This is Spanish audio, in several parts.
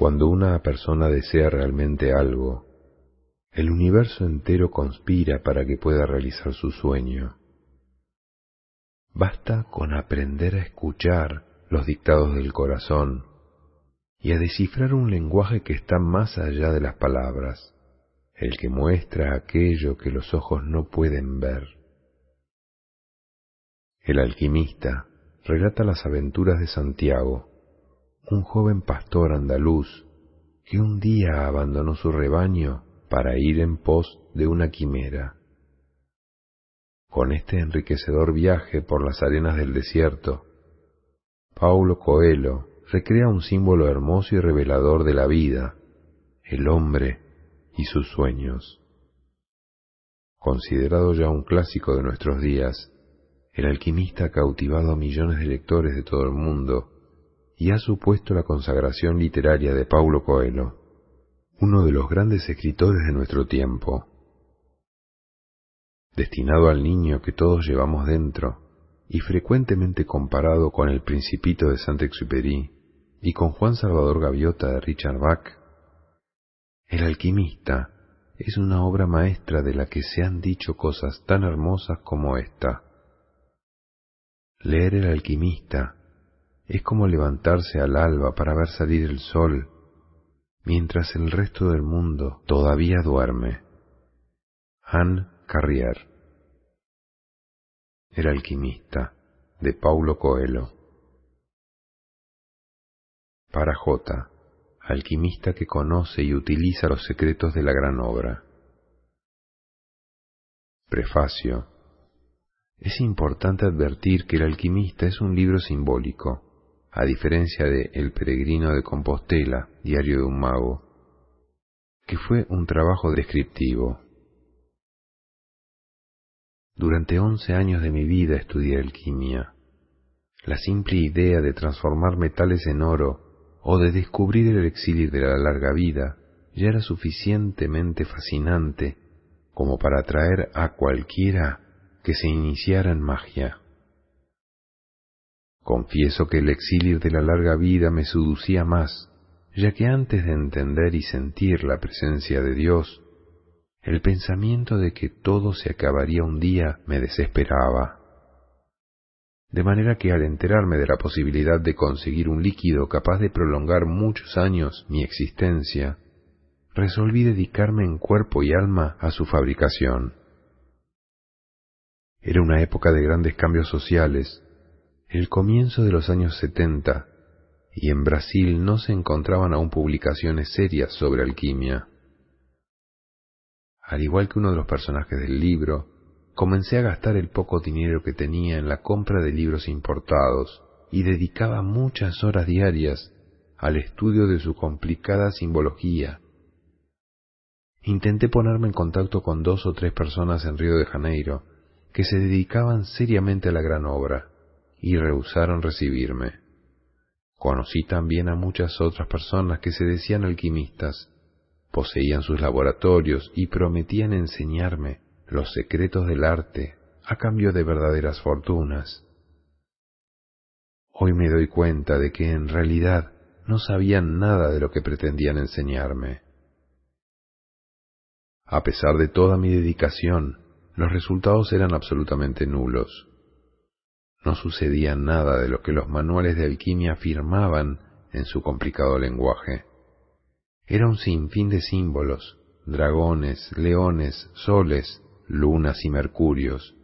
Cuando una persona desea realmente algo, el universo entero conspira para que pueda realizar su sueño. Basta con aprender a escuchar los dictados del corazón y a descifrar un lenguaje que está más allá de las palabras, el que muestra aquello que los ojos no pueden ver. El alquimista relata las aventuras de Santiago, un joven pastor andaluz que un día abandonó su rebaño para ir en pos de una quimera. Con este enriquecedor viaje por las arenas del desierto, Paulo Coelho recrea un símbolo hermoso y revelador de la vida, el hombre y sus sueños. Considerado ya un clásico de nuestros días, el alquimista ha cautivado a millones de lectores de todo el mundo y ha supuesto la consagración literaria de Paulo Coelho, uno de los grandes escritores de nuestro tiempo. Destinado al niño que todos llevamos dentro y frecuentemente comparado con el Principito de Saint-Exupéry y con Juan Salvador Gaviota de Richard Bach, El alquimista es una obra maestra de la que se han dicho cosas tan hermosas como esta. Leer El alquimista es como levantarse al alba para ver salir el sol, mientras el resto del mundo todavía duerme. Anne Carrier El alquimista de Paulo Coelho Para J, alquimista que conoce y utiliza los secretos de la gran obra. Prefacio es importante advertir que El alquimista es un libro simbólico, a diferencia de El peregrino de Compostela, diario de un mago, que fue un trabajo descriptivo. Durante once años de mi vida estudié alquimia. La simple idea de transformar metales en oro o de descubrir el exilio de la larga vida ya era suficientemente fascinante como para atraer a cualquiera que se iniciara en magia. Confieso que el exilio de la larga vida me seducía más, ya que antes de entender y sentir la presencia de Dios, el pensamiento de que todo se acabaría un día me desesperaba. De manera que al enterarme de la posibilidad de conseguir un líquido capaz de prolongar muchos años mi existencia, resolví dedicarme en cuerpo y alma a su fabricación. Era una época de grandes cambios sociales, el comienzo de los años setenta, y en Brasil no se encontraban aún publicaciones serias sobre alquimia. Al igual que uno de los personajes del libro, comencé a gastar el poco dinero que tenía en la compra de libros importados y dedicaba muchas horas diarias al estudio de su complicada simbología. Intenté ponerme en contacto con dos o tres personas en Río de Janeiro que se dedicaban seriamente a la gran obra y rehusaron recibirme. Conocí también a muchas otras personas que se decían alquimistas, poseían sus laboratorios y prometían enseñarme los secretos del arte a cambio de verdaderas fortunas. Hoy me doy cuenta de que en realidad no sabían nada de lo que pretendían enseñarme. A pesar de toda mi dedicación, los resultados eran absolutamente nulos. No sucedía nada de lo que los manuales de alquimia afirmaban en su complicado lenguaje. Era un sinfín de símbolos, dragones, leones, soles, lunas y mercurios,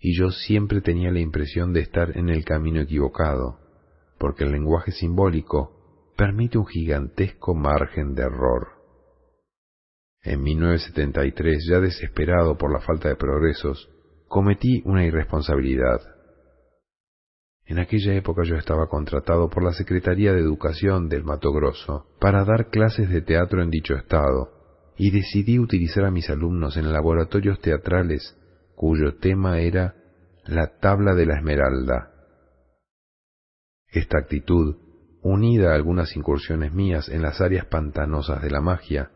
y yo siempre tenía la impresión de estar en el camino equivocado, porque el lenguaje simbólico permite un gigantesco margen de error. En 1973, ya desesperado por la falta de progresos, cometí una irresponsabilidad. En aquella época yo estaba contratado por la Secretaría de Educación del Mato Grosso para dar clases de teatro en dicho estado, y decidí utilizar a mis alumnos en laboratorios teatrales cuyo tema era la tabla de la esmeralda. Esta actitud, unida a algunas incursiones mías en las áreas pantanosas de la magia,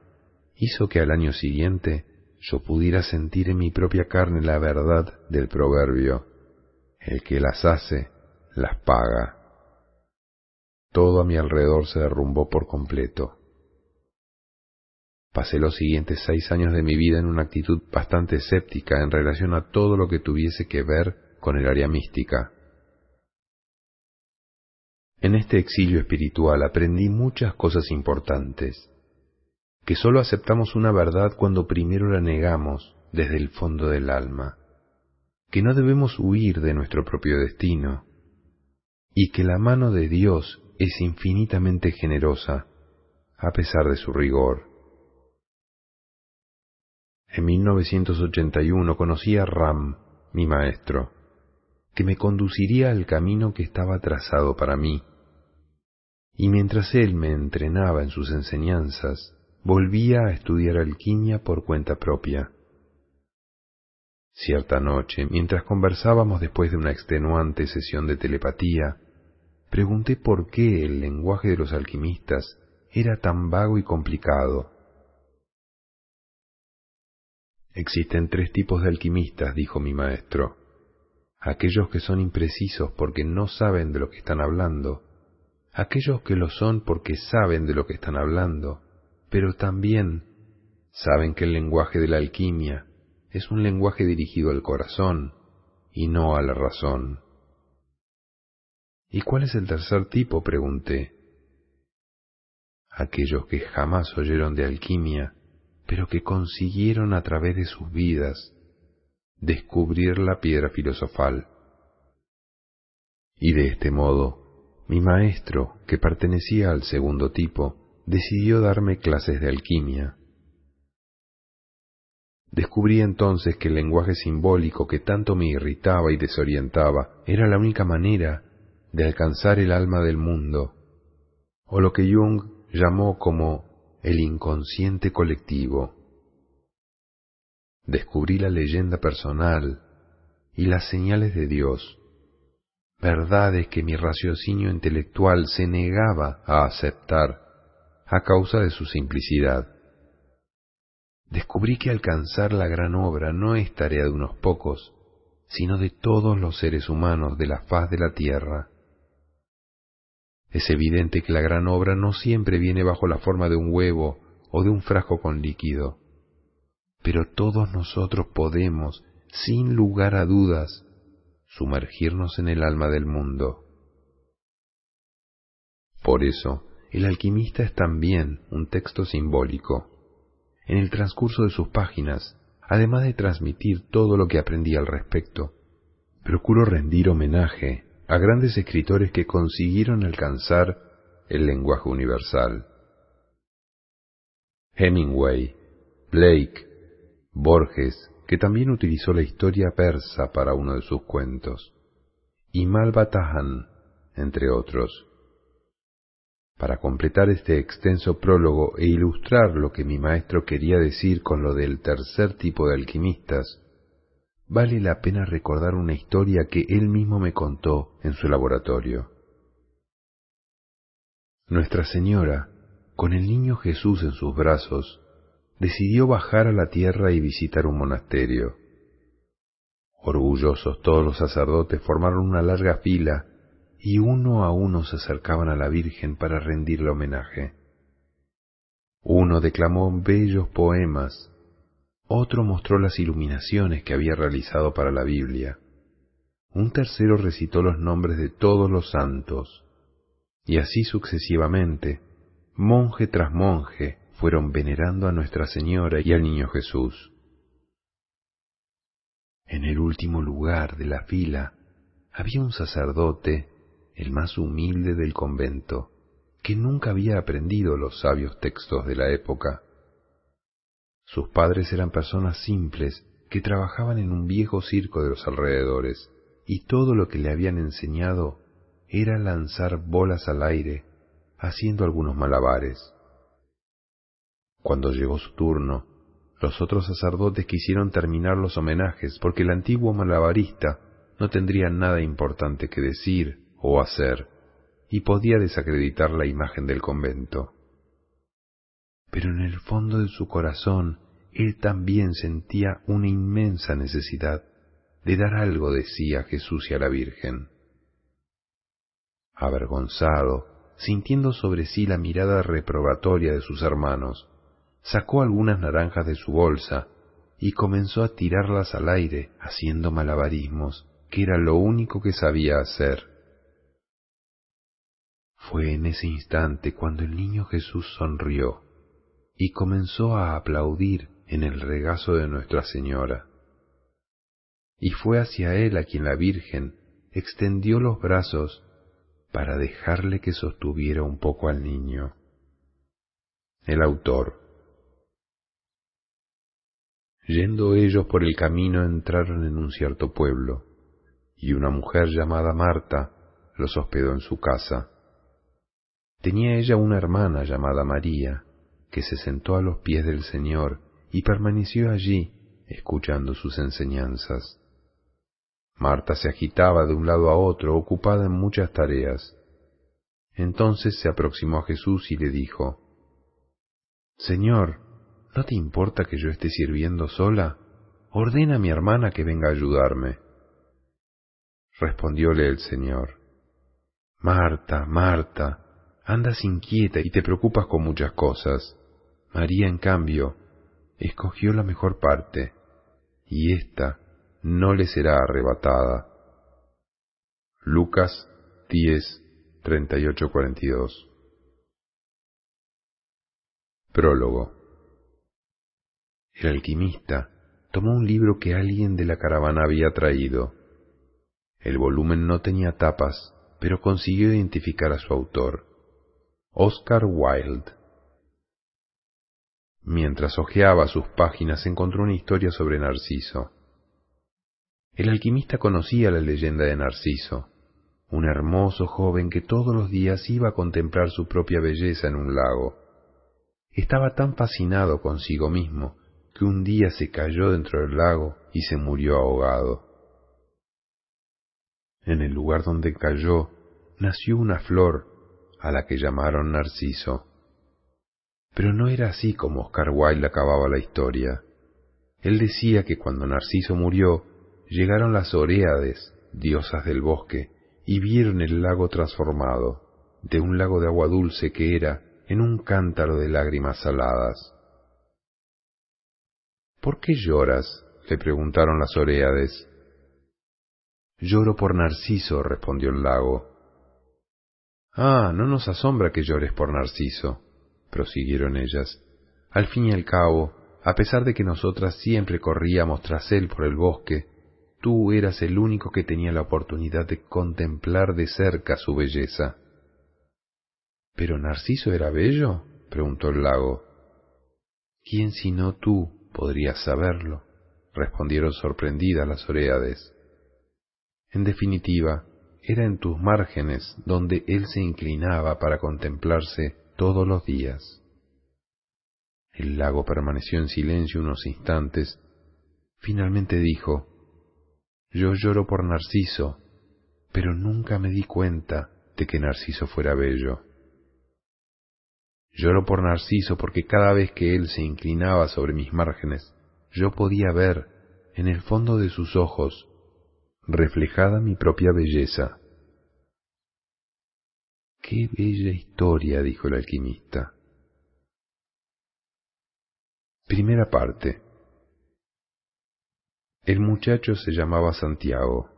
hizo que al año siguiente yo pudiera sentir en mi propia carne la verdad del proverbio, el que las hace, las paga. Todo a mi alrededor se derrumbó por completo. Pasé los siguientes seis años de mi vida en una actitud bastante escéptica en relación a todo lo que tuviese que ver con el área mística. En este exilio espiritual aprendí muchas cosas importantes, que sólo aceptamos una verdad cuando primero la negamos desde el fondo del alma, que no debemos huir de nuestro propio destino, y que la mano de Dios es infinitamente generosa a pesar de su rigor. En 1981 conocí a Ram, mi maestro, que me conduciría al camino que estaba trazado para mí. Y mientras él me entrenaba en sus enseñanzas, volvía a estudiar alquimia por cuenta propia. Cierta noche, mientras conversábamos después de una extenuante sesión de telepatía, pregunté por qué el lenguaje de los alquimistas era tan vago y complicado Existen tres tipos de alquimistas, dijo mi maestro. Aquellos que son imprecisos porque no saben de lo que están hablando, aquellos que lo son porque saben de lo que están hablando, pero también saben que el lenguaje de la alquimia es un lenguaje dirigido al corazón y no a la razón. ¿Y cuál es el tercer tipo? pregunté. Aquellos que jamás oyeron de alquimia pero que consiguieron a través de sus vidas descubrir la piedra filosofal. Y de este modo, mi maestro, que pertenecía al segundo tipo, decidió darme clases de alquimia. Descubrí entonces que el lenguaje simbólico que tanto me irritaba y desorientaba era la única manera de alcanzar el alma del mundo, o lo que Jung llamó como el inconsciente colectivo. Descubrí la leyenda personal y las señales de Dios, verdades que mi raciocinio intelectual se negaba a aceptar a causa de su simplicidad. Descubrí que alcanzar la gran obra no es tarea de unos pocos, sino de todos los seres humanos de la faz de la tierra. Es evidente que la gran obra no siempre viene bajo la forma de un huevo o de un frasco con líquido, pero todos nosotros podemos, sin lugar a dudas, sumergirnos en el alma del mundo. Por eso, el alquimista es también un texto simbólico. En el transcurso de sus páginas, además de transmitir todo lo que aprendí al respecto, procuro rendir homenaje a grandes escritores que consiguieron alcanzar el lenguaje universal. Hemingway, Blake, Borges, que también utilizó la historia persa para uno de sus cuentos, y Malbatahan, entre otros. Para completar este extenso prólogo e ilustrar lo que mi maestro quería decir con lo del tercer tipo de alquimistas, vale la pena recordar una historia que él mismo me contó en su laboratorio. Nuestra Señora, con el niño Jesús en sus brazos, decidió bajar a la tierra y visitar un monasterio. Orgullosos todos los sacerdotes formaron una larga fila y uno a uno se acercaban a la Virgen para rendirle homenaje. Uno declamó bellos poemas otro mostró las iluminaciones que había realizado para la Biblia. Un tercero recitó los nombres de todos los santos. Y así sucesivamente, monje tras monje, fueron venerando a Nuestra Señora y al Niño Jesús. En el último lugar de la fila había un sacerdote, el más humilde del convento, que nunca había aprendido los sabios textos de la época sus padres eran personas simples que trabajaban en un viejo circo de los alrededores, y todo lo que le habían enseñado era lanzar bolas al aire, haciendo algunos malabares. Cuando llegó su turno, los otros sacerdotes quisieron terminar los homenajes porque el antiguo malabarista no tendría nada importante que decir o hacer y podía desacreditar la imagen del convento pero en el fondo de su corazón él también sentía una inmensa necesidad de dar algo de sí a Jesús y a la Virgen. Avergonzado, sintiendo sobre sí la mirada reprobatoria de sus hermanos, sacó algunas naranjas de su bolsa y comenzó a tirarlas al aire, haciendo malabarismos, que era lo único que sabía hacer. Fue en ese instante cuando el niño Jesús sonrió y comenzó a aplaudir en el regazo de Nuestra Señora. Y fue hacia él a quien la Virgen extendió los brazos para dejarle que sostuviera un poco al niño. El autor. Yendo ellos por el camino entraron en un cierto pueblo, y una mujer llamada Marta los hospedó en su casa. Tenía ella una hermana llamada María, que se sentó a los pies del Señor y permaneció allí escuchando sus enseñanzas. Marta se agitaba de un lado a otro, ocupada en muchas tareas. Entonces se aproximó a Jesús y le dijo, Señor, ¿no te importa que yo esté sirviendo sola? Ordena a mi hermana que venga a ayudarme. Respondióle el Señor, Marta, Marta, andas inquieta y te preocupas con muchas cosas. María, en cambio, escogió la mejor parte, y ésta no le será arrebatada. Lucas 10, 38, 42. Prólogo. El alquimista tomó un libro que alguien de la caravana había traído. El volumen no tenía tapas, pero consiguió identificar a su autor, Oscar Wilde. Mientras hojeaba sus páginas encontró una historia sobre Narciso. El alquimista conocía la leyenda de Narciso, un hermoso joven que todos los días iba a contemplar su propia belleza en un lago. Estaba tan fascinado consigo mismo que un día se cayó dentro del lago y se murió ahogado. En el lugar donde cayó nació una flor a la que llamaron Narciso. Pero no era así como Oscar Wilde acababa la historia. Él decía que cuando Narciso murió, llegaron las Oréades, diosas del bosque, y vieron el lago transformado, de un lago de agua dulce que era en un cántaro de lágrimas saladas. ¿Por qué lloras? le preguntaron las Oréades. Lloro por Narciso, respondió el lago. Ah, no nos asombra que llores por Narciso prosiguieron ellas. Al fin y al cabo, a pesar de que nosotras siempre corríamos tras él por el bosque, tú eras el único que tenía la oportunidad de contemplar de cerca su belleza. ¿Pero Narciso era bello? preguntó el lago. ¿Quién sino tú podrías saberlo? respondieron sorprendidas las Oreades. En definitiva, era en tus márgenes donde él se inclinaba para contemplarse todos los días. El lago permaneció en silencio unos instantes. Finalmente dijo, Yo lloro por Narciso, pero nunca me di cuenta de que Narciso fuera bello. Lloro por Narciso porque cada vez que él se inclinaba sobre mis márgenes, yo podía ver, en el fondo de sus ojos, reflejada mi propia belleza. Qué bella historia, dijo el alquimista. Primera parte. El muchacho se llamaba Santiago.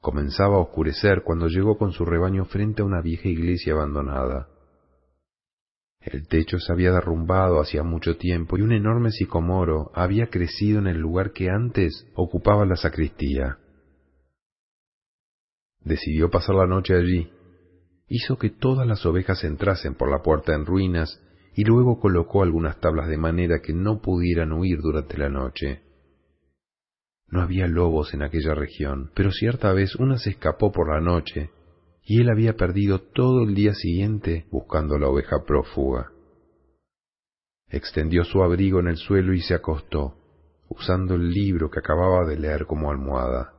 Comenzaba a oscurecer cuando llegó con su rebaño frente a una vieja iglesia abandonada. El techo se había derrumbado hacía mucho tiempo y un enorme sicomoro había crecido en el lugar que antes ocupaba la sacristía. Decidió pasar la noche allí hizo que todas las ovejas entrasen por la puerta en ruinas y luego colocó algunas tablas de manera que no pudieran huir durante la noche. No había lobos en aquella región, pero cierta vez una se escapó por la noche y él había perdido todo el día siguiente buscando la oveja prófuga. Extendió su abrigo en el suelo y se acostó, usando el libro que acababa de leer como almohada.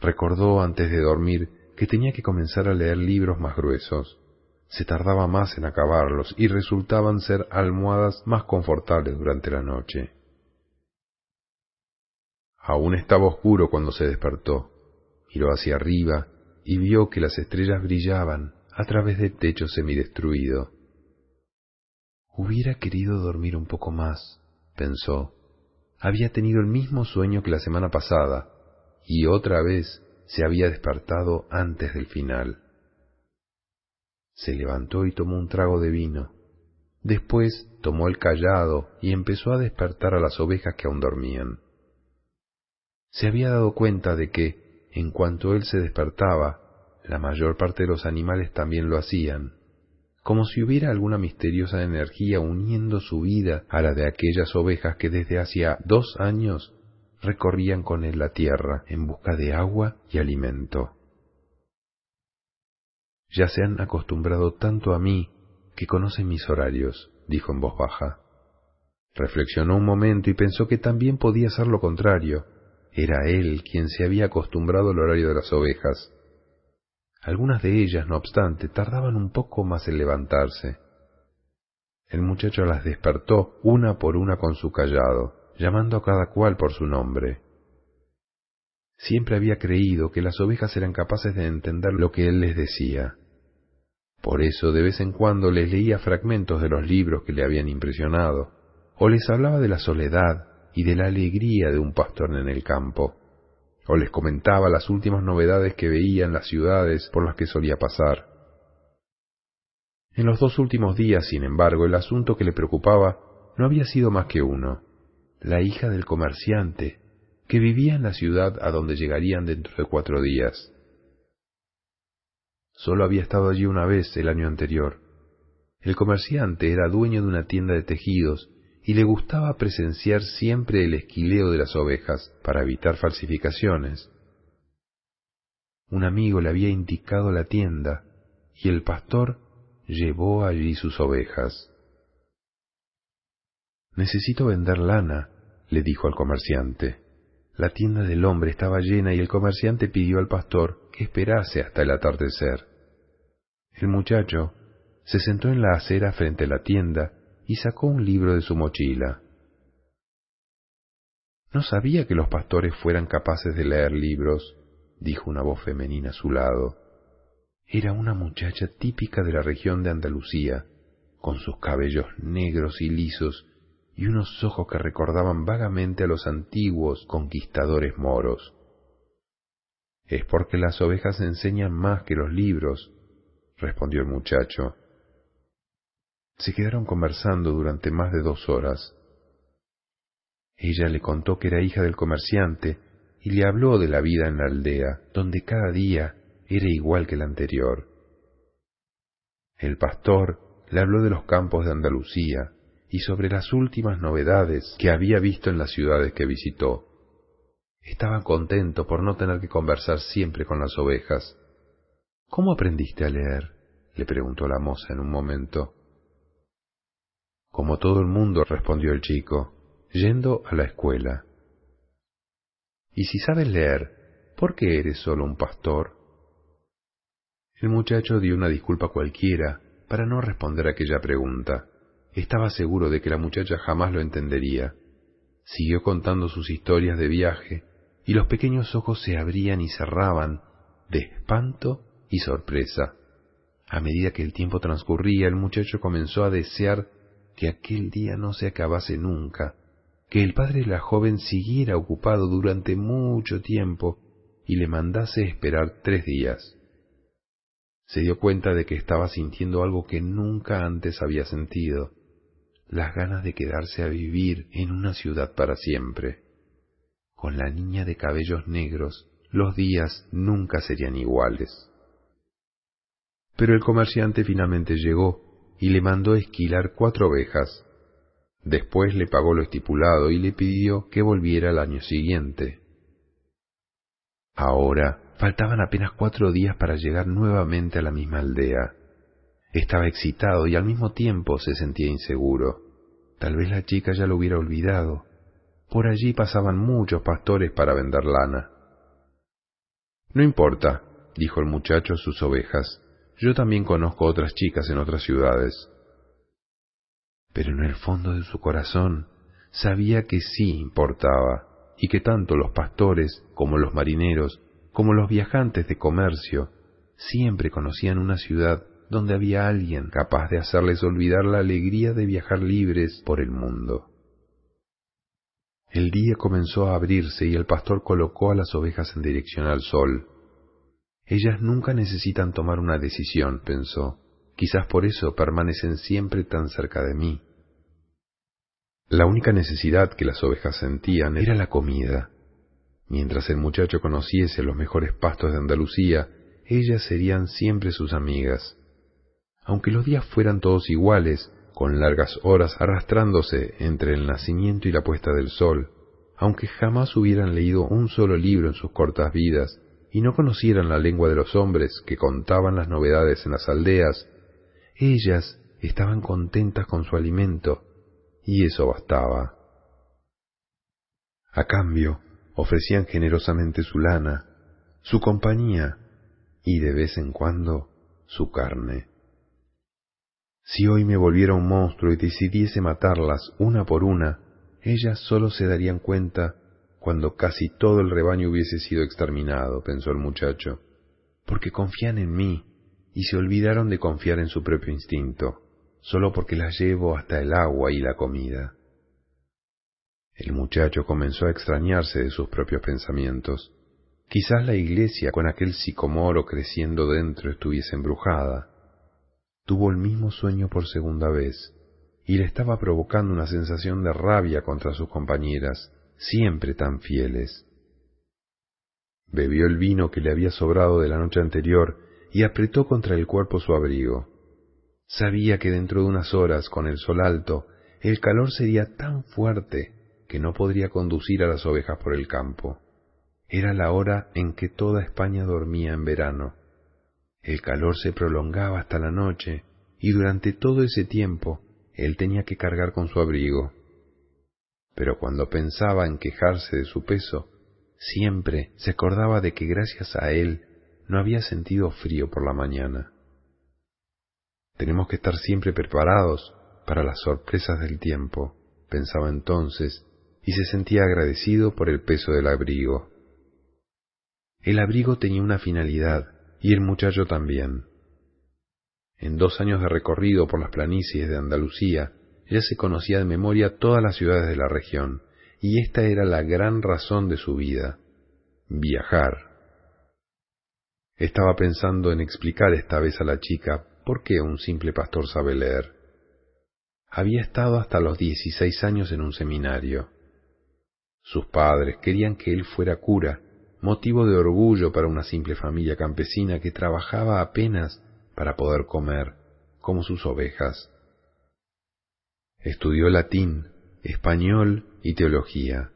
Recordó antes de dormir que tenía que comenzar a leer libros más gruesos. Se tardaba más en acabarlos y resultaban ser almohadas más confortables durante la noche. Aún estaba oscuro cuando se despertó. Miró hacia arriba y vio que las estrellas brillaban a través del techo semidestruido. Hubiera querido dormir un poco más, pensó. Había tenido el mismo sueño que la semana pasada, y otra vez se había despertado antes del final. Se levantó y tomó un trago de vino. Después tomó el callado y empezó a despertar a las ovejas que aún dormían. Se había dado cuenta de que, en cuanto él se despertaba, la mayor parte de los animales también lo hacían, como si hubiera alguna misteriosa energía uniendo su vida a la de aquellas ovejas que desde hacía dos años recorrían con él la tierra en busca de agua y alimento. Ya se han acostumbrado tanto a mí que conocen mis horarios, dijo en voz baja. Reflexionó un momento y pensó que también podía ser lo contrario. Era él quien se había acostumbrado al horario de las ovejas. Algunas de ellas, no obstante, tardaban un poco más en levantarse. El muchacho las despertó una por una con su callado, llamando a cada cual por su nombre. Siempre había creído que las ovejas eran capaces de entender lo que él les decía. Por eso de vez en cuando les leía fragmentos de los libros que le habían impresionado, o les hablaba de la soledad y de la alegría de un pastor en el campo o les comentaba las últimas novedades que veía en las ciudades por las que solía pasar. En los dos últimos días, sin embargo, el asunto que le preocupaba no había sido más que uno, la hija del comerciante, que vivía en la ciudad a donde llegarían dentro de cuatro días. Solo había estado allí una vez el año anterior. El comerciante era dueño de una tienda de tejidos y le gustaba presenciar siempre el esquileo de las ovejas para evitar falsificaciones. Un amigo le había indicado la tienda y el pastor llevó allí sus ovejas. Necesito vender lana, le dijo al comerciante. La tienda del hombre estaba llena y el comerciante pidió al pastor que esperase hasta el atardecer. El muchacho se sentó en la acera frente a la tienda y sacó un libro de su mochila. No sabía que los pastores fueran capaces de leer libros, dijo una voz femenina a su lado. Era una muchacha típica de la región de Andalucía, con sus cabellos negros y lisos y unos ojos que recordaban vagamente a los antiguos conquistadores moros. Es porque las ovejas enseñan más que los libros, respondió el muchacho. Se quedaron conversando durante más de dos horas. Ella le contó que era hija del comerciante y le habló de la vida en la aldea, donde cada día era igual que el anterior. El pastor le habló de los campos de Andalucía y sobre las últimas novedades que había visto en las ciudades que visitó. Estaba contento por no tener que conversar siempre con las ovejas. ¿Cómo aprendiste a leer? le preguntó la moza en un momento. Como todo el mundo, respondió el chico, yendo a la escuela. Y si sabes leer, ¿por qué eres solo un pastor? El muchacho dio una disculpa cualquiera para no responder aquella pregunta. Estaba seguro de que la muchacha jamás lo entendería. Siguió contando sus historias de viaje, y los pequeños ojos se abrían y cerraban de espanto y sorpresa. A medida que el tiempo transcurría, el muchacho comenzó a desear que aquel día no se acabase nunca, que el padre de la joven siguiera ocupado durante mucho tiempo y le mandase esperar tres días. Se dio cuenta de que estaba sintiendo algo que nunca antes había sentido, las ganas de quedarse a vivir en una ciudad para siempre. Con la niña de cabellos negros, los días nunca serían iguales. Pero el comerciante finalmente llegó y le mandó esquilar cuatro ovejas. Después le pagó lo estipulado y le pidió que volviera al año siguiente. Ahora faltaban apenas cuatro días para llegar nuevamente a la misma aldea. Estaba excitado y al mismo tiempo se sentía inseguro. Tal vez la chica ya lo hubiera olvidado. Por allí pasaban muchos pastores para vender lana. No importa, dijo el muchacho a sus ovejas. Yo también conozco otras chicas en otras ciudades. Pero en el fondo de su corazón sabía que sí importaba y que tanto los pastores como los marineros, como los viajantes de comercio, siempre conocían una ciudad donde había alguien capaz de hacerles olvidar la alegría de viajar libres por el mundo. El día comenzó a abrirse y el pastor colocó a las ovejas en dirección al sol. Ellas nunca necesitan tomar una decisión, pensó. Quizás por eso permanecen siempre tan cerca de mí. La única necesidad que las ovejas sentían era la comida. Mientras el muchacho conociese los mejores pastos de Andalucía, ellas serían siempre sus amigas. Aunque los días fueran todos iguales, con largas horas arrastrándose entre el nacimiento y la puesta del sol, aunque jamás hubieran leído un solo libro en sus cortas vidas y no conocieran la lengua de los hombres que contaban las novedades en las aldeas, ellas estaban contentas con su alimento y eso bastaba. A cambio, ofrecían generosamente su lana, su compañía y de vez en cuando su carne. Si hoy me volviera un monstruo y decidiese matarlas una por una, ellas solo se darían cuenta cuando casi todo el rebaño hubiese sido exterminado, pensó el muchacho, porque confían en mí y se olvidaron de confiar en su propio instinto, solo porque las llevo hasta el agua y la comida. El muchacho comenzó a extrañarse de sus propios pensamientos. Quizás la iglesia con aquel sicomoro creciendo dentro estuviese embrujada, tuvo el mismo sueño por segunda vez y le estaba provocando una sensación de rabia contra sus compañeras, siempre tan fieles. Bebió el vino que le había sobrado de la noche anterior y apretó contra el cuerpo su abrigo. Sabía que dentro de unas horas, con el sol alto, el calor sería tan fuerte que no podría conducir a las ovejas por el campo. Era la hora en que toda España dormía en verano. El calor se prolongaba hasta la noche y durante todo ese tiempo él tenía que cargar con su abrigo. Pero cuando pensaba en quejarse de su peso, siempre se acordaba de que gracias a él no había sentido frío por la mañana. Tenemos que estar siempre preparados para las sorpresas del tiempo, pensaba entonces, y se sentía agradecido por el peso del abrigo. El abrigo tenía una finalidad, y el muchacho también. En dos años de recorrido por las planicies de Andalucía, ya se conocía de memoria todas las ciudades de la región, y esta era la gran razón de su vida, viajar. Estaba pensando en explicar esta vez a la chica por qué un simple pastor sabe leer. Había estado hasta los dieciséis años en un seminario. Sus padres querían que él fuera cura, motivo de orgullo para una simple familia campesina que trabajaba apenas para poder comer, como sus ovejas. Estudió latín, español y teología.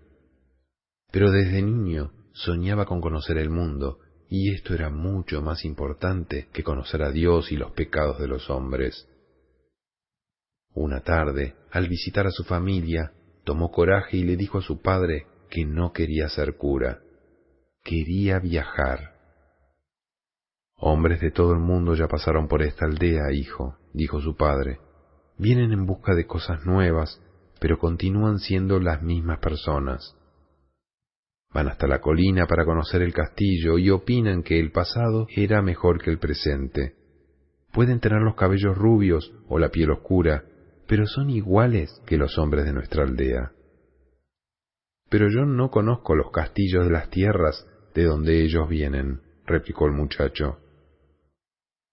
Pero desde niño soñaba con conocer el mundo, y esto era mucho más importante que conocer a Dios y los pecados de los hombres. Una tarde, al visitar a su familia, tomó coraje y le dijo a su padre que no quería ser cura quería viajar. Hombres de todo el mundo ya pasaron por esta aldea, hijo, dijo su padre. Vienen en busca de cosas nuevas, pero continúan siendo las mismas personas. Van hasta la colina para conocer el castillo y opinan que el pasado era mejor que el presente. Pueden tener los cabellos rubios o la piel oscura, pero son iguales que los hombres de nuestra aldea. Pero yo no conozco los castillos de las tierras de donde ellos vienen, replicó el muchacho.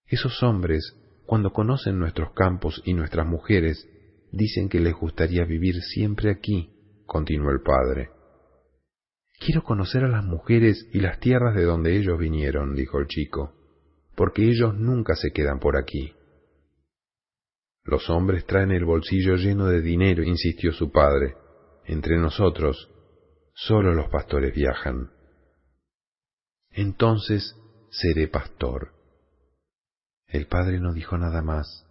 Esos hombres, cuando conocen nuestros campos y nuestras mujeres, dicen que les gustaría vivir siempre aquí, continuó el padre. Quiero conocer a las mujeres y las tierras de donde ellos vinieron, dijo el chico, porque ellos nunca se quedan por aquí. Los hombres traen el bolsillo lleno de dinero, insistió su padre. Entre nosotros, solo los pastores viajan entonces seré pastor. El padre no dijo nada más.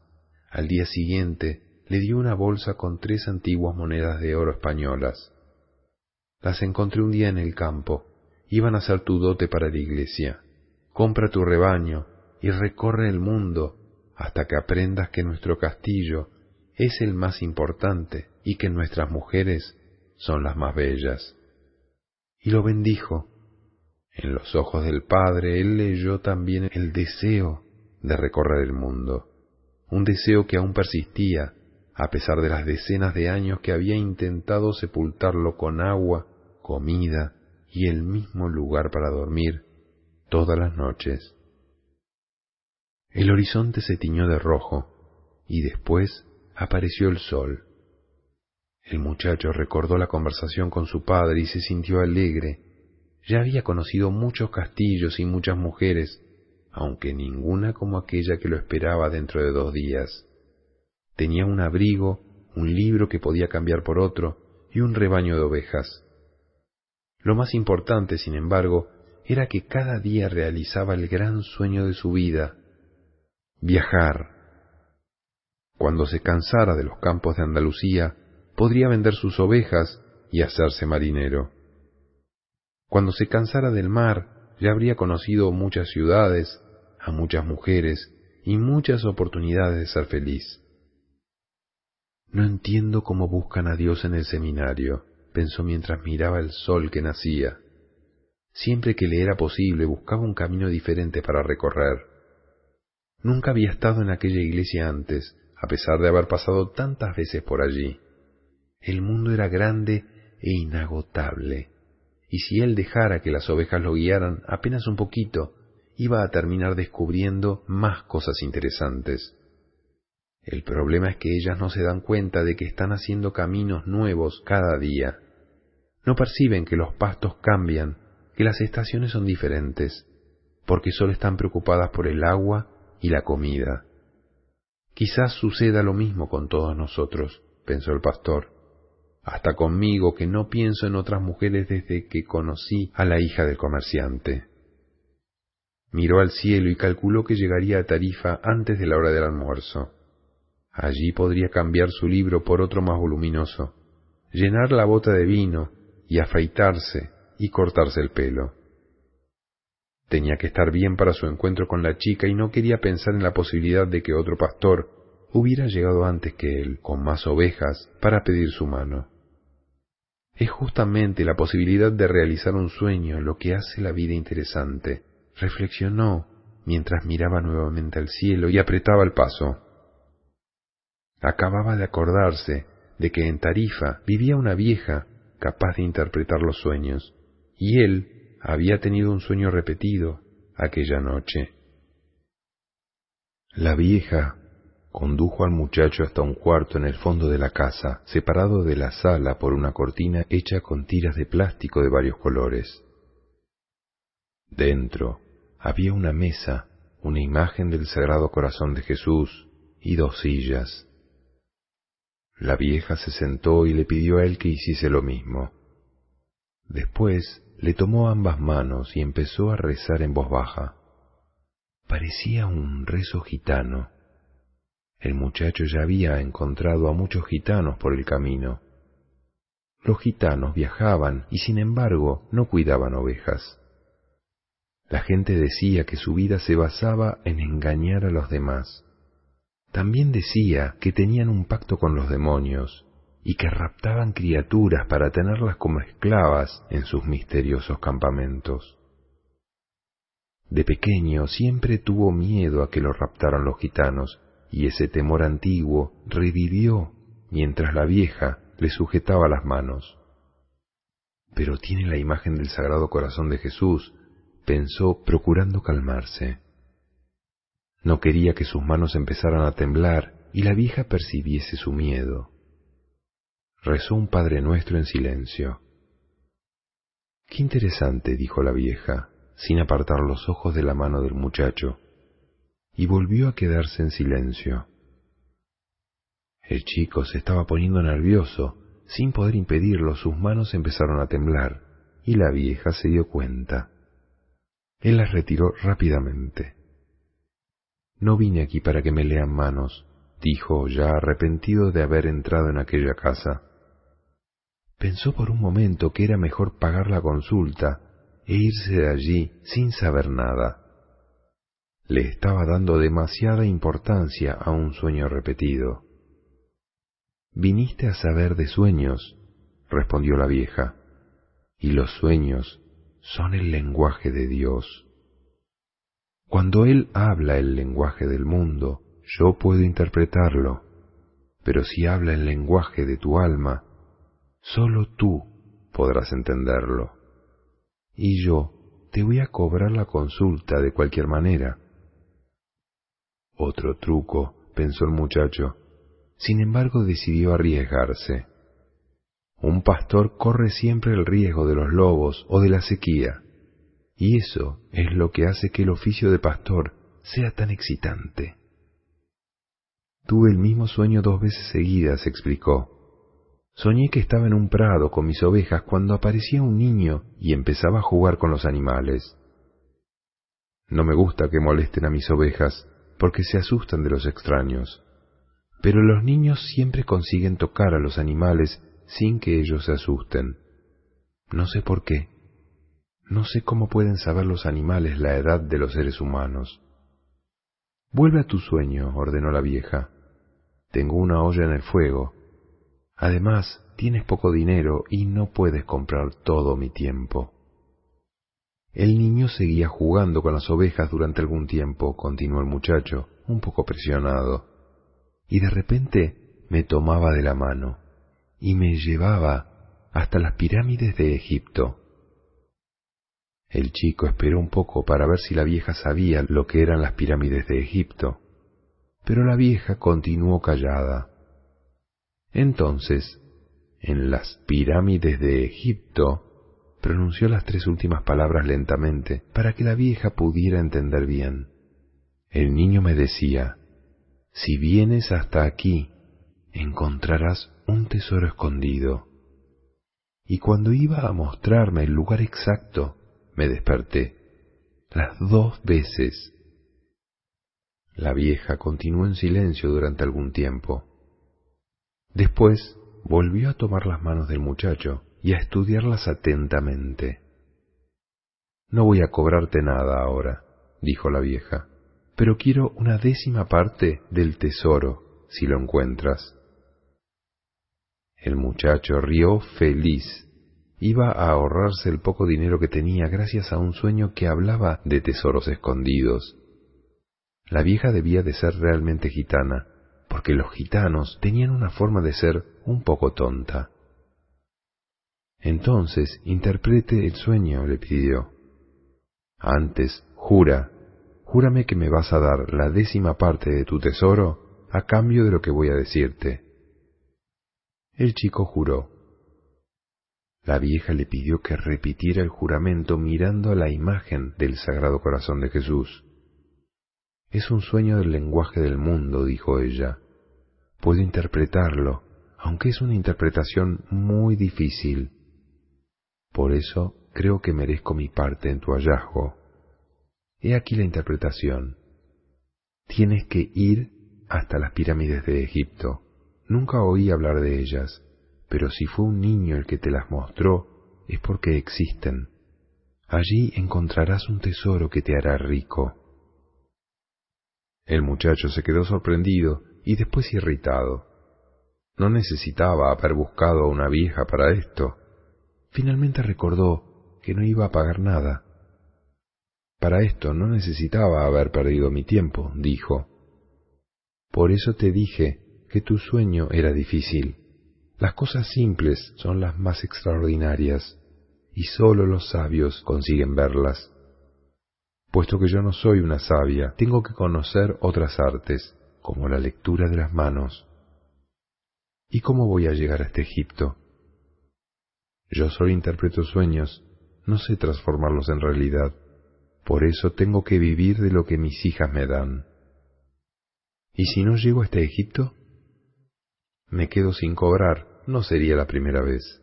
Al día siguiente le dio una bolsa con tres antiguas monedas de oro españolas. Las encontré un día en el campo. Iban a ser tu dote para la iglesia. Compra tu rebaño y recorre el mundo hasta que aprendas que nuestro castillo es el más importante y que nuestras mujeres son las más bellas. Y lo bendijo En los ojos del Padre él leyó también el deseo de recorrer el mundo, un deseo que aún persistía, a pesar de las decenas de años que había intentado sepultarlo con agua, comida y el mismo lugar para dormir todas las noches. El horizonte se tiñó de rojo y después apareció el sol. El muchacho recordó la conversación con su padre y se sintió alegre. Ya había conocido muchos castillos y muchas mujeres, aunque ninguna como aquella que lo esperaba dentro de dos días. Tenía un abrigo, un libro que podía cambiar por otro y un rebaño de ovejas. Lo más importante, sin embargo, era que cada día realizaba el gran sueño de su vida, viajar. Cuando se cansara de los campos de Andalucía, podría vender sus ovejas y hacerse marinero. Cuando se cansara del mar, ya habría conocido muchas ciudades, a muchas mujeres y muchas oportunidades de ser feliz. No entiendo cómo buscan a Dios en el seminario, pensó mientras miraba el sol que nacía. Siempre que le era posible buscaba un camino diferente para recorrer. Nunca había estado en aquella iglesia antes, a pesar de haber pasado tantas veces por allí. El mundo era grande e inagotable, y si él dejara que las ovejas lo guiaran apenas un poquito, iba a terminar descubriendo más cosas interesantes. El problema es que ellas no se dan cuenta de que están haciendo caminos nuevos cada día. No perciben que los pastos cambian, que las estaciones son diferentes, porque solo están preocupadas por el agua y la comida. Quizás suceda lo mismo con todos nosotros, pensó el pastor hasta conmigo que no pienso en otras mujeres desde que conocí a la hija del comerciante. Miró al cielo y calculó que llegaría a Tarifa antes de la hora del almuerzo. Allí podría cambiar su libro por otro más voluminoso, llenar la bota de vino y afeitarse y cortarse el pelo. Tenía que estar bien para su encuentro con la chica y no quería pensar en la posibilidad de que otro pastor hubiera llegado antes que él, con más ovejas, para pedir su mano. Es justamente la posibilidad de realizar un sueño lo que hace la vida interesante, reflexionó mientras miraba nuevamente al cielo y apretaba el paso. Acababa de acordarse de que en Tarifa vivía una vieja capaz de interpretar los sueños, y él había tenido un sueño repetido aquella noche. La vieja condujo al muchacho hasta un cuarto en el fondo de la casa, separado de la sala por una cortina hecha con tiras de plástico de varios colores. Dentro había una mesa, una imagen del Sagrado Corazón de Jesús y dos sillas. La vieja se sentó y le pidió a él que hiciese lo mismo. Después le tomó ambas manos y empezó a rezar en voz baja. Parecía un rezo gitano el muchacho ya había encontrado a muchos gitanos por el camino. Los gitanos viajaban y sin embargo no cuidaban ovejas. La gente decía que su vida se basaba en engañar a los demás. También decía que tenían un pacto con los demonios y que raptaban criaturas para tenerlas como esclavas en sus misteriosos campamentos. De pequeño siempre tuvo miedo a que lo raptaran los gitanos y ese temor antiguo revivió mientras la vieja le sujetaba las manos. Pero tiene la imagen del Sagrado Corazón de Jesús, pensó procurando calmarse. No quería que sus manos empezaran a temblar y la vieja percibiese su miedo. Rezó un Padre Nuestro en silencio. Qué interesante, dijo la vieja, sin apartar los ojos de la mano del muchacho y volvió a quedarse en silencio. El chico se estaba poniendo nervioso. Sin poder impedirlo, sus manos empezaron a temblar, y la vieja se dio cuenta. Él las retiró rápidamente. No vine aquí para que me lean manos, dijo, ya arrepentido de haber entrado en aquella casa. Pensó por un momento que era mejor pagar la consulta e irse de allí sin saber nada le estaba dando demasiada importancia a un sueño repetido. Viniste a saber de sueños, respondió la vieja, y los sueños son el lenguaje de Dios. Cuando Él habla el lenguaje del mundo, yo puedo interpretarlo, pero si habla el lenguaje de tu alma, solo tú podrás entenderlo. Y yo te voy a cobrar la consulta de cualquier manera. Otro truco, pensó el muchacho. Sin embargo, decidió arriesgarse. Un pastor corre siempre el riesgo de los lobos o de la sequía, y eso es lo que hace que el oficio de pastor sea tan excitante. Tuve el mismo sueño dos veces seguidas, explicó. Soñé que estaba en un prado con mis ovejas cuando aparecía un niño y empezaba a jugar con los animales. No me gusta que molesten a mis ovejas porque se asustan de los extraños, pero los niños siempre consiguen tocar a los animales sin que ellos se asusten. No sé por qué. No sé cómo pueden saber los animales la edad de los seres humanos. Vuelve a tu sueño, ordenó la vieja. Tengo una olla en el fuego. Además, tienes poco dinero y no puedes comprar todo mi tiempo. El niño seguía jugando con las ovejas durante algún tiempo, continuó el muchacho, un poco presionado, y de repente me tomaba de la mano y me llevaba hasta las pirámides de Egipto. El chico esperó un poco para ver si la vieja sabía lo que eran las pirámides de Egipto, pero la vieja continuó callada. Entonces, en las pirámides de Egipto, pronunció las tres últimas palabras lentamente para que la vieja pudiera entender bien. El niño me decía, si vienes hasta aquí, encontrarás un tesoro escondido. Y cuando iba a mostrarme el lugar exacto, me desperté, las dos veces. La vieja continuó en silencio durante algún tiempo. Después volvió a tomar las manos del muchacho y a estudiarlas atentamente. No voy a cobrarte nada ahora, dijo la vieja, pero quiero una décima parte del tesoro si lo encuentras. El muchacho rió feliz. Iba a ahorrarse el poco dinero que tenía gracias a un sueño que hablaba de tesoros escondidos. La vieja debía de ser realmente gitana, porque los gitanos tenían una forma de ser un poco tonta. Entonces, interprete el sueño, le pidió. Antes, jura, júrame que me vas a dar la décima parte de tu tesoro a cambio de lo que voy a decirte. El chico juró. La vieja le pidió que repitiera el juramento mirando a la imagen del Sagrado Corazón de Jesús. Es un sueño del lenguaje del mundo, dijo ella. Puedo interpretarlo, aunque es una interpretación muy difícil. Por eso creo que merezco mi parte en tu hallazgo. He aquí la interpretación. Tienes que ir hasta las pirámides de Egipto. Nunca oí hablar de ellas, pero si fue un niño el que te las mostró, es porque existen. Allí encontrarás un tesoro que te hará rico. El muchacho se quedó sorprendido y después irritado. No necesitaba haber buscado a una vieja para esto. Finalmente recordó que no iba a pagar nada. Para esto no necesitaba haber perdido mi tiempo, dijo. Por eso te dije que tu sueño era difícil. Las cosas simples son las más extraordinarias, y sólo los sabios consiguen verlas. Puesto que yo no soy una sabia, tengo que conocer otras artes, como la lectura de las manos. ¿Y cómo voy a llegar a este Egipto? Yo solo interpreto sueños, no sé transformarlos en realidad. Por eso tengo que vivir de lo que mis hijas me dan. ¿Y si no llego a este Egipto? Me quedo sin cobrar, no sería la primera vez.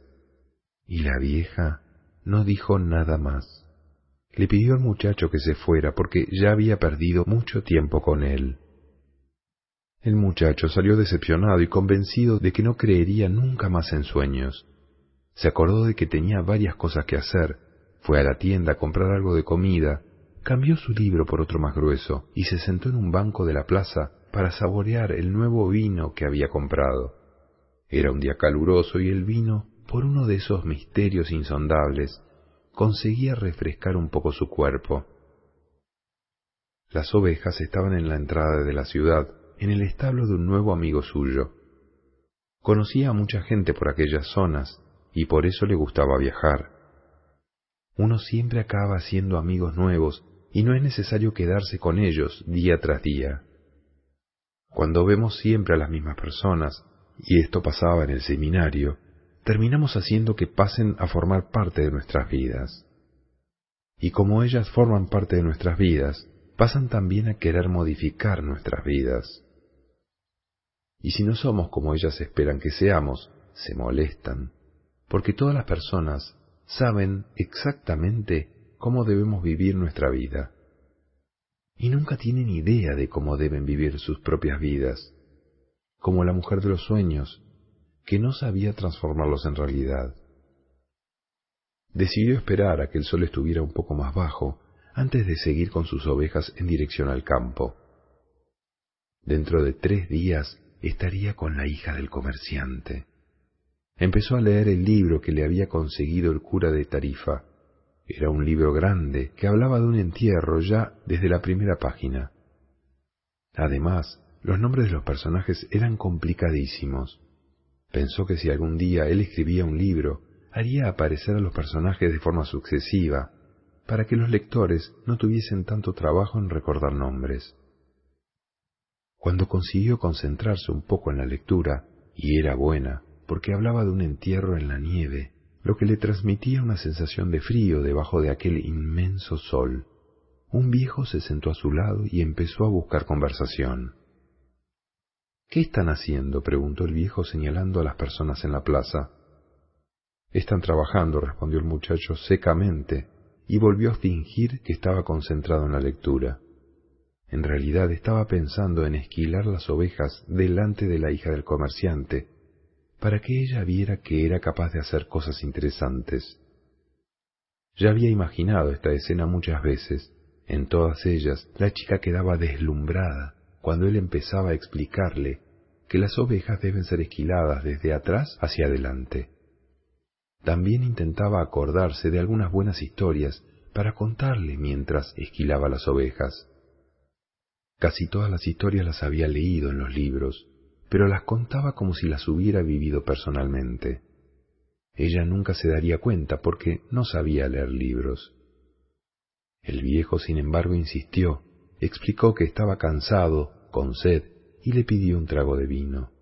Y la vieja no dijo nada más. Le pidió al muchacho que se fuera porque ya había perdido mucho tiempo con él. El muchacho salió decepcionado y convencido de que no creería nunca más en sueños. Se acordó de que tenía varias cosas que hacer, fue a la tienda a comprar algo de comida, cambió su libro por otro más grueso y se sentó en un banco de la plaza para saborear el nuevo vino que había comprado. Era un día caluroso y el vino, por uno de esos misterios insondables, conseguía refrescar un poco su cuerpo. Las ovejas estaban en la entrada de la ciudad, en el establo de un nuevo amigo suyo. Conocía a mucha gente por aquellas zonas y por eso le gustaba viajar. Uno siempre acaba haciendo amigos nuevos y no es necesario quedarse con ellos día tras día. Cuando vemos siempre a las mismas personas, y esto pasaba en el seminario, terminamos haciendo que pasen a formar parte de nuestras vidas. Y como ellas forman parte de nuestras vidas, pasan también a querer modificar nuestras vidas. Y si no somos como ellas esperan que seamos, se molestan, porque todas las personas saben exactamente cómo debemos vivir nuestra vida. Y nunca tienen idea de cómo deben vivir sus propias vidas, como la mujer de los sueños, que no sabía transformarlos en realidad. Decidió esperar a que el sol estuviera un poco más bajo antes de seguir con sus ovejas en dirección al campo. Dentro de tres días estaría con la hija del comerciante. Empezó a leer el libro que le había conseguido el cura de Tarifa. Era un libro grande que hablaba de un entierro ya desde la primera página. Además, los nombres de los personajes eran complicadísimos. Pensó que si algún día él escribía un libro, haría aparecer a los personajes de forma sucesiva, para que los lectores no tuviesen tanto trabajo en recordar nombres. Cuando consiguió concentrarse un poco en la lectura, y era buena, porque hablaba de un entierro en la nieve, lo que le transmitía una sensación de frío debajo de aquel inmenso sol, un viejo se sentó a su lado y empezó a buscar conversación. ¿Qué están haciendo? preguntó el viejo señalando a las personas en la plaza. Están trabajando, respondió el muchacho secamente, y volvió a fingir que estaba concentrado en la lectura. En realidad estaba pensando en esquilar las ovejas delante de la hija del comerciante, para que ella viera que era capaz de hacer cosas interesantes. Ya había imaginado esta escena muchas veces. En todas ellas la chica quedaba deslumbrada cuando él empezaba a explicarle que las ovejas deben ser esquiladas desde atrás hacia adelante. También intentaba acordarse de algunas buenas historias para contarle mientras esquilaba las ovejas. Casi todas las historias las había leído en los libros, pero las contaba como si las hubiera vivido personalmente. Ella nunca se daría cuenta porque no sabía leer libros. El viejo, sin embargo, insistió, explicó que estaba cansado, con sed, y le pidió un trago de vino.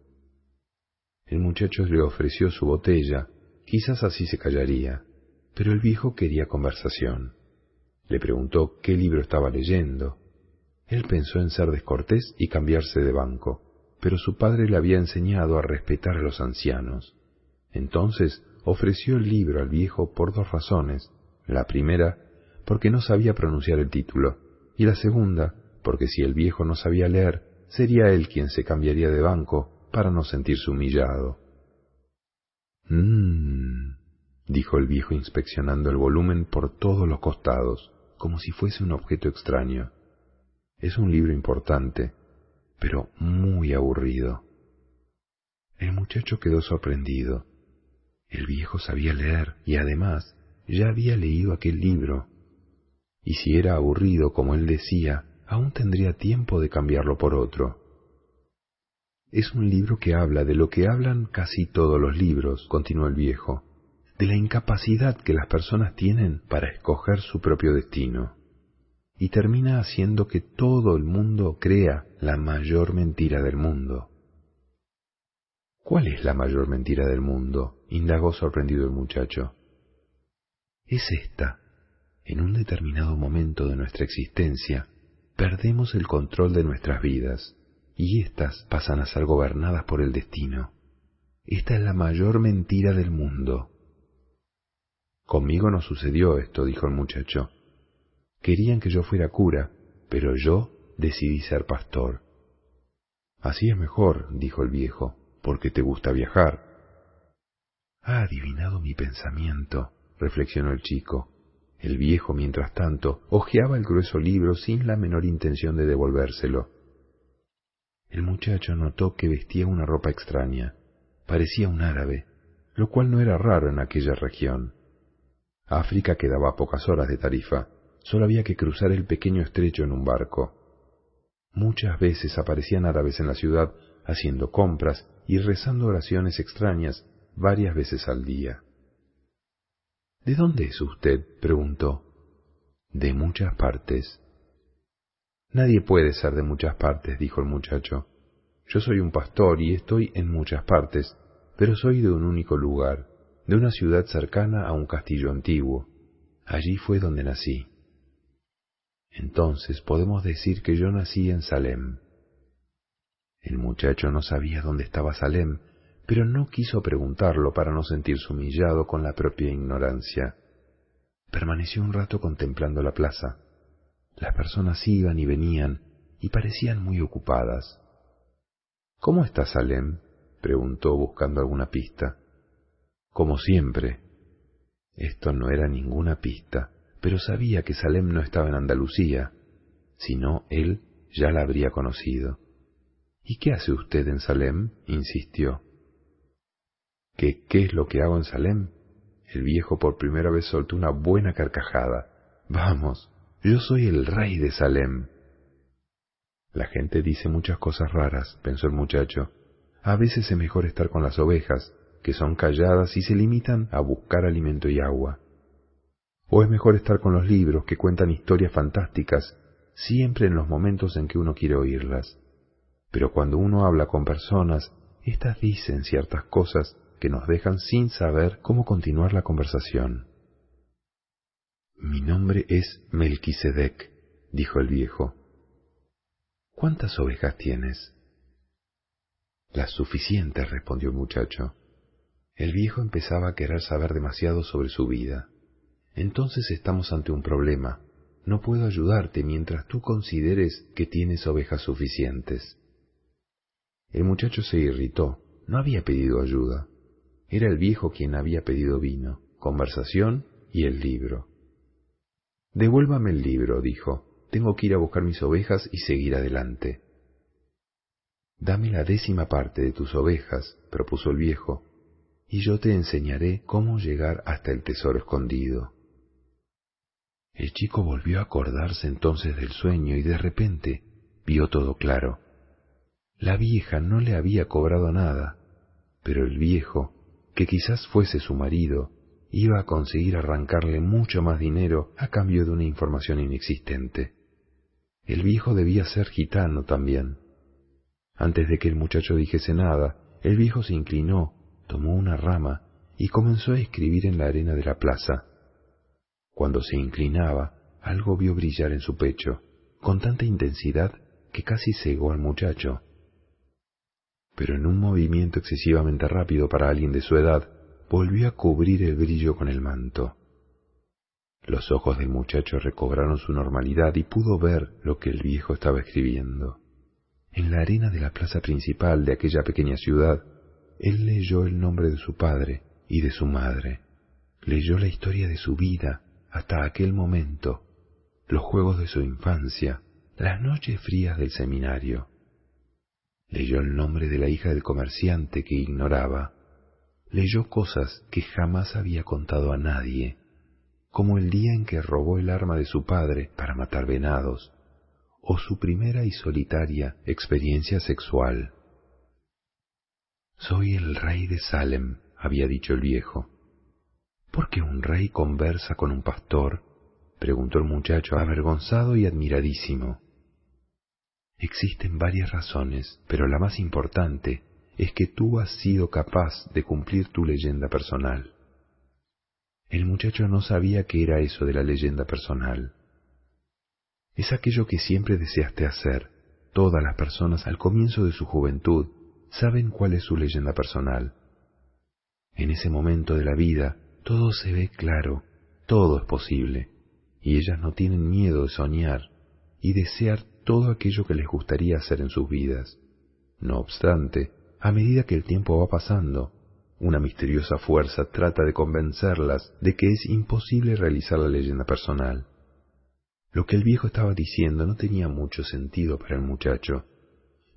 El muchacho le ofreció su botella, Quizás así se callaría, pero el viejo quería conversación. Le preguntó qué libro estaba leyendo. Él pensó en ser descortés y cambiarse de banco, pero su padre le había enseñado a respetar a los ancianos. Entonces ofreció el libro al viejo por dos razones. La primera, porque no sabía pronunciar el título, y la segunda, porque si el viejo no sabía leer, sería él quien se cambiaría de banco para no sentirse humillado. Mmm, dijo el viejo inspeccionando el volumen por todos los costados, como si fuese un objeto extraño. Es un libro importante, pero muy aburrido. El muchacho quedó sorprendido. El viejo sabía leer y además ya había leído aquel libro. Y si era aburrido, como él decía, aún tendría tiempo de cambiarlo por otro. Es un libro que habla de lo que hablan casi todos los libros, continuó el viejo, de la incapacidad que las personas tienen para escoger su propio destino. Y termina haciendo que todo el mundo crea la mayor mentira del mundo. ¿Cuál es la mayor mentira del mundo? indagó sorprendido el muchacho. Es esta. En un determinado momento de nuestra existencia, perdemos el control de nuestras vidas y éstas pasan a ser gobernadas por el destino. Esta es la mayor mentira del mundo. Conmigo no sucedió esto, dijo el muchacho. Querían que yo fuera cura, pero yo decidí ser pastor. Así es mejor, dijo el viejo, porque te gusta viajar. Ha adivinado mi pensamiento, reflexionó el chico. El viejo, mientras tanto, hojeaba el grueso libro sin la menor intención de devolvérselo. El muchacho notó que vestía una ropa extraña. Parecía un árabe, lo cual no era raro en aquella región. África quedaba a pocas horas de Tarifa. Solo había que cruzar el pequeño estrecho en un barco. Muchas veces aparecían árabes en la ciudad haciendo compras y rezando oraciones extrañas varias veces al día. ¿De dónde es usted? preguntó. De muchas partes. Nadie puede ser de muchas partes, dijo el muchacho. Yo soy un pastor y estoy en muchas partes, pero soy de un único lugar, de una ciudad cercana a un castillo antiguo. Allí fue donde nací. Entonces podemos decir que yo nací en Salem. El muchacho no sabía dónde estaba Salem, pero no quiso preguntarlo para no sentirse humillado con la propia ignorancia. Permaneció un rato contemplando la plaza. Las personas iban y venían y parecían muy ocupadas. ¿Cómo está Salem? preguntó buscando alguna pista. Como siempre. Esto no era ninguna pista, pero sabía que Salem no estaba en Andalucía, sino él ya la habría conocido. ¿Y qué hace usted en Salem? insistió. ¿Qué, qué es lo que hago en Salem? El viejo por primera vez soltó una buena carcajada. Vamos, yo soy el rey de Salem. La gente dice muchas cosas raras, pensó el muchacho. A veces es mejor estar con las ovejas, que son calladas y se limitan a buscar alimento y agua. O es mejor estar con los libros que cuentan historias fantásticas, siempre en los momentos en que uno quiere oírlas. Pero cuando uno habla con personas, éstas dicen ciertas cosas que nos dejan sin saber cómo continuar la conversación. Mi nombre es Melquisedec, dijo el viejo. ¿Cuántas ovejas tienes? Las suficientes, respondió el muchacho. El viejo empezaba a querer saber demasiado sobre su vida. Entonces estamos ante un problema. No puedo ayudarte mientras tú consideres que tienes ovejas suficientes. El muchacho se irritó. No había pedido ayuda. Era el viejo quien había pedido vino, conversación y el libro. Devuélvame el libro, dijo. Tengo que ir a buscar mis ovejas y seguir adelante. Dame la décima parte de tus ovejas, propuso el viejo, y yo te enseñaré cómo llegar hasta el tesoro escondido. El chico volvió a acordarse entonces del sueño y de repente vio todo claro. La vieja no le había cobrado nada, pero el viejo, que quizás fuese su marido, iba a conseguir arrancarle mucho más dinero a cambio de una información inexistente. El viejo debía ser gitano también. Antes de que el muchacho dijese nada, el viejo se inclinó, tomó una rama y comenzó a escribir en la arena de la plaza. Cuando se inclinaba, algo vio brillar en su pecho, con tanta intensidad que casi cegó al muchacho. Pero en un movimiento excesivamente rápido para alguien de su edad, volvió a cubrir el brillo con el manto. Los ojos del muchacho recobraron su normalidad y pudo ver lo que el viejo estaba escribiendo. En la arena de la plaza principal de aquella pequeña ciudad, él leyó el nombre de su padre y de su madre. Leyó la historia de su vida hasta aquel momento, los juegos de su infancia, las noches frías del seminario. Leyó el nombre de la hija del comerciante que ignoraba. Leyó cosas que jamás había contado a nadie como el día en que robó el arma de su padre para matar venados, o su primera y solitaria experiencia sexual. Soy el rey de Salem, había dicho el viejo. ¿Por qué un rey conversa con un pastor? preguntó el muchacho avergonzado y admiradísimo. Existen varias razones, pero la más importante es que tú has sido capaz de cumplir tu leyenda personal. El muchacho no sabía qué era eso de la leyenda personal. Es aquello que siempre deseaste hacer. Todas las personas al comienzo de su juventud saben cuál es su leyenda personal. En ese momento de la vida todo se ve claro, todo es posible, y ellas no tienen miedo de soñar y desear todo aquello que les gustaría hacer en sus vidas. No obstante, a medida que el tiempo va pasando, una misteriosa fuerza trata de convencerlas de que es imposible realizar la leyenda personal. Lo que el viejo estaba diciendo no tenía mucho sentido para el muchacho,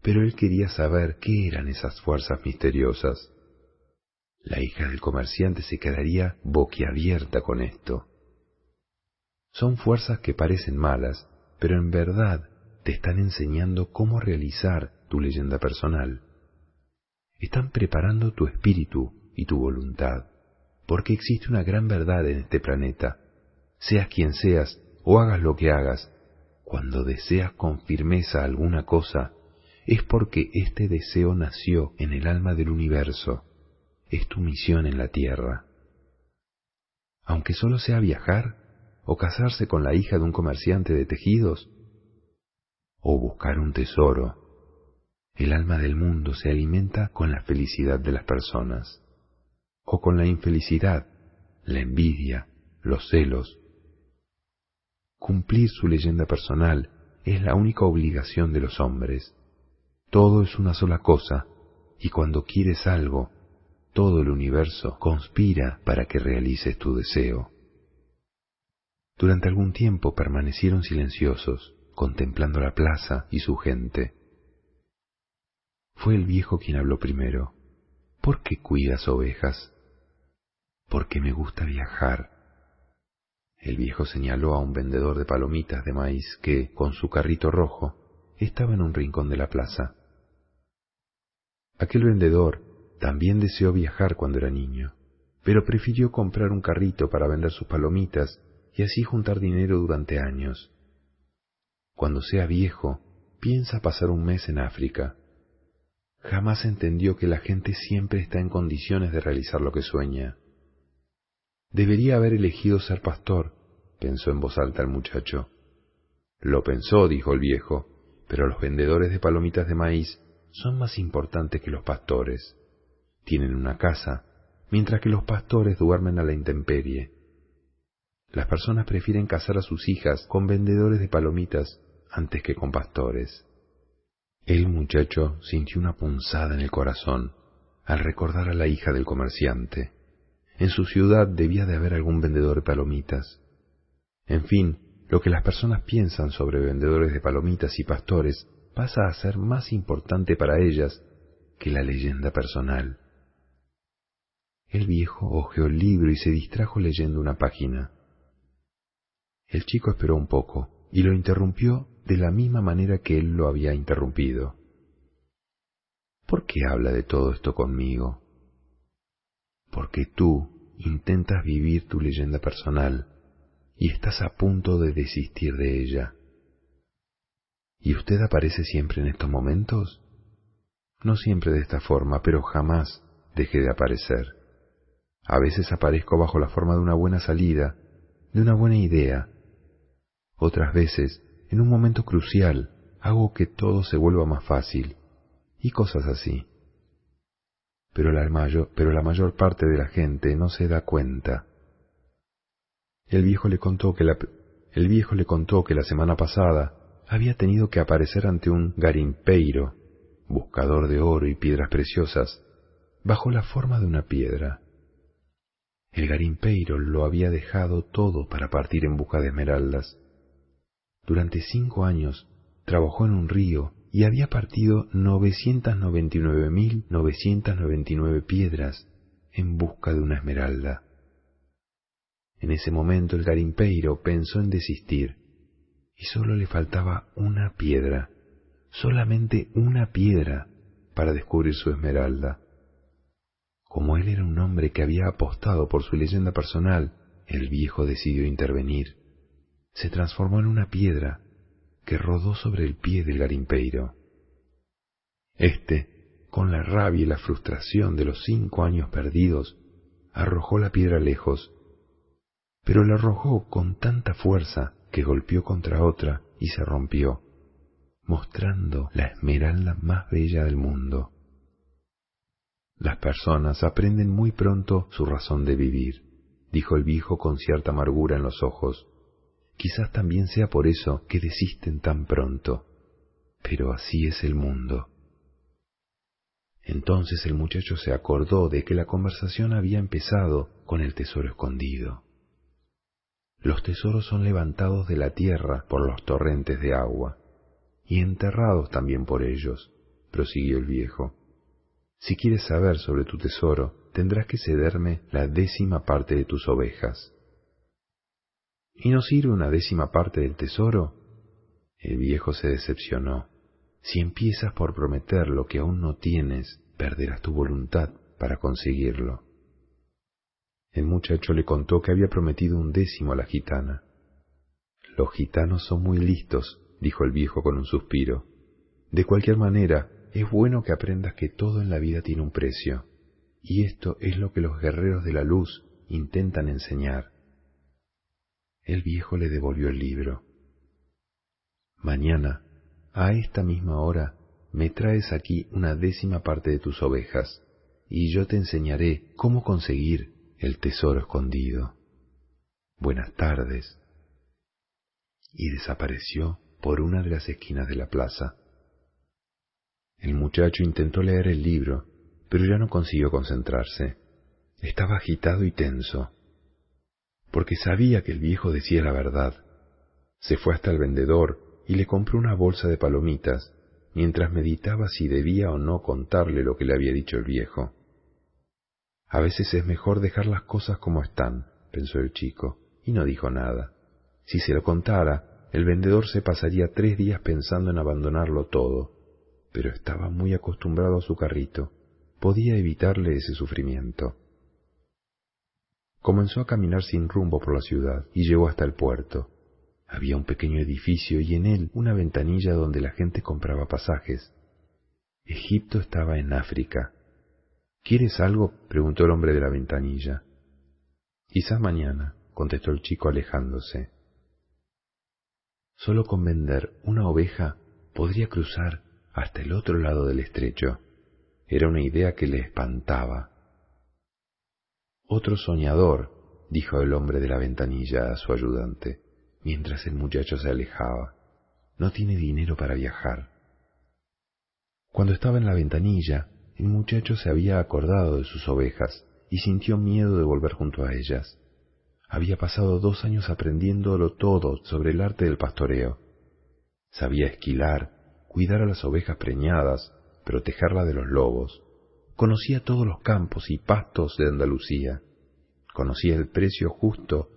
pero él quería saber qué eran esas fuerzas misteriosas. La hija del comerciante se quedaría boquiabierta con esto. Son fuerzas que parecen malas, pero en verdad te están enseñando cómo realizar tu leyenda personal. Están preparando tu espíritu y tu voluntad, porque existe una gran verdad en este planeta. Seas quien seas o hagas lo que hagas, cuando deseas con firmeza alguna cosa, es porque este deseo nació en el alma del universo. Es tu misión en la tierra. Aunque solo sea viajar, o casarse con la hija de un comerciante de tejidos, o buscar un tesoro, el alma del mundo se alimenta con la felicidad de las personas, o con la infelicidad, la envidia, los celos. Cumplir su leyenda personal es la única obligación de los hombres. Todo es una sola cosa, y cuando quieres algo, todo el universo conspira para que realices tu deseo. Durante algún tiempo permanecieron silenciosos, contemplando la plaza y su gente. Fue el viejo quien habló primero. ¿Por qué cuidas ovejas? Porque me gusta viajar. El viejo señaló a un vendedor de palomitas de maíz que, con su carrito rojo, estaba en un rincón de la plaza. Aquel vendedor también deseó viajar cuando era niño, pero prefirió comprar un carrito para vender sus palomitas y así juntar dinero durante años. Cuando sea viejo, piensa pasar un mes en África. Jamás entendió que la gente siempre está en condiciones de realizar lo que sueña. Debería haber elegido ser pastor, pensó en voz alta el muchacho. Lo pensó, dijo el viejo, pero los vendedores de palomitas de maíz son más importantes que los pastores. Tienen una casa, mientras que los pastores duermen a la intemperie. Las personas prefieren casar a sus hijas con vendedores de palomitas antes que con pastores. El muchacho sintió una punzada en el corazón al recordar a la hija del comerciante. En su ciudad debía de haber algún vendedor de palomitas. En fin, lo que las personas piensan sobre vendedores de palomitas y pastores pasa a ser más importante para ellas que la leyenda personal. El viejo hojeó el libro y se distrajo leyendo una página. El chico esperó un poco y lo interrumpió de la misma manera que él lo había interrumpido. ¿Por qué habla de todo esto conmigo? Porque tú intentas vivir tu leyenda personal y estás a punto de desistir de ella. ¿Y usted aparece siempre en estos momentos? No siempre de esta forma, pero jamás deje de aparecer. A veces aparezco bajo la forma de una buena salida, de una buena idea. Otras veces, en un momento crucial, hago que todo se vuelva más fácil, y cosas así. Pero la, mayor, parte de la gente no se da cuenta. El viejo le contó que la, el viejo le contó que la semana pasada había tenido que aparecer ante un garimpeiro, buscador de oro y piedras preciosas, bajo la forma de una piedra. El garimpeiro lo había dejado todo para partir en busca de esmeraldas. Durante cinco años trabajó en un río y había partido 999.999 piedras en busca de una esmeralda. En ese momento el garimpeiro pensó en desistir, y solo le faltaba una piedra, solamente una piedra para descubrir su esmeralda. Como él era un hombre que había apostado por su leyenda personal, el viejo decidió intervenir. Se transformó en una piedra que rodó sobre el pie del garimpeiro. Este, con la rabia y la frustración de los cinco años perdidos, arrojó la piedra lejos pero la arrojó con tanta fuerza que golpeó contra otra y se rompió, mostrando la esmeralda más bella del mundo. Las personas aprenden muy pronto su razón de vivir, dijo el viejo con cierta amargura en los ojos. Quizás también sea por eso que desisten tan pronto, pero así es el mundo. Entonces el muchacho se acordó de que la conversación había empezado con el tesoro escondido. Los tesoros son levantados de la tierra por los torrentes de agua, y enterrados también por ellos, prosiguió el viejo. Si quieres saber sobre tu tesoro, tendrás que cederme la décima parte de tus ovejas. ¿Y no sirve una décima parte del tesoro? El viejo se decepcionó. Si empiezas por prometer lo que aún no tienes, perderás tu voluntad para conseguirlo. El muchacho le contó que había prometido un décimo a la gitana. Los gitanos son muy listos, dijo el viejo con un suspiro. De cualquier manera, es bueno que aprendas que todo en la vida tiene un precio, y esto es lo que los guerreros de la luz intentan enseñar. El viejo le devolvió el libro. Mañana, a esta misma hora, me traes aquí una décima parte de tus ovejas, y yo te enseñaré cómo conseguir el tesoro escondido. Buenas tardes. Y desapareció por una de las esquinas de la plaza. El muchacho intentó leer el libro, pero ya no consiguió concentrarse. Estaba agitado y tenso, porque sabía que el viejo decía la verdad. Se fue hasta el vendedor y le compró una bolsa de palomitas, mientras meditaba si debía o no contarle lo que le había dicho el viejo. A veces es mejor dejar las cosas como están, pensó el chico, y no dijo nada. Si se lo contara, el vendedor se pasaría tres días pensando en abandonarlo todo, pero estaba muy acostumbrado a su carrito, podía evitarle ese sufrimiento. Comenzó a caminar sin rumbo por la ciudad y llegó hasta el puerto. Había un pequeño edificio y en él una ventanilla donde la gente compraba pasajes. Egipto estaba en África, ¿Quieres algo? preguntó el hombre de la ventanilla. Quizás mañana, contestó el chico alejándose. Solo con vender una oveja podría cruzar hasta el otro lado del estrecho. Era una idea que le espantaba. Otro soñador, dijo el hombre de la ventanilla a su ayudante, mientras el muchacho se alejaba. No tiene dinero para viajar. Cuando estaba en la ventanilla, el muchacho se había acordado de sus ovejas y sintió miedo de volver junto a ellas. Había pasado dos años aprendiéndolo todo sobre el arte del pastoreo. Sabía esquilar, cuidar a las ovejas preñadas, protegerla de los lobos. Conocía todos los campos y pastos de Andalucía. Conocía el precio justo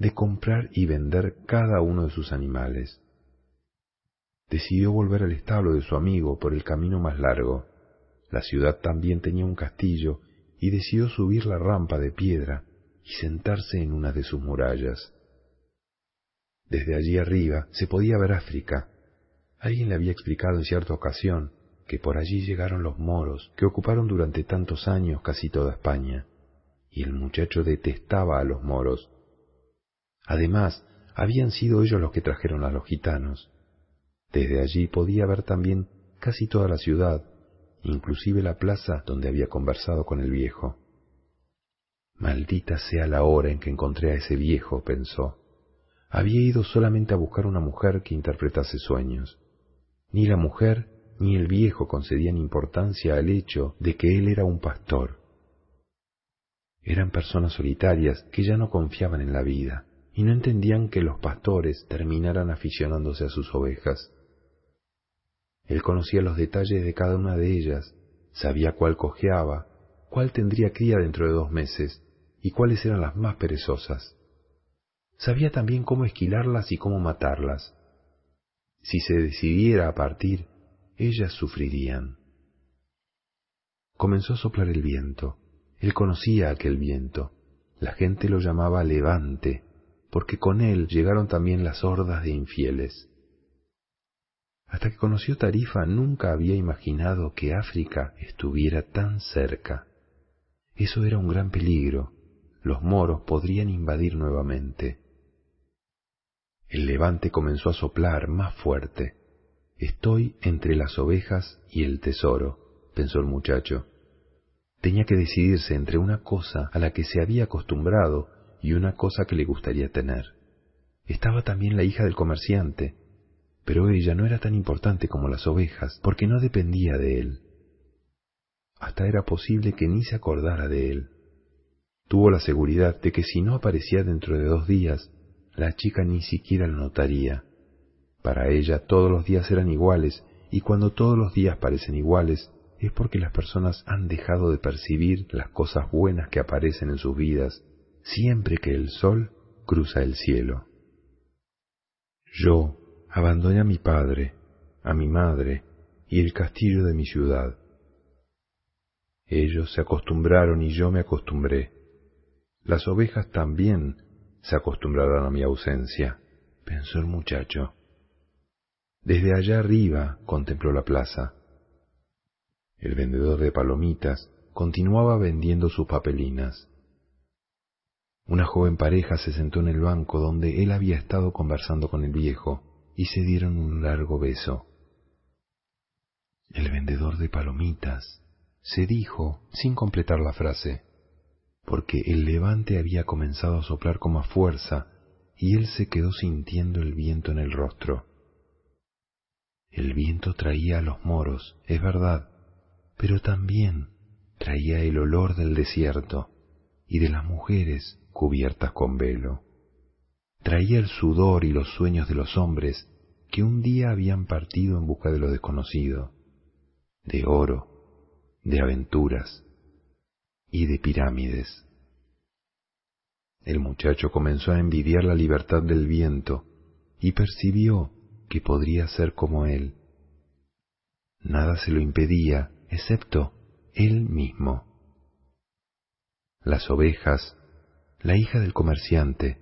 de comprar y vender cada uno de sus animales. Decidió volver al establo de su amigo por el camino más largo la ciudad también tenía un castillo y decidió subir la rampa de piedra y sentarse en una de sus murallas. Desde allí arriba se podía ver África. Alguien le había explicado en cierta ocasión que por allí llegaron los moros que ocuparon durante tantos años casi toda España, y el muchacho detestaba a los moros. Además, habían sido ellos los que trajeron a los gitanos. Desde allí podía ver también casi toda la ciudad, inclusive la plaza donde había conversado con el viejo. Maldita sea la hora en que encontré a ese viejo, pensó. Había ido solamente a buscar una mujer que interpretase sueños. Ni la mujer ni el viejo concedían importancia al hecho de que él era un pastor. Eran personas solitarias que ya no confiaban en la vida y no entendían que los pastores terminaran aficionándose a sus ovejas. Él conocía los detalles de cada una de ellas, sabía cuál cojeaba, cuál tendría cría dentro de dos meses y cuáles eran las más perezosas. Sabía también cómo esquilarlas y cómo matarlas. Si se decidiera a partir, ellas sufrirían. Comenzó a soplar el viento. Él conocía aquel viento. La gente lo llamaba levante, porque con él llegaron también las hordas de infieles. Hasta que conoció Tarifa nunca había imaginado que África estuviera tan cerca. Eso era un gran peligro. Los moros podrían invadir nuevamente. El levante comenzó a soplar más fuerte. Estoy entre las ovejas y el tesoro, pensó el muchacho. Tenía que decidirse entre una cosa a la que se había acostumbrado y una cosa que le gustaría tener. Estaba también la hija del comerciante, pero ella no era tan importante como las ovejas, porque no dependía de él. Hasta era posible que ni se acordara de él. Tuvo la seguridad de que si no aparecía dentro de dos días, la chica ni siquiera lo notaría. Para ella todos los días eran iguales, y cuando todos los días parecen iguales, es porque las personas han dejado de percibir las cosas buenas que aparecen en sus vidas siempre que el sol cruza el cielo. Yo abandoné a mi padre, a mi madre y el castillo de mi ciudad. Ellos se acostumbraron y yo me acostumbré. Las ovejas también se acostumbraron a mi ausencia, pensó el muchacho. Desde allá arriba contempló la plaza. El vendedor de palomitas continuaba vendiendo sus papelinas. Una joven pareja se sentó en el banco donde él había estado conversando con el viejo y se dieron un largo beso. El vendedor de palomitas se dijo sin completar la frase, porque el levante había comenzado a soplar con más fuerza y él se quedó sintiendo el viento en el rostro. El viento traía a los moros, es verdad, pero también traía el olor del desierto y de las mujeres cubiertas con velo. Traía el sudor y los sueños de los hombres que un día habían partido en busca de lo desconocido, de oro, de aventuras y de pirámides. El muchacho comenzó a envidiar la libertad del viento y percibió que podría ser como él. Nada se lo impedía, excepto él mismo. Las ovejas, la hija del comerciante,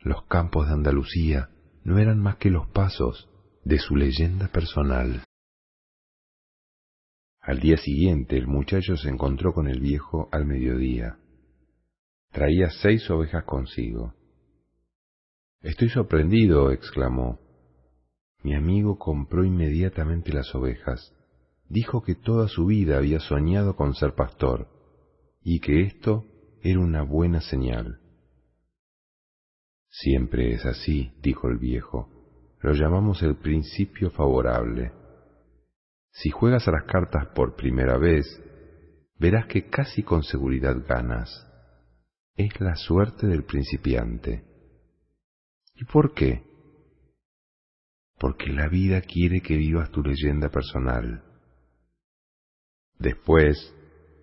los campos de Andalucía no eran más que los pasos de su leyenda personal. Al día siguiente el muchacho se encontró con el viejo al mediodía. Traía seis ovejas consigo. Estoy sorprendido, exclamó. Mi amigo compró inmediatamente las ovejas. Dijo que toda su vida había soñado con ser pastor y que esto era una buena señal. Siempre es así, dijo el viejo. Lo llamamos el principio favorable. Si juegas a las cartas por primera vez, verás que casi con seguridad ganas. Es la suerte del principiante. ¿Y por qué? porque la vida quiere que vivas tu leyenda personal. Después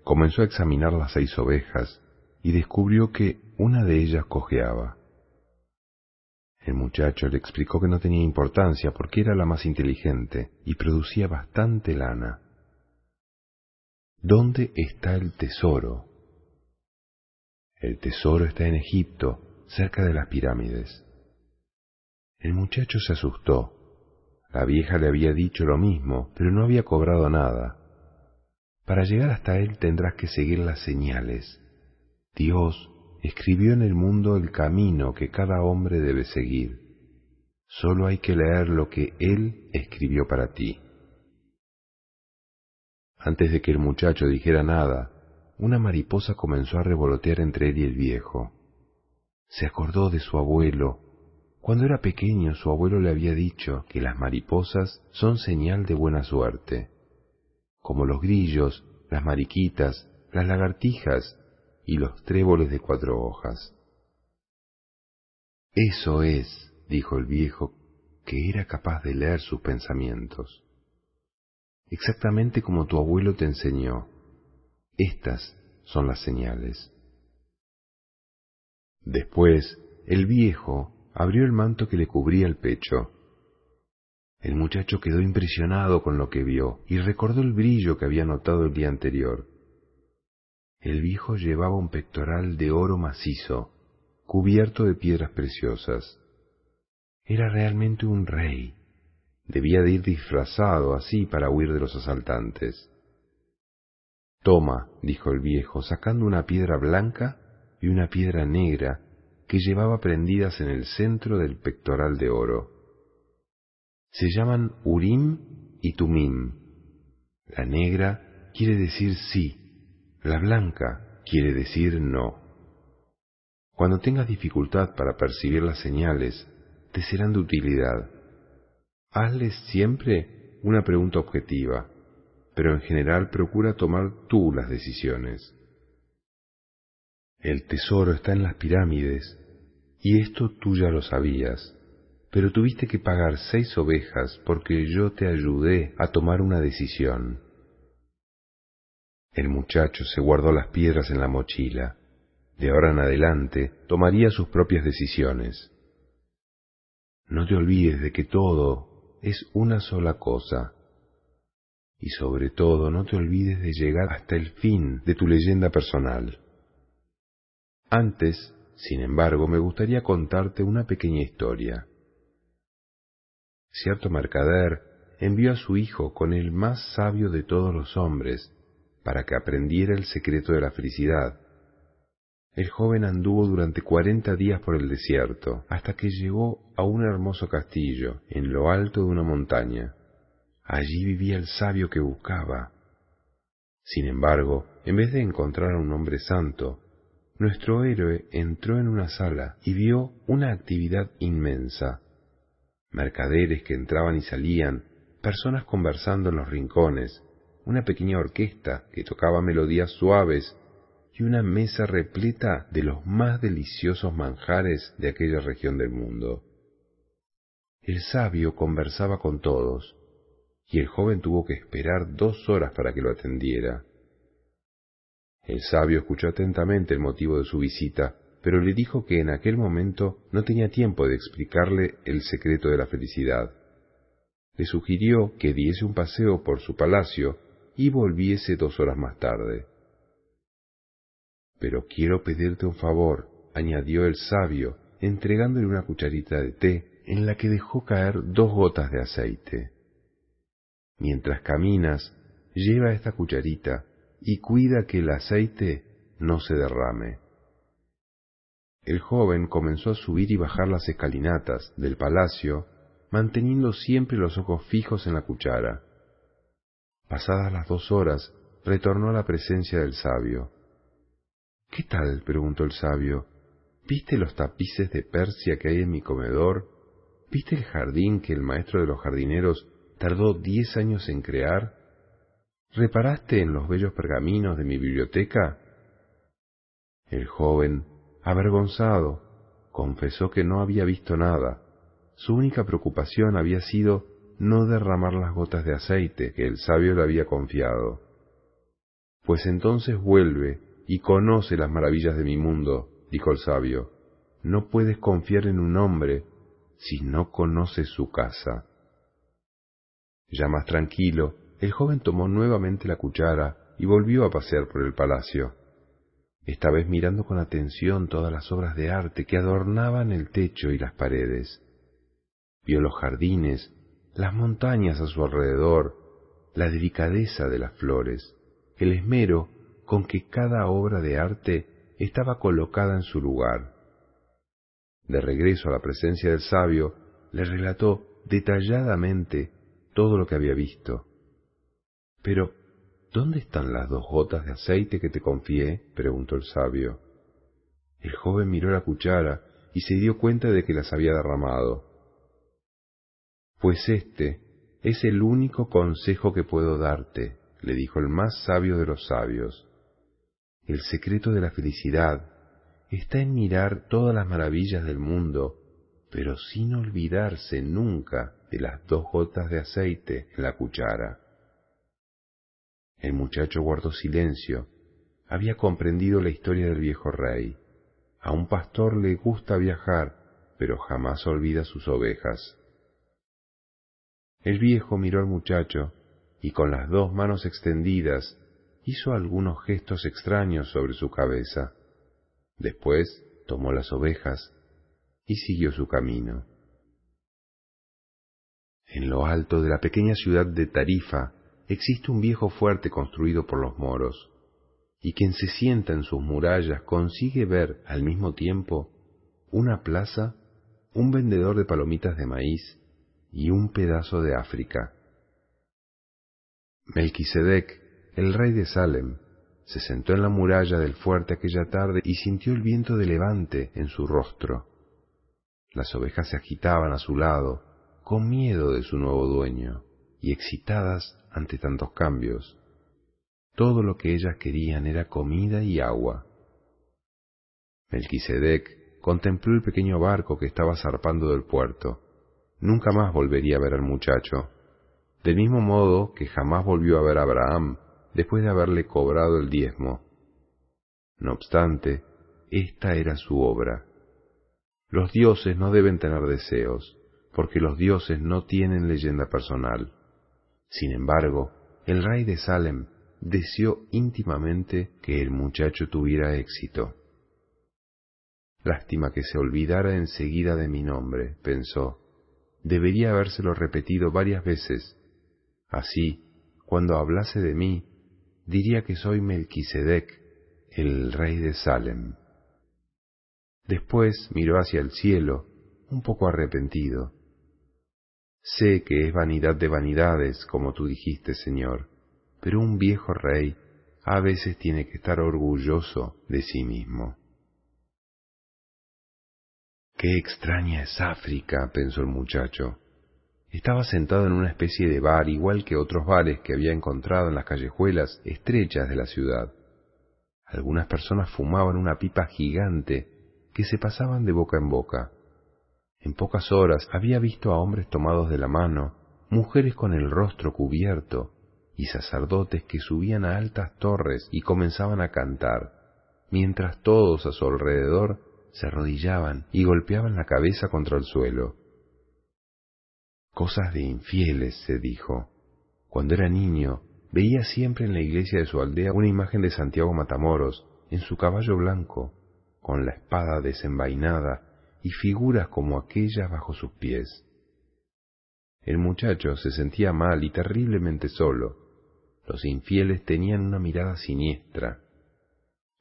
comenzó a examinar las seis ovejas y descubrió que una de ellas cojeaba. El muchacho le explicó que no tenía importancia porque era la más inteligente y producía bastante lana. ¿Dónde está el tesoro? El tesoro está en Egipto, cerca de las pirámides. El muchacho se asustó la vieja le había dicho lo mismo, pero no había cobrado nada. Para llegar hasta él tendrás que seguir las señales. Dios escribió en el mundo el camino que cada hombre debe seguir. Solo hay que leer lo que Él escribió para ti. Antes de que el muchacho dijera nada, una mariposa comenzó a revolotear entre él y el viejo. Se acordó de su abuelo cuando era pequeño su abuelo le había dicho que las mariposas son señal de buena suerte, como los grillos, las mariquitas, las lagartijas y los tréboles de cuatro hojas. Eso es, dijo el viejo, que era capaz de leer sus pensamientos. Exactamente como tu abuelo te enseñó. Estas son las señales. Después, el viejo abrió el manto que le cubría el pecho. El muchacho quedó impresionado con lo que vio y recordó el brillo que había notado el día anterior. El viejo llevaba un pectoral de oro macizo, cubierto de piedras preciosas. Era realmente un rey. Debía de ir disfrazado así para huir de los asaltantes. Toma, dijo el viejo, sacando una piedra blanca y una piedra negra que llevaba prendidas en el centro del pectoral de oro. Se llaman Urim y Tumim. La negra quiere decir sí, la blanca quiere decir no. Cuando tengas dificultad para percibir las señales, te serán de utilidad. Hazles siempre una pregunta objetiva, pero en general procura tomar tú las decisiones. El tesoro está en las pirámides, y esto tú ya lo sabías, pero tuviste que pagar seis ovejas porque yo te ayudé a tomar una decisión. El muchacho se guardó las piedras en la mochila. De ahora en adelante tomaría sus propias decisiones. No te olvides de que todo es una sola cosa. Y sobre todo no te olvides de llegar hasta el fin de tu leyenda personal. Antes, sin embargo, me gustaría contarte una pequeña historia. Cierto mercader envió a su hijo con el más sabio de todos los hombres para que aprendiera el secreto de la felicidad. El joven anduvo durante cuarenta días por el desierto, hasta que llegó a un hermoso castillo, en lo alto de una montaña. Allí vivía el sabio que buscaba. Sin embargo, en vez de encontrar a un hombre santo, nuestro héroe entró en una sala y vio una actividad inmensa. Mercaderes que entraban y salían, personas conversando en los rincones, una pequeña orquesta que tocaba melodías suaves y una mesa repleta de los más deliciosos manjares de aquella región del mundo. El sabio conversaba con todos, y el joven tuvo que esperar dos horas para que lo atendiera. El sabio escuchó atentamente el motivo de su visita, pero le dijo que en aquel momento no tenía tiempo de explicarle el secreto de la felicidad. Le sugirió que diese un paseo por su palacio y volviese dos horas más tarde. Pero quiero pedirte un favor, añadió el sabio, entregándole una cucharita de té en la que dejó caer dos gotas de aceite. Mientras caminas, lleva esta cucharita y cuida que el aceite no se derrame. El joven comenzó a subir y bajar las escalinatas del palacio, manteniendo siempre los ojos fijos en la cuchara. Pasadas las dos horas, retornó a la presencia del sabio. ¿Qué tal? preguntó el sabio. ¿Viste los tapices de Persia que hay en mi comedor? ¿Viste el jardín que el maestro de los jardineros tardó diez años en crear? ¿Reparaste en los bellos pergaminos de mi biblioteca? El joven, avergonzado, confesó que no había visto nada. Su única preocupación había sido no derramar las gotas de aceite que el sabio le había confiado. Pues entonces vuelve y conoce las maravillas de mi mundo, dijo el sabio. No puedes confiar en un hombre si no conoces su casa. Ya más tranquilo, el joven tomó nuevamente la cuchara y volvió a pasear por el palacio, esta vez mirando con atención todas las obras de arte que adornaban el techo y las paredes. Vio los jardines las montañas a su alrededor, la delicadeza de las flores, el esmero con que cada obra de arte estaba colocada en su lugar. De regreso a la presencia del sabio, le relató detalladamente todo lo que había visto. Pero, ¿dónde están las dos gotas de aceite que te confié? preguntó el sabio. El joven miró la cuchara y se dio cuenta de que las había derramado. Pues este es el único consejo que puedo darte, le dijo el más sabio de los sabios. El secreto de la felicidad está en mirar todas las maravillas del mundo, pero sin olvidarse nunca de las dos gotas de aceite en la cuchara. El muchacho guardó silencio. Había comprendido la historia del viejo rey. A un pastor le gusta viajar, pero jamás olvida sus ovejas. El viejo miró al muchacho y con las dos manos extendidas hizo algunos gestos extraños sobre su cabeza. Después tomó las ovejas y siguió su camino. En lo alto de la pequeña ciudad de Tarifa existe un viejo fuerte construido por los moros, y quien se sienta en sus murallas consigue ver al mismo tiempo una plaza, un vendedor de palomitas de maíz y un pedazo de África. Melquisedec, el rey de Salem, se sentó en la muralla del fuerte aquella tarde y sintió el viento de levante en su rostro. Las ovejas se agitaban a su lado, con miedo de su nuevo dueño, y excitadas ante tantos cambios. Todo lo que ellas querían era comida y agua. Melquisedec contempló el pequeño barco que estaba zarpando del puerto nunca más volvería a ver al muchacho, del mismo modo que jamás volvió a ver a Abraham, después de haberle cobrado el diezmo. No obstante, esta era su obra. Los dioses no deben tener deseos, porque los dioses no tienen leyenda personal. Sin embargo, el rey de Salem deseó íntimamente que el muchacho tuviera éxito. Lástima que se olvidara enseguida de mi nombre, pensó. Debería habérselo repetido varias veces. Así, cuando hablase de mí, diría que soy Melquisedec, el rey de Salem. Después miró hacia el cielo, un poco arrepentido. Sé que es vanidad de vanidades, como tú dijiste, Señor, pero un viejo rey a veces tiene que estar orgulloso de sí mismo. Qué extraña es África, pensó el muchacho. Estaba sentado en una especie de bar igual que otros bares que había encontrado en las callejuelas estrechas de la ciudad. Algunas personas fumaban una pipa gigante que se pasaban de boca en boca. En pocas horas había visto a hombres tomados de la mano, mujeres con el rostro cubierto y sacerdotes que subían a altas torres y comenzaban a cantar, mientras todos a su alrededor se arrodillaban y golpeaban la cabeza contra el suelo. Cosas de infieles, se dijo. Cuando era niño, veía siempre en la iglesia de su aldea una imagen de Santiago Matamoros, en su caballo blanco, con la espada desenvainada y figuras como aquellas bajo sus pies. El muchacho se sentía mal y terriblemente solo. Los infieles tenían una mirada siniestra.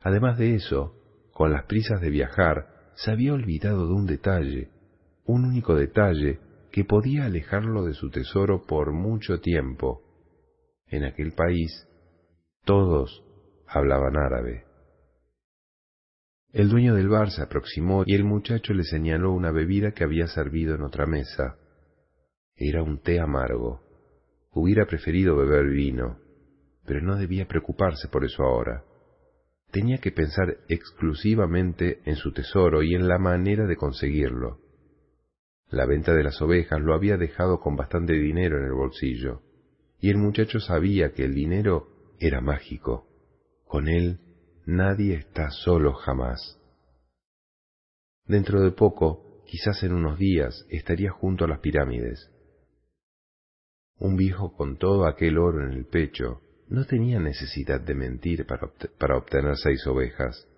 Además de eso, con las prisas de viajar, se había olvidado de un detalle, un único detalle que podía alejarlo de su tesoro por mucho tiempo. En aquel país todos hablaban árabe. El dueño del bar se aproximó y el muchacho le señaló una bebida que había servido en otra mesa. Era un té amargo. Hubiera preferido beber vino, pero no debía preocuparse por eso ahora tenía que pensar exclusivamente en su tesoro y en la manera de conseguirlo. La venta de las ovejas lo había dejado con bastante dinero en el bolsillo, y el muchacho sabía que el dinero era mágico. Con él nadie está solo jamás. Dentro de poco, quizás en unos días, estaría junto a las pirámides. Un viejo con todo aquel oro en el pecho, no tenía necesidad de mentir para, obtener seis ovejas.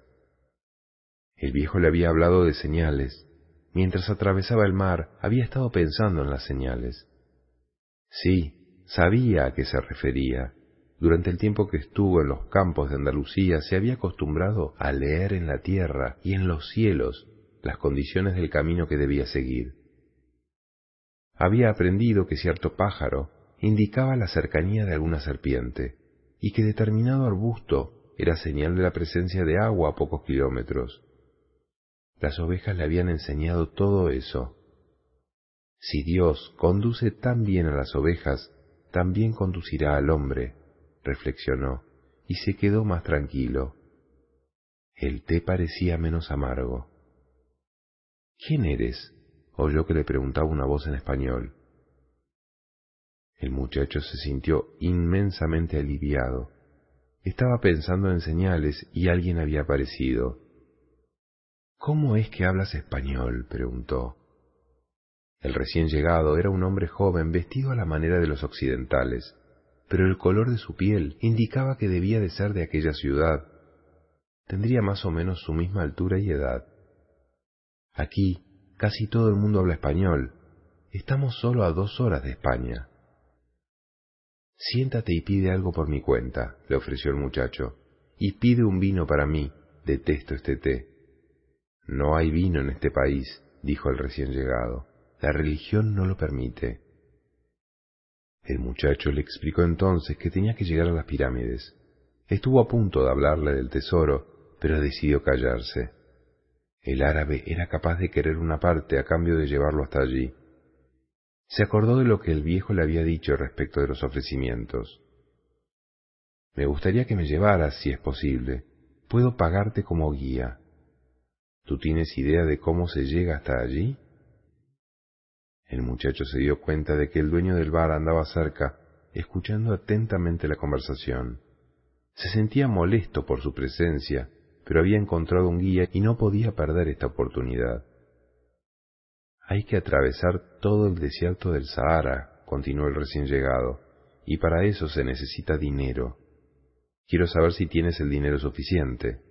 El viejo le había hablado de señales. Mientras atravesaba el mar, había estado pensando en las señales. Sí, sabía a qué se refería. Durante el tiempo que estuvo en los campos de Andalucía se había acostumbrado a leer en la tierra y en los cielos las condiciones del camino que debía seguir. Había aprendido que cierto pájaro indicaba la cercanía de alguna serpiente, y que determinado arbusto era señal de la presencia de agua a pocos kilómetros. Las ovejas le habían enseñado todo eso. Si Dios conduce tan bien a las ovejas, también conducirá al hombre, reflexionó, y se quedó más tranquilo. El té parecía menos amargo. ¿Quién eres? oyó que le preguntaba una voz en español. El muchacho se sintió inmensamente aliviado. Estaba pensando en señales y alguien había aparecido. ¿Cómo es que hablas español? preguntó. El recién llegado era un hombre joven vestido a la manera de los occidentales, pero el color de su piel indicaba que debía de ser de aquella ciudad. Tendría más o menos su misma altura y edad. Aquí casi todo el mundo habla español. Estamos solo a dos horas de España. Siéntate y pide algo por mi cuenta, le ofreció el muchacho, y pide un vino para mí, detesto este té. No hay vino en este país, dijo el recién llegado. La religión no lo permite. El muchacho le explicó entonces que tenía que llegar a las pirámides. Estuvo a punto de hablarle del tesoro, pero decidió callarse. El árabe era capaz de querer una parte a cambio de llevarlo hasta allí. Se acordó de lo que el viejo le había dicho respecto de los ofrecimientos. Me gustaría que me llevaras, si es posible. Puedo pagarte como guía. ¿Tú tienes idea de cómo se llega hasta allí? El muchacho se dio cuenta de que el dueño del bar andaba cerca, escuchando atentamente la conversación. Se sentía molesto por su presencia, pero había encontrado un guía y no podía perder esta oportunidad. Hay que atravesar todo el desierto del Sahara, continuó el recién llegado, y para eso se necesita dinero. Quiero saber si tienes el dinero suficiente.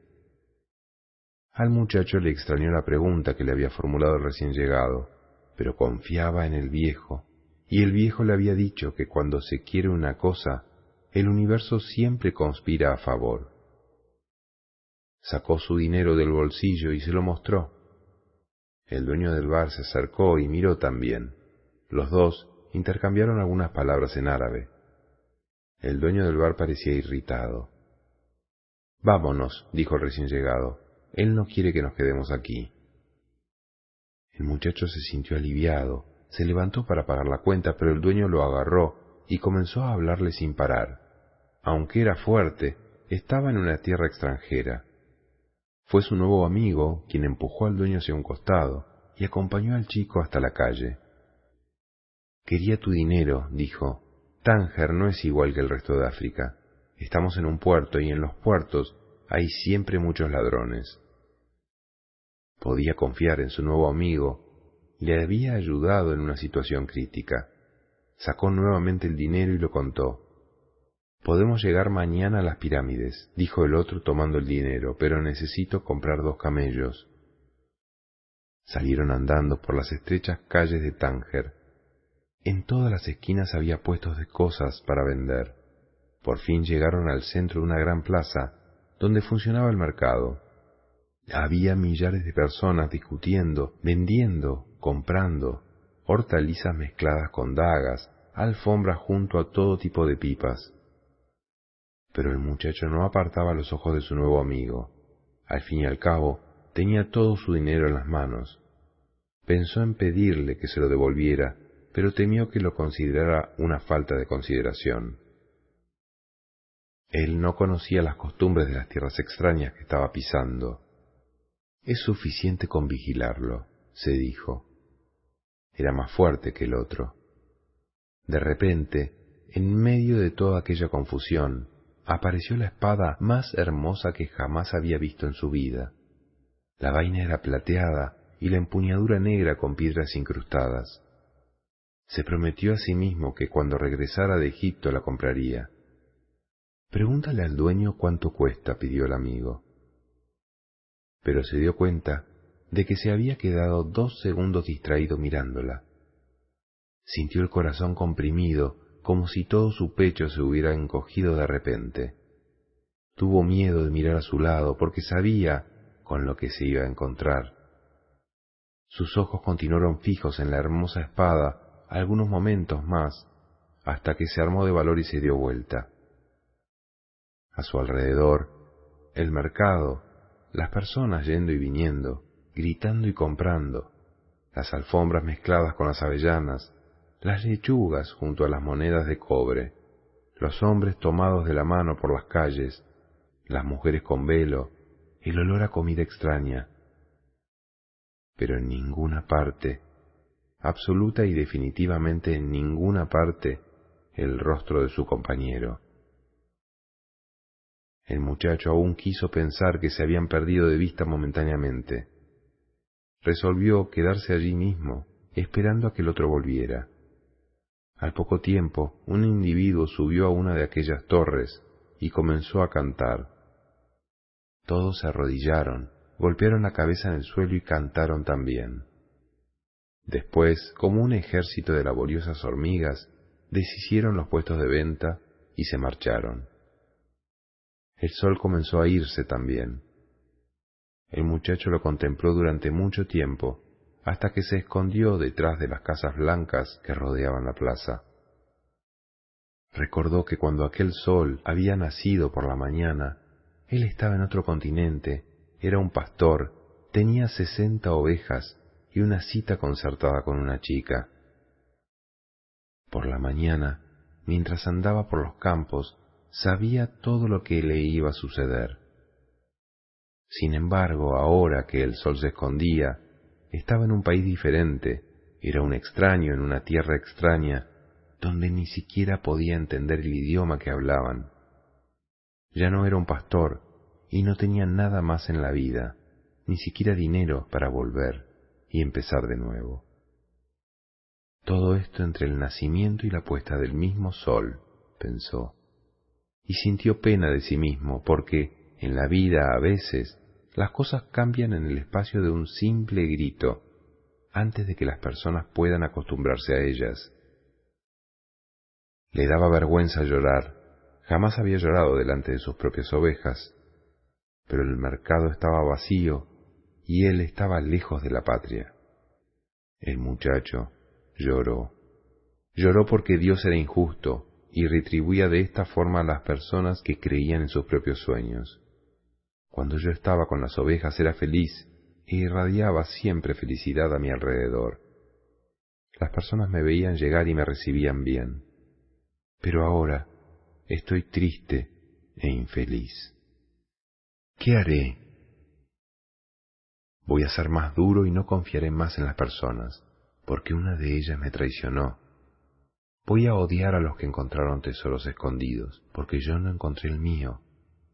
Al muchacho le extrañó la pregunta que le había formulado el recién llegado, pero confiaba en el viejo, y el viejo le había dicho que cuando se quiere una cosa, el universo siempre conspira a favor. Sacó su dinero del bolsillo y se lo mostró. El dueño del bar se acercó y miró también. Los dos intercambiaron algunas palabras en árabe. El dueño del bar parecía irritado. Vámonos, dijo el recién llegado. Él no quiere que nos quedemos aquí. El muchacho se sintió aliviado, se levantó para pagar la cuenta, pero el dueño lo agarró y comenzó a hablarle sin parar. Aunque era fuerte, estaba en una tierra extranjera. Fue su nuevo amigo quien empujó al dueño hacia un costado y acompañó al chico hasta la calle. Quería tu dinero, dijo. Tánger no es igual que el resto de África. Estamos en un puerto y en los puertos hay siempre muchos ladrones. Podía confiar en su nuevo amigo, le había ayudado en una situación crítica. Sacó nuevamente el dinero y lo contó. Podemos llegar mañana a las pirámides, dijo el otro tomando el dinero, pero necesito comprar dos camellos. Salieron andando por las estrechas calles de Tánger. En todas las esquinas había puestos de cosas para vender. Por fin llegaron al centro de una gran plaza, donde funcionaba el mercado. Había millares de personas discutiendo, vendiendo, comprando, hortalizas mezcladas con dagas, alfombras junto a todo tipo de pipas pero el muchacho no apartaba los ojos de su nuevo amigo. Al fin y al cabo, tenía todo su dinero en las manos. Pensó en pedirle que se lo devolviera, pero temió que lo considerara una falta de consideración. Él no conocía las costumbres de las tierras extrañas que estaba pisando. Es suficiente con vigilarlo, se dijo. Era más fuerte que el otro. De repente, en medio de toda aquella confusión, apareció la espada más hermosa que jamás había visto en su vida. La vaina era plateada y la empuñadura negra con piedras incrustadas. Se prometió a sí mismo que cuando regresara de Egipto la compraría. Pregúntale al dueño cuánto cuesta, pidió el amigo. Pero se dio cuenta de que se había quedado dos segundos distraído mirándola. Sintió el corazón comprimido como si todo su pecho se hubiera encogido de repente. Tuvo miedo de mirar a su lado porque sabía con lo que se iba a encontrar. Sus ojos continuaron fijos en la hermosa espada algunos momentos más, hasta que se armó de valor y se dio vuelta. A su alrededor, el mercado, las personas yendo y viniendo, gritando y comprando, las alfombras mezcladas con las avellanas, las lechugas junto a las monedas de cobre, los hombres tomados de la mano por las calles, las mujeres con velo, el olor a comida extraña. Pero en ninguna parte, absoluta y definitivamente en ninguna parte, el rostro de su compañero. El muchacho aún quiso pensar que se habían perdido de vista momentáneamente. Resolvió quedarse allí mismo, esperando a que el otro volviera. Al poco tiempo, un individuo subió a una de aquellas torres y comenzó a cantar. Todos se arrodillaron, golpearon la cabeza en el suelo y cantaron también. Después, como un ejército de laboriosas hormigas, deshicieron los puestos de venta y se marcharon. El sol comenzó a irse también. El muchacho lo contempló durante mucho tiempo hasta que se escondió detrás de las casas blancas que rodeaban la plaza. Recordó que cuando aquel sol había nacido por la mañana, él estaba en otro continente, era un pastor, tenía sesenta ovejas y una cita concertada con una chica. Por la mañana, mientras andaba por los campos, sabía todo lo que le iba a suceder. Sin embargo, ahora que el sol se escondía, estaba en un país diferente, era un extraño en una tierra extraña, donde ni siquiera podía entender el idioma que hablaban. Ya no era un pastor y no tenía nada más en la vida, ni siquiera dinero para volver y empezar de nuevo. Todo esto entre el nacimiento y la puesta del mismo sol, pensó, y sintió pena de sí mismo porque en la vida a veces las cosas cambian en el espacio de un simple grito antes de que las personas puedan acostumbrarse a ellas. Le daba vergüenza llorar, jamás había llorado delante de sus propias ovejas, pero el mercado estaba vacío y él estaba lejos de la patria. El muchacho lloró. Lloró porque Dios era injusto y retribuía de esta forma a las personas que creían en sus propios sueños. Cuando yo estaba con las ovejas era feliz e irradiaba siempre felicidad a mi alrededor. Las personas me veían llegar y me recibían bien. Pero ahora estoy triste e infeliz. ¿Qué haré? Voy a ser más duro y no confiaré más en las personas, porque una de ellas me traicionó. Voy a odiar a los que encontraron tesoros escondidos, porque yo no encontré el mío,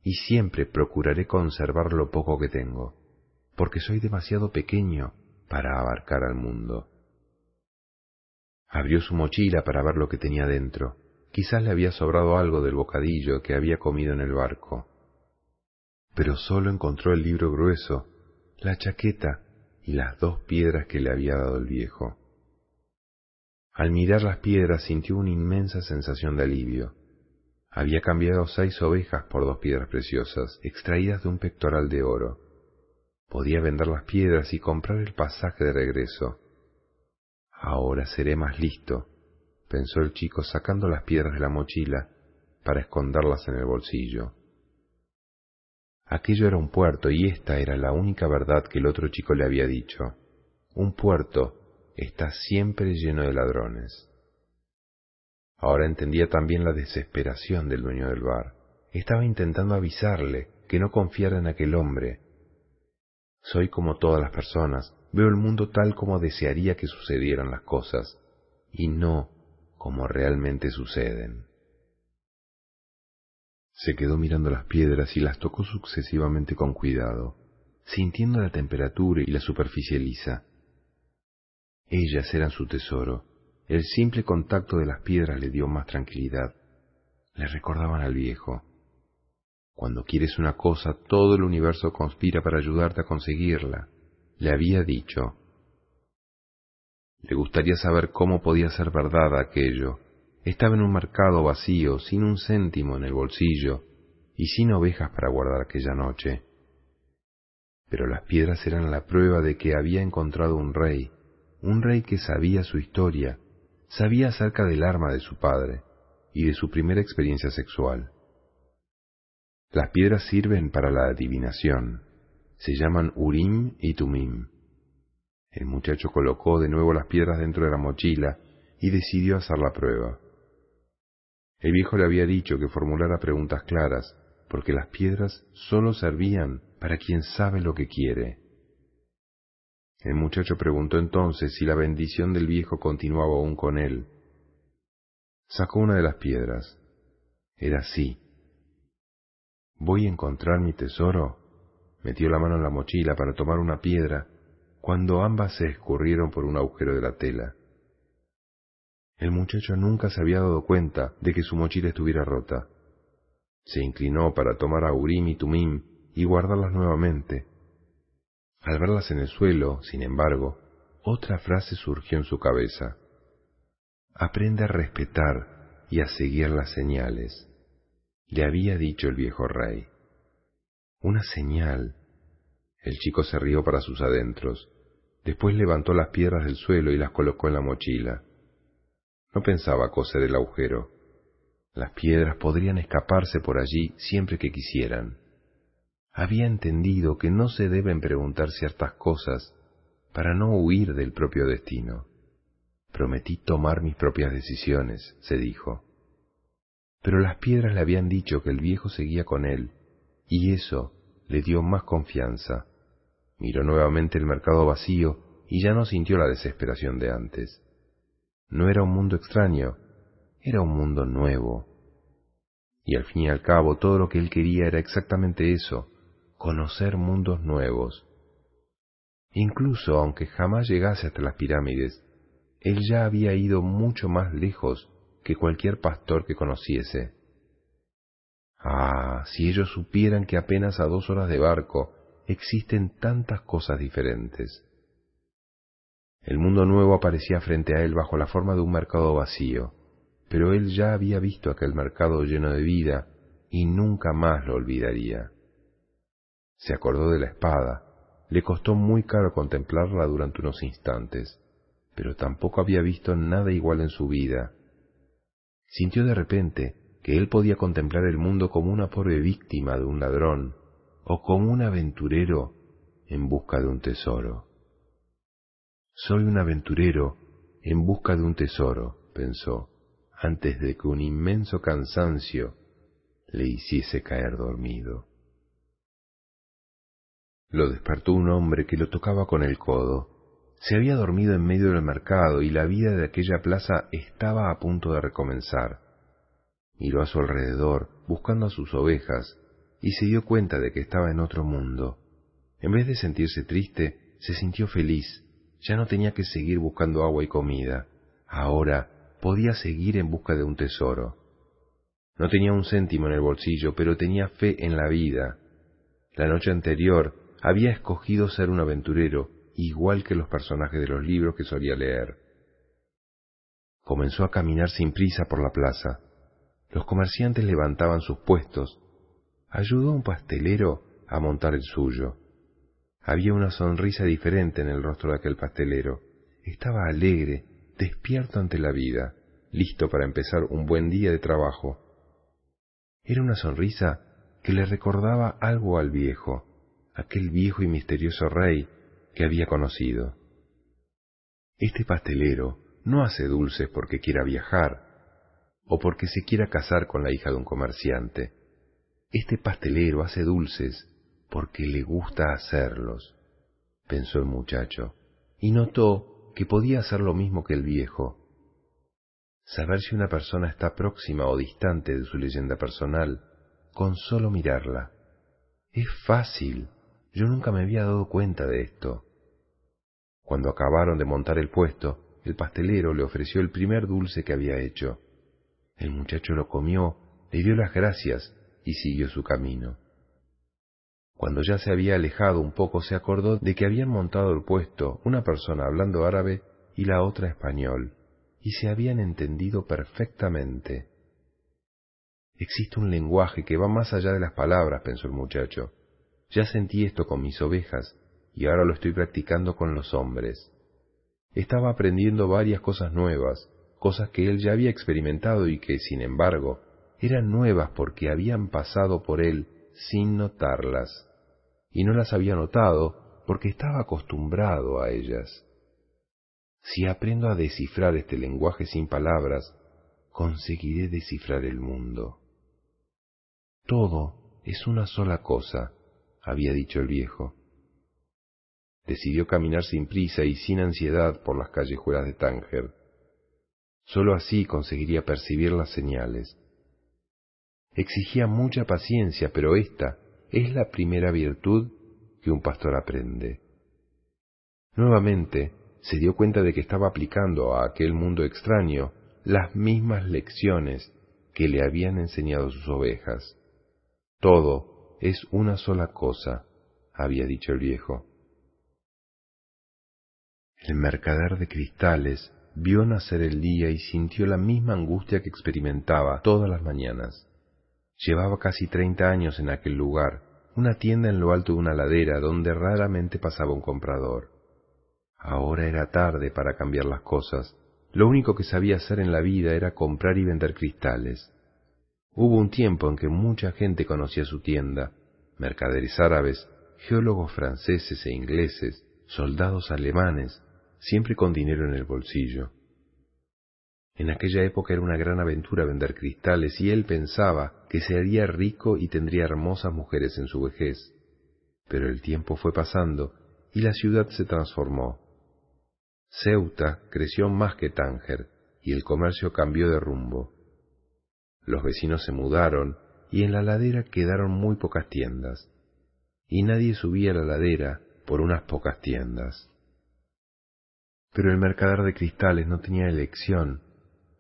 y siempre procuraré conservar lo poco que tengo, porque soy demasiado pequeño para abarcar al mundo. Abrió su mochila para ver lo que tenía dentro. Quizás le había sobrado algo del bocadillo que había comido en el barco pero solo encontró el libro grueso, la chaqueta y las dos piedras que le había dado el viejo. Al mirar las piedras sintió una inmensa sensación de alivio. Había cambiado seis ovejas por dos piedras preciosas, extraídas de un pectoral de oro. Podía vender las piedras y comprar el pasaje de regreso. Ahora seré más listo, pensó el chico sacando las piedras de la mochila para esconderlas en el bolsillo. Aquello era un puerto y esta era la única verdad que el otro chico le había dicho. Un puerto está siempre lleno de ladrones. Ahora entendía también la desesperación del dueño del bar. Estaba intentando avisarle que no confiara en aquel hombre. Soy como todas las personas, veo el mundo tal como desearía que sucedieran las cosas, y no como realmente suceden. Se quedó mirando las piedras y las tocó sucesivamente con cuidado, sintiendo la temperatura y la superficie lisa. Ellas eran su tesoro. El simple contacto de las piedras le dio más tranquilidad. Le recordaban al viejo. Cuando quieres una cosa, todo el universo conspira para ayudarte a conseguirla, le había dicho. Le gustaría saber cómo podía ser verdad aquello, estaba en un mercado vacío, sin un céntimo en el bolsillo y sin ovejas para guardar aquella noche. Pero las piedras eran la prueba de que había encontrado un rey, un rey que sabía su historia, sabía acerca del arma de su padre y de su primera experiencia sexual. Las piedras sirven para la adivinación, se llaman Urim y Tumim. El muchacho colocó de nuevo las piedras dentro de la mochila y decidió hacer la prueba. El viejo le había dicho que formulara preguntas claras, porque las piedras solo servían para quien sabe lo que quiere. El muchacho preguntó entonces si la bendición del viejo continuaba aún con él. Sacó una de las piedras. Era así. ¿Voy a encontrar mi tesoro? Metió la mano en la mochila para tomar una piedra, cuando ambas se escurrieron por un agujero de la tela. El muchacho nunca se había dado cuenta de que su mochila estuviera rota. Se inclinó para tomar a Urim y Tumim y guardarlas nuevamente. Al verlas en el suelo, sin embargo, otra frase surgió en su cabeza. Aprende a respetar y a seguir las señales, le había dicho el viejo rey. Una señal. El chico se rió para sus adentros. Después levantó las piedras del suelo y las colocó en la mochila. No pensaba coser el agujero. Las piedras podrían escaparse por allí siempre que quisieran. Había entendido que no se deben preguntar ciertas cosas para no huir del propio destino. Prometí tomar mis propias decisiones, se dijo. Pero las piedras le habían dicho que el viejo seguía con él, y eso le dio más confianza. Miró nuevamente el mercado vacío y ya no sintió la desesperación de antes. No era un mundo extraño, era un mundo nuevo. Y al fin y al cabo todo lo que él quería era exactamente eso, conocer mundos nuevos. Incluso aunque jamás llegase hasta las pirámides, él ya había ido mucho más lejos que cualquier pastor que conociese. Ah, si ellos supieran que apenas a dos horas de barco existen tantas cosas diferentes. El mundo nuevo aparecía frente a él bajo la forma de un mercado vacío, pero él ya había visto aquel mercado lleno de vida y nunca más lo olvidaría. Se acordó de la espada, le costó muy caro contemplarla durante unos instantes, pero tampoco había visto nada igual en su vida. Sintió de repente que él podía contemplar el mundo como una pobre víctima de un ladrón o como un aventurero en busca de un tesoro. Soy un aventurero en busca de un tesoro, pensó, antes de que un inmenso cansancio le hiciese caer dormido. Lo despertó un hombre que lo tocaba con el codo. Se había dormido en medio del mercado y la vida de aquella plaza estaba a punto de recomenzar. Miró a su alrededor, buscando a sus ovejas, y se dio cuenta de que estaba en otro mundo. En vez de sentirse triste, se sintió feliz. Ya no tenía que seguir buscando agua y comida. Ahora podía seguir en busca de un tesoro. No tenía un céntimo en el bolsillo, pero tenía fe en la vida. La noche anterior había escogido ser un aventurero, igual que los personajes de los libros que solía leer. Comenzó a caminar sin prisa por la plaza. Los comerciantes levantaban sus puestos ayudó a un pastelero a montar el suyo. Había una sonrisa diferente en el rostro de aquel pastelero. Estaba alegre, despierto ante la vida, listo para empezar un buen día de trabajo. Era una sonrisa que le recordaba algo al viejo, aquel viejo y misterioso rey que había conocido. Este pastelero no hace dulces porque quiera viajar o porque se quiera casar con la hija de un comerciante este pastelero hace dulces porque le gusta hacerlos, pensó el muchacho, y notó que podía hacer lo mismo que el viejo. Saber si una persona está próxima o distante de su leyenda personal con solo mirarla. Es fácil. Yo nunca me había dado cuenta de esto. Cuando acabaron de montar el puesto, el pastelero le ofreció el primer dulce que había hecho. El muchacho lo comió, le dio las gracias y siguió su camino. Cuando ya se había alejado un poco se acordó de que habían montado el puesto una persona hablando árabe y la otra español, y se habían entendido perfectamente. Existe un lenguaje que va más allá de las palabras, pensó el muchacho. Ya sentí esto con mis ovejas, y ahora lo estoy practicando con los hombres. Estaba aprendiendo varias cosas nuevas, cosas que él ya había experimentado y que, sin embargo, eran nuevas porque habían pasado por él sin notarlas, y no las había notado porque estaba acostumbrado a ellas. Si aprendo a descifrar este lenguaje sin palabras, conseguiré descifrar el mundo. Todo es una sola cosa, había dicho el viejo. Decidió caminar sin prisa y sin ansiedad por las callejuelas de Tánger. Sólo así conseguiría percibir las señales exigía mucha paciencia, pero esta es la primera virtud que un pastor aprende. Nuevamente se dio cuenta de que estaba aplicando a aquel mundo extraño las mismas lecciones que le habían enseñado sus ovejas. Todo es una sola cosa, había dicho el viejo. El mercader de cristales vio nacer el día y sintió la misma angustia que experimentaba todas las mañanas. Llevaba casi treinta años en aquel lugar, una tienda en lo alto de una ladera donde raramente pasaba un comprador. Ahora era tarde para cambiar las cosas. Lo único que sabía hacer en la vida era comprar y vender cristales. Hubo un tiempo en que mucha gente conocía su tienda, mercaderes árabes, geólogos franceses e ingleses, soldados alemanes, siempre con dinero en el bolsillo. En aquella época era una gran aventura vender cristales y él pensaba que se haría rico y tendría hermosas mujeres en su vejez. Pero el tiempo fue pasando y la ciudad se transformó. Ceuta creció más que Tánger y el comercio cambió de rumbo. Los vecinos se mudaron y en la ladera quedaron muy pocas tiendas, y nadie subía a la ladera por unas pocas tiendas. Pero el mercader de cristales no tenía elección.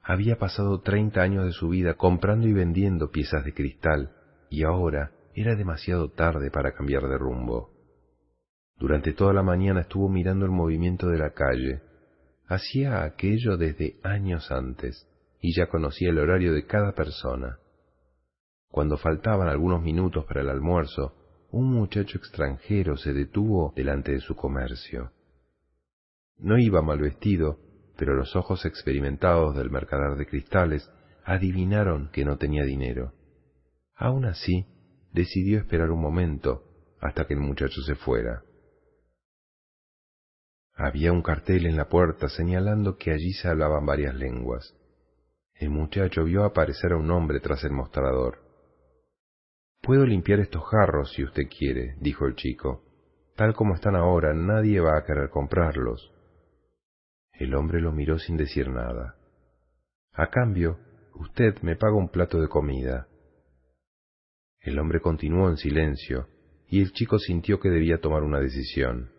Había pasado treinta años de su vida comprando y vendiendo piezas de cristal, y ahora era demasiado tarde para cambiar de rumbo. Durante toda la mañana estuvo mirando el movimiento de la calle. Hacía aquello desde años antes, y ya conocía el horario de cada persona. Cuando faltaban algunos minutos para el almuerzo, un muchacho extranjero se detuvo delante de su comercio. No iba mal vestido, pero los ojos experimentados del mercader de cristales adivinaron que no tenía dinero. Aun así, decidió esperar un momento hasta que el muchacho se fuera. Había un cartel en la puerta señalando que allí se hablaban varias lenguas. El muchacho vio aparecer a un hombre tras el mostrador. Puedo limpiar estos jarros si usted quiere, dijo el chico. Tal como están ahora, nadie va a querer comprarlos. El hombre lo miró sin decir nada. A cambio, usted me paga un plato de comida. El hombre continuó en silencio, y el chico sintió que debía tomar una decisión.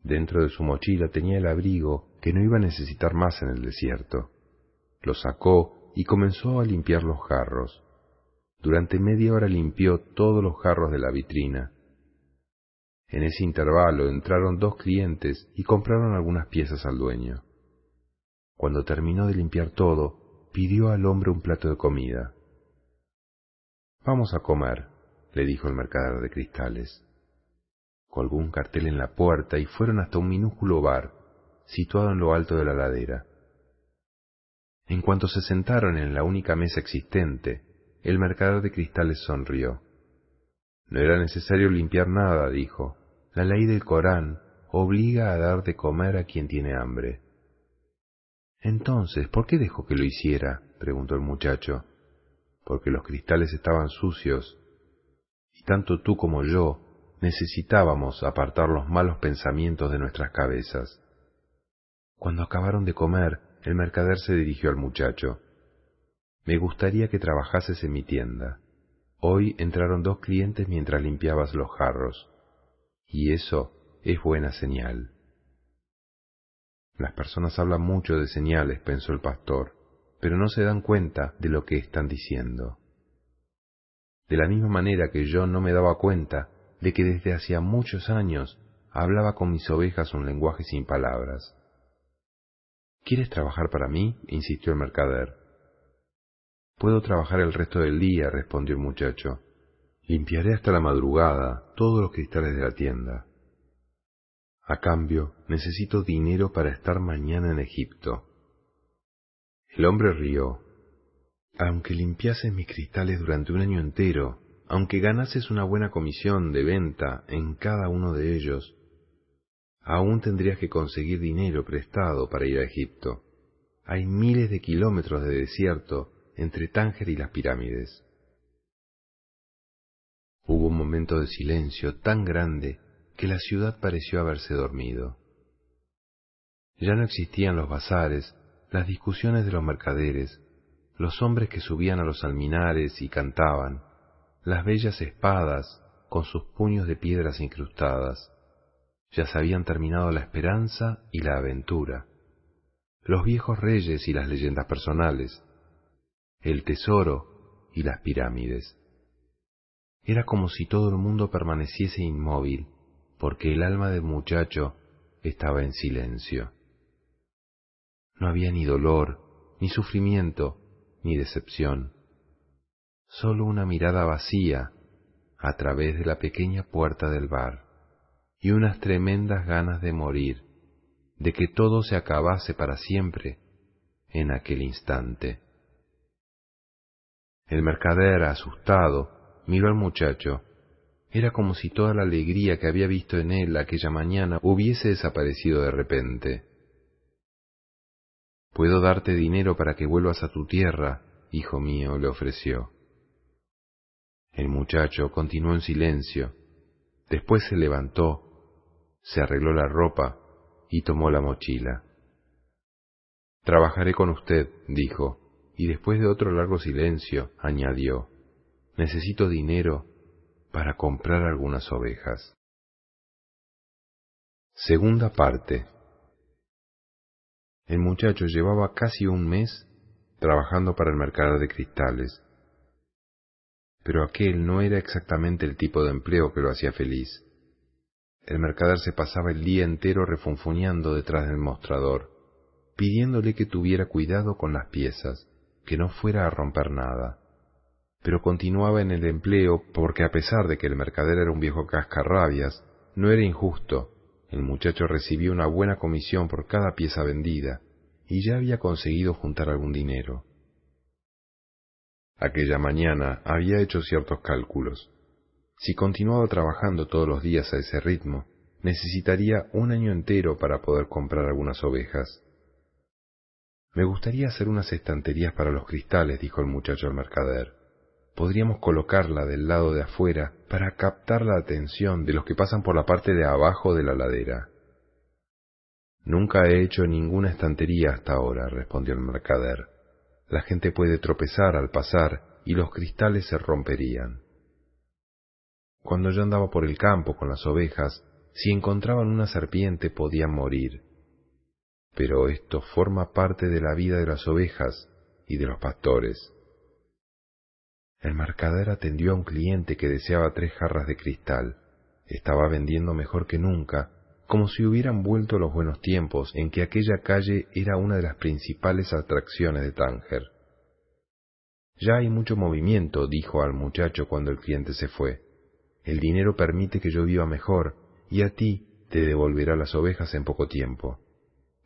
Dentro de su mochila tenía el abrigo que no iba a necesitar más en el desierto. Lo sacó y comenzó a limpiar los jarros. Durante media hora limpió todos los jarros de la vitrina. En ese intervalo entraron dos clientes y compraron algunas piezas al dueño. Cuando terminó de limpiar todo, pidió al hombre un plato de comida. Vamos a comer, le dijo el mercader de cristales colgó un cartel en la puerta y fueron hasta un minúsculo bar, situado en lo alto de la ladera. En cuanto se sentaron en la única mesa existente, el mercader de cristales sonrió. No era necesario limpiar nada, dijo. La ley del Corán obliga a dar de comer a quien tiene hambre. Entonces, ¿por qué dejó que lo hiciera? preguntó el muchacho. Porque los cristales estaban sucios, y tanto tú como yo necesitábamos apartar los malos pensamientos de nuestras cabezas. Cuando acabaron de comer, el mercader se dirigió al muchacho. Me gustaría que trabajases en mi tienda. Hoy entraron dos clientes mientras limpiabas los jarros. Y eso es buena señal. Las personas hablan mucho de señales, pensó el pastor, pero no se dan cuenta de lo que están diciendo. De la misma manera que yo no me daba cuenta de que desde hacía muchos años hablaba con mis ovejas un lenguaje sin palabras. ¿Quieres trabajar para mí? insistió el mercader. Puedo trabajar el resto del día, respondió el muchacho. Limpiaré hasta la madrugada todos los cristales de la tienda. A cambio, necesito dinero para estar mañana en Egipto. El hombre rió. Aunque limpiases mis cristales durante un año entero, aunque ganases una buena comisión de venta en cada uno de ellos, aún tendrías que conseguir dinero prestado para ir a Egipto. Hay miles de kilómetros de desierto entre Tánger y las pirámides. Hubo un momento de silencio tan grande que la ciudad pareció haberse dormido. Ya no existían los bazares, las discusiones de los mercaderes, los hombres que subían a los alminares y cantaban, las bellas espadas con sus puños de piedras incrustadas. Ya se habían terminado la esperanza y la aventura, los viejos reyes y las leyendas personales, el tesoro y las pirámides. Era como si todo el mundo permaneciese inmóvil, porque el alma del muchacho estaba en silencio. No había ni dolor, ni sufrimiento, ni decepción solo una mirada vacía a través de la pequeña puerta del bar y unas tremendas ganas de morir, de que todo se acabase para siempre en aquel instante. El mercader, asustado, miró al muchacho. Era como si toda la alegría que había visto en él aquella mañana hubiese desaparecido de repente. Puedo darte dinero para que vuelvas a tu tierra, hijo mío, le ofreció. El muchacho continuó en silencio. Después se levantó, se arregló la ropa y tomó la mochila. Trabajaré con usted, dijo, y después de otro largo silencio añadió, necesito dinero para comprar algunas ovejas. Segunda parte. El muchacho llevaba casi un mes trabajando para el mercado de cristales, pero aquel no era exactamente el tipo de empleo que lo hacía feliz. El mercader se pasaba el día entero refunfuñando detrás del mostrador, pidiéndole que tuviera cuidado con las piezas, que no fuera a romper nada. Pero continuaba en el empleo porque a pesar de que el mercader era un viejo cascarrabias, no era injusto. El muchacho recibía una buena comisión por cada pieza vendida y ya había conseguido juntar algún dinero. Aquella mañana había hecho ciertos cálculos. Si continuaba trabajando todos los días a ese ritmo, necesitaría un año entero para poder comprar algunas ovejas. Me gustaría hacer unas estanterías para los cristales, dijo el muchacho al mercader. Podríamos colocarla del lado de afuera para captar la atención de los que pasan por la parte de abajo de la ladera. Nunca he hecho ninguna estantería hasta ahora, respondió el mercader. La gente puede tropezar al pasar y los cristales se romperían. Cuando yo andaba por el campo con las ovejas, si encontraban una serpiente podían morir pero esto forma parte de la vida de las ovejas y de los pastores. El mercader atendió a un cliente que deseaba tres jarras de cristal. Estaba vendiendo mejor que nunca, como si hubieran vuelto los buenos tiempos en que aquella calle era una de las principales atracciones de Tánger. Ya hay mucho movimiento, dijo al muchacho cuando el cliente se fue. El dinero permite que yo viva mejor, y a ti te devolverá las ovejas en poco tiempo.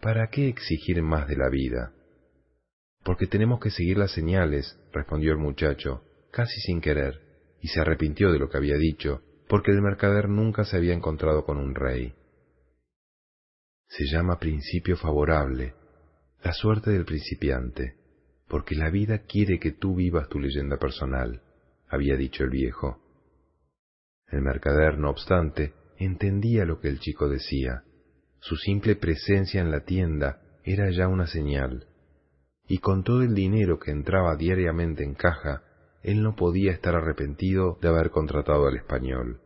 ¿Para qué exigir más de la vida? Porque tenemos que seguir las señales, respondió el muchacho, casi sin querer, y se arrepintió de lo que había dicho, porque el mercader nunca se había encontrado con un rey. Se llama principio favorable, la suerte del principiante, porque la vida quiere que tú vivas tu leyenda personal, había dicho el viejo. El mercader, no obstante, entendía lo que el chico decía, su simple presencia en la tienda era ya una señal, y con todo el dinero que entraba diariamente en caja, él no podía estar arrepentido de haber contratado al español,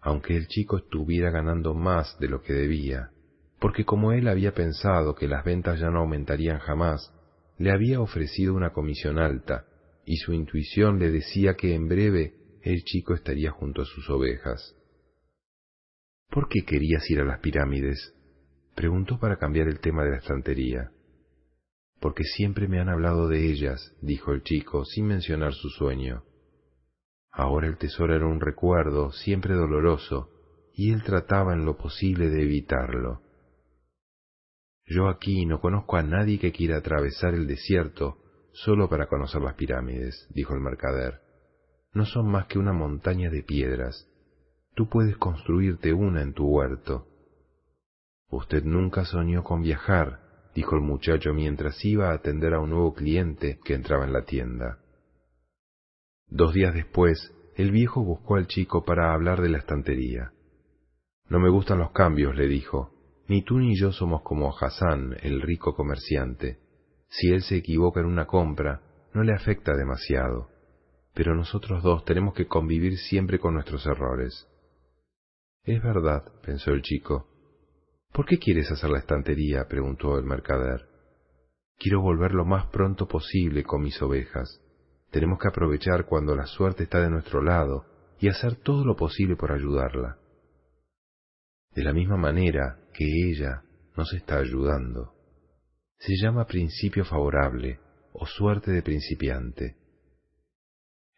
aunque el chico estuviera ganando más de lo que debía, porque como él había pensado que las ventas ya no aumentarían jamás, le había ofrecido una comisión alta, y su intuición le decía que en breve el chico estaría junto a sus ovejas. ¿Por qué querías ir a las pirámides? Preguntó para cambiar el tema de la estantería. Porque siempre me han hablado de ellas, dijo el chico, sin mencionar su sueño. Ahora el tesoro era un recuerdo, siempre doloroso, y él trataba en lo posible de evitarlo. Yo aquí no conozco a nadie que quiera atravesar el desierto solo para conocer las pirámides, dijo el mercader. No son más que una montaña de piedras. Tú puedes construirte una en tu huerto. Usted nunca soñó con viajar, dijo el muchacho mientras iba a atender a un nuevo cliente que entraba en la tienda. Dos días después, el viejo buscó al chico para hablar de la estantería. No me gustan los cambios, le dijo. Ni tú ni yo somos como Hassan, el rico comerciante. Si él se equivoca en una compra, no le afecta demasiado. Pero nosotros dos tenemos que convivir siempre con nuestros errores. Es verdad, pensó el chico, ¿Por qué quieres hacer la estantería? preguntó el mercader. Quiero volver lo más pronto posible con mis ovejas. Tenemos que aprovechar cuando la suerte está de nuestro lado y hacer todo lo posible por ayudarla. De la misma manera que ella nos está ayudando. Se llama principio favorable o suerte de principiante.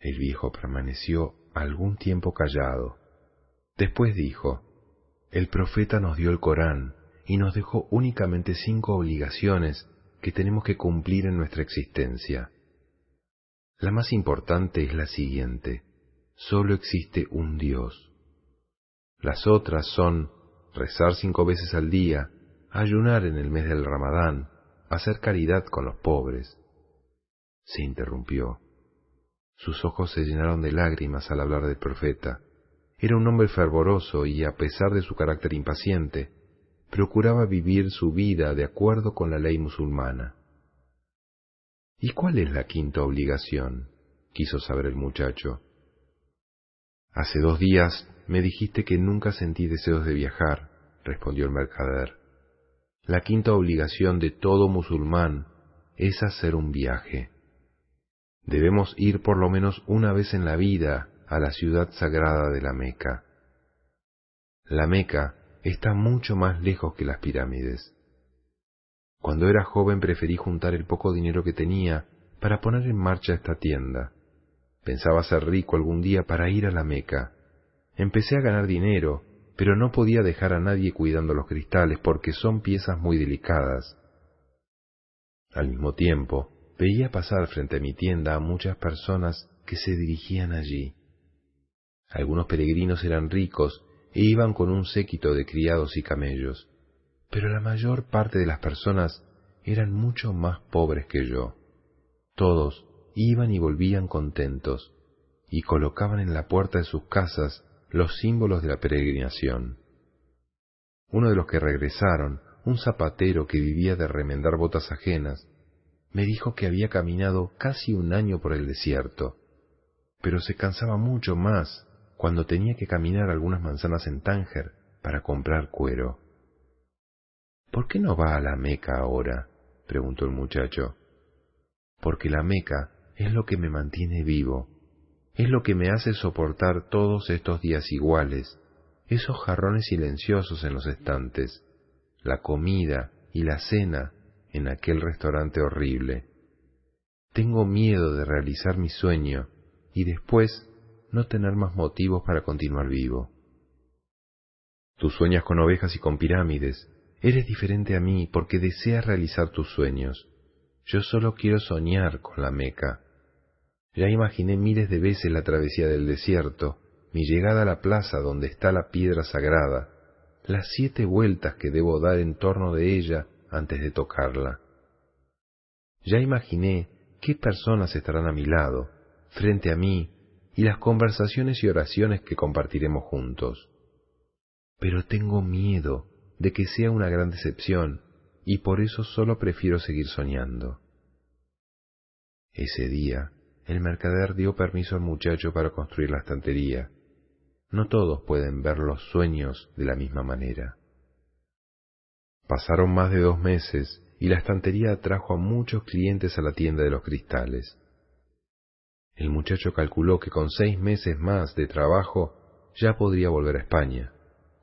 El viejo permaneció algún tiempo callado. Después dijo, el profeta nos dio el Corán y nos dejó únicamente cinco obligaciones que tenemos que cumplir en nuestra existencia. La más importante es la siguiente. Solo existe un Dios. Las otras son rezar cinco veces al día, ayunar en el mes del Ramadán, hacer caridad con los pobres. Se interrumpió. Sus ojos se llenaron de lágrimas al hablar del profeta. Era un hombre fervoroso y, a pesar de su carácter impaciente, procuraba vivir su vida de acuerdo con la ley musulmana. ¿Y cuál es la quinta obligación? quiso saber el muchacho. Hace dos días me dijiste que nunca sentí deseos de viajar, respondió el mercader. La quinta obligación de todo musulmán es hacer un viaje. Debemos ir por lo menos una vez en la vida a la ciudad sagrada de la Meca. La Meca está mucho más lejos que las pirámides. Cuando era joven preferí juntar el poco dinero que tenía para poner en marcha esta tienda. Pensaba ser rico algún día para ir a la Meca. Empecé a ganar dinero, pero no podía dejar a nadie cuidando los cristales porque son piezas muy delicadas. Al mismo tiempo, veía pasar frente a mi tienda a muchas personas que se dirigían allí. Algunos peregrinos eran ricos e iban con un séquito de criados y camellos, pero la mayor parte de las personas eran mucho más pobres que yo. Todos iban y volvían contentos, y colocaban en la puerta de sus casas los símbolos de la peregrinación. Uno de los que regresaron, un zapatero que vivía de remendar botas ajenas, me dijo que había caminado casi un año por el desierto, pero se cansaba mucho más cuando tenía que caminar algunas manzanas en Tánger para comprar cuero. ¿Por qué no va a la Meca ahora? preguntó el muchacho. Porque la Meca es lo que me mantiene vivo, es lo que me hace soportar todos estos días iguales, esos jarrones silenciosos en los estantes, la comida y la cena en aquel restaurante horrible. Tengo miedo de realizar mi sueño y después no tener más motivos para continuar vivo. Tú sueñas con ovejas y con pirámides. Eres diferente a mí porque deseas realizar tus sueños. Yo solo quiero soñar con la Meca. Ya imaginé miles de veces la travesía del desierto, mi llegada a la plaza donde está la piedra sagrada, las siete vueltas que debo dar en torno de ella antes de tocarla. Ya imaginé qué personas estarán a mi lado, frente a mí, y las conversaciones y oraciones que compartiremos juntos. Pero tengo miedo de que sea una gran decepción, y por eso solo prefiero seguir soñando. Ese día, el mercader dio permiso al muchacho para construir la estantería. No todos pueden ver los sueños de la misma manera. Pasaron más de dos meses y la estantería atrajo a muchos clientes a la tienda de los cristales. El muchacho calculó que con seis meses más de trabajo ya podría volver a España,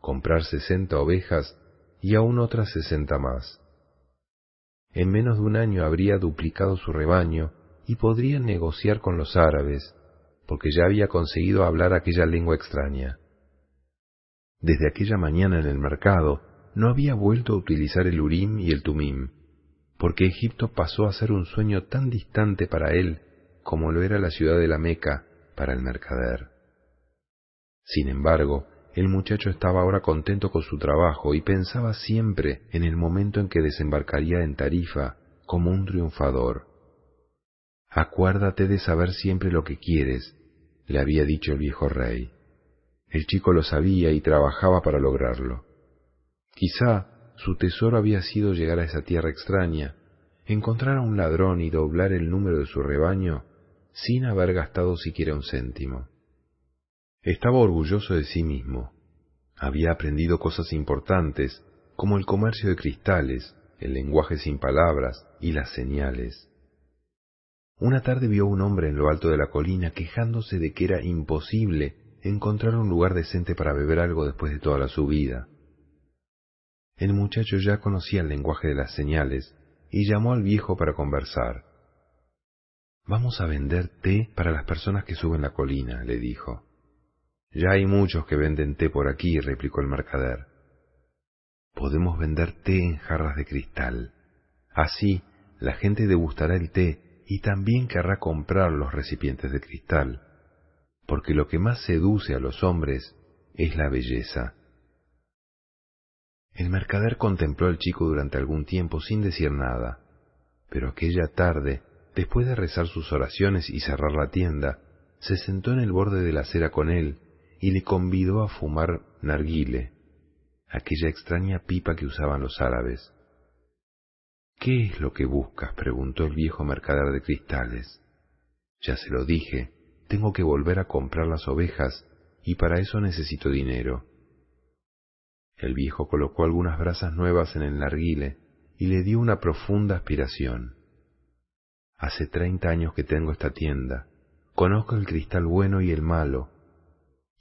comprar sesenta ovejas y aún otras sesenta más. En menos de un año habría duplicado su rebaño y podría negociar con los árabes, porque ya había conseguido hablar aquella lengua extraña. Desde aquella mañana en el mercado no había vuelto a utilizar el Urim y el Tumim, porque Egipto pasó a ser un sueño tan distante para él como lo era la ciudad de la Meca para el mercader. Sin embargo, el muchacho estaba ahora contento con su trabajo y pensaba siempre en el momento en que desembarcaría en Tarifa como un triunfador. Acuérdate de saber siempre lo que quieres, le había dicho el viejo rey. El chico lo sabía y trabajaba para lograrlo. Quizá su tesoro había sido llegar a esa tierra extraña, encontrar a un ladrón y doblar el número de su rebaño sin haber gastado siquiera un céntimo. Estaba orgulloso de sí mismo. Había aprendido cosas importantes, como el comercio de cristales, el lenguaje sin palabras y las señales. Una tarde vio a un hombre en lo alto de la colina quejándose de que era imposible encontrar un lugar decente para beber algo después de toda la subida. El muchacho ya conocía el lenguaje de las señales y llamó al viejo para conversar. Vamos a vender té para las personas que suben la colina, le dijo. Ya hay muchos que venden té por aquí, replicó el mercader. Podemos vender té en jarras de cristal. Así, la gente degustará el té y también querrá comprar los recipientes de cristal, porque lo que más seduce a los hombres es la belleza. El mercader contempló al chico durante algún tiempo sin decir nada, pero aquella tarde, después de rezar sus oraciones y cerrar la tienda, se sentó en el borde de la acera con él y le convidó a fumar narguile, aquella extraña pipa que usaban los árabes. ¿Qué es lo que buscas? preguntó el viejo mercader de cristales. Ya se lo dije, tengo que volver a comprar las ovejas y para eso necesito dinero. El viejo colocó algunas brasas nuevas en el narguile y le dio una profunda aspiración. Hace treinta años que tengo esta tienda, conozco el cristal bueno y el malo,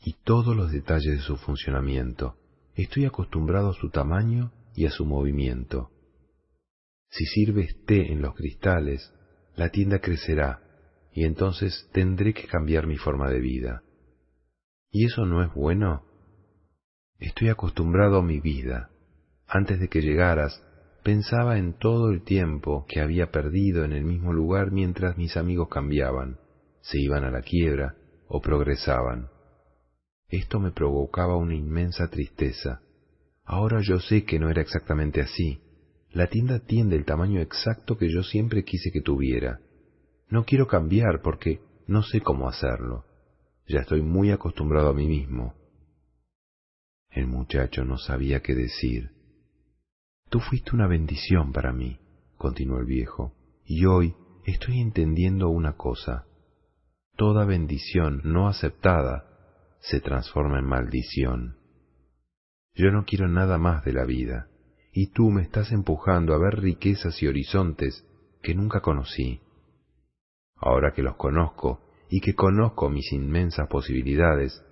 y todos los detalles de su funcionamiento. Estoy acostumbrado a su tamaño y a su movimiento. Si sirves té en los cristales, la tienda crecerá y entonces tendré que cambiar mi forma de vida. ¿Y eso no es bueno? Estoy acostumbrado a mi vida. Antes de que llegaras, pensaba en todo el tiempo que había perdido en el mismo lugar mientras mis amigos cambiaban, se iban a la quiebra o progresaban. Esto me provocaba una inmensa tristeza. Ahora yo sé que no era exactamente así. La tienda tiene el tamaño exacto que yo siempre quise que tuviera. No quiero cambiar porque no sé cómo hacerlo. Ya estoy muy acostumbrado a mí mismo. El muchacho no sabía qué decir. Tú fuiste una bendición para mí, continuó el viejo, y hoy estoy entendiendo una cosa. Toda bendición no aceptada se transforma en maldición. Yo no quiero nada más de la vida, y tú me estás empujando a ver riquezas y horizontes que nunca conocí. Ahora que los conozco y que conozco mis inmensas posibilidades,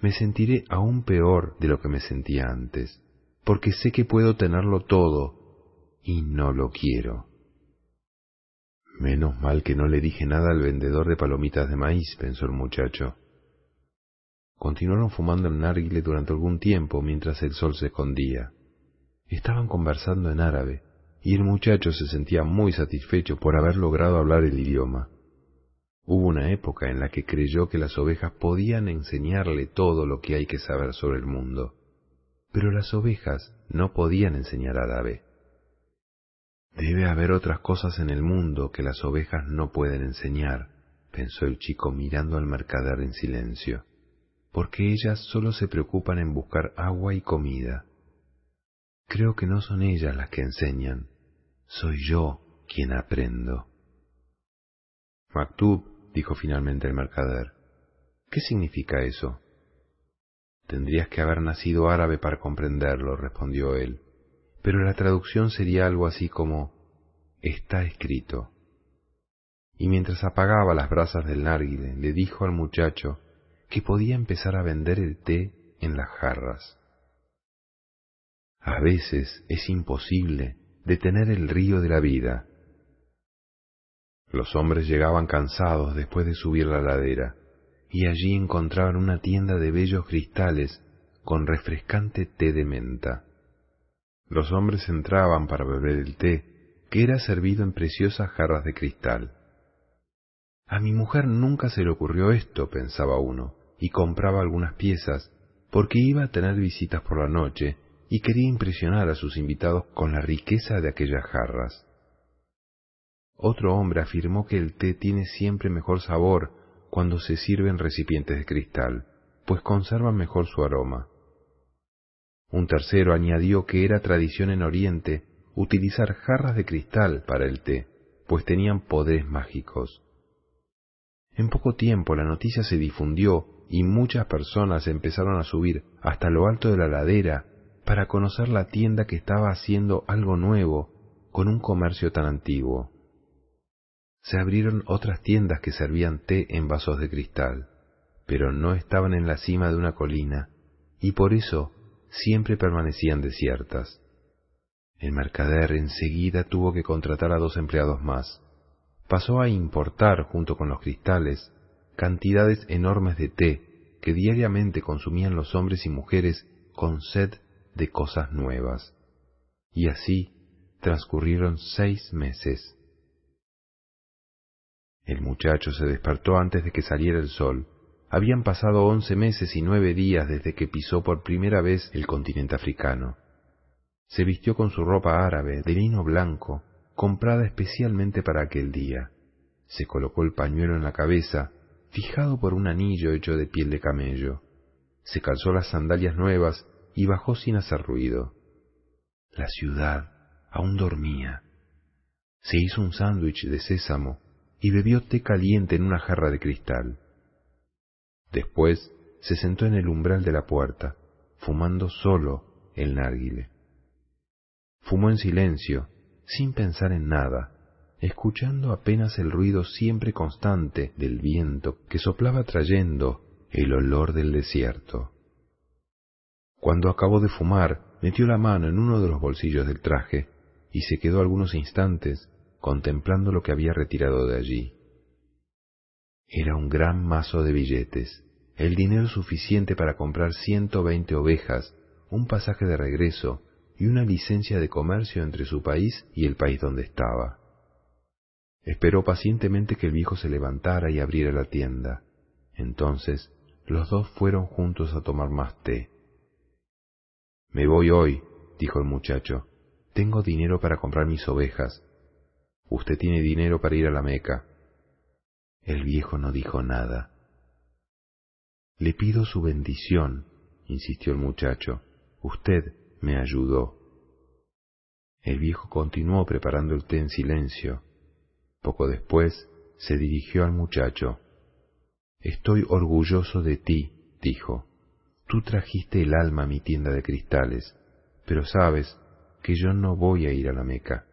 me sentiré aún peor de lo que me sentía antes, porque sé que puedo tenerlo todo y no lo quiero. Menos mal que no le dije nada al vendedor de palomitas de maíz, pensó el muchacho. Continuaron fumando el narguile durante algún tiempo mientras el sol se escondía. Estaban conversando en árabe, y el muchacho se sentía muy satisfecho por haber logrado hablar el idioma. Hubo una época en la que creyó que las ovejas podían enseñarle todo lo que hay que saber sobre el mundo, pero las ovejas no podían enseñar árabe. Debe haber otras cosas en el mundo que las ovejas no pueden enseñar, pensó el chico mirando al mercader en silencio, porque ellas solo se preocupan en buscar agua y comida. Creo que no son ellas las que enseñan, soy yo quien aprendo. Maktub dijo finalmente el mercader. ¿Qué significa eso? Tendrías que haber nacido árabe para comprenderlo, respondió él, pero la traducción sería algo así como está escrito. Y mientras apagaba las brasas del nárguile, le dijo al muchacho que podía empezar a vender el té en las jarras. A veces es imposible detener el río de la vida, los hombres llegaban cansados después de subir la ladera, y allí encontraban una tienda de bellos cristales con refrescante té de menta. Los hombres entraban para beber el té, que era servido en preciosas jarras de cristal. A mi mujer nunca se le ocurrió esto, pensaba uno, y compraba algunas piezas, porque iba a tener visitas por la noche y quería impresionar a sus invitados con la riqueza de aquellas jarras. Otro hombre afirmó que el té tiene siempre mejor sabor cuando se sirve en recipientes de cristal, pues conservan mejor su aroma. Un tercero añadió que era tradición en Oriente utilizar jarras de cristal para el té, pues tenían poderes mágicos. En poco tiempo la noticia se difundió y muchas personas empezaron a subir hasta lo alto de la ladera para conocer la tienda que estaba haciendo algo nuevo con un comercio tan antiguo se abrieron otras tiendas que servían té en vasos de cristal, pero no estaban en la cima de una colina, y por eso siempre permanecían desiertas. El mercader enseguida tuvo que contratar a dos empleados más. Pasó a importar, junto con los cristales, cantidades enormes de té que diariamente consumían los hombres y mujeres con sed de cosas nuevas. Y así transcurrieron seis meses. El muchacho se despertó antes de que saliera el sol. Habían pasado once meses y nueve días desde que pisó por primera vez el continente africano. Se vistió con su ropa árabe de lino blanco, comprada especialmente para aquel día. Se colocó el pañuelo en la cabeza, fijado por un anillo hecho de piel de camello. Se calzó las sandalias nuevas y bajó sin hacer ruido. La ciudad aún dormía Se hizo un sándwich de sésamo y bebió té caliente en una jarra de cristal. Después se sentó en el umbral de la puerta, fumando solo el nárguile. Fumó en silencio, sin pensar en nada, escuchando apenas el ruido siempre constante del viento que soplaba trayendo el olor del desierto. Cuando acabó de fumar, metió la mano en uno de los bolsillos del traje y se quedó algunos instantes contemplando lo que había retirado de allí. Era un gran mazo de billetes, el dinero suficiente para comprar ciento veinte ovejas, un pasaje de regreso y una licencia de comercio entre su país y el país donde estaba. Esperó pacientemente que el viejo se levantara y abriera la tienda. Entonces los dos fueron juntos a tomar más té. Me voy hoy, dijo el muchacho. Tengo dinero para comprar mis ovejas. Usted tiene dinero para ir a la Meca. El viejo no dijo nada. Le pido su bendición, insistió el muchacho. Usted me ayudó. El viejo continuó preparando el té en silencio. Poco después se dirigió al muchacho. Estoy orgulloso de ti, dijo. Tú trajiste el alma a mi tienda de cristales, pero sabes que yo no voy a ir a la Meca,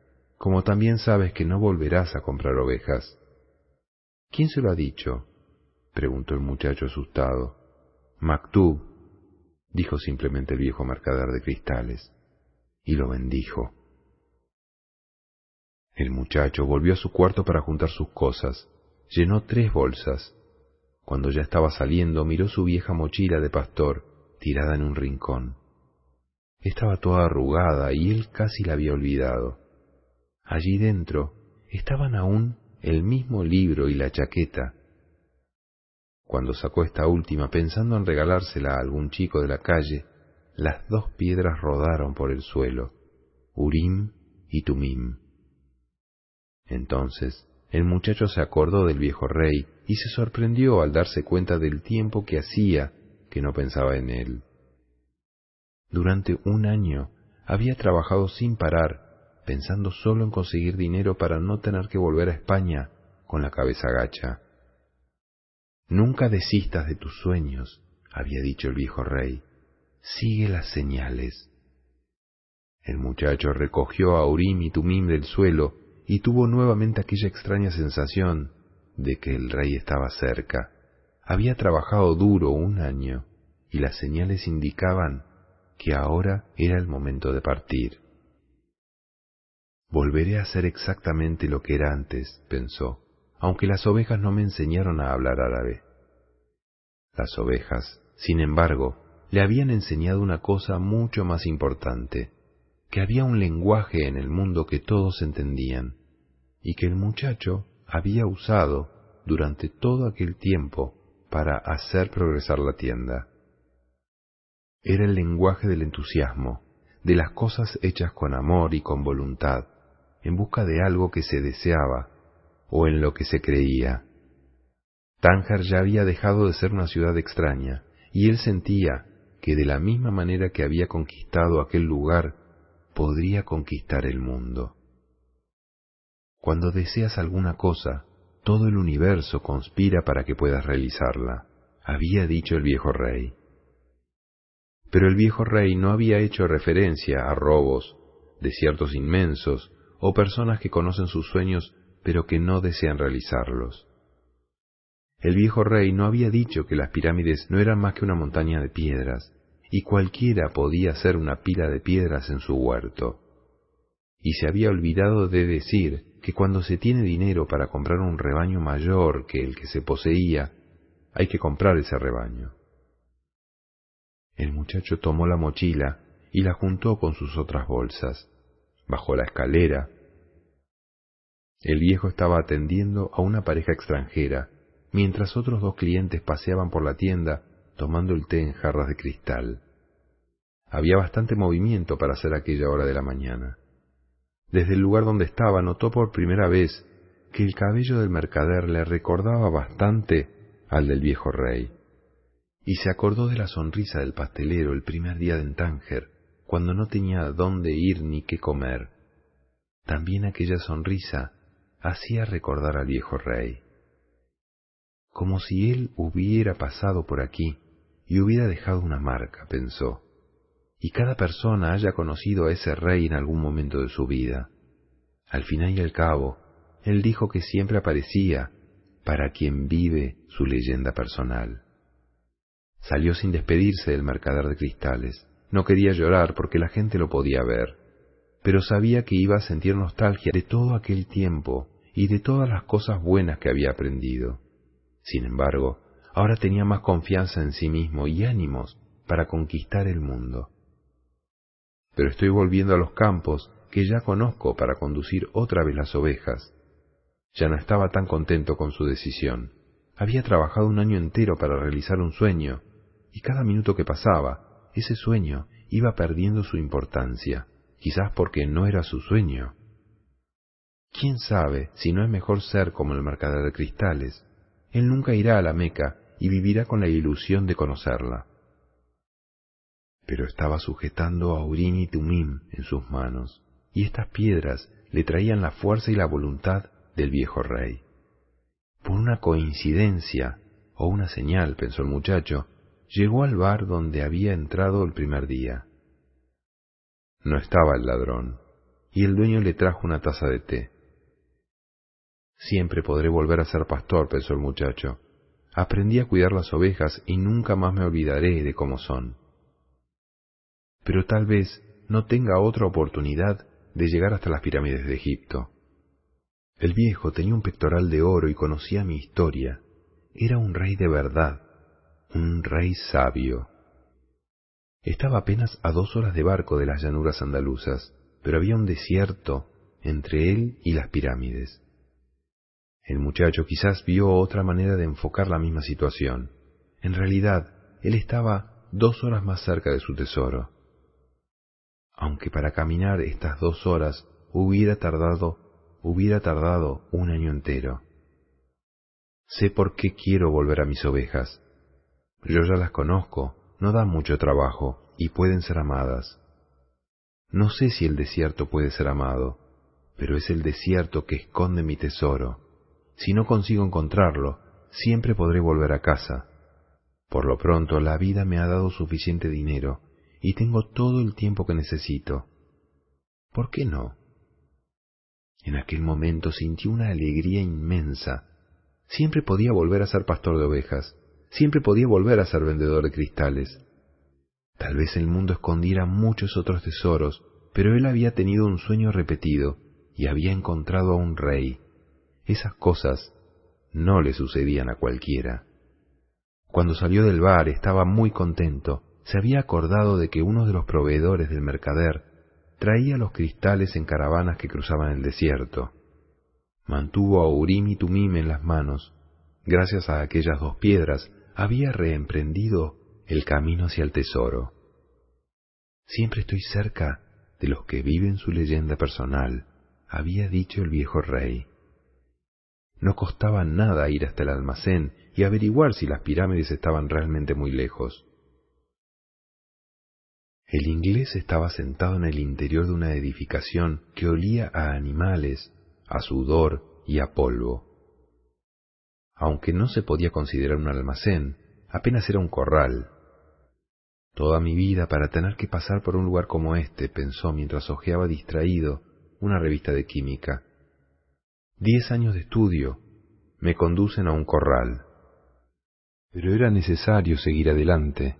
como también sabes que no volverás a comprar ovejas. ¿Quién se lo ha dicho? preguntó el muchacho asustado. Maktub, dijo simplemente el viejo mercader de cristales, y lo bendijo. El muchacho volvió a su cuarto para juntar sus cosas. Llenó tres bolsas. Cuando ya estaba saliendo, miró su vieja mochila de pastor tirada en un rincón. Estaba toda arrugada y él casi la había olvidado. Allí dentro estaban aún el mismo libro y la chaqueta. Cuando sacó esta última pensando en regalársela a algún chico de la calle, las dos piedras rodaron por el suelo, Urim y Tumim. Entonces el muchacho se acordó del viejo rey y se sorprendió al darse cuenta del tiempo que hacía que no pensaba en él. Durante un año había trabajado sin parar pensando solo en conseguir dinero para no tener que volver a España con la cabeza gacha. Nunca desistas de tus sueños, había dicho el viejo rey. Sigue las señales. El muchacho recogió a Urim y Tumim del suelo y tuvo nuevamente aquella extraña sensación de que el rey estaba cerca. Había trabajado duro un año y las señales indicaban que ahora era el momento de partir. Volveré a hacer exactamente lo que era antes, pensó, aunque las ovejas no me enseñaron a hablar árabe. Las ovejas, sin embargo, le habían enseñado una cosa mucho más importante, que había un lenguaje en el mundo que todos entendían, y que el muchacho había usado durante todo aquel tiempo para hacer progresar la tienda. Era el lenguaje del entusiasmo, de las cosas hechas con amor y con voluntad, en busca de algo que se deseaba o en lo que se creía. Tánger ya había dejado de ser una ciudad extraña, y él sentía que de la misma manera que había conquistado aquel lugar, podría conquistar el mundo. Cuando deseas alguna cosa, todo el universo conspira para que puedas realizarla, había dicho el viejo rey. Pero el viejo rey no había hecho referencia a robos, desiertos inmensos o personas que conocen sus sueños pero que no desean realizarlos. El viejo rey no había dicho que las pirámides no eran más que una montaña de piedras, y cualquiera podía hacer una pila de piedras en su huerto. Y se había olvidado de decir que cuando se tiene dinero para comprar un rebaño mayor que el que se poseía, hay que comprar ese rebaño. El muchacho tomó la mochila y la juntó con sus otras bolsas. Bajó la escalera. El viejo estaba atendiendo a una pareja extranjera, mientras otros dos clientes paseaban por la tienda tomando el té en jarras de cristal. Había bastante movimiento para hacer aquella hora de la mañana. Desde el lugar donde estaba notó por primera vez que el cabello del mercader le recordaba bastante al del viejo rey, y se acordó de la sonrisa del pastelero el primer día de Tánger, cuando no tenía dónde ir ni qué comer. También aquella sonrisa hacía recordar al viejo rey. Como si él hubiera pasado por aquí y hubiera dejado una marca, pensó, y cada persona haya conocido a ese rey en algún momento de su vida. Al final y al cabo, él dijo que siempre aparecía para quien vive su leyenda personal. Salió sin despedirse del mercader de cristales. No quería llorar porque la gente lo podía ver, pero sabía que iba a sentir nostalgia de todo aquel tiempo y de todas las cosas buenas que había aprendido. Sin embargo, ahora tenía más confianza en sí mismo y ánimos para conquistar el mundo. Pero estoy volviendo a los campos que ya conozco para conducir otra vez las ovejas. Ya no estaba tan contento con su decisión. Había trabajado un año entero para realizar un sueño, y cada minuto que pasaba, ese sueño iba perdiendo su importancia, quizás porque no era su sueño. ¿Quién sabe si no es mejor ser como el mercader de cristales? Él nunca irá a la Meca y vivirá con la ilusión de conocerla. Pero estaba sujetando a Urim y Tumim en sus manos, y estas piedras le traían la fuerza y la voluntad del viejo rey. Por una coincidencia o una señal, pensó el muchacho, llegó al bar donde había entrado el primer día. No estaba el ladrón, y el dueño le trajo una taza de té. Siempre podré volver a ser pastor, pensó el muchacho. Aprendí a cuidar las ovejas y nunca más me olvidaré de cómo son. Pero tal vez no tenga otra oportunidad de llegar hasta las pirámides de Egipto. El viejo tenía un pectoral de oro y conocía mi historia. Era un rey de verdad, un rey sabio. Estaba apenas a dos horas de barco de las llanuras andaluzas, pero había un desierto entre él y las pirámides. El muchacho quizás vio otra manera de enfocar la misma situación. En realidad, él estaba dos horas más cerca de su tesoro. Aunque para caminar estas dos horas hubiera tardado, hubiera tardado un año entero. Sé por qué quiero volver a mis ovejas. Yo ya las conozco, no dan mucho trabajo y pueden ser amadas. No sé si el desierto puede ser amado, pero es el desierto que esconde mi tesoro si no consigo encontrarlo, siempre podré volver a casa. Por lo pronto, la vida me ha dado suficiente dinero y tengo todo el tiempo que necesito. ¿Por qué no? En aquel momento sintió una alegría inmensa. Siempre podía volver a ser pastor de ovejas, siempre podía volver a ser vendedor de cristales. Tal vez el mundo escondiera muchos otros tesoros, pero él había tenido un sueño repetido y había encontrado a un rey. Esas cosas no le sucedían a cualquiera. Cuando salió del bar estaba muy contento. Se había acordado de que uno de los proveedores del mercader traía los cristales en caravanas que cruzaban el desierto. Mantuvo a Urim y Tumim en las manos. Gracias a aquellas dos piedras había reemprendido el camino hacia el tesoro. Siempre estoy cerca de los que viven su leyenda personal, había dicho el viejo rey. No costaba nada ir hasta el almacén y averiguar si las pirámides estaban realmente muy lejos. El inglés estaba sentado en el interior de una edificación que olía a animales, a sudor y a polvo. Aunque no se podía considerar un almacén, apenas era un corral. Toda mi vida para tener que pasar por un lugar como este, pensó mientras hojeaba distraído una revista de química. Diez años de estudio me conducen a un corral. Pero era necesario seguir adelante.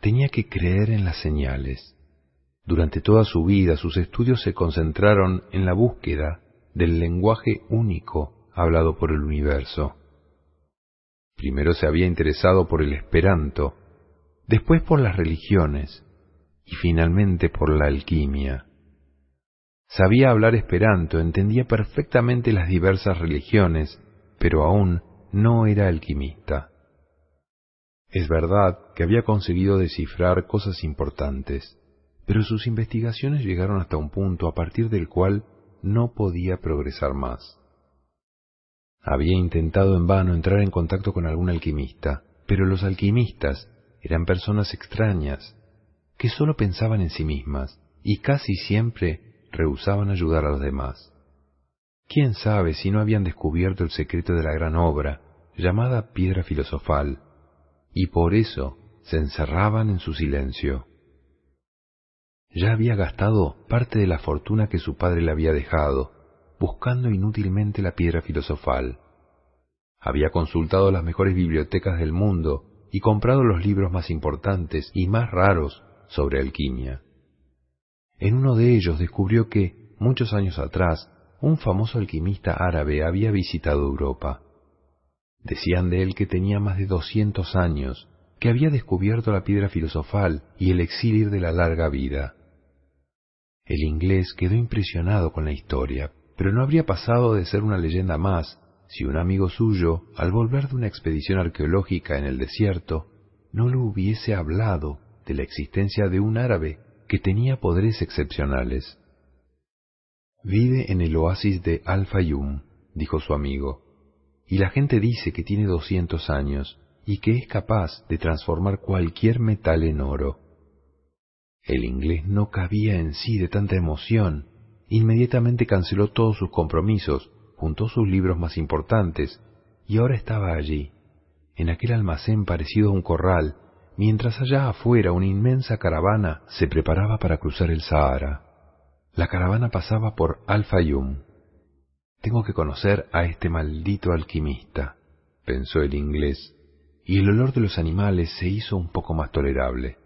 Tenía que creer en las señales. Durante toda su vida sus estudios se concentraron en la búsqueda del lenguaje único hablado por el universo. Primero se había interesado por el esperanto, después por las religiones y finalmente por la alquimia. Sabía hablar esperanto, entendía perfectamente las diversas religiones, pero aún no era alquimista. Es verdad que había conseguido descifrar cosas importantes, pero sus investigaciones llegaron hasta un punto a partir del cual no podía progresar más. Había intentado en vano entrar en contacto con algún alquimista, pero los alquimistas eran personas extrañas, que sólo pensaban en sí mismas y casi siempre rehusaban ayudar a los demás. ¿Quién sabe si no habían descubierto el secreto de la gran obra, llamada piedra filosofal, y por eso se encerraban en su silencio? Ya había gastado parte de la fortuna que su padre le había dejado, buscando inútilmente la piedra filosofal. Había consultado las mejores bibliotecas del mundo y comprado los libros más importantes y más raros sobre alquimia. En uno de ellos descubrió que, muchos años atrás, un famoso alquimista árabe había visitado Europa. Decían de él que tenía más de doscientos años, que había descubierto la piedra filosofal y el exilio de la larga vida. El inglés quedó impresionado con la historia, pero no habría pasado de ser una leyenda más si un amigo suyo, al volver de una expedición arqueológica en el desierto, no le hubiese hablado de la existencia de un árabe que tenía poderes excepcionales. Vive en el oasis de Al-Fayum, dijo su amigo, y la gente dice que tiene doscientos años y que es capaz de transformar cualquier metal en oro. El inglés no cabía en sí de tanta emoción. Inmediatamente canceló todos sus compromisos, juntó sus libros más importantes, y ahora estaba allí, en aquel almacén parecido a un corral, mientras allá afuera una inmensa caravana se preparaba para cruzar el Sahara. La caravana pasaba por Al-Fayum. Tengo que conocer a este maldito alquimista, pensó el inglés, y el olor de los animales se hizo un poco más tolerable.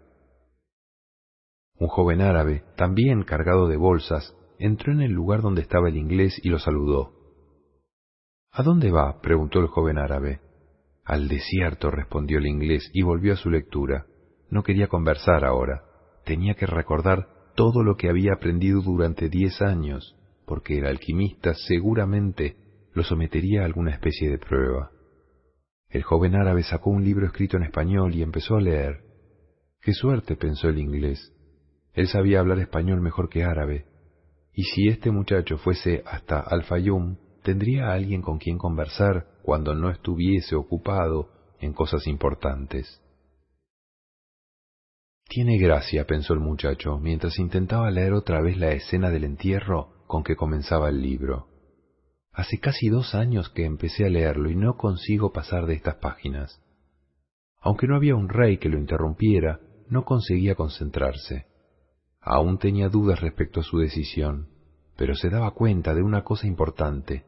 Un joven árabe, también cargado de bolsas, entró en el lugar donde estaba el inglés y lo saludó. ¿A dónde va? preguntó el joven árabe. Al desierto, respondió el inglés y volvió a su lectura. No quería conversar ahora. Tenía que recordar todo lo que había aprendido durante diez años, porque el alquimista seguramente lo sometería a alguna especie de prueba. El joven árabe sacó un libro escrito en español y empezó a leer. Qué suerte, pensó el inglés. Él sabía hablar español mejor que árabe, y si este muchacho fuese hasta Al-Fayum, tendría a alguien con quien conversar cuando no estuviese ocupado en cosas importantes. Tiene gracia, pensó el muchacho, mientras intentaba leer otra vez la escena del entierro con que comenzaba el libro. Hace casi dos años que empecé a leerlo y no consigo pasar de estas páginas. Aunque no había un rey que lo interrumpiera, no conseguía concentrarse. Aún tenía dudas respecto a su decisión, pero se daba cuenta de una cosa importante.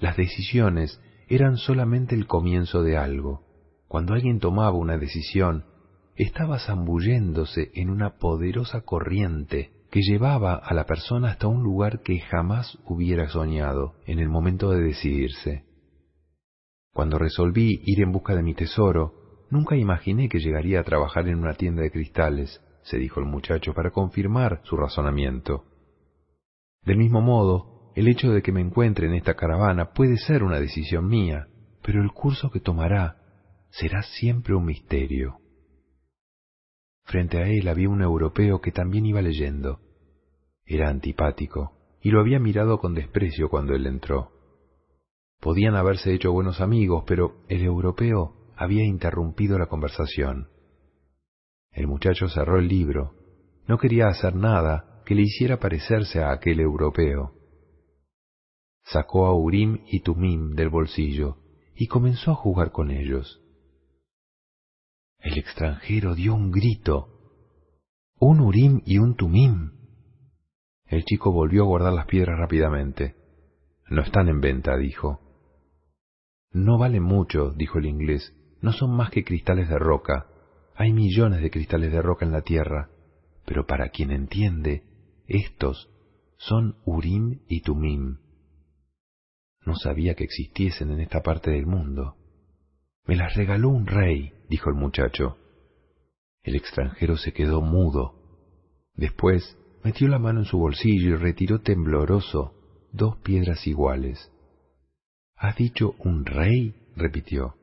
Las decisiones eran solamente el comienzo de algo. Cuando alguien tomaba una decisión, estaba zambulléndose en una poderosa corriente que llevaba a la persona hasta un lugar que jamás hubiera soñado en el momento de decidirse. Cuando resolví ir en busca de mi tesoro, nunca imaginé que llegaría a trabajar en una tienda de cristales, se dijo el muchacho para confirmar su razonamiento. Del mismo modo, el hecho de que me encuentre en esta caravana puede ser una decisión mía, pero el curso que tomará será siempre un misterio. Frente a él había un europeo que también iba leyendo. Era antipático, y lo había mirado con desprecio cuando él entró. Podían haberse hecho buenos amigos, pero el europeo había interrumpido la conversación. El muchacho cerró el libro. No quería hacer nada que le hiciera parecerse a aquel europeo. Sacó a Urim y Tumim del bolsillo y comenzó a jugar con ellos. El extranjero dio un grito. Un Urim y un Tumim. El chico volvió a guardar las piedras rápidamente. No están en venta, dijo. No valen mucho, dijo el inglés. No son más que cristales de roca. Hay millones de cristales de roca en la Tierra, pero para quien entiende, estos son Urim y Tumim. No sabía que existiesen en esta parte del mundo. Me las regaló un rey, dijo el muchacho. El extranjero se quedó mudo. Después metió la mano en su bolsillo y retiró tembloroso dos piedras iguales. ¿Has dicho un rey? repitió.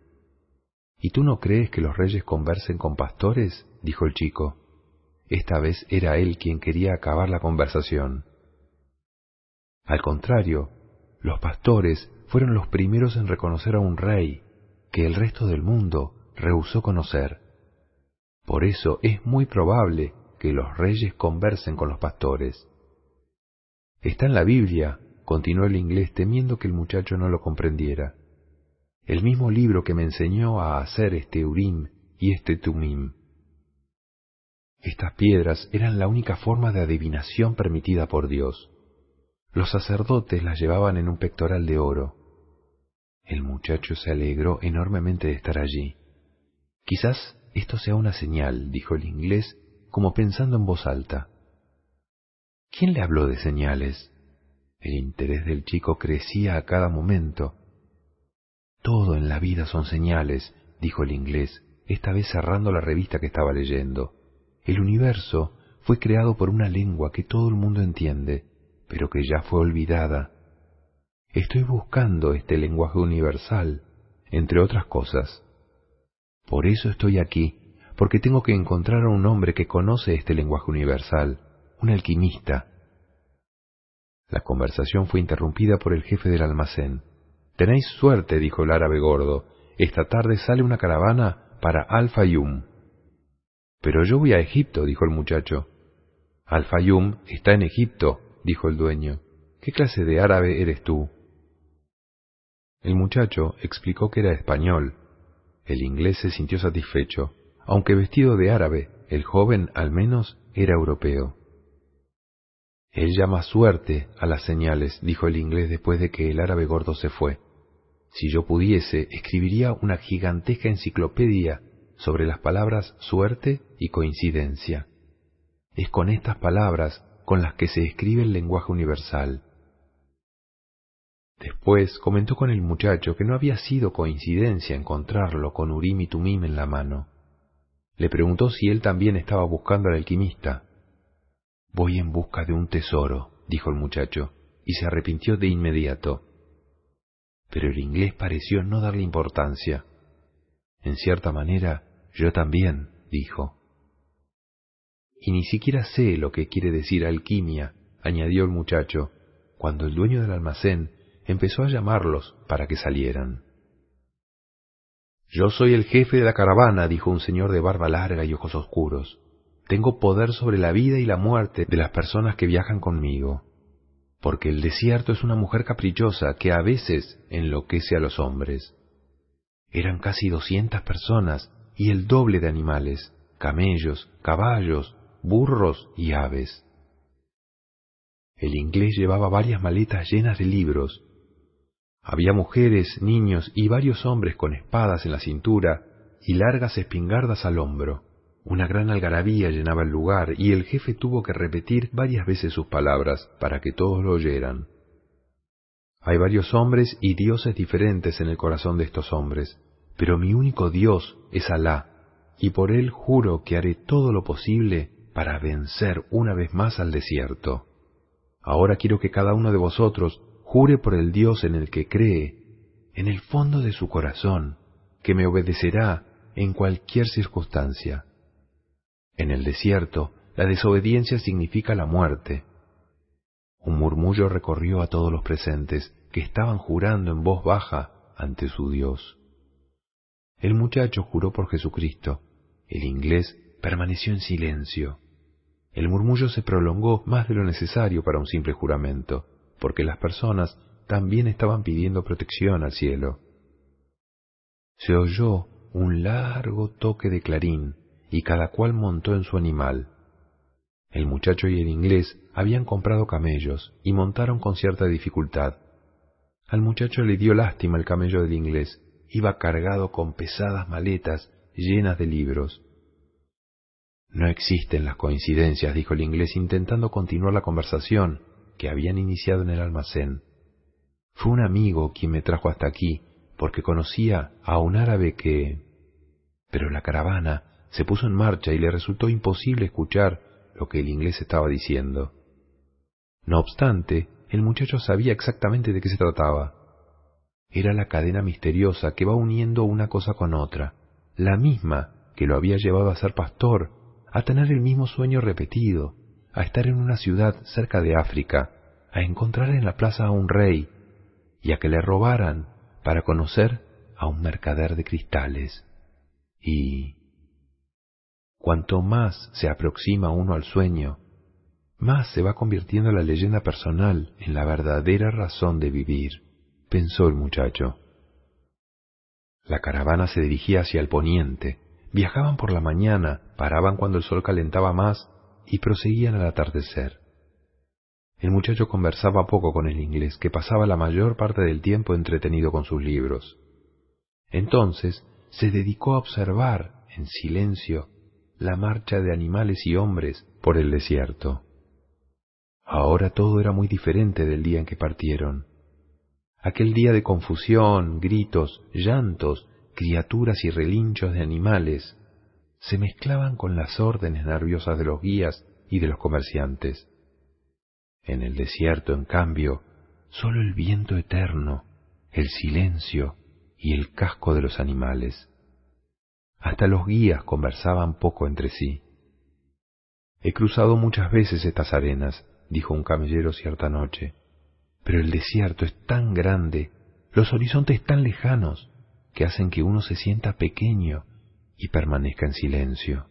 ¿Y tú no crees que los reyes conversen con pastores? dijo el chico. Esta vez era él quien quería acabar la conversación. Al contrario, los pastores fueron los primeros en reconocer a un rey que el resto del mundo rehusó conocer. Por eso es muy probable que los reyes conversen con los pastores. Está en la Biblia, continuó el inglés temiendo que el muchacho no lo comprendiera. El mismo libro que me enseñó a hacer este Urim y este Tumim. Estas piedras eran la única forma de adivinación permitida por Dios. Los sacerdotes las llevaban en un pectoral de oro. El muchacho se alegró enormemente de estar allí. Quizás esto sea una señal, dijo el inglés, como pensando en voz alta. ¿Quién le habló de señales? El interés del chico crecía a cada momento. Todo en la vida son señales, dijo el inglés, esta vez cerrando la revista que estaba leyendo. El universo fue creado por una lengua que todo el mundo entiende, pero que ya fue olvidada. Estoy buscando este lenguaje universal, entre otras cosas. Por eso estoy aquí, porque tengo que encontrar a un hombre que conoce este lenguaje universal, un alquimista. La conversación fue interrumpida por el jefe del almacén. Tenéis suerte, dijo el árabe gordo. Esta tarde sale una caravana para Al-Fayum. Pero yo voy a Egipto, dijo el muchacho. Al-Fayum está en Egipto, dijo el dueño. ¿Qué clase de árabe eres tú? El muchacho explicó que era español. El inglés se sintió satisfecho. Aunque vestido de árabe, el joven al menos era europeo. Él llama suerte a las señales, dijo el inglés después de que el árabe gordo se fue. Si yo pudiese, escribiría una gigantesca enciclopedia sobre las palabras suerte y coincidencia. Es con estas palabras con las que se escribe el lenguaje universal. Después comentó con el muchacho que no había sido coincidencia encontrarlo con Urim y Tumim en la mano. Le preguntó si él también estaba buscando al alquimista. Voy en busca de un tesoro, dijo el muchacho, y se arrepintió de inmediato. Pero el inglés pareció no darle importancia. En cierta manera, yo también, dijo. Y ni siquiera sé lo que quiere decir alquimia, añadió el muchacho, cuando el dueño del almacén empezó a llamarlos para que salieran. Yo soy el jefe de la caravana, dijo un señor de barba larga y ojos oscuros. Tengo poder sobre la vida y la muerte de las personas que viajan conmigo, porque el desierto es una mujer caprichosa que a veces enloquece a los hombres. Eran casi doscientas personas y el doble de animales, camellos, caballos, burros y aves. El inglés llevaba varias maletas llenas de libros. Había mujeres, niños y varios hombres con espadas en la cintura y largas espingardas al hombro. Una gran algarabía llenaba el lugar y el jefe tuvo que repetir varias veces sus palabras para que todos lo oyeran. Hay varios hombres y dioses diferentes en el corazón de estos hombres, pero mi único Dios es Alá, y por él juro que haré todo lo posible para vencer una vez más al desierto. Ahora quiero que cada uno de vosotros jure por el Dios en el que cree, en el fondo de su corazón, que me obedecerá en cualquier circunstancia. En el desierto, la desobediencia significa la muerte. Un murmullo recorrió a todos los presentes, que estaban jurando en voz baja ante su Dios. El muchacho juró por Jesucristo. El inglés permaneció en silencio. El murmullo se prolongó más de lo necesario para un simple juramento, porque las personas también estaban pidiendo protección al cielo. Se oyó un largo toque de clarín y cada cual montó en su animal. El muchacho y el inglés habían comprado camellos y montaron con cierta dificultad. Al muchacho le dio lástima el camello del inglés. Iba cargado con pesadas maletas llenas de libros. No existen las coincidencias, dijo el inglés intentando continuar la conversación que habían iniciado en el almacén. Fue un amigo quien me trajo hasta aquí, porque conocía a un árabe que... Pero la caravana se puso en marcha y le resultó imposible escuchar lo que el inglés estaba diciendo. No obstante, el muchacho sabía exactamente de qué se trataba. Era la cadena misteriosa que va uniendo una cosa con otra, la misma que lo había llevado a ser pastor, a tener el mismo sueño repetido, a estar en una ciudad cerca de África, a encontrar en la plaza a un rey y a que le robaran para conocer a un mercader de cristales. Y Cuanto más se aproxima uno al sueño, más se va convirtiendo la leyenda personal en la verdadera razón de vivir, pensó el muchacho. La caravana se dirigía hacia el poniente, viajaban por la mañana, paraban cuando el sol calentaba más y proseguían al atardecer. El muchacho conversaba poco con el inglés, que pasaba la mayor parte del tiempo entretenido con sus libros. Entonces se dedicó a observar, en silencio, la marcha de animales y hombres por el desierto. Ahora todo era muy diferente del día en que partieron. Aquel día de confusión, gritos, llantos, criaturas y relinchos de animales se mezclaban con las órdenes nerviosas de los guías y de los comerciantes. En el desierto, en cambio, sólo el viento eterno, el silencio y el casco de los animales. Hasta los guías conversaban poco entre sí. He cruzado muchas veces estas arenas, dijo un camellero cierta noche, pero el desierto es tan grande, los horizontes tan lejanos, que hacen que uno se sienta pequeño y permanezca en silencio.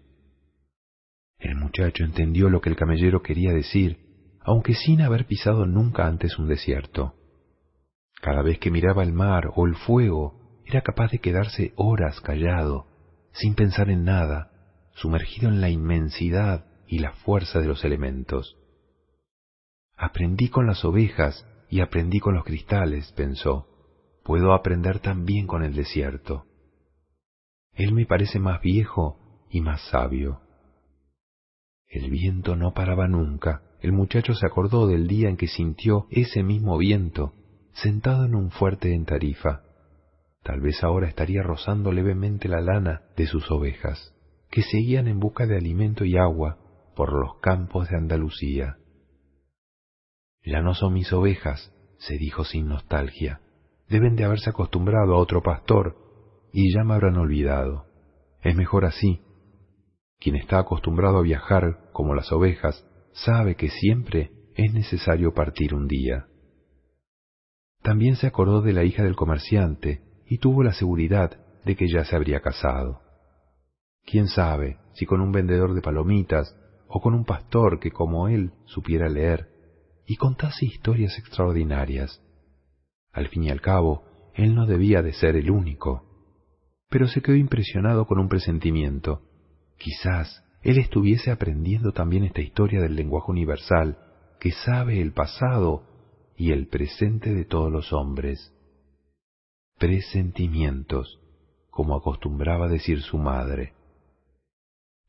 El muchacho entendió lo que el camellero quería decir, aunque sin haber pisado nunca antes un desierto. Cada vez que miraba el mar o el fuego, era capaz de quedarse horas callado, sin pensar en nada, sumergido en la inmensidad y la fuerza de los elementos. Aprendí con las ovejas y aprendí con los cristales, pensó. Puedo aprender también con el desierto. Él me parece más viejo y más sabio. El viento no paraba nunca. El muchacho se acordó del día en que sintió ese mismo viento, sentado en un fuerte en Tarifa. Tal vez ahora estaría rozando levemente la lana de sus ovejas, que seguían en busca de alimento y agua por los campos de Andalucía. Ya no son mis ovejas, se dijo sin nostalgia. Deben de haberse acostumbrado a otro pastor y ya me habrán olvidado. Es mejor así. Quien está acostumbrado a viajar como las ovejas sabe que siempre es necesario partir un día. También se acordó de la hija del comerciante y tuvo la seguridad de que ya se habría casado. Quién sabe si con un vendedor de palomitas o con un pastor que como él supiera leer y contase historias extraordinarias. Al fin y al cabo, él no debía de ser el único. Pero se quedó impresionado con un presentimiento. Quizás él estuviese aprendiendo también esta historia del lenguaje universal que sabe el pasado y el presente de todos los hombres. Presentimientos, como acostumbraba decir su madre.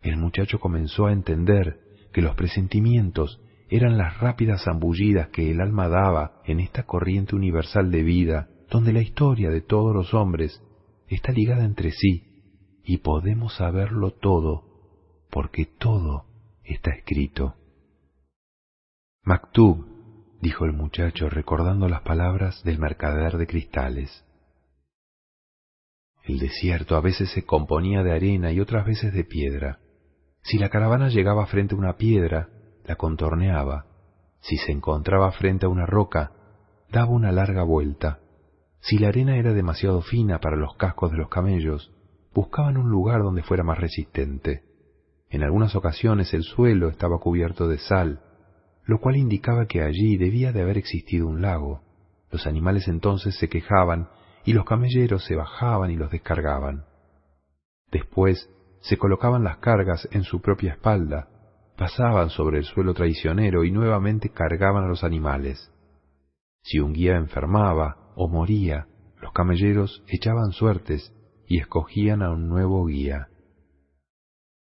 El muchacho comenzó a entender que los presentimientos eran las rápidas zambullidas que el alma daba en esta corriente universal de vida, donde la historia de todos los hombres está ligada entre sí y podemos saberlo todo, porque todo está escrito. Maktub, dijo el muchacho recordando las palabras del mercader de cristales. El desierto a veces se componía de arena y otras veces de piedra. Si la caravana llegaba frente a una piedra, la contorneaba. Si se encontraba frente a una roca, daba una larga vuelta. Si la arena era demasiado fina para los cascos de los camellos, buscaban un lugar donde fuera más resistente. En algunas ocasiones el suelo estaba cubierto de sal, lo cual indicaba que allí debía de haber existido un lago. Los animales entonces se quejaban y los camelleros se bajaban y los descargaban. Después se colocaban las cargas en su propia espalda pasaban sobre el suelo traicionero y nuevamente cargaban a los animales. Si un guía enfermaba o moría, los camelleros echaban suertes y escogían a un nuevo guía.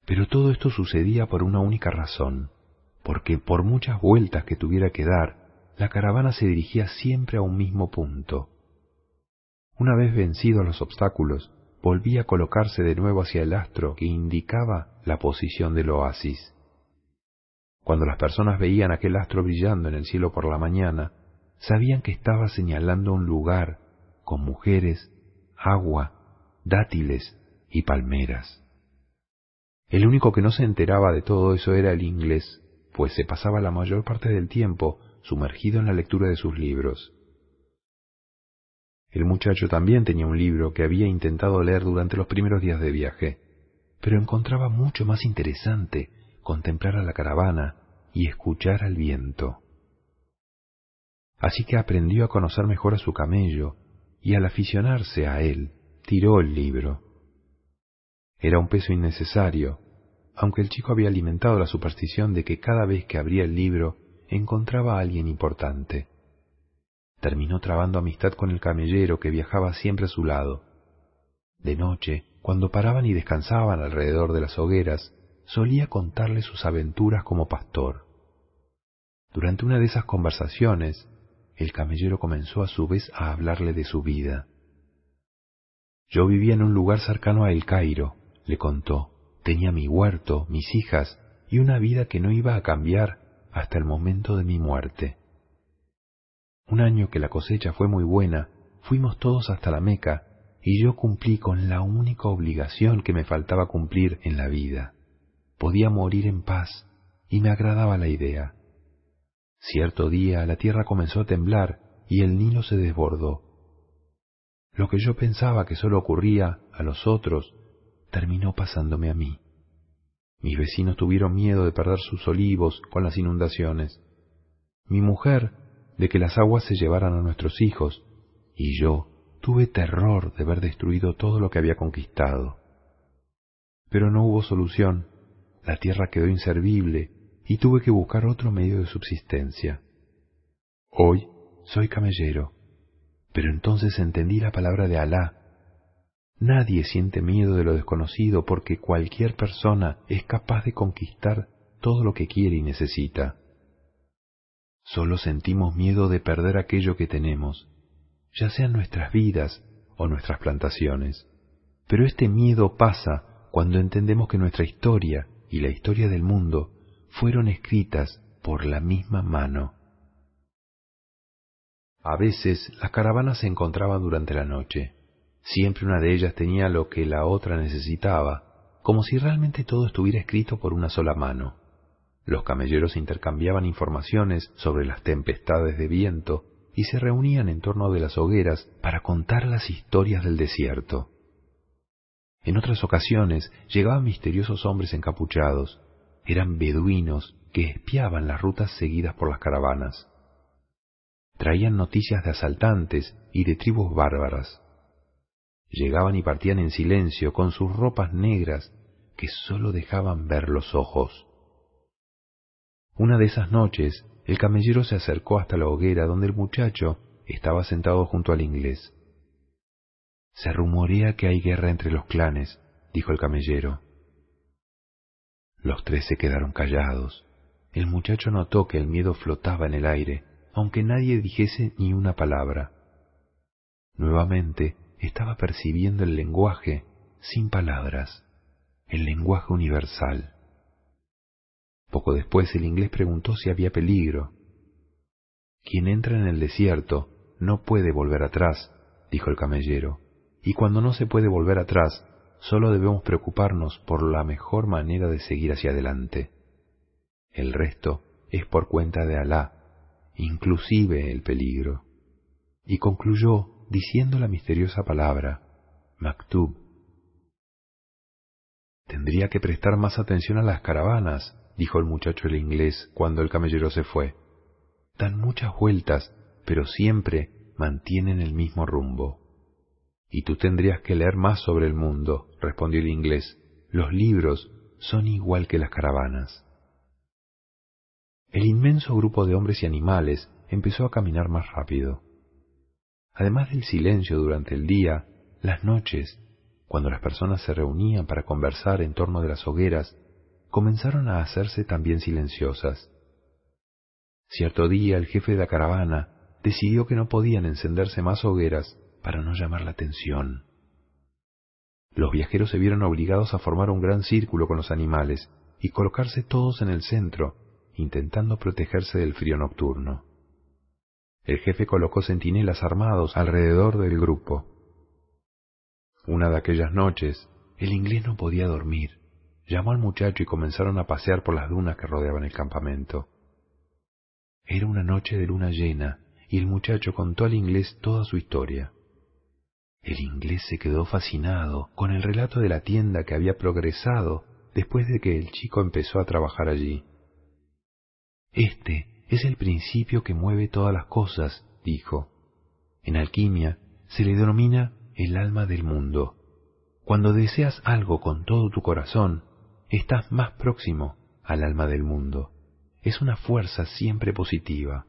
Pero todo esto sucedía por una única razón, porque por muchas vueltas que tuviera que dar, la caravana se dirigía siempre a un mismo punto. Una vez vencidos los obstáculos, volvía a colocarse de nuevo hacia el astro que indicaba la posición del oasis. Cuando las personas veían aquel astro brillando en el cielo por la mañana, sabían que estaba señalando un lugar con mujeres, agua, dátiles y palmeras. El único que no se enteraba de todo eso era el inglés, pues se pasaba la mayor parte del tiempo sumergido en la lectura de sus libros. El muchacho también tenía un libro que había intentado leer durante los primeros días de viaje, pero encontraba mucho más interesante contemplar a la caravana y escuchar al viento. Así que aprendió a conocer mejor a su camello, y al aficionarse a él, tiró el libro. Era un peso innecesario, aunque el chico había alimentado la superstición de que cada vez que abría el libro encontraba a alguien importante. Terminó trabando amistad con el camellero que viajaba siempre a su lado. De noche, cuando paraban y descansaban alrededor de las hogueras, solía contarle sus aventuras como pastor. Durante una de esas conversaciones, el camellero comenzó a su vez a hablarle de su vida. Yo vivía en un lugar cercano a El Cairo, le contó. Tenía mi huerto, mis hijas y una vida que no iba a cambiar hasta el momento de mi muerte. Un año que la cosecha fue muy buena, fuimos todos hasta la Meca y yo cumplí con la única obligación que me faltaba cumplir en la vida. Podía morir en paz y me agradaba la idea. Cierto día la tierra comenzó a temblar y el Nilo se desbordó. Lo que yo pensaba que solo ocurría a los otros, terminó pasándome a mí. Mis vecinos tuvieron miedo de perder sus olivos con las inundaciones. Mi mujer de que las aguas se llevaran a nuestros hijos, y yo tuve terror de ver destruido todo lo que había conquistado. Pero no hubo solución, la tierra quedó inservible y tuve que buscar otro medio de subsistencia. Hoy soy camellero, pero entonces entendí la palabra de Alá. Nadie siente miedo de lo desconocido porque cualquier persona es capaz de conquistar todo lo que quiere y necesita. Solo sentimos miedo de perder aquello que tenemos, ya sean nuestras vidas o nuestras plantaciones. Pero este miedo pasa cuando entendemos que nuestra historia y la historia del mundo fueron escritas por la misma mano. A veces las caravanas se encontraban durante la noche. Siempre una de ellas tenía lo que la otra necesitaba, como si realmente todo estuviera escrito por una sola mano. Los camelleros intercambiaban informaciones sobre las tempestades de viento y se reunían en torno de las hogueras para contar las historias del desierto. En otras ocasiones llegaban misteriosos hombres encapuchados, eran beduinos que espiaban las rutas seguidas por las caravanas. Traían noticias de asaltantes y de tribus bárbaras. Llegaban y partían en silencio con sus ropas negras que sólo dejaban ver los ojos. Una de esas noches, el camellero se acercó hasta la hoguera donde el muchacho estaba sentado junto al inglés. Se rumorea que hay guerra entre los clanes, dijo el camellero. Los tres se quedaron callados. El muchacho notó que el miedo flotaba en el aire, aunque nadie dijese ni una palabra. Nuevamente estaba percibiendo el lenguaje sin palabras, el lenguaje universal. Poco después el inglés preguntó si había peligro. Quien entra en el desierto no puede volver atrás, dijo el camellero, y cuando no se puede volver atrás, Solo debemos preocuparnos por la mejor manera de seguir hacia adelante. El resto es por cuenta de Alá, inclusive el peligro. Y concluyó diciendo la misteriosa palabra, Maktub. Tendría que prestar más atención a las caravanas, dijo el muchacho el inglés cuando el camellero se fue. Dan muchas vueltas, pero siempre mantienen el mismo rumbo. Y tú tendrías que leer más sobre el mundo, respondió el inglés. Los libros son igual que las caravanas. El inmenso grupo de hombres y animales empezó a caminar más rápido. Además del silencio durante el día, las noches, cuando las personas se reunían para conversar en torno de las hogueras, comenzaron a hacerse también silenciosas. Cierto día el jefe de la caravana decidió que no podían encenderse más hogueras para no llamar la atención. Los viajeros se vieron obligados a formar un gran círculo con los animales y colocarse todos en el centro, intentando protegerse del frío nocturno. El jefe colocó centinelas armados alrededor del grupo. Una de aquellas noches, el inglés no podía dormir. Llamó al muchacho y comenzaron a pasear por las dunas que rodeaban el campamento. Era una noche de luna llena y el muchacho contó al inglés toda su historia. El inglés se quedó fascinado con el relato de la tienda que había progresado después de que el chico empezó a trabajar allí. Este es el principio que mueve todas las cosas, dijo. En alquimia se le denomina el alma del mundo. Cuando deseas algo con todo tu corazón, estás más próximo al alma del mundo. Es una fuerza siempre positiva.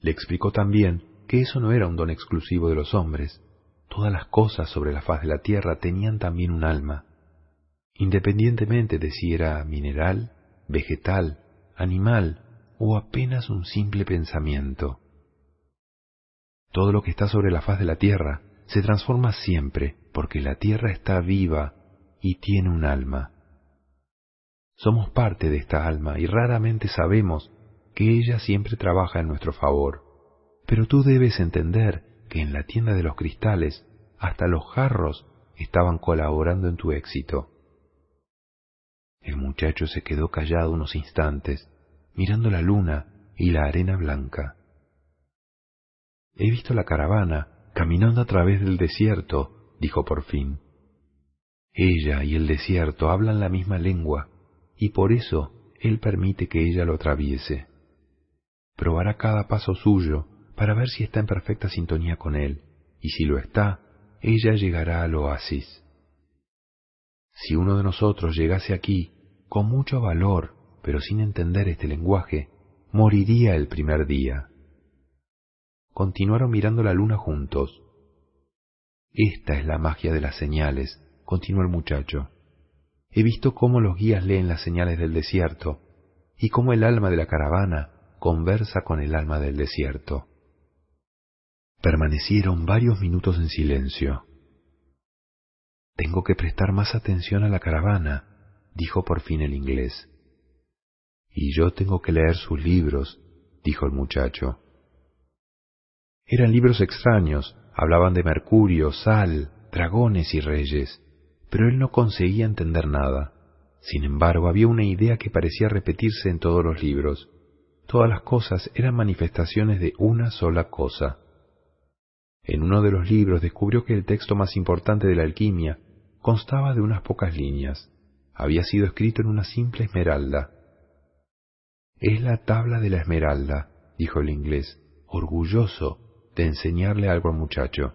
Le explicó también que eso no era un don exclusivo de los hombres. Todas las cosas sobre la faz de la tierra tenían también un alma, independientemente de si era mineral, vegetal, animal o apenas un simple pensamiento. Todo lo que está sobre la faz de la tierra se transforma siempre porque la tierra está viva y tiene un alma. Somos parte de esta alma y raramente sabemos que ella siempre trabaja en nuestro favor. Pero tú debes entender que en la tienda de los cristales hasta los jarros estaban colaborando en tu éxito. El muchacho se quedó callado unos instantes, mirando la luna y la arena blanca. He visto la caravana caminando a través del desierto, dijo por fin. Ella y el desierto hablan la misma lengua, y por eso él permite que ella lo atraviese. Probará cada paso suyo para ver si está en perfecta sintonía con él, y si lo está, ella llegará al oasis. Si uno de nosotros llegase aquí con mucho valor, pero sin entender este lenguaje, moriría el primer día. Continuaron mirando la luna juntos. Esta es la magia de las señales, continuó el muchacho. He visto cómo los guías leen las señales del desierto y cómo el alma de la caravana conversa con el alma del desierto. Permanecieron varios minutos en silencio. Tengo que prestar más atención a la caravana, dijo por fin el inglés. Y yo tengo que leer sus libros, dijo el muchacho. Eran libros extraños, hablaban de Mercurio, Sal, dragones y reyes, pero él no conseguía entender nada. Sin embargo, había una idea que parecía repetirse en todos los libros. Todas las cosas eran manifestaciones de una sola cosa. En uno de los libros descubrió que el texto más importante de la alquimia constaba de unas pocas líneas había sido escrito en una simple esmeralda. Es la tabla de la esmeralda, dijo el inglés, orgulloso de enseñarle algo al muchacho.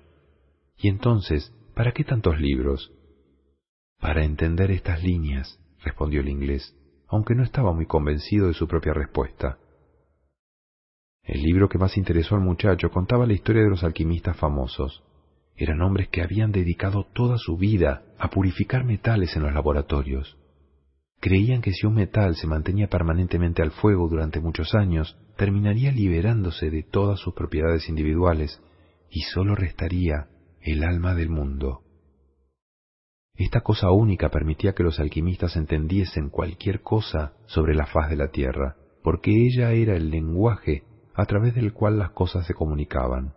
Y entonces, ¿para qué tantos libros? Para entender estas líneas, respondió el inglés, aunque no estaba muy convencido de su propia respuesta. El libro que más interesó al muchacho contaba la historia de los alquimistas famosos. Eran hombres que habían dedicado toda su vida a purificar metales en los laboratorios. Creían que si un metal se mantenía permanentemente al fuego durante muchos años, terminaría liberándose de todas sus propiedades individuales y sólo restaría el alma del mundo. Esta cosa única permitía que los alquimistas entendiesen cualquier cosa sobre la faz de la tierra, porque ella era el lenguaje a través del cual las cosas se comunicaban.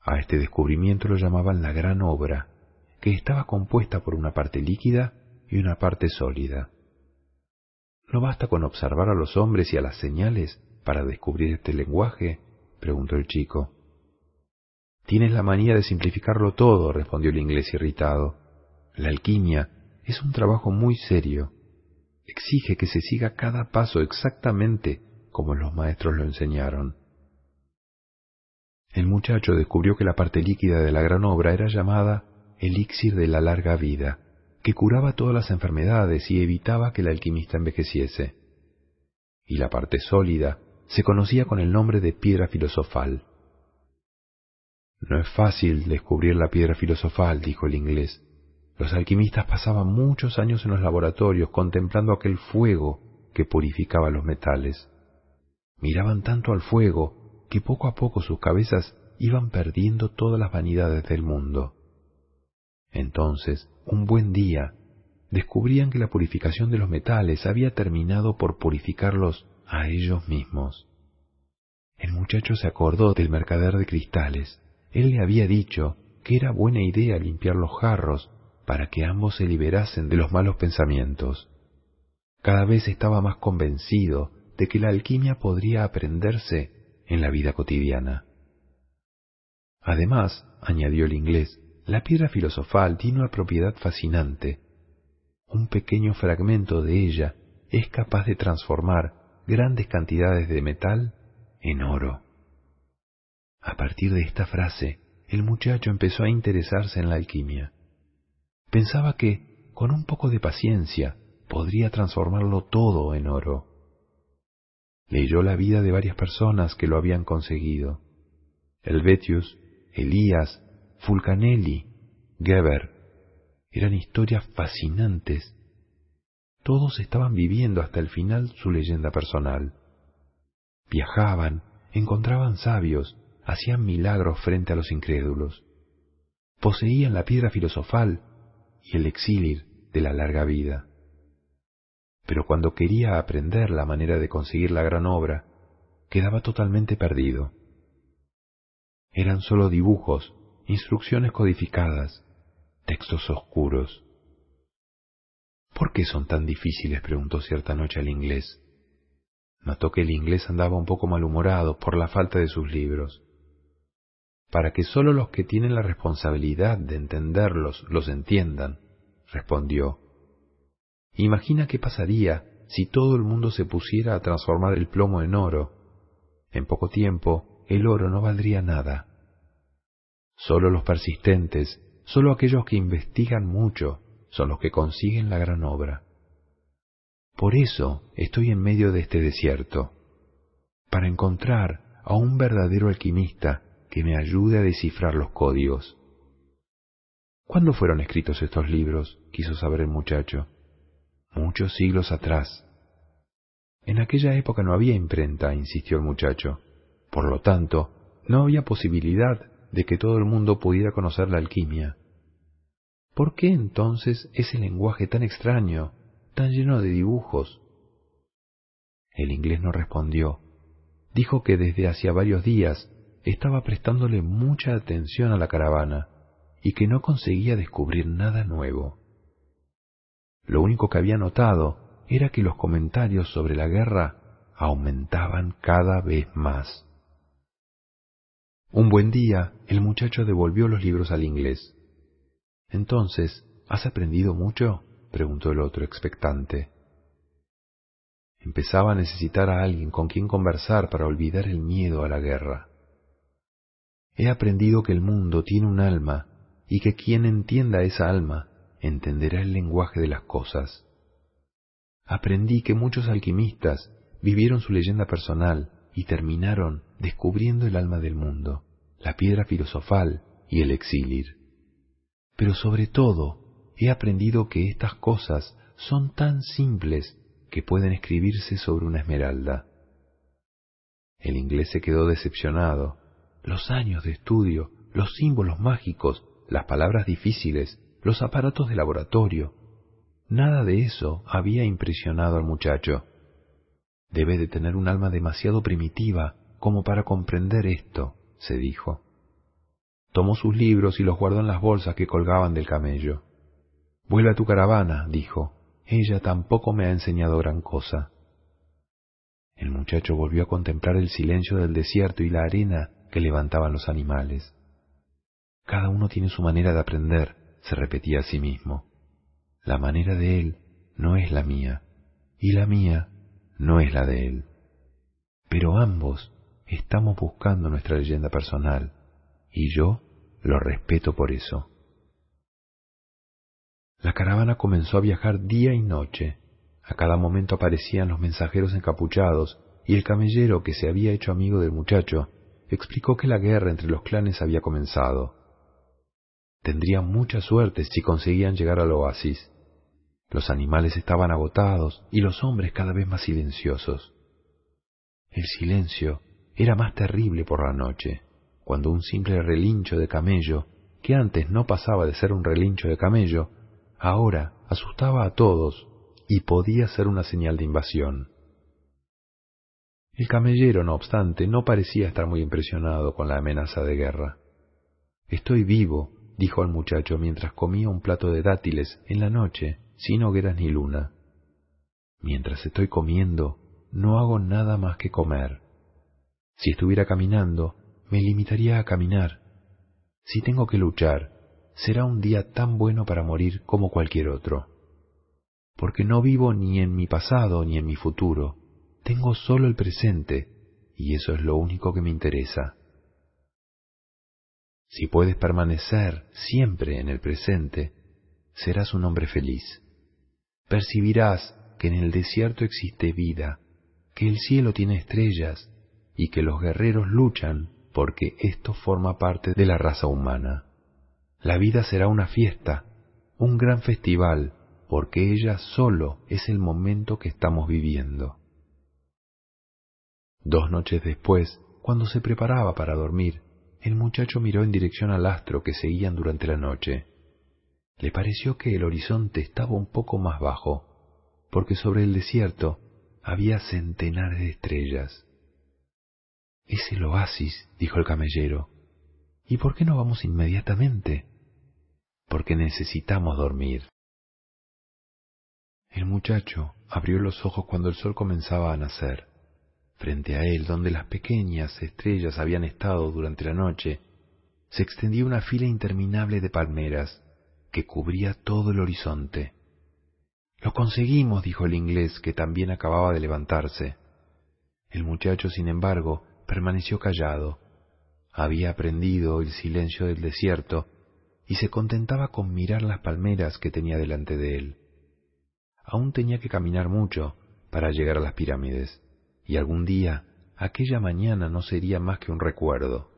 A este descubrimiento lo llamaban la gran obra, que estaba compuesta por una parte líquida y una parte sólida. ¿No basta con observar a los hombres y a las señales para descubrir este lenguaje? preguntó el chico. Tienes la manía de simplificarlo todo, respondió el inglés irritado. La alquimia es un trabajo muy serio. Exige que se siga cada paso exactamente como los maestros lo enseñaron. El muchacho descubrió que la parte líquida de la gran obra era llamada elixir de la larga vida, que curaba todas las enfermedades y evitaba que el alquimista envejeciese. Y la parte sólida se conocía con el nombre de piedra filosofal. No es fácil descubrir la piedra filosofal, dijo el inglés. Los alquimistas pasaban muchos años en los laboratorios contemplando aquel fuego que purificaba los metales. Miraban tanto al fuego que poco a poco sus cabezas iban perdiendo todas las vanidades del mundo. Entonces, un buen día, descubrían que la purificación de los metales había terminado por purificarlos a ellos mismos. El muchacho se acordó del mercader de cristales. Él le había dicho que era buena idea limpiar los jarros para que ambos se liberasen de los malos pensamientos. Cada vez estaba más convencido de que la alquimia podría aprenderse en la vida cotidiana. Además, añadió el inglés, la piedra filosofal tiene una propiedad fascinante. Un pequeño fragmento de ella es capaz de transformar grandes cantidades de metal en oro. A partir de esta frase, el muchacho empezó a interesarse en la alquimia. Pensaba que, con un poco de paciencia, podría transformarlo todo en oro. Leyó la vida de varias personas que lo habían conseguido. Helvetius, Elías, Fulcanelli, Geber. Eran historias fascinantes. Todos estaban viviendo hasta el final su leyenda personal. Viajaban, encontraban sabios, hacían milagros frente a los incrédulos. Poseían la piedra filosofal y el exilir de la larga vida pero cuando quería aprender la manera de conseguir la gran obra, quedaba totalmente perdido. Eran solo dibujos, instrucciones codificadas, textos oscuros. ¿Por qué son tan difíciles? preguntó cierta noche al inglés. Notó que el inglés andaba un poco malhumorado por la falta de sus libros. Para que solo los que tienen la responsabilidad de entenderlos los entiendan, respondió, Imagina qué pasaría si todo el mundo se pusiera a transformar el plomo en oro. En poco tiempo, el oro no valdría nada. Solo los persistentes, solo aquellos que investigan mucho, son los que consiguen la gran obra. Por eso estoy en medio de este desierto, para encontrar a un verdadero alquimista que me ayude a descifrar los códigos. ¿Cuándo fueron escritos estos libros? quiso saber el muchacho muchos siglos atrás. En aquella época no había imprenta, insistió el muchacho. Por lo tanto, no había posibilidad de que todo el mundo pudiera conocer la alquimia. ¿Por qué entonces ese lenguaje tan extraño, tan lleno de dibujos? El inglés no respondió. Dijo que desde hacía varios días estaba prestándole mucha atención a la caravana y que no conseguía descubrir nada nuevo. Lo único que había notado era que los comentarios sobre la guerra aumentaban cada vez más. Un buen día, el muchacho devolvió los libros al inglés. Entonces, ¿has aprendido mucho? preguntó el otro expectante. Empezaba a necesitar a alguien con quien conversar para olvidar el miedo a la guerra. He aprendido que el mundo tiene un alma y que quien entienda esa alma entenderá el lenguaje de las cosas. Aprendí que muchos alquimistas vivieron su leyenda personal y terminaron descubriendo el alma del mundo, la piedra filosofal y el exilir. Pero sobre todo, he aprendido que estas cosas son tan simples que pueden escribirse sobre una esmeralda. El inglés se quedó decepcionado. Los años de estudio, los símbolos mágicos, las palabras difíciles, los aparatos de laboratorio. Nada de eso había impresionado al muchacho. Debe de tener un alma demasiado primitiva como para comprender esto, se dijo. Tomó sus libros y los guardó en las bolsas que colgaban del camello. Vuelve a tu caravana, dijo. Ella tampoco me ha enseñado gran cosa. El muchacho volvió a contemplar el silencio del desierto y la arena que levantaban los animales. Cada uno tiene su manera de aprender, se repetía a sí mismo. La manera de él no es la mía, y la mía no es la de él. Pero ambos estamos buscando nuestra leyenda personal, y yo lo respeto por eso. La caravana comenzó a viajar día y noche. A cada momento aparecían los mensajeros encapuchados, y el camellero que se había hecho amigo del muchacho explicó que la guerra entre los clanes había comenzado Tendrían mucha suerte si conseguían llegar al oasis. Los animales estaban agotados y los hombres cada vez más silenciosos. El silencio era más terrible por la noche, cuando un simple relincho de camello, que antes no pasaba de ser un relincho de camello, ahora asustaba a todos y podía ser una señal de invasión. El camellero, no obstante, no parecía estar muy impresionado con la amenaza de guerra. Estoy vivo dijo al muchacho mientras comía un plato de dátiles en la noche, sin hogueras ni luna. Mientras estoy comiendo, no hago nada más que comer. Si estuviera caminando, me limitaría a caminar. Si tengo que luchar, será un día tan bueno para morir como cualquier otro. porque no vivo ni en mi pasado ni en mi futuro, tengo solo el presente, y eso es lo único que me interesa. Si puedes permanecer siempre en el presente, serás un hombre feliz. Percibirás que en el desierto existe vida, que el cielo tiene estrellas y que los guerreros luchan porque esto forma parte de la raza humana. La vida será una fiesta, un gran festival, porque ella solo es el momento que estamos viviendo. Dos noches después, cuando se preparaba para dormir, el muchacho miró en dirección al astro que seguían durante la noche. Le pareció que el horizonte estaba un poco más bajo, porque sobre el desierto había centenares de estrellas. Es el oasis, dijo el camellero. ¿Y por qué no vamos inmediatamente? Porque necesitamos dormir. El muchacho abrió los ojos cuando el sol comenzaba a nacer. Frente a él, donde las pequeñas estrellas habían estado durante la noche, se extendía una fila interminable de palmeras que cubría todo el horizonte. Lo conseguimos, dijo el inglés, que también acababa de levantarse. El muchacho, sin embargo, permaneció callado. Había aprendido el silencio del desierto y se contentaba con mirar las palmeras que tenía delante de él. Aún tenía que caminar mucho para llegar a las pirámides, y algún día aquella mañana no sería más que un recuerdo.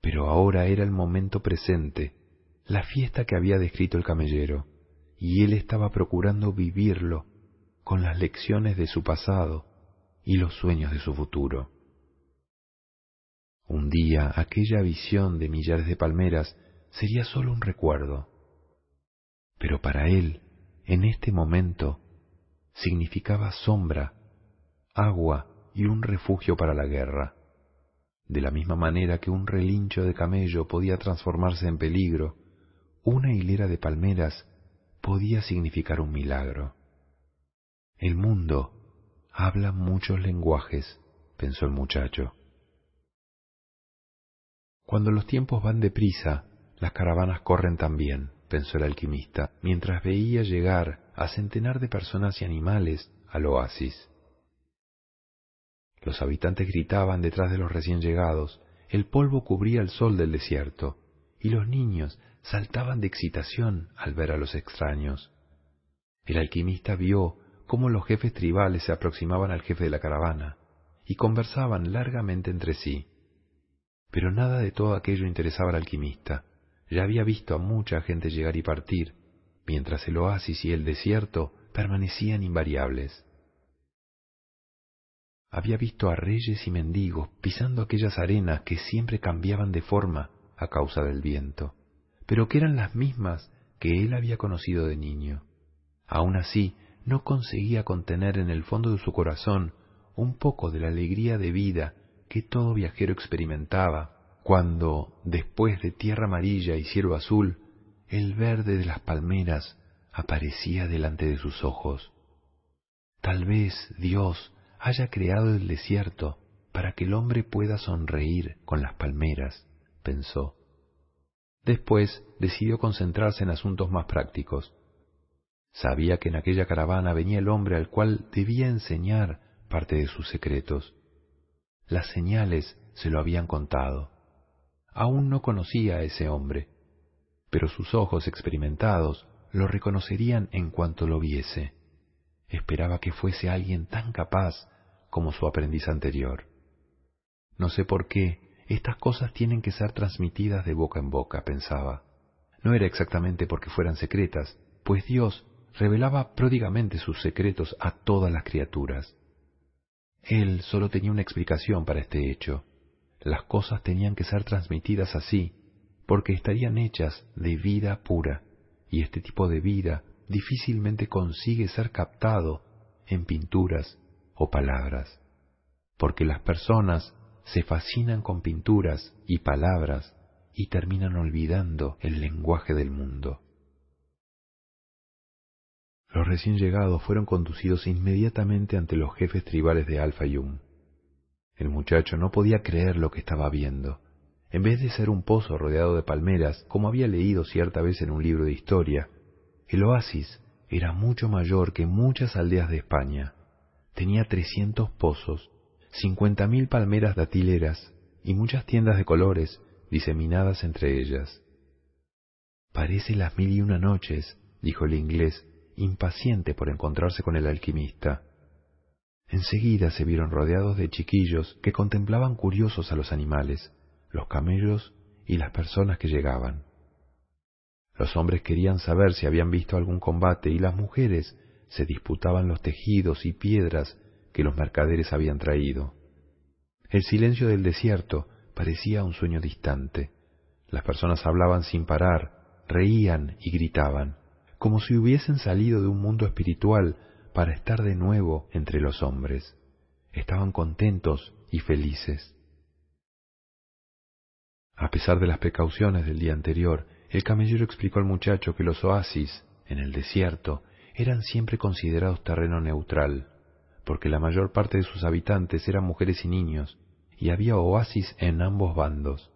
Pero ahora era el momento presente, la fiesta que había descrito el camellero, y él estaba procurando vivirlo con las lecciones de su pasado y los sueños de su futuro. Un día aquella visión de millares de palmeras sería solo un recuerdo, pero para él, en este momento, significaba sombra, agua y un refugio para la guerra. De la misma manera que un relincho de camello podía transformarse en peligro, una hilera de palmeras podía significar un milagro. El mundo habla muchos lenguajes, pensó el muchacho. Cuando los tiempos van deprisa, las caravanas corren también, pensó el alquimista, mientras veía llegar a centenar de personas y animales al oasis. Los habitantes gritaban detrás de los recién llegados, el polvo cubría el sol del desierto, y los niños saltaban de excitación al ver a los extraños. El alquimista vio cómo los jefes tribales se aproximaban al jefe de la caravana y conversaban largamente entre sí. Pero nada de todo aquello interesaba al alquimista. Ya había visto a mucha gente llegar y partir, mientras el oasis y el desierto permanecían invariables. Había visto a reyes y mendigos pisando aquellas arenas que siempre cambiaban de forma a causa del viento, pero que eran las mismas que él había conocido de niño. Aun así, no conseguía contener en el fondo de su corazón un poco de la alegría de vida que todo viajero experimentaba cuando, después de tierra amarilla y cielo azul, el verde de las palmeras aparecía delante de sus ojos. Tal vez Dios haya creado el desierto para que el hombre pueda sonreír con las palmeras, pensó. Después decidió concentrarse en asuntos más prácticos. Sabía que en aquella caravana venía el hombre al cual debía enseñar parte de sus secretos. Las señales se lo habían contado. Aún no conocía a ese hombre, pero sus ojos experimentados lo reconocerían en cuanto lo viese. Esperaba que fuese alguien tan capaz como su aprendiz anterior. No sé por qué estas cosas tienen que ser transmitidas de boca en boca, pensaba. No era exactamente porque fueran secretas, pues Dios revelaba pródigamente sus secretos a todas las criaturas. Él solo tenía una explicación para este hecho, las cosas tenían que ser transmitidas así, porque estarían hechas de vida pura, y este tipo de vida difícilmente consigue ser captado en pinturas o palabras, porque las personas se fascinan con pinturas y palabras y terminan olvidando el lenguaje del mundo. Los recién llegados fueron conducidos inmediatamente ante los jefes tribales de Alfa Yum. El muchacho no podía creer lo que estaba viendo. En vez de ser un pozo rodeado de palmeras, como había leído cierta vez en un libro de historia, el oasis era mucho mayor que muchas aldeas de España. Tenía trescientos pozos, cincuenta mil palmeras datileras y muchas tiendas de colores diseminadas entre ellas. Parece las mil y una noches, dijo el inglés, impaciente por encontrarse con el alquimista. Enseguida se vieron rodeados de chiquillos que contemplaban curiosos a los animales, los camellos y las personas que llegaban. Los hombres querían saber si habían visto algún combate y las mujeres se disputaban los tejidos y piedras que los mercaderes habían traído. El silencio del desierto parecía un sueño distante. Las personas hablaban sin parar, reían y gritaban, como si hubiesen salido de un mundo espiritual para estar de nuevo entre los hombres. Estaban contentos y felices. A pesar de las precauciones del día anterior, el camellero explicó al muchacho que los oasis, en el desierto, eran siempre considerados terreno neutral, porque la mayor parte de sus habitantes eran mujeres y niños, y había oasis en ambos bandos.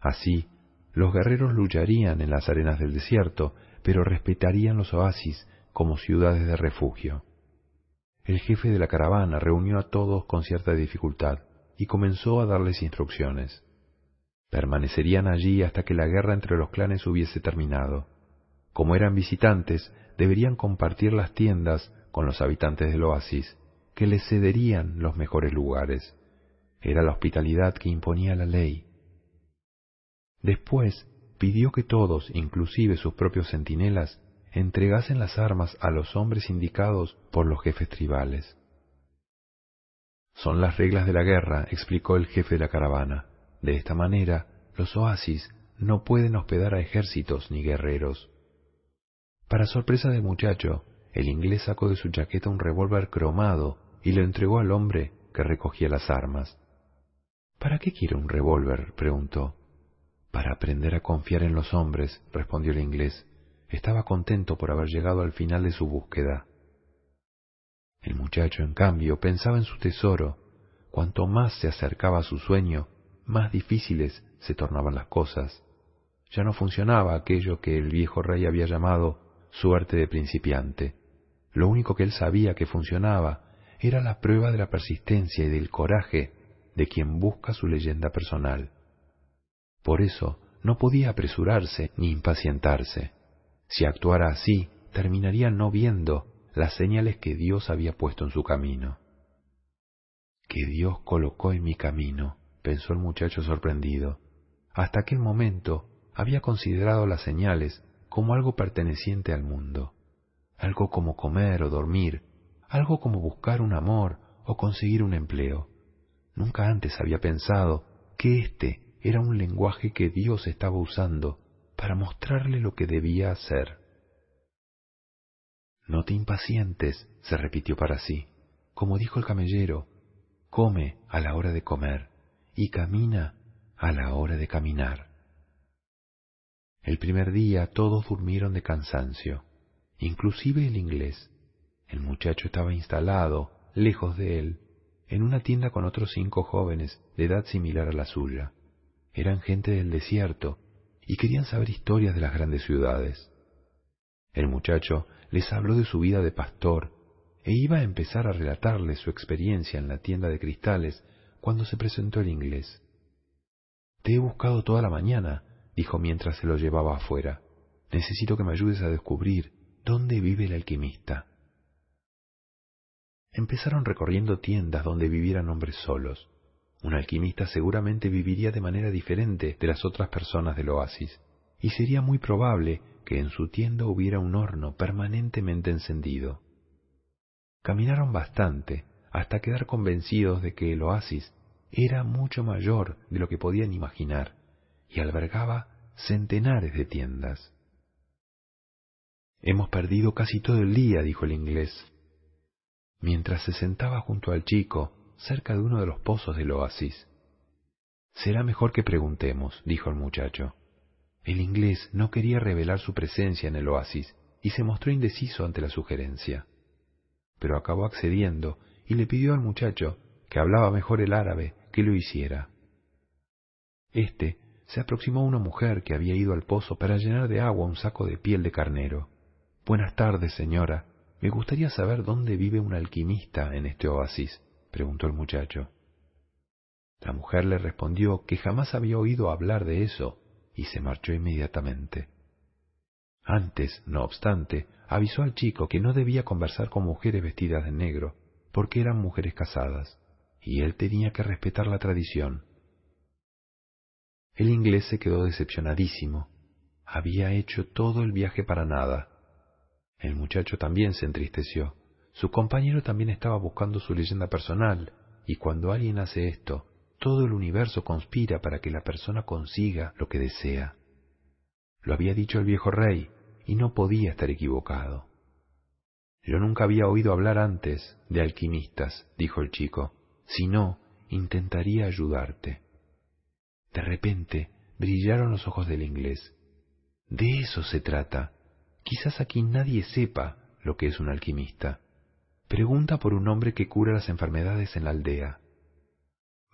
Así, los guerreros lucharían en las arenas del desierto, pero respetarían los oasis como ciudades de refugio. El jefe de la caravana reunió a todos con cierta dificultad y comenzó a darles instrucciones. Permanecerían allí hasta que la guerra entre los clanes hubiese terminado. Como eran visitantes, deberían compartir las tiendas con los habitantes del oasis, que les cederían los mejores lugares. Era la hospitalidad que imponía la ley. Después pidió que todos, inclusive sus propios centinelas, entregasen las armas a los hombres indicados por los jefes tribales. Son las reglas de la guerra, explicó el jefe de la caravana. De esta manera, los oasis no pueden hospedar a ejércitos ni guerreros. Para sorpresa del muchacho, el inglés sacó de su chaqueta un revólver cromado y lo entregó al hombre que recogía las armas. ¿Para qué quiere un revólver? preguntó. Para aprender a confiar en los hombres, respondió el inglés. Estaba contento por haber llegado al final de su búsqueda. El muchacho, en cambio, pensaba en su tesoro. Cuanto más se acercaba a su sueño, más difíciles se tornaban las cosas. Ya no funcionaba aquello que el viejo rey había llamado suerte de principiante. Lo único que él sabía que funcionaba era la prueba de la persistencia y del coraje de quien busca su leyenda personal. Por eso no podía apresurarse ni impacientarse. Si actuara así, terminaría no viendo las señales que Dios había puesto en su camino. Que Dios colocó en mi camino, pensó el muchacho sorprendido. Hasta aquel momento había considerado las señales como algo perteneciente al mundo, algo como comer o dormir, algo como buscar un amor o conseguir un empleo. Nunca antes había pensado que este era un lenguaje que Dios estaba usando para mostrarle lo que debía hacer. No te impacientes, se repitió para sí. Como dijo el camellero, come a la hora de comer y camina a la hora de caminar. El primer día todos durmieron de cansancio, inclusive el inglés. El muchacho estaba instalado, lejos de él, en una tienda con otros cinco jóvenes de edad similar a la suya. Eran gente del desierto y querían saber historias de las grandes ciudades. El muchacho les habló de su vida de pastor e iba a empezar a relatarles su experiencia en la tienda de cristales cuando se presentó el inglés. Te he buscado toda la mañana, dijo mientras se lo llevaba afuera. Necesito que me ayudes a descubrir dónde vive el alquimista. Empezaron recorriendo tiendas donde vivieran hombres solos. Un alquimista seguramente viviría de manera diferente de las otras personas del oasis, y sería muy probable que en su tienda hubiera un horno permanentemente encendido. Caminaron bastante hasta quedar convencidos de que el oasis era mucho mayor de lo que podían imaginar y albergaba centenares de tiendas. Hemos perdido casi todo el día, dijo el inglés, mientras se sentaba junto al chico cerca de uno de los pozos del oasis. Será mejor que preguntemos, dijo el muchacho. El inglés no quería revelar su presencia en el oasis y se mostró indeciso ante la sugerencia, pero acabó accediendo y le pidió al muchacho, que hablaba mejor el árabe, que lo hiciera. Este se aproximó a una mujer que había ido al pozo para llenar de agua un saco de piel de carnero. Buenas tardes, señora. Me gustaría saber dónde vive un alquimista en este oasis, preguntó el muchacho. La mujer le respondió que jamás había oído hablar de eso y se marchó inmediatamente. Antes, no obstante, avisó al chico que no debía conversar con mujeres vestidas de negro, porque eran mujeres casadas, y él tenía que respetar la tradición. El inglés se quedó decepcionadísimo. Había hecho todo el viaje para nada. El muchacho también se entristeció. Su compañero también estaba buscando su leyenda personal, y cuando alguien hace esto, todo el universo conspira para que la persona consiga lo que desea. Lo había dicho el viejo rey, y no podía estar equivocado. Yo nunca había oído hablar antes de alquimistas, dijo el chico. Si no, intentaría ayudarte. De repente brillaron los ojos del inglés. De eso se trata. Quizás aquí nadie sepa lo que es un alquimista. Pregunta por un hombre que cura las enfermedades en la aldea.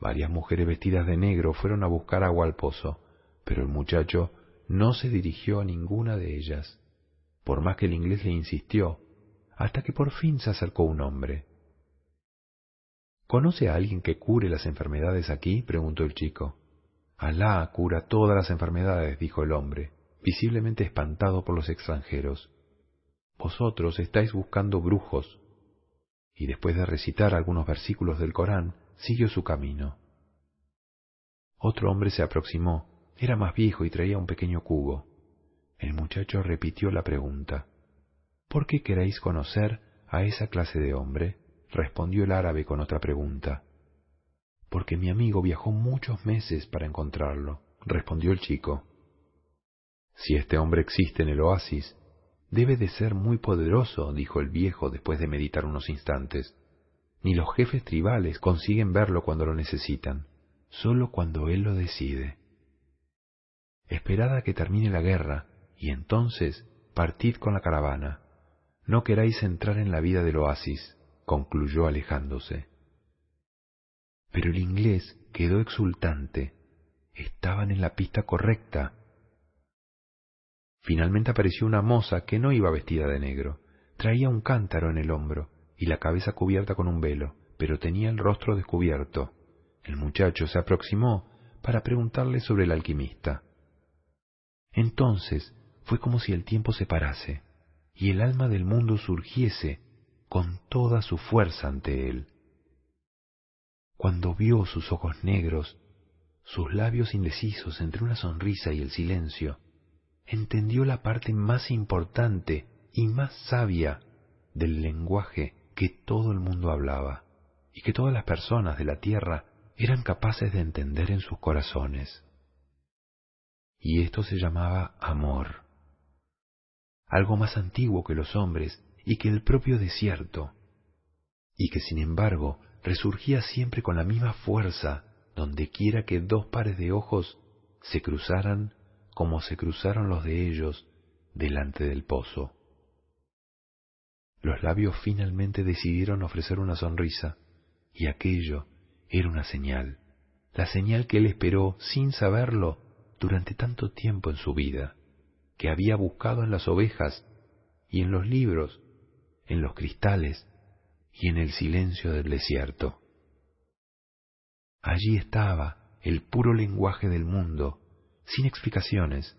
Varias mujeres vestidas de negro fueron a buscar agua al pozo, pero el muchacho no se dirigió a ninguna de ellas, por más que el inglés le insistió, hasta que por fin se acercó un hombre. ¿Conoce a alguien que cure las enfermedades aquí? preguntó el chico. Alá cura todas las enfermedades, dijo el hombre, visiblemente espantado por los extranjeros. Vosotros estáis buscando brujos. Y después de recitar algunos versículos del Corán, siguió su camino. Otro hombre se aproximó, era más viejo y traía un pequeño cubo. El muchacho repitió la pregunta. ¿Por qué queréis conocer a esa clase de hombre? respondió el árabe con otra pregunta. Porque mi amigo viajó muchos meses para encontrarlo, respondió el chico. Si este hombre existe en el oasis, debe de ser muy poderoso, dijo el viejo después de meditar unos instantes. Ni los jefes tribales consiguen verlo cuando lo necesitan, solo cuando él lo decide. Esperad a que termine la guerra, y entonces partid con la caravana. No queráis entrar en la vida del oasis, concluyó alejándose. Pero el inglés quedó exultante. Estaban en la pista correcta. Finalmente apareció una moza que no iba vestida de negro. Traía un cántaro en el hombro y la cabeza cubierta con un velo, pero tenía el rostro descubierto. El muchacho se aproximó para preguntarle sobre el alquimista. Entonces fue como si el tiempo se parase y el alma del mundo surgiese con toda su fuerza ante él. Cuando vio sus ojos negros, sus labios indecisos entre una sonrisa y el silencio, entendió la parte más importante y más sabia del lenguaje que todo el mundo hablaba y que todas las personas de la tierra eran capaces de entender en sus corazones. Y esto se llamaba amor, algo más antiguo que los hombres y que el propio desierto, y que sin embargo resurgía siempre con la misma fuerza donde quiera que dos pares de ojos se cruzaran como se cruzaron los de ellos delante del pozo. Los labios finalmente decidieron ofrecer una sonrisa, y aquello era una señal, la señal que él esperó sin saberlo durante tanto tiempo en su vida, que había buscado en las ovejas y en los libros en los cristales y en el silencio del desierto. Allí estaba el puro lenguaje del mundo, sin explicaciones,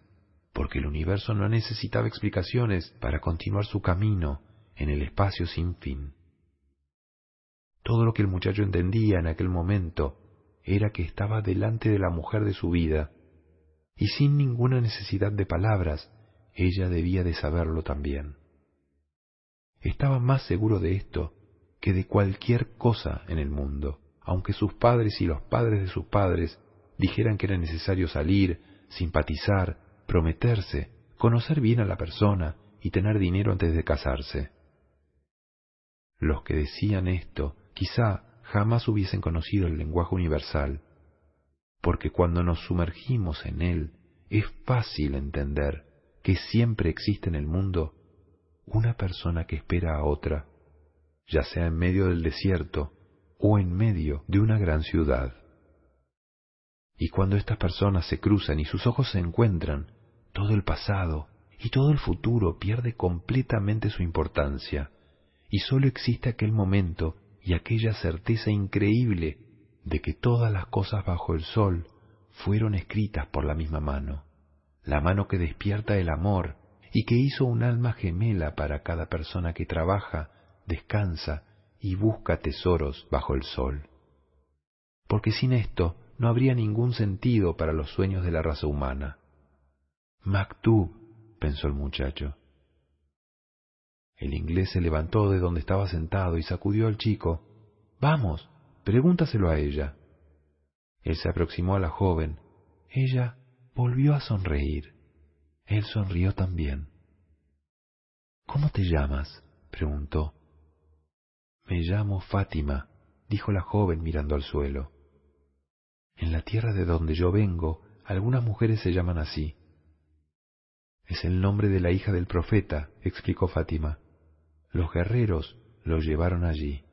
porque el universo no necesitaba explicaciones para continuar su camino en el espacio sin fin. Todo lo que el muchacho entendía en aquel momento era que estaba delante de la mujer de su vida, y sin ninguna necesidad de palabras, ella debía de saberlo también. Estaba más seguro de esto que de cualquier cosa en el mundo, aunque sus padres y los padres de sus padres dijeran que era necesario salir, simpatizar, prometerse, conocer bien a la persona y tener dinero antes de casarse. Los que decían esto quizá jamás hubiesen conocido el lenguaje universal, porque cuando nos sumergimos en él es fácil entender que siempre existe en el mundo una persona que espera a otra, ya sea en medio del desierto o en medio de una gran ciudad. Y cuando estas personas se cruzan y sus ojos se encuentran, todo el pasado y todo el futuro pierde completamente su importancia, y sólo existe aquel momento y aquella certeza increíble de que todas las cosas bajo el sol fueron escritas por la misma mano, la mano que despierta el amor y que hizo un alma gemela para cada persona que trabaja, descansa y busca tesoros bajo el sol. Porque sin esto no habría ningún sentido para los sueños de la raza humana. Maktub, pensó el muchacho. El inglés se levantó de donde estaba sentado y sacudió al chico. Vamos, pregúntaselo a ella. Él se aproximó a la joven. Ella volvió a sonreír. Él sonrió también. ¿Cómo te llamas? preguntó. Me llamo Fátima, dijo la joven mirando al suelo. En la tierra de donde yo vengo, algunas mujeres se llaman así. Es el nombre de la hija del profeta, explicó Fátima. Los guerreros lo llevaron allí.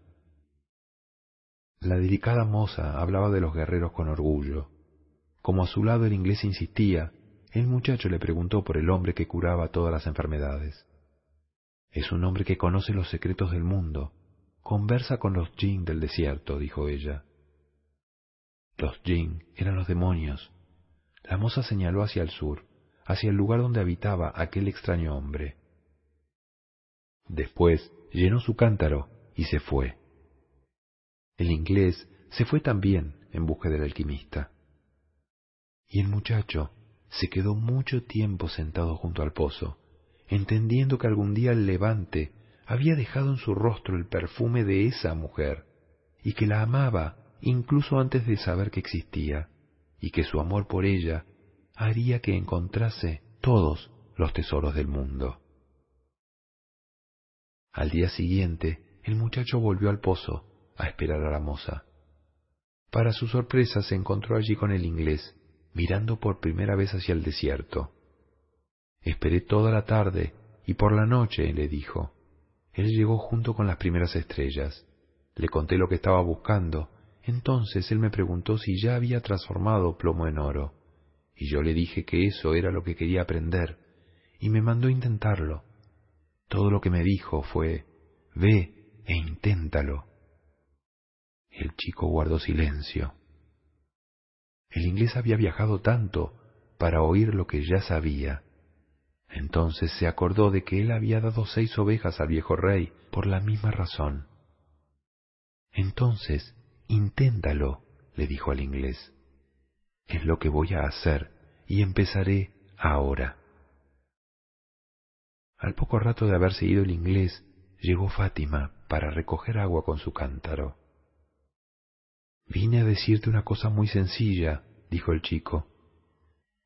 La delicada moza hablaba de los guerreros con orgullo. Como a su lado el inglés insistía, el muchacho le preguntó por el hombre que curaba todas las enfermedades. Es un hombre que conoce los secretos del mundo. Conversa con los jinn del desierto, dijo ella. Los jinn eran los demonios. La moza señaló hacia el sur, hacia el lugar donde habitaba aquel extraño hombre. Después llenó su cántaro y se fue. El inglés se fue también en busca del alquimista. Y el muchacho se quedó mucho tiempo sentado junto al pozo, entendiendo que algún día el levante había dejado en su rostro el perfume de esa mujer, y que la amaba incluso antes de saber que existía, y que su amor por ella haría que encontrase todos los tesoros del mundo. Al día siguiente, el muchacho volvió al pozo a esperar a la moza. Para su sorpresa se encontró allí con el inglés, mirando por primera vez hacia el desierto. Esperé toda la tarde y por la noche, le dijo. Él llegó junto con las primeras estrellas. Le conté lo que estaba buscando. Entonces él me preguntó si ya había transformado plomo en oro. Y yo le dije que eso era lo que quería aprender, y me mandó intentarlo. Todo lo que me dijo fue, ve e inténtalo. El chico guardó silencio. El inglés había viajado tanto para oír lo que ya sabía. Entonces se acordó de que él había dado seis ovejas al viejo rey por la misma razón. Entonces, inténtalo, le dijo al inglés. Es lo que voy a hacer y empezaré ahora. Al poco rato de haberse ido el inglés, llegó Fátima para recoger agua con su cántaro. Vine a decirte una cosa muy sencilla, dijo el chico.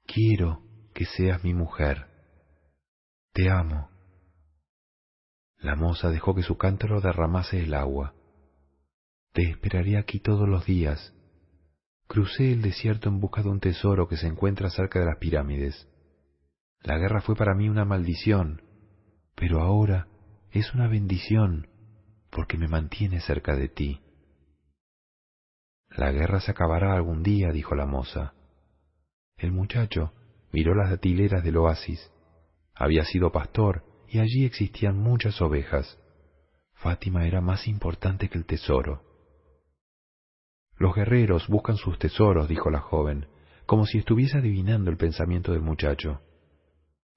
Quiero que seas mi mujer. Te amo. La moza dejó que su cántaro derramase el agua. Te esperaré aquí todos los días. Crucé el desierto en busca de un tesoro que se encuentra cerca de las pirámides. La guerra fue para mí una maldición, pero ahora es una bendición porque me mantiene cerca de ti. La guerra se acabará algún día, dijo la moza. El muchacho miró las datileras del oasis. Había sido pastor y allí existían muchas ovejas. Fátima era más importante que el tesoro. Los guerreros buscan sus tesoros, dijo la joven, como si estuviese adivinando el pensamiento del muchacho.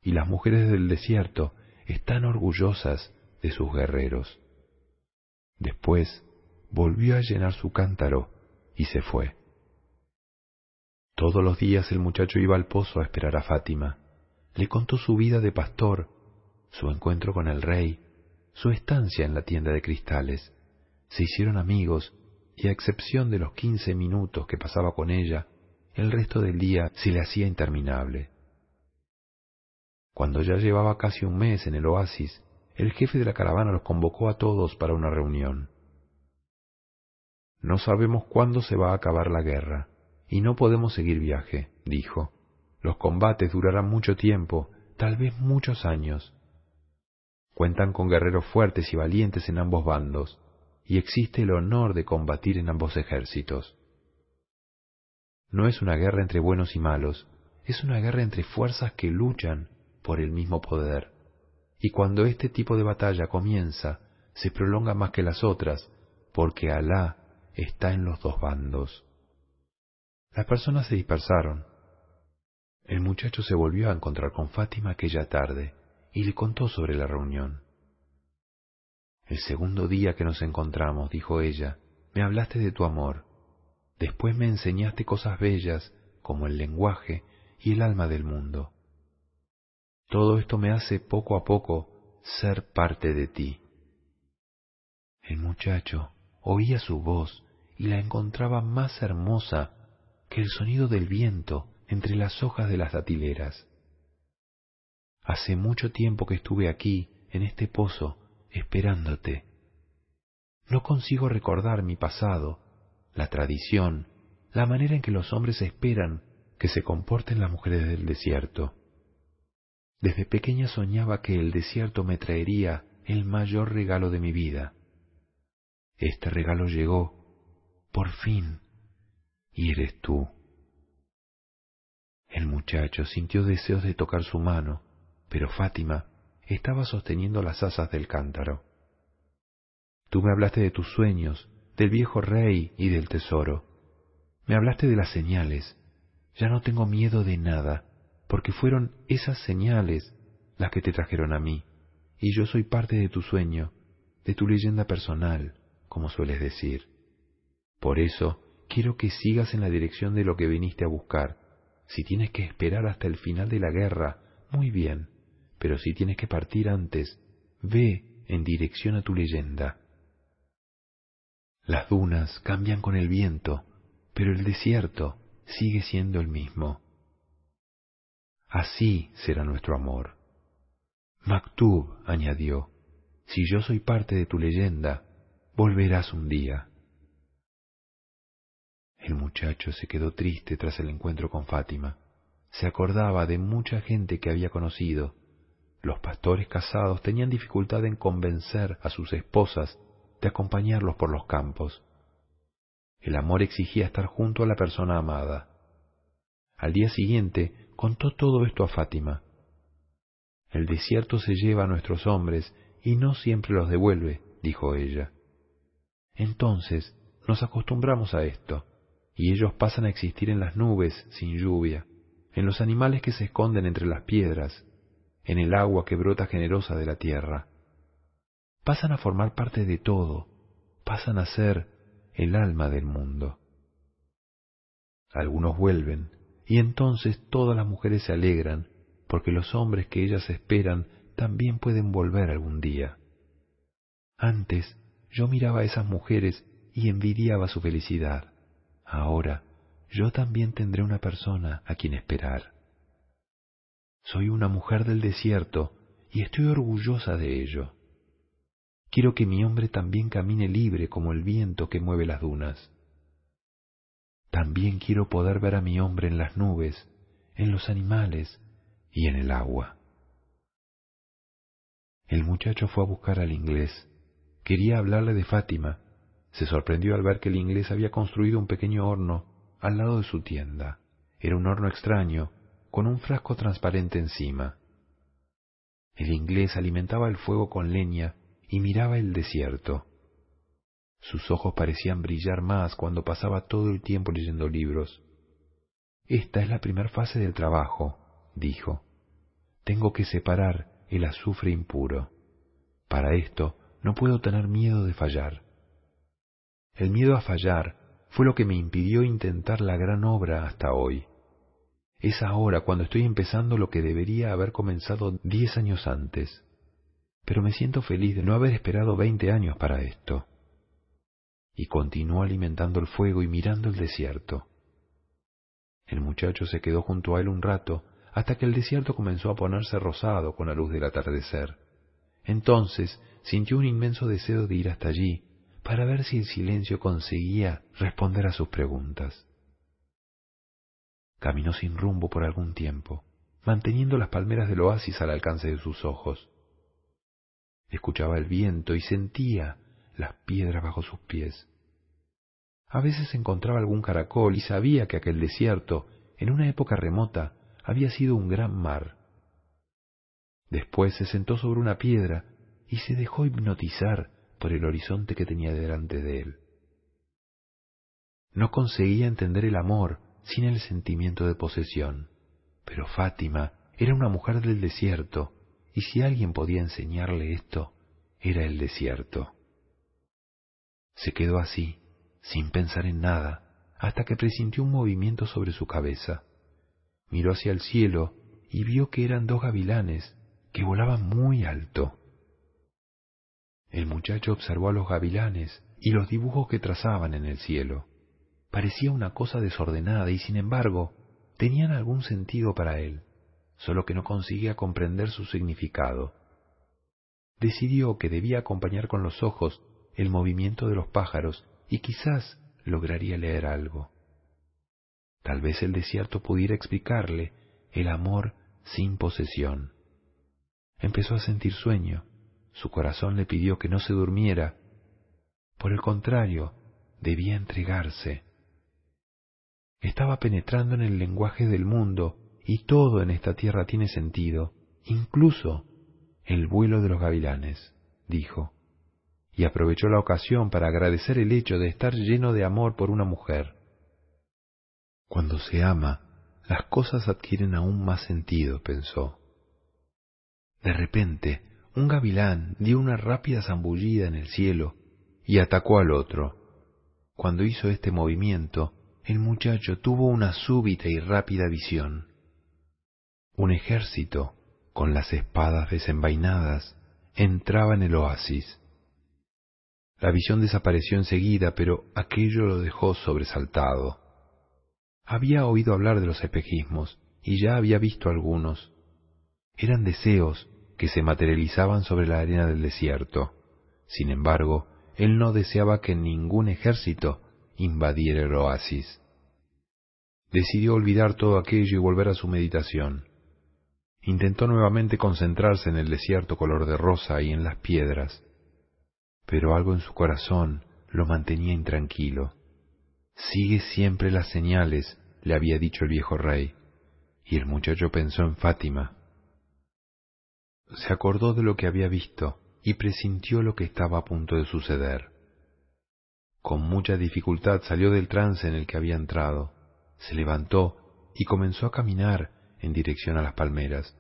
Y las mujeres del desierto están orgullosas de sus guerreros. Después volvió a llenar su cántaro y se fue. Todos los días el muchacho iba al pozo a esperar a Fátima. Le contó su vida de pastor, su encuentro con el rey, su estancia en la tienda de cristales. Se hicieron amigos y a excepción de los quince minutos que pasaba con ella, el resto del día se le hacía interminable. Cuando ya llevaba casi un mes en el oasis, el jefe de la caravana los convocó a todos para una reunión. No sabemos cuándo se va a acabar la guerra, y no podemos seguir viaje, dijo. Los combates durarán mucho tiempo, tal vez muchos años. Cuentan con guerreros fuertes y valientes en ambos bandos, y existe el honor de combatir en ambos ejércitos. No es una guerra entre buenos y malos, es una guerra entre fuerzas que luchan por el mismo poder. Y cuando este tipo de batalla comienza, se prolonga más que las otras, porque Alá está en los dos bandos. Las personas se dispersaron. El muchacho se volvió a encontrar con Fátima aquella tarde y le contó sobre la reunión. El segundo día que nos encontramos, dijo ella, me hablaste de tu amor. Después me enseñaste cosas bellas como el lenguaje y el alma del mundo. Todo esto me hace poco a poco ser parte de ti. El muchacho oía su voz y la encontraba más hermosa que el sonido del viento entre las hojas de las datileras. Hace mucho tiempo que estuve aquí, en este pozo, esperándote. No consigo recordar mi pasado, la tradición, la manera en que los hombres esperan que se comporten las mujeres del desierto. Desde pequeña soñaba que el desierto me traería el mayor regalo de mi vida. Este regalo llegó, por fin, y eres tú. El muchacho sintió deseos de tocar su mano, pero Fátima estaba sosteniendo las asas del cántaro. Tú me hablaste de tus sueños, del viejo rey y del tesoro. Me hablaste de las señales. Ya no tengo miedo de nada, porque fueron esas señales las que te trajeron a mí, y yo soy parte de tu sueño, de tu leyenda personal, como sueles decir. Por eso quiero que sigas en la dirección de lo que viniste a buscar. Si tienes que esperar hasta el final de la guerra, muy bien, pero si tienes que partir antes, ve en dirección a tu leyenda. Las dunas cambian con el viento, pero el desierto sigue siendo el mismo. Así será nuestro amor. Maktub añadió, si yo soy parte de tu leyenda, volverás un día. El muchacho se quedó triste tras el encuentro con Fátima. Se acordaba de mucha gente que había conocido. Los pastores casados tenían dificultad en convencer a sus esposas de acompañarlos por los campos. El amor exigía estar junto a la persona amada. Al día siguiente contó todo esto a Fátima. El desierto se lleva a nuestros hombres y no siempre los devuelve, dijo ella. Entonces nos acostumbramos a esto, y ellos pasan a existir en las nubes sin lluvia, en los animales que se esconden entre las piedras, en el agua que brota generosa de la tierra pasan a formar parte de todo, pasan a ser el alma del mundo. Algunos vuelven, y entonces todas las mujeres se alegran, porque los hombres que ellas esperan también pueden volver algún día. Antes yo miraba a esas mujeres y envidiaba su felicidad. Ahora yo también tendré una persona a quien esperar. Soy una mujer del desierto y estoy orgullosa de ello. Quiero que mi hombre también camine libre como el viento que mueve las dunas. También quiero poder ver a mi hombre en las nubes, en los animales y en el agua. El muchacho fue a buscar al inglés. Quería hablarle de Fátima. Se sorprendió al ver que el inglés había construido un pequeño horno al lado de su tienda. Era un horno extraño, con un frasco transparente encima. El inglés alimentaba el fuego con leña y miraba el desierto. Sus ojos parecían brillar más cuando pasaba todo el tiempo leyendo libros. Esta es la primera fase del trabajo, dijo. Tengo que separar el azufre impuro. Para esto no puedo tener miedo de fallar. El miedo a fallar fue lo que me impidió intentar la gran obra hasta hoy. Es ahora cuando estoy empezando lo que debería haber comenzado diez años antes pero me siento feliz de no haber esperado veinte años para esto. Y continuó alimentando el fuego y mirando el desierto. El muchacho se quedó junto a él un rato hasta que el desierto comenzó a ponerse rosado con la luz del atardecer. Entonces sintió un inmenso deseo de ir hasta allí para ver si el silencio conseguía responder a sus preguntas. Caminó sin rumbo por algún tiempo, manteniendo las palmeras del oasis al alcance de sus ojos escuchaba el viento y sentía las piedras bajo sus pies. A veces encontraba algún caracol y sabía que aquel desierto, en una época remota, había sido un gran mar. Después se sentó sobre una piedra y se dejó hipnotizar por el horizonte que tenía delante de él. No conseguía entender el amor sin el sentimiento de posesión, pero Fátima era una mujer del desierto, y si alguien podía enseñarle esto, era el desierto. Se quedó así, sin pensar en nada, hasta que presintió un movimiento sobre su cabeza. Miró hacia el cielo y vio que eran dos gavilanes que volaban muy alto. El muchacho observó a los gavilanes y los dibujos que trazaban en el cielo. Parecía una cosa desordenada y sin embargo tenían algún sentido para él, solo que no conseguía comprender su significado. Decidió que debía acompañar con los ojos el movimiento de los pájaros y quizás lograría leer algo. Tal vez el desierto pudiera explicarle el amor sin posesión. Empezó a sentir sueño. Su corazón le pidió que no se durmiera. Por el contrario, debía entregarse. Estaba penetrando en el lenguaje del mundo y todo en esta tierra tiene sentido, incluso el vuelo de los gavilanes, dijo y aprovechó la ocasión para agradecer el hecho de estar lleno de amor por una mujer. Cuando se ama, las cosas adquieren aún más sentido, pensó. De repente, un gavilán dio una rápida zambullida en el cielo y atacó al otro. Cuando hizo este movimiento, el muchacho tuvo una súbita y rápida visión. Un ejército, con las espadas desenvainadas, entraba en el oasis. La visión desapareció enseguida, pero aquello lo dejó sobresaltado. Había oído hablar de los espejismos y ya había visto algunos. Eran deseos que se materializaban sobre la arena del desierto. Sin embargo, él no deseaba que ningún ejército invadiera el oasis. Decidió olvidar todo aquello y volver a su meditación. Intentó nuevamente concentrarse en el desierto color de rosa y en las piedras pero algo en su corazón lo mantenía intranquilo. Sigue siempre las señales, le había dicho el viejo rey, y el muchacho pensó en Fátima. Se acordó de lo que había visto y presintió lo que estaba a punto de suceder. Con mucha dificultad salió del trance en el que había entrado, se levantó y comenzó a caminar en dirección a las palmeras.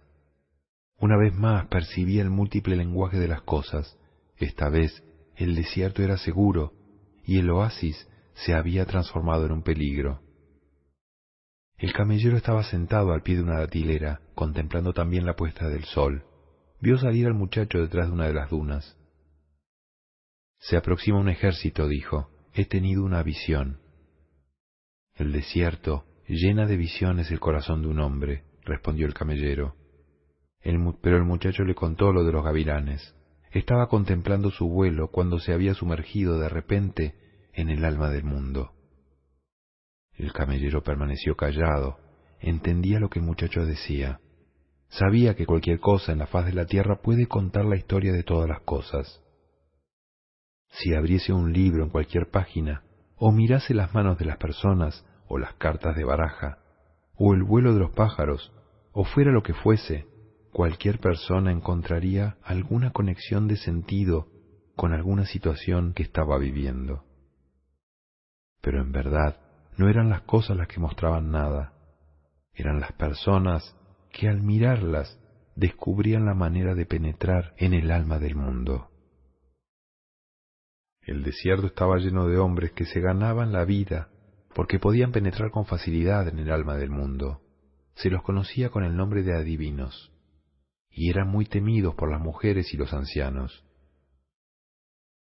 Una vez más percibía el múltiple lenguaje de las cosas, esta vez el desierto era seguro y el oasis se había transformado en un peligro. El camellero estaba sentado al pie de una datilera, contemplando también la puesta del sol. Vio salir al muchacho detrás de una de las dunas. Se aproxima un ejército, dijo. He tenido una visión. El desierto llena de visiones el corazón de un hombre, respondió el camellero. pero el muchacho le contó lo de los gavilanes. Estaba contemplando su vuelo cuando se había sumergido de repente en el alma del mundo. El camellero permaneció callado, entendía lo que el muchacho decía. Sabía que cualquier cosa en la faz de la tierra puede contar la historia de todas las cosas. Si abriese un libro en cualquier página, o mirase las manos de las personas, o las cartas de baraja, o el vuelo de los pájaros, o fuera lo que fuese, cualquier persona encontraría alguna conexión de sentido con alguna situación que estaba viviendo. Pero en verdad no eran las cosas las que mostraban nada, eran las personas que al mirarlas descubrían la manera de penetrar en el alma del mundo. El desierto estaba lleno de hombres que se ganaban la vida porque podían penetrar con facilidad en el alma del mundo. Se los conocía con el nombre de adivinos y eran muy temidos por las mujeres y los ancianos.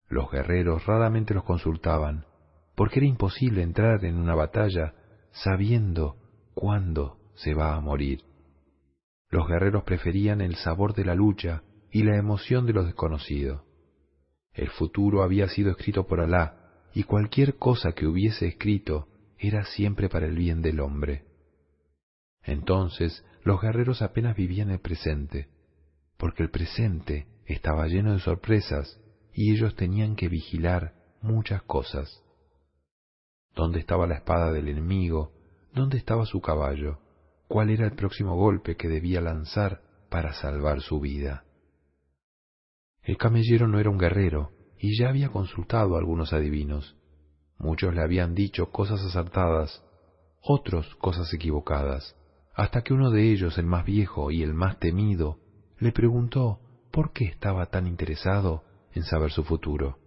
Los guerreros raramente los consultaban, porque era imposible entrar en una batalla sabiendo cuándo se va a morir. Los guerreros preferían el sabor de la lucha y la emoción de lo desconocido. El futuro había sido escrito por Alá, y cualquier cosa que hubiese escrito era siempre para el bien del hombre. Entonces los guerreros apenas vivían el presente, porque el presente estaba lleno de sorpresas y ellos tenían que vigilar muchas cosas. ¿Dónde estaba la espada del enemigo? ¿Dónde estaba su caballo? ¿Cuál era el próximo golpe que debía lanzar para salvar su vida. El camellero no era un guerrero y ya había consultado a algunos adivinos. Muchos le habían dicho cosas acertadas, otros cosas equivocadas, hasta que uno de ellos, el más viejo y el más temido, le preguntó por qué estaba tan interesado en saber su futuro.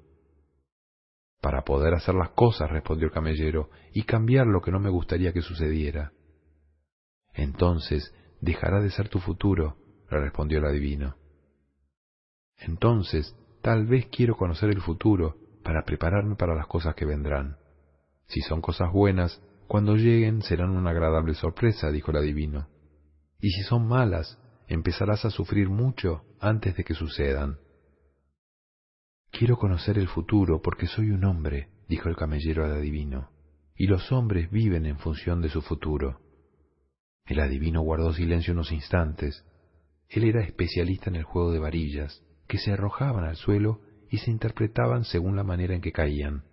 Para poder hacer las cosas, respondió el camellero, y cambiar lo que no me gustaría que sucediera. Entonces dejará de ser tu futuro, le respondió el adivino. Entonces, tal vez quiero conocer el futuro para prepararme para las cosas que vendrán. Si son cosas buenas, cuando lleguen serán una agradable sorpresa, dijo el adivino. Y si son malas, empezarás a sufrir mucho antes de que sucedan. Quiero conocer el futuro porque soy un hombre, dijo el camellero al adivino, y los hombres viven en función de su futuro. El adivino guardó silencio unos instantes. Él era especialista en el juego de varillas, que se arrojaban al suelo y se interpretaban según la manera en que caían.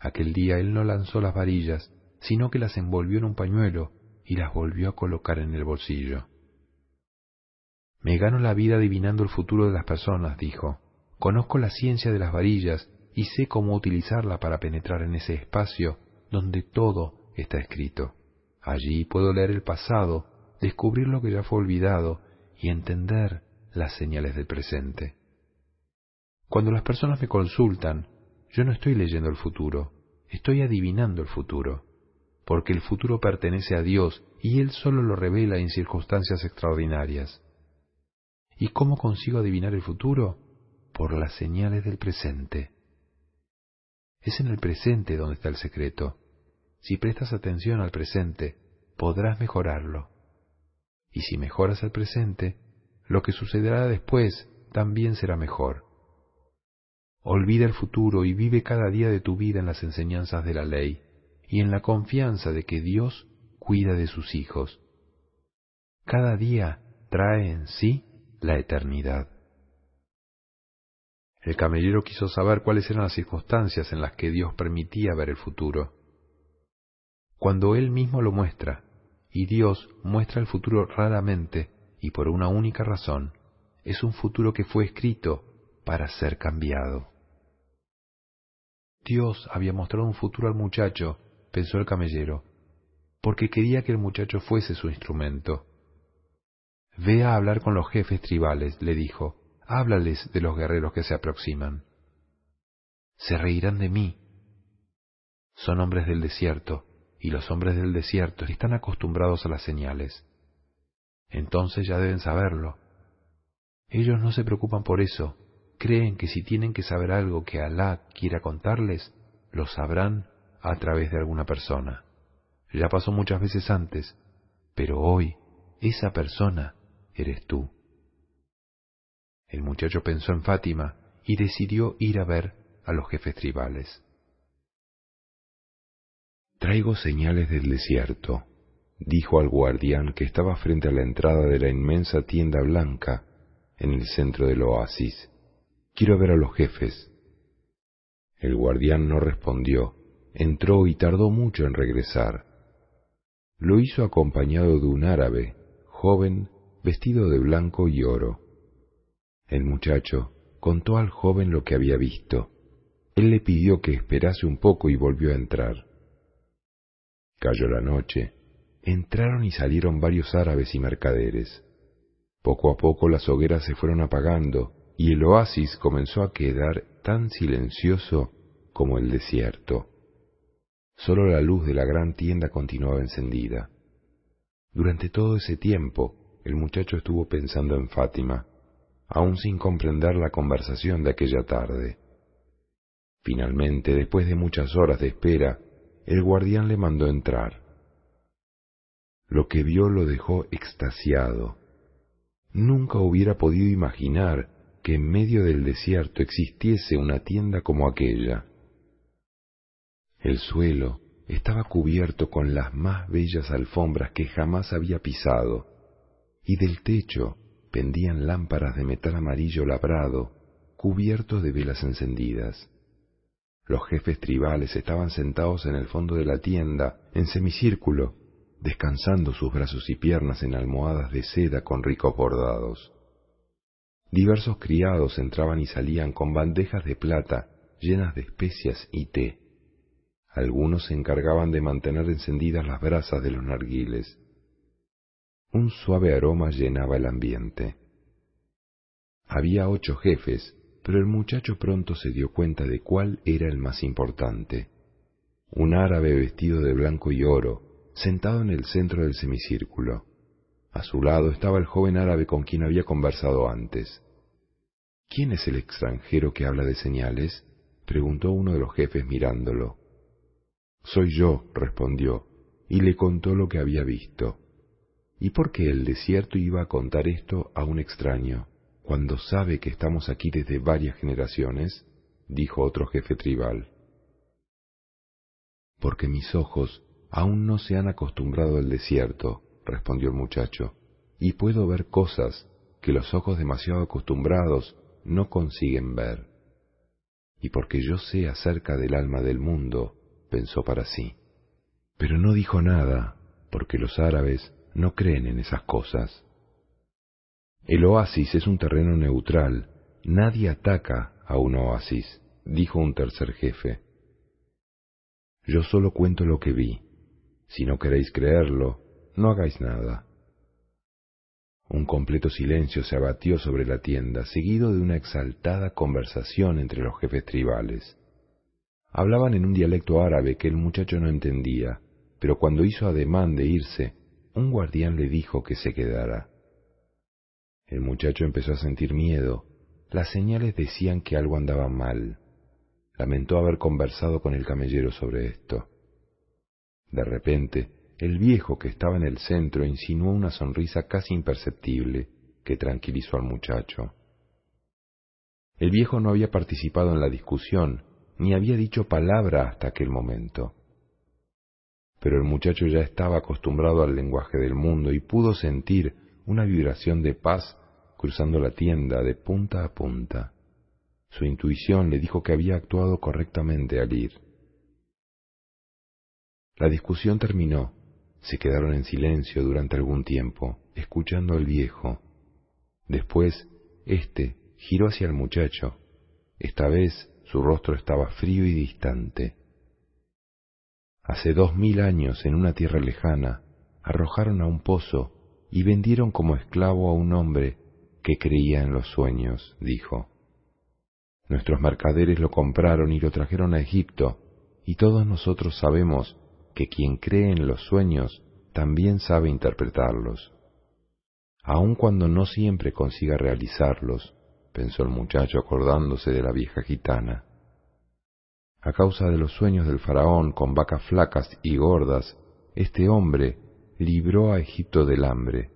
Aquel día él no lanzó las varillas, sino que las envolvió en un pañuelo y las volvió a colocar en el bolsillo. Me gano la vida adivinando el futuro de las personas, dijo. Conozco la ciencia de las varillas y sé cómo utilizarla para penetrar en ese espacio donde todo está escrito. Allí puedo leer el pasado, descubrir lo que ya fue olvidado y entender las señales del presente. Cuando las personas me consultan, yo no estoy leyendo el futuro, estoy adivinando el futuro, porque el futuro pertenece a Dios y Él solo lo revela en circunstancias extraordinarias. ¿Y cómo consigo adivinar el futuro? por las señales del presente. Es en el presente donde está el secreto. Si prestas atención al presente, podrás mejorarlo. Y si mejoras el presente, lo que sucederá después también será mejor. Olvida el futuro y vive cada día de tu vida en las enseñanzas de la ley y en la confianza de que Dios cuida de sus hijos. Cada día trae en sí la eternidad. El camellero quiso saber cuáles eran las circunstancias en las que Dios permitía ver el futuro. Cuando Él mismo lo muestra, y Dios muestra el futuro raramente y por una única razón, es un futuro que fue escrito para ser cambiado. Dios había mostrado un futuro al muchacho, pensó el camellero, porque quería que el muchacho fuese su instrumento. Ve a hablar con los jefes tribales, le dijo, háblales de los guerreros que se aproximan. Se reirán de mí. Son hombres del desierto, y los hombres del desierto están acostumbrados a las señales. Entonces ya deben saberlo. Ellos no se preocupan por eso, creen que si tienen que saber algo que Alá quiera contarles, lo sabrán a través de alguna persona. Ya pasó muchas veces antes, pero hoy esa persona eres tú. El muchacho pensó en Fátima y decidió ir a ver a los jefes tribales. Traigo señales del desierto, dijo al guardián que estaba frente a la entrada de la inmensa tienda blanca en el centro del oasis. Quiero ver a los jefes. El guardián no respondió, entró y tardó mucho en regresar. Lo hizo acompañado de un árabe, joven, vestido de blanco y oro. El muchacho contó al joven lo que había visto. Él le pidió que esperase un poco y volvió a entrar. Cayó la noche. Entraron y salieron varios árabes y mercaderes. Poco a poco las hogueras se fueron apagando y el oasis comenzó a quedar tan silencioso como el desierto. Solo la luz de la gran tienda continuaba encendida. Durante todo ese tiempo, el muchacho estuvo pensando en Fátima, aún sin comprender la conversación de aquella tarde. Finalmente, después de muchas horas de espera, el guardián le mandó entrar. Lo que vio lo dejó extasiado. Nunca hubiera podido imaginar que en medio del desierto existiese una tienda como aquella. El suelo estaba cubierto con las más bellas alfombras que jamás había pisado, y del techo pendían lámparas de metal amarillo labrado, cubiertos de velas encendidas. Los jefes tribales estaban sentados en el fondo de la tienda, en semicírculo, descansando sus brazos y piernas en almohadas de seda con ricos bordados. Diversos criados entraban y salían con bandejas de plata llenas de especias y té. Algunos se encargaban de mantener encendidas las brasas de los narguiles. Un suave aroma llenaba el ambiente. Había ocho jefes, pero el muchacho pronto se dio cuenta de cuál era el más importante. Un árabe vestido de blanco y oro, sentado en el centro del semicírculo. A su lado estaba el joven árabe con quien había conversado antes. ¿Quién es el extranjero que habla de señales? preguntó uno de los jefes mirándolo. Soy yo, respondió, y le contó lo que había visto. ¿Y por qué el desierto iba a contar esto a un extraño, cuando sabe que estamos aquí desde varias generaciones? dijo otro jefe tribal. Porque mis ojos aún no se han acostumbrado al desierto, respondió el muchacho, y puedo ver cosas que los ojos demasiado acostumbrados no consiguen ver. Y porque yo sé acerca del alma del mundo, pensó para sí. Pero no dijo nada, porque los árabes no creen en esas cosas. El oasis es un terreno neutral, nadie ataca a un oasis, dijo un tercer jefe. Yo solo cuento lo que vi. Si no queréis creerlo, no hagáis nada. Un completo silencio se abatió sobre la tienda, seguido de una exaltada conversación entre los jefes tribales. Hablaban en un dialecto árabe que el muchacho no entendía, pero cuando hizo ademán de irse, un guardián le dijo que se quedara. El muchacho empezó a sentir miedo. Las señales decían que algo andaba mal. Lamentó haber conversado con el camellero sobre esto. De repente, el viejo que estaba en el centro insinuó una sonrisa casi imperceptible que tranquilizó al muchacho. El viejo no había participado en la discusión, ni había dicho palabra hasta aquel momento. Pero el muchacho ya estaba acostumbrado al lenguaje del mundo y pudo sentir una vibración de paz cruzando la tienda de punta a punta. Su intuición le dijo que había actuado correctamente al ir. La discusión terminó. Se quedaron en silencio durante algún tiempo, escuchando al viejo. Después, éste giró hacia el muchacho. Esta vez su rostro estaba frío y distante. Hace dos mil años, en una tierra lejana, arrojaron a un pozo y vendieron como esclavo a un hombre que creía en los sueños, dijo. Nuestros mercaderes lo compraron y lo trajeron a Egipto, y todos nosotros sabemos que quien cree en los sueños también sabe interpretarlos. Aun cuando no siempre consiga realizarlos, pensó el muchacho acordándose de la vieja gitana. A causa de los sueños del faraón con vacas flacas y gordas, este hombre libró a Egipto del hambre.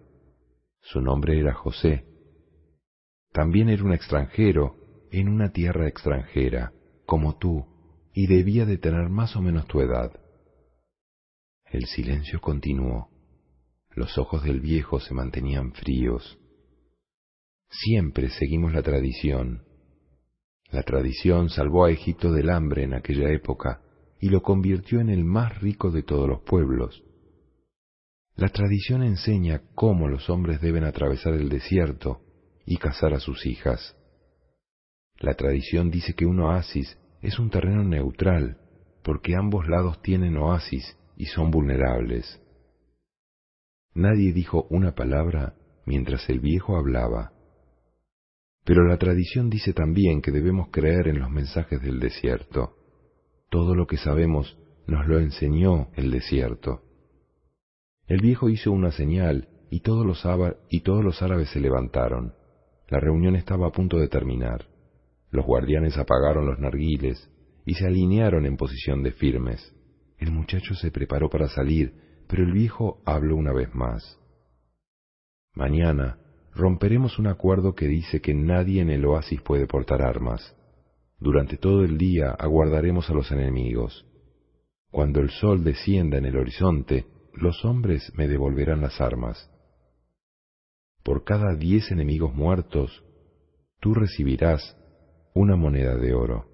Su nombre era José. También era un extranjero en una tierra extranjera, como tú, y debía de tener más o menos tu edad. El silencio continuó. Los ojos del viejo se mantenían fríos. Siempre seguimos la tradición. La tradición salvó a Egipto del hambre en aquella época y lo convirtió en el más rico de todos los pueblos. La tradición enseña cómo los hombres deben atravesar el desierto y cazar a sus hijas. La tradición dice que un oasis es un terreno neutral, porque ambos lados tienen oasis y son vulnerables. Nadie dijo una palabra mientras el viejo hablaba. Pero la tradición dice también que debemos creer en los mensajes del desierto. Todo lo que sabemos nos lo enseñó el desierto. El viejo hizo una señal y todos los, y todos los árabes se levantaron. La reunión estaba a punto de terminar. Los guardianes apagaron los narguiles y se alinearon en posición de firmes. El muchacho se preparó para salir, pero el viejo habló una vez más. Mañana romperemos un acuerdo que dice que nadie en el oasis puede portar armas. Durante todo el día aguardaremos a los enemigos. Cuando el sol descienda en el horizonte, los hombres me devolverán las armas. Por cada diez enemigos muertos, tú recibirás una moneda de oro.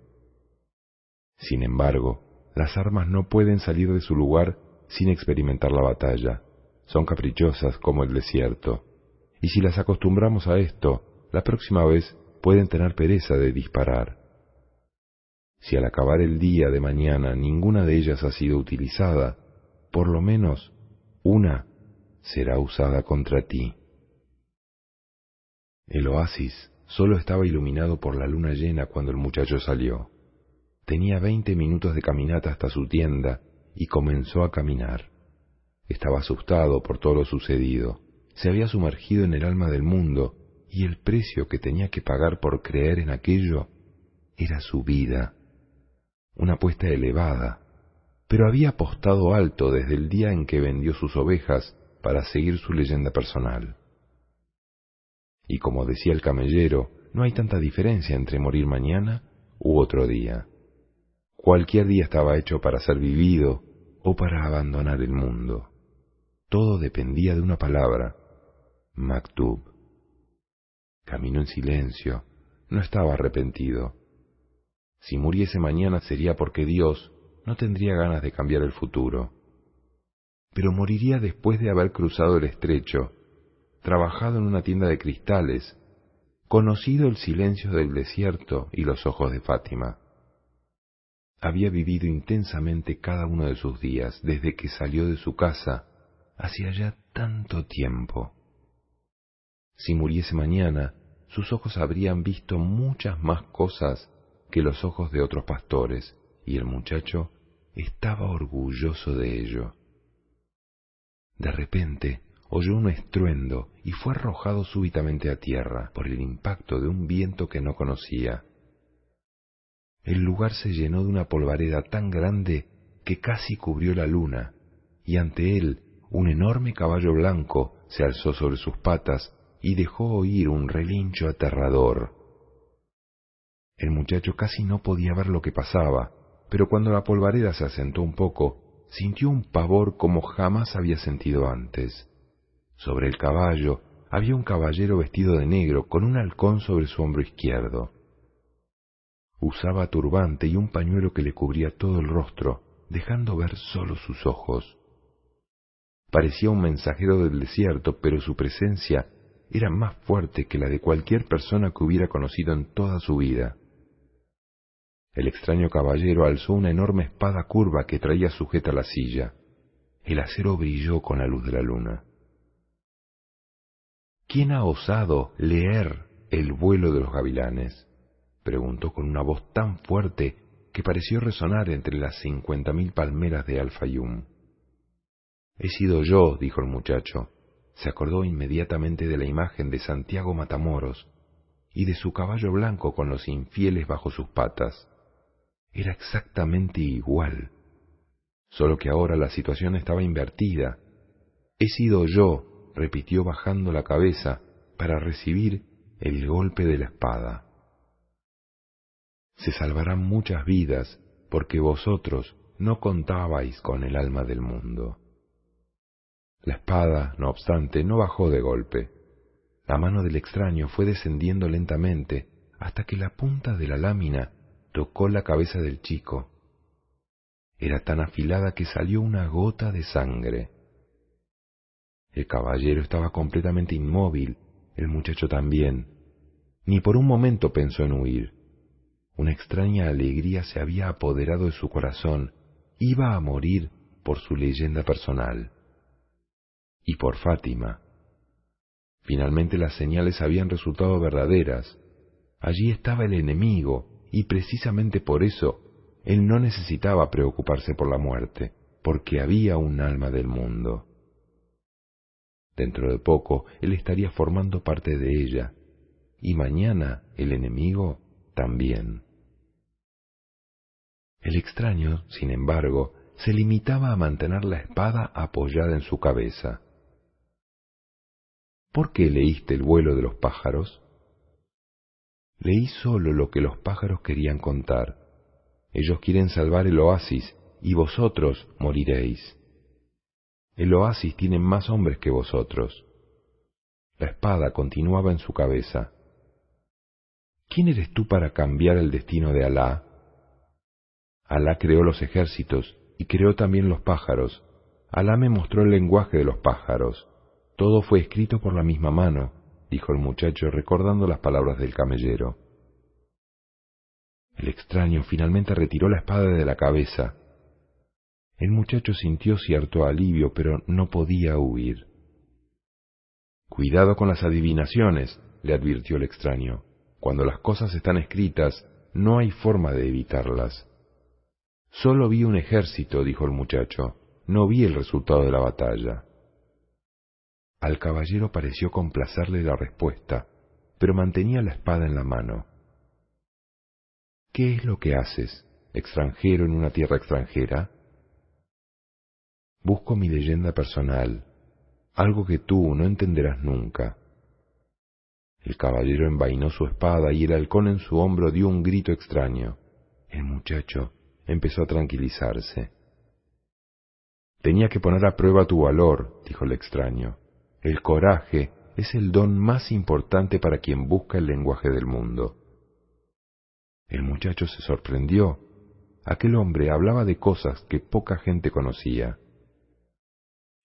Sin embargo, las armas no pueden salir de su lugar sin experimentar la batalla. Son caprichosas como el desierto. Y si las acostumbramos a esto, la próxima vez pueden tener pereza de disparar. Si al acabar el día de mañana ninguna de ellas ha sido utilizada, por lo menos una será usada contra ti. El oasis solo estaba iluminado por la luna llena cuando el muchacho salió. Tenía veinte minutos de caminata hasta su tienda y comenzó a caminar. Estaba asustado por todo lo sucedido. Se había sumergido en el alma del mundo y el precio que tenía que pagar por creer en aquello era su vida. Una apuesta elevada, pero había apostado alto desde el día en que vendió sus ovejas para seguir su leyenda personal. Y como decía el camellero, no hay tanta diferencia entre morir mañana u otro día. Cualquier día estaba hecho para ser vivido o para abandonar el mundo. Todo dependía de una palabra, Maktub. Caminó en silencio, no estaba arrepentido. Si muriese mañana sería porque Dios no tendría ganas de cambiar el futuro. Pero moriría después de haber cruzado el estrecho, trabajado en una tienda de cristales, conocido el silencio del desierto y los ojos de Fátima. Había vivido intensamente cada uno de sus días desde que salió de su casa hacía ya tanto tiempo. Si muriese mañana, sus ojos habrían visto muchas más cosas que los ojos de otros pastores, y el muchacho estaba orgulloso de ello. De repente oyó un estruendo y fue arrojado súbitamente a tierra por el impacto de un viento que no conocía. El lugar se llenó de una polvareda tan grande que casi cubrió la luna, y ante él un enorme caballo blanco se alzó sobre sus patas y dejó oír un relincho aterrador. El muchacho casi no podía ver lo que pasaba, pero cuando la polvareda se asentó un poco, sintió un pavor como jamás había sentido antes. Sobre el caballo había un caballero vestido de negro con un halcón sobre su hombro izquierdo. Usaba turbante y un pañuelo que le cubría todo el rostro, dejando ver solo sus ojos. Parecía un mensajero del desierto, pero su presencia era más fuerte que la de cualquier persona que hubiera conocido en toda su vida. El extraño caballero alzó una enorme espada curva que traía sujeta a la silla. El acero brilló con la luz de la luna. ¿Quién ha osado leer el vuelo de los gavilanes? preguntó con una voz tan fuerte que pareció resonar entre las cincuenta mil palmeras de Alfayum. He sido yo, dijo el muchacho, se acordó inmediatamente de la imagen de Santiago Matamoros y de su caballo blanco con los infieles bajo sus patas. Era exactamente igual, solo que ahora la situación estaba invertida. He sido yo, repitió bajando la cabeza para recibir el golpe de la espada. Se salvarán muchas vidas porque vosotros no contabais con el alma del mundo. La espada, no obstante, no bajó de golpe. La mano del extraño fue descendiendo lentamente hasta que la punta de la lámina tocó la cabeza del chico. Era tan afilada que salió una gota de sangre. El caballero estaba completamente inmóvil, el muchacho también. Ni por un momento pensó en huir. Una extraña alegría se había apoderado de su corazón. Iba a morir por su leyenda personal y por Fátima. Finalmente las señales habían resultado verdaderas. Allí estaba el enemigo, y precisamente por eso él no necesitaba preocuparse por la muerte, porque había un alma del mundo. Dentro de poco él estaría formando parte de ella, y mañana el enemigo también. El extraño, sin embargo, se limitaba a mantener la espada apoyada en su cabeza. ¿Por qué leíste el vuelo de los pájaros? Leí solo lo que los pájaros querían contar. Ellos quieren salvar el oasis y vosotros moriréis. El oasis tiene más hombres que vosotros. La espada continuaba en su cabeza. ¿Quién eres tú para cambiar el destino de Alá? Alá creó los ejércitos y creó también los pájaros, Alá me mostró el lenguaje de los pájaros. Todo fue escrito por la misma mano, dijo el muchacho recordando las palabras del camellero. El extraño finalmente retiró la espada de la cabeza. El muchacho sintió cierto alivio, pero no podía huir. Cuidado con las adivinaciones, le advirtió el extraño. Cuando las cosas están escritas, no hay forma de evitarlas. Solo vi un ejército, dijo el muchacho, no vi el resultado de la batalla. Al caballero pareció complacerle la respuesta, pero mantenía la espada en la mano. ¿Qué es lo que haces, extranjero en una tierra extranjera? Busco mi leyenda personal, algo que tú no entenderás nunca. El caballero envainó su espada y el halcón en su hombro dio un grito extraño. El muchacho empezó a tranquilizarse. Tenía que poner a prueba tu valor, dijo el extraño. El coraje es el don más importante para quien busca el lenguaje del mundo. El muchacho se sorprendió. Aquel hombre hablaba de cosas que poca gente conocía.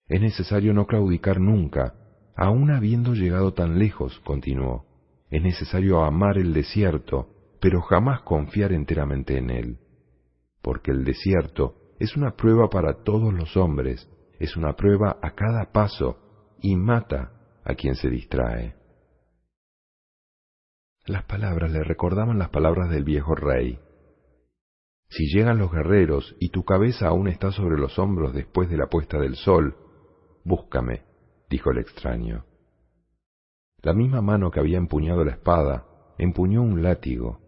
Es necesario no claudicar nunca, aun habiendo llegado tan lejos, continuó. Es necesario amar el desierto, pero jamás confiar enteramente en él. Porque el desierto es una prueba para todos los hombres, es una prueba a cada paso y mata a quien se distrae. Las palabras le recordaban las palabras del viejo rey. Si llegan los guerreros y tu cabeza aún está sobre los hombros después de la puesta del sol, búscame, dijo el extraño. La misma mano que había empuñado la espada empuñó un látigo.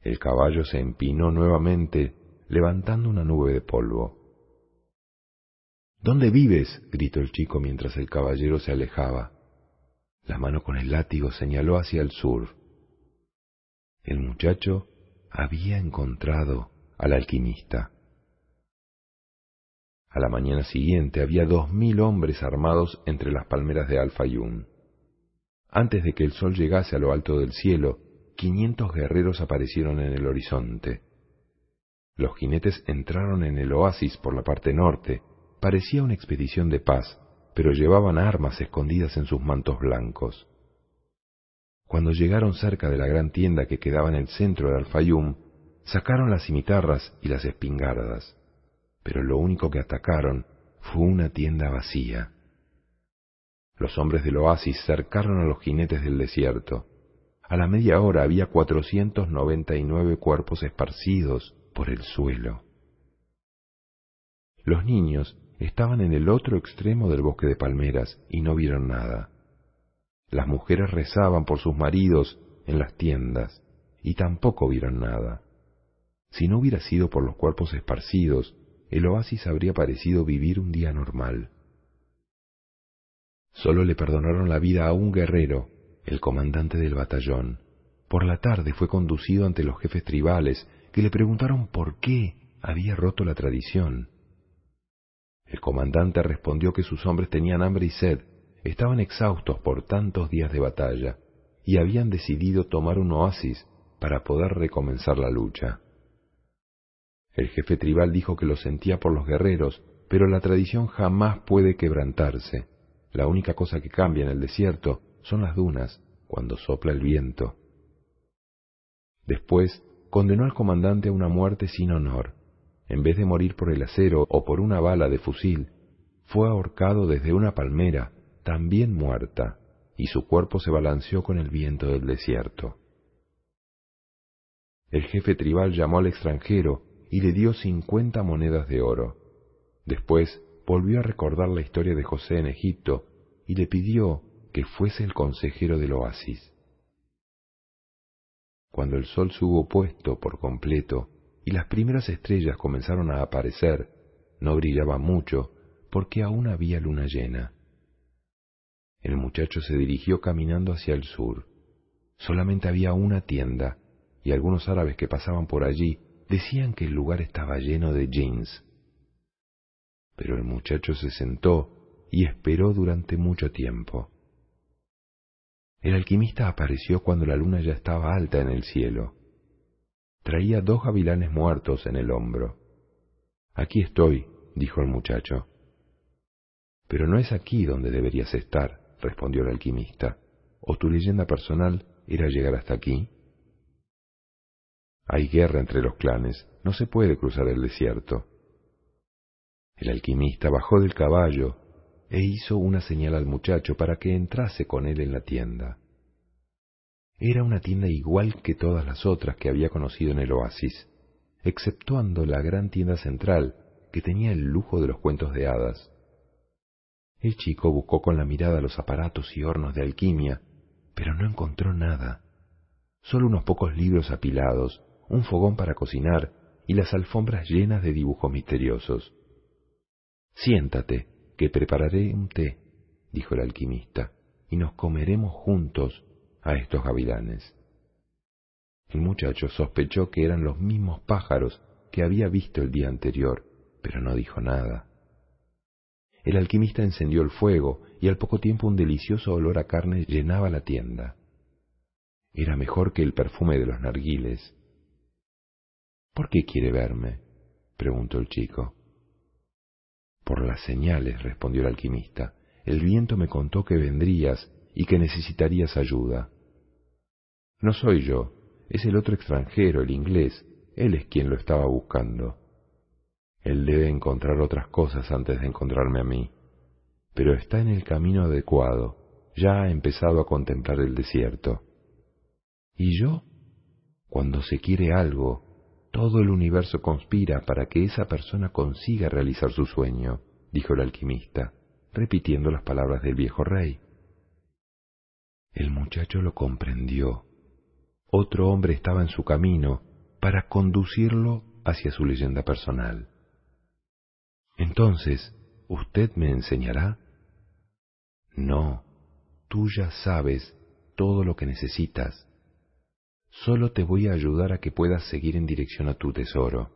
El caballo se empinó nuevamente, levantando una nube de polvo. ¿Dónde vives? gritó el chico mientras el caballero se alejaba. La mano con el látigo señaló hacia el sur. El muchacho había encontrado al alquimista. A la mañana siguiente había dos mil hombres armados entre las palmeras de Alfayún. Antes de que el sol llegase a lo alto del cielo, quinientos guerreros aparecieron en el horizonte. Los jinetes entraron en el oasis por la parte norte. Parecía una expedición de paz, pero llevaban armas escondidas en sus mantos blancos. Cuando llegaron cerca de la gran tienda que quedaba en el centro de Alfayum, sacaron las cimitarras y las espingardas, pero lo único que atacaron fue una tienda vacía. Los hombres del oasis cercaron a los jinetes del desierto. A la media hora había cuatrocientos noventa y nueve cuerpos esparcidos por el suelo. Los niños estaban en el otro extremo del bosque de palmeras y no vieron nada. Las mujeres rezaban por sus maridos en las tiendas y tampoco vieron nada. Si no hubiera sido por los cuerpos esparcidos, el oasis habría parecido vivir un día normal. Solo le perdonaron la vida a un guerrero, el comandante del batallón. Por la tarde fue conducido ante los jefes tribales, que le preguntaron por qué había roto la tradición. El comandante respondió que sus hombres tenían hambre y sed, estaban exhaustos por tantos días de batalla, y habían decidido tomar un oasis para poder recomenzar la lucha. El jefe tribal dijo que lo sentía por los guerreros, pero la tradición jamás puede quebrantarse. La única cosa que cambia en el desierto son las dunas cuando sopla el viento. Después condenó al comandante a una muerte sin honor. En vez de morir por el acero o por una bala de fusil, fue ahorcado desde una palmera, también muerta, y su cuerpo se balanceó con el viento del desierto. El jefe tribal llamó al extranjero y le dio cincuenta monedas de oro. Después volvió a recordar la historia de José en Egipto y le pidió que fuese el consejero del oasis. Cuando el sol se hubo puesto por completo y las primeras estrellas comenzaron a aparecer, no brillaba mucho porque aún había luna llena. El muchacho se dirigió caminando hacia el sur. Solamente había una tienda y algunos árabes que pasaban por allí decían que el lugar estaba lleno de jeans. Pero el muchacho se sentó y esperó durante mucho tiempo. El alquimista apareció cuando la luna ya estaba alta en el cielo. Traía dos gavilanes muertos en el hombro. Aquí estoy, dijo el muchacho. Pero no es aquí donde deberías estar, respondió el alquimista. ¿O tu leyenda personal era llegar hasta aquí? Hay guerra entre los clanes, no se puede cruzar el desierto. El alquimista bajó del caballo e hizo una señal al muchacho para que entrase con él en la tienda. Era una tienda igual que todas las otras que había conocido en el oasis, exceptuando la gran tienda central que tenía el lujo de los cuentos de hadas. El chico buscó con la mirada los aparatos y hornos de alquimia, pero no encontró nada. Solo unos pocos libros apilados, un fogón para cocinar y las alfombras llenas de dibujos misteriosos. Siéntate, que prepararé un té, dijo el alquimista, y nos comeremos juntos a estos gavilanes. El muchacho sospechó que eran los mismos pájaros que había visto el día anterior, pero no dijo nada. El alquimista encendió el fuego y al poco tiempo un delicioso olor a carne llenaba la tienda. Era mejor que el perfume de los narguiles. ¿Por qué quiere verme? preguntó el chico. Por las señales, respondió el alquimista. El viento me contó que vendrías y que necesitarías ayuda. No soy yo, es el otro extranjero, el inglés. Él es quien lo estaba buscando. Él debe encontrar otras cosas antes de encontrarme a mí. Pero está en el camino adecuado. Ya ha empezado a contemplar el desierto. ¿Y yo? Cuando se quiere algo, todo el universo conspira para que esa persona consiga realizar su sueño, dijo el alquimista, repitiendo las palabras del viejo rey. El muchacho lo comprendió. Otro hombre estaba en su camino para conducirlo hacia su leyenda personal. Entonces, ¿usted me enseñará? No, tú ya sabes todo lo que necesitas. Solo te voy a ayudar a que puedas seguir en dirección a tu tesoro.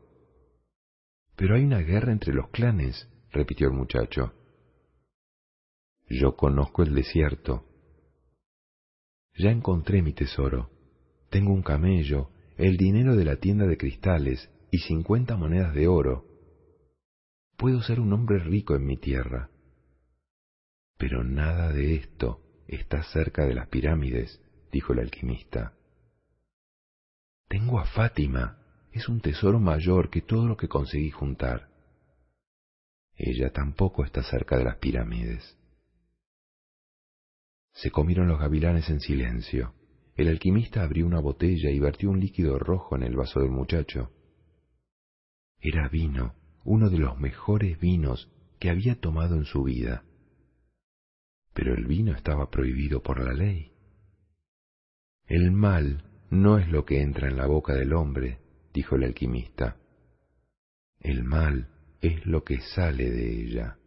Pero hay una guerra entre los clanes, repitió el muchacho. Yo conozco el desierto. Ya encontré mi tesoro. Tengo un camello, el dinero de la tienda de cristales y cincuenta monedas de oro. Puedo ser un hombre rico en mi tierra. Pero nada de esto está cerca de las pirámides, dijo el alquimista. Tengo a Fátima. Es un tesoro mayor que todo lo que conseguí juntar. Ella tampoco está cerca de las pirámides. Se comieron los gavilanes en silencio. El alquimista abrió una botella y vertió un líquido rojo en el vaso del muchacho. Era vino, uno de los mejores vinos que había tomado en su vida. Pero el vino estaba prohibido por la ley. El mal no es lo que entra en la boca del hombre, dijo el alquimista. El mal es lo que sale de ella.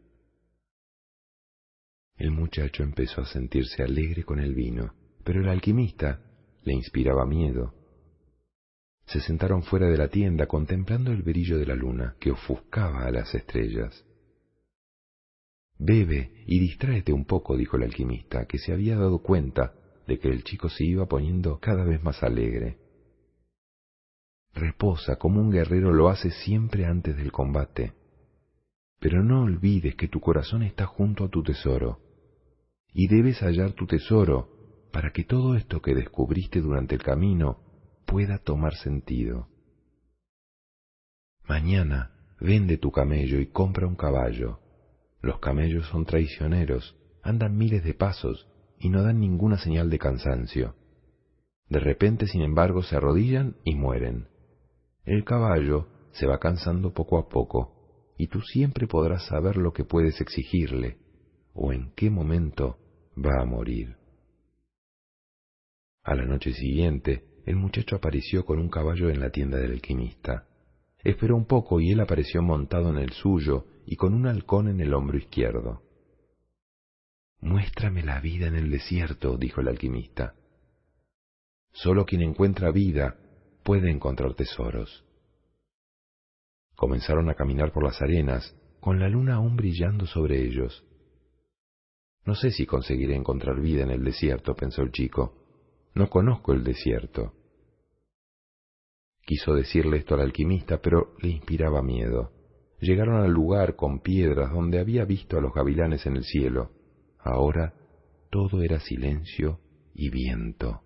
El muchacho empezó a sentirse alegre con el vino, pero el alquimista le inspiraba miedo. Se sentaron fuera de la tienda contemplando el brillo de la luna que ofuscaba a las estrellas. Bebe y distráete un poco, dijo el alquimista, que se había dado cuenta de que el chico se iba poniendo cada vez más alegre. Reposa como un guerrero lo hace siempre antes del combate. Pero no olvides que tu corazón está junto a tu tesoro, y debes hallar tu tesoro para que todo esto que descubriste durante el camino pueda tomar sentido. Mañana vende tu camello y compra un caballo. Los camellos son traicioneros, andan miles de pasos y no dan ninguna señal de cansancio. De repente, sin embargo, se arrodillan y mueren. El caballo se va cansando poco a poco, y tú siempre podrás saber lo que puedes exigirle, o en qué momento va a morir. A la noche siguiente, el muchacho apareció con un caballo en la tienda del alquimista. Esperó un poco y él apareció montado en el suyo y con un halcón en el hombro izquierdo. Muéstrame la vida en el desierto, dijo el alquimista. Solo quien encuentra vida puede encontrar tesoros. Comenzaron a caminar por las arenas, con la luna aún brillando sobre ellos. No sé si conseguiré encontrar vida en el desierto, pensó el chico. No conozco el desierto. Quiso decirle esto al alquimista, pero le inspiraba miedo. llegaron al lugar con piedras donde había visto a los gavilanes en el cielo. Ahora todo era silencio y viento.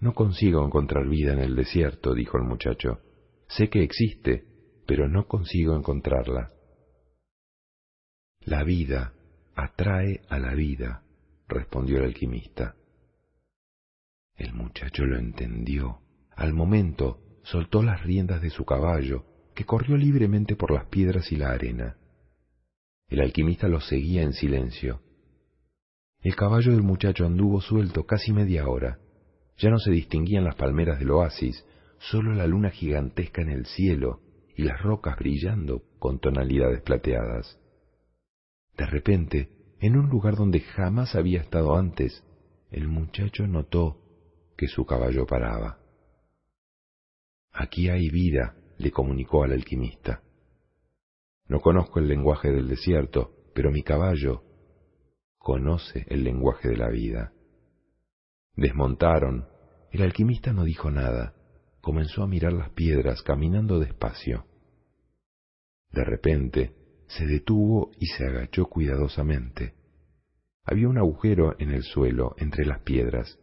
No consigo encontrar vida en el desierto, dijo el muchacho. Sé que existe, pero no consigo encontrarla. La vida atrae a la vida, respondió el alquimista. El muchacho lo entendió. Al momento soltó las riendas de su caballo, que corrió libremente por las piedras y la arena. El alquimista lo seguía en silencio. El caballo del muchacho anduvo suelto casi media hora. Ya no se distinguían las palmeras del oasis, solo la luna gigantesca en el cielo y las rocas brillando con tonalidades plateadas. De repente, en un lugar donde jamás había estado antes, el muchacho notó que su caballo paraba. Aquí hay vida, le comunicó al alquimista. No conozco el lenguaje del desierto, pero mi caballo conoce el lenguaje de la vida. Desmontaron. El alquimista no dijo nada. Comenzó a mirar las piedras, caminando despacio. De repente, se detuvo y se agachó cuidadosamente. Había un agujero en el suelo entre las piedras.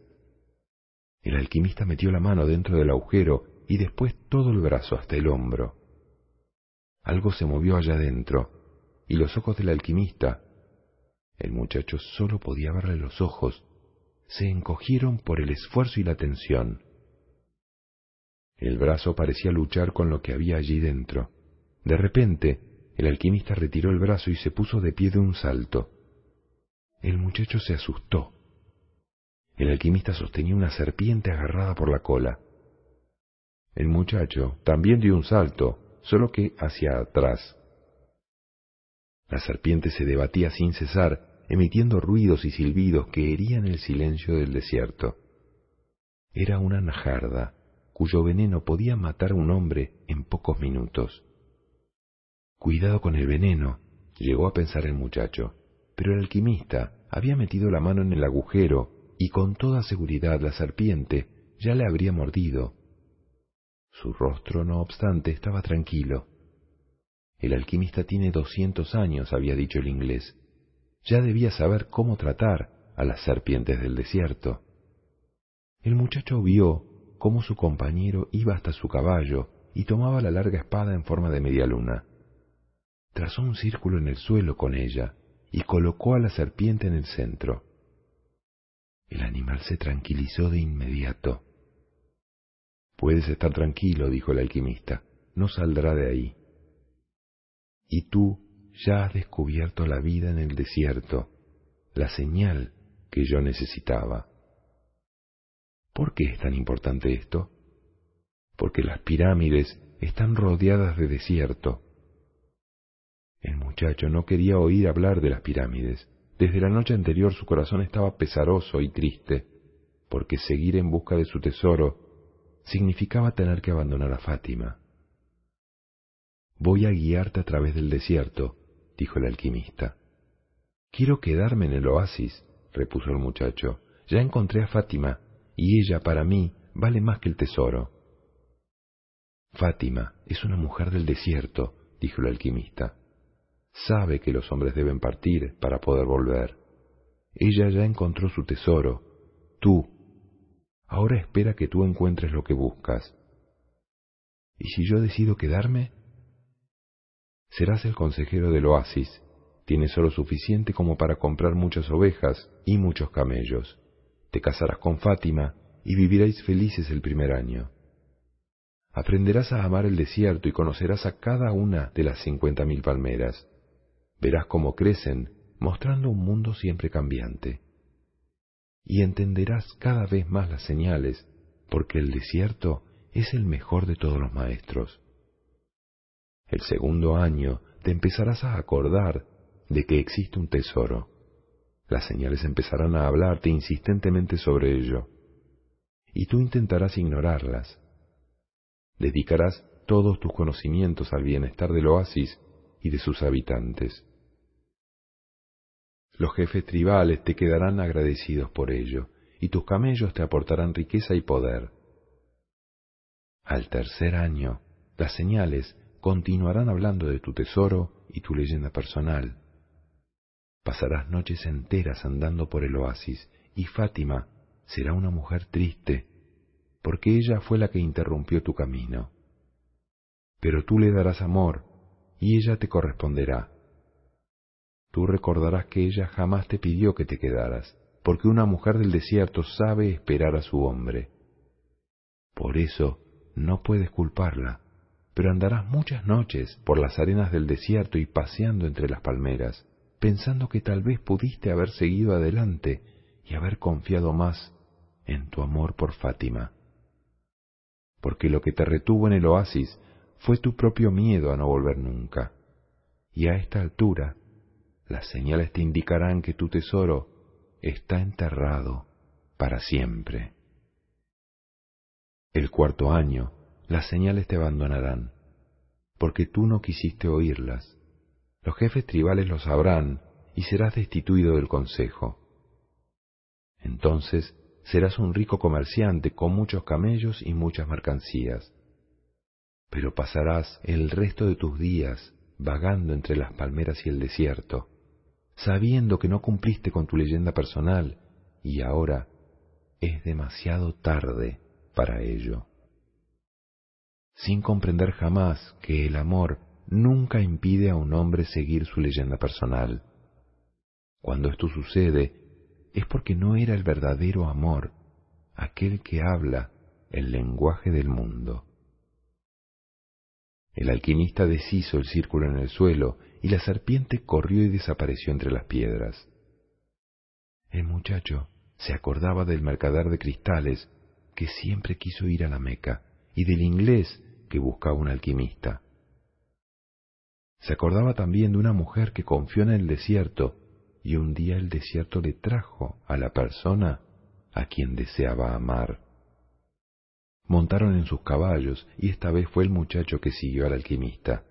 El alquimista metió la mano dentro del agujero y después todo el brazo hasta el hombro. Algo se movió allá dentro, y los ojos del alquimista, el muchacho solo podía verle los ojos, se encogieron por el esfuerzo y la tensión. El brazo parecía luchar con lo que había allí dentro. De repente, el alquimista retiró el brazo y se puso de pie de un salto. El muchacho se asustó. El alquimista sostenía una serpiente agarrada por la cola. El muchacho también dio un salto, solo que hacia atrás. La serpiente se debatía sin cesar, emitiendo ruidos y silbidos que herían el silencio del desierto. Era una najarda, cuyo veneno podía matar a un hombre en pocos minutos. Cuidado con el veneno, llegó a pensar el muchacho, pero el alquimista había metido la mano en el agujero y con toda seguridad la serpiente ya le habría mordido. Su rostro, no obstante, estaba tranquilo. El alquimista tiene doscientos años, había dicho el inglés. Ya debía saber cómo tratar a las serpientes del desierto. El muchacho vio cómo su compañero iba hasta su caballo y tomaba la larga espada en forma de media luna trazó un círculo en el suelo con ella y colocó a la serpiente en el centro. El animal se tranquilizó de inmediato. Puedes estar tranquilo, dijo el alquimista, no saldrá de ahí. Y tú ya has descubierto la vida en el desierto, la señal que yo necesitaba. ¿Por qué es tan importante esto? Porque las pirámides están rodeadas de desierto el muchacho no quería oír hablar de las pirámides. Desde la noche anterior su corazón estaba pesaroso y triste, porque seguir en busca de su tesoro significaba tener que abandonar a Fátima. Voy a guiarte a través del desierto, dijo el alquimista. Quiero quedarme en el oasis, repuso el muchacho. Ya encontré a Fátima, y ella para mí vale más que el tesoro. Fátima es una mujer del desierto, dijo el alquimista sabe que los hombres deben partir para poder volver. Ella ya encontró su tesoro, tú. Ahora espera que tú encuentres lo que buscas. ¿Y si yo decido quedarme? Serás el consejero del oasis. Tienes oro suficiente como para comprar muchas ovejas y muchos camellos. Te casarás con Fátima y viviréis felices el primer año. Aprenderás a amar el desierto y conocerás a cada una de las cincuenta mil palmeras verás cómo crecen, mostrando un mundo siempre cambiante. Y entenderás cada vez más las señales, porque el desierto es el mejor de todos los maestros. El segundo año te empezarás a acordar de que existe un tesoro. Las señales empezarán a hablarte insistentemente sobre ello, y tú intentarás ignorarlas. Dedicarás todos tus conocimientos al bienestar del oasis y de sus habitantes. Los jefes tribales te quedarán agradecidos por ello, y tus camellos te aportarán riqueza y poder. Al tercer año, las señales continuarán hablando de tu tesoro y tu leyenda personal. Pasarás noches enteras andando por el oasis y Fátima será una mujer triste, porque ella fue la que interrumpió tu camino. Pero tú le darás amor y ella te corresponderá. Tú recordarás que ella jamás te pidió que te quedaras, porque una mujer del desierto sabe esperar a su hombre. Por eso no puedes culparla, pero andarás muchas noches por las arenas del desierto y paseando entre las palmeras, pensando que tal vez pudiste haber seguido adelante y haber confiado más en tu amor por Fátima. Porque lo que te retuvo en el oasis fue tu propio miedo a no volver nunca. Y a esta altura, las señales te indicarán que tu tesoro está enterrado para siempre. El cuarto año, las señales te abandonarán, porque tú no quisiste oírlas. Los jefes tribales lo sabrán y serás destituido del consejo. Entonces serás un rico comerciante con muchos camellos y muchas mercancías. Pero pasarás el resto de tus días vagando entre las palmeras y el desierto, sabiendo que no cumpliste con tu leyenda personal y ahora es demasiado tarde para ello. Sin comprender jamás que el amor nunca impide a un hombre seguir su leyenda personal. Cuando esto sucede, es porque no era el verdadero amor, aquel que habla el lenguaje del mundo. El alquimista deshizo el círculo en el suelo y la serpiente corrió y desapareció entre las piedras. El muchacho se acordaba del mercader de cristales que siempre quiso ir a la Meca y del inglés que buscaba un alquimista. Se acordaba también de una mujer que confió en el desierto y un día el desierto le trajo a la persona a quien deseaba amar. Montaron en sus caballos y esta vez fue el muchacho que siguió al alquimista.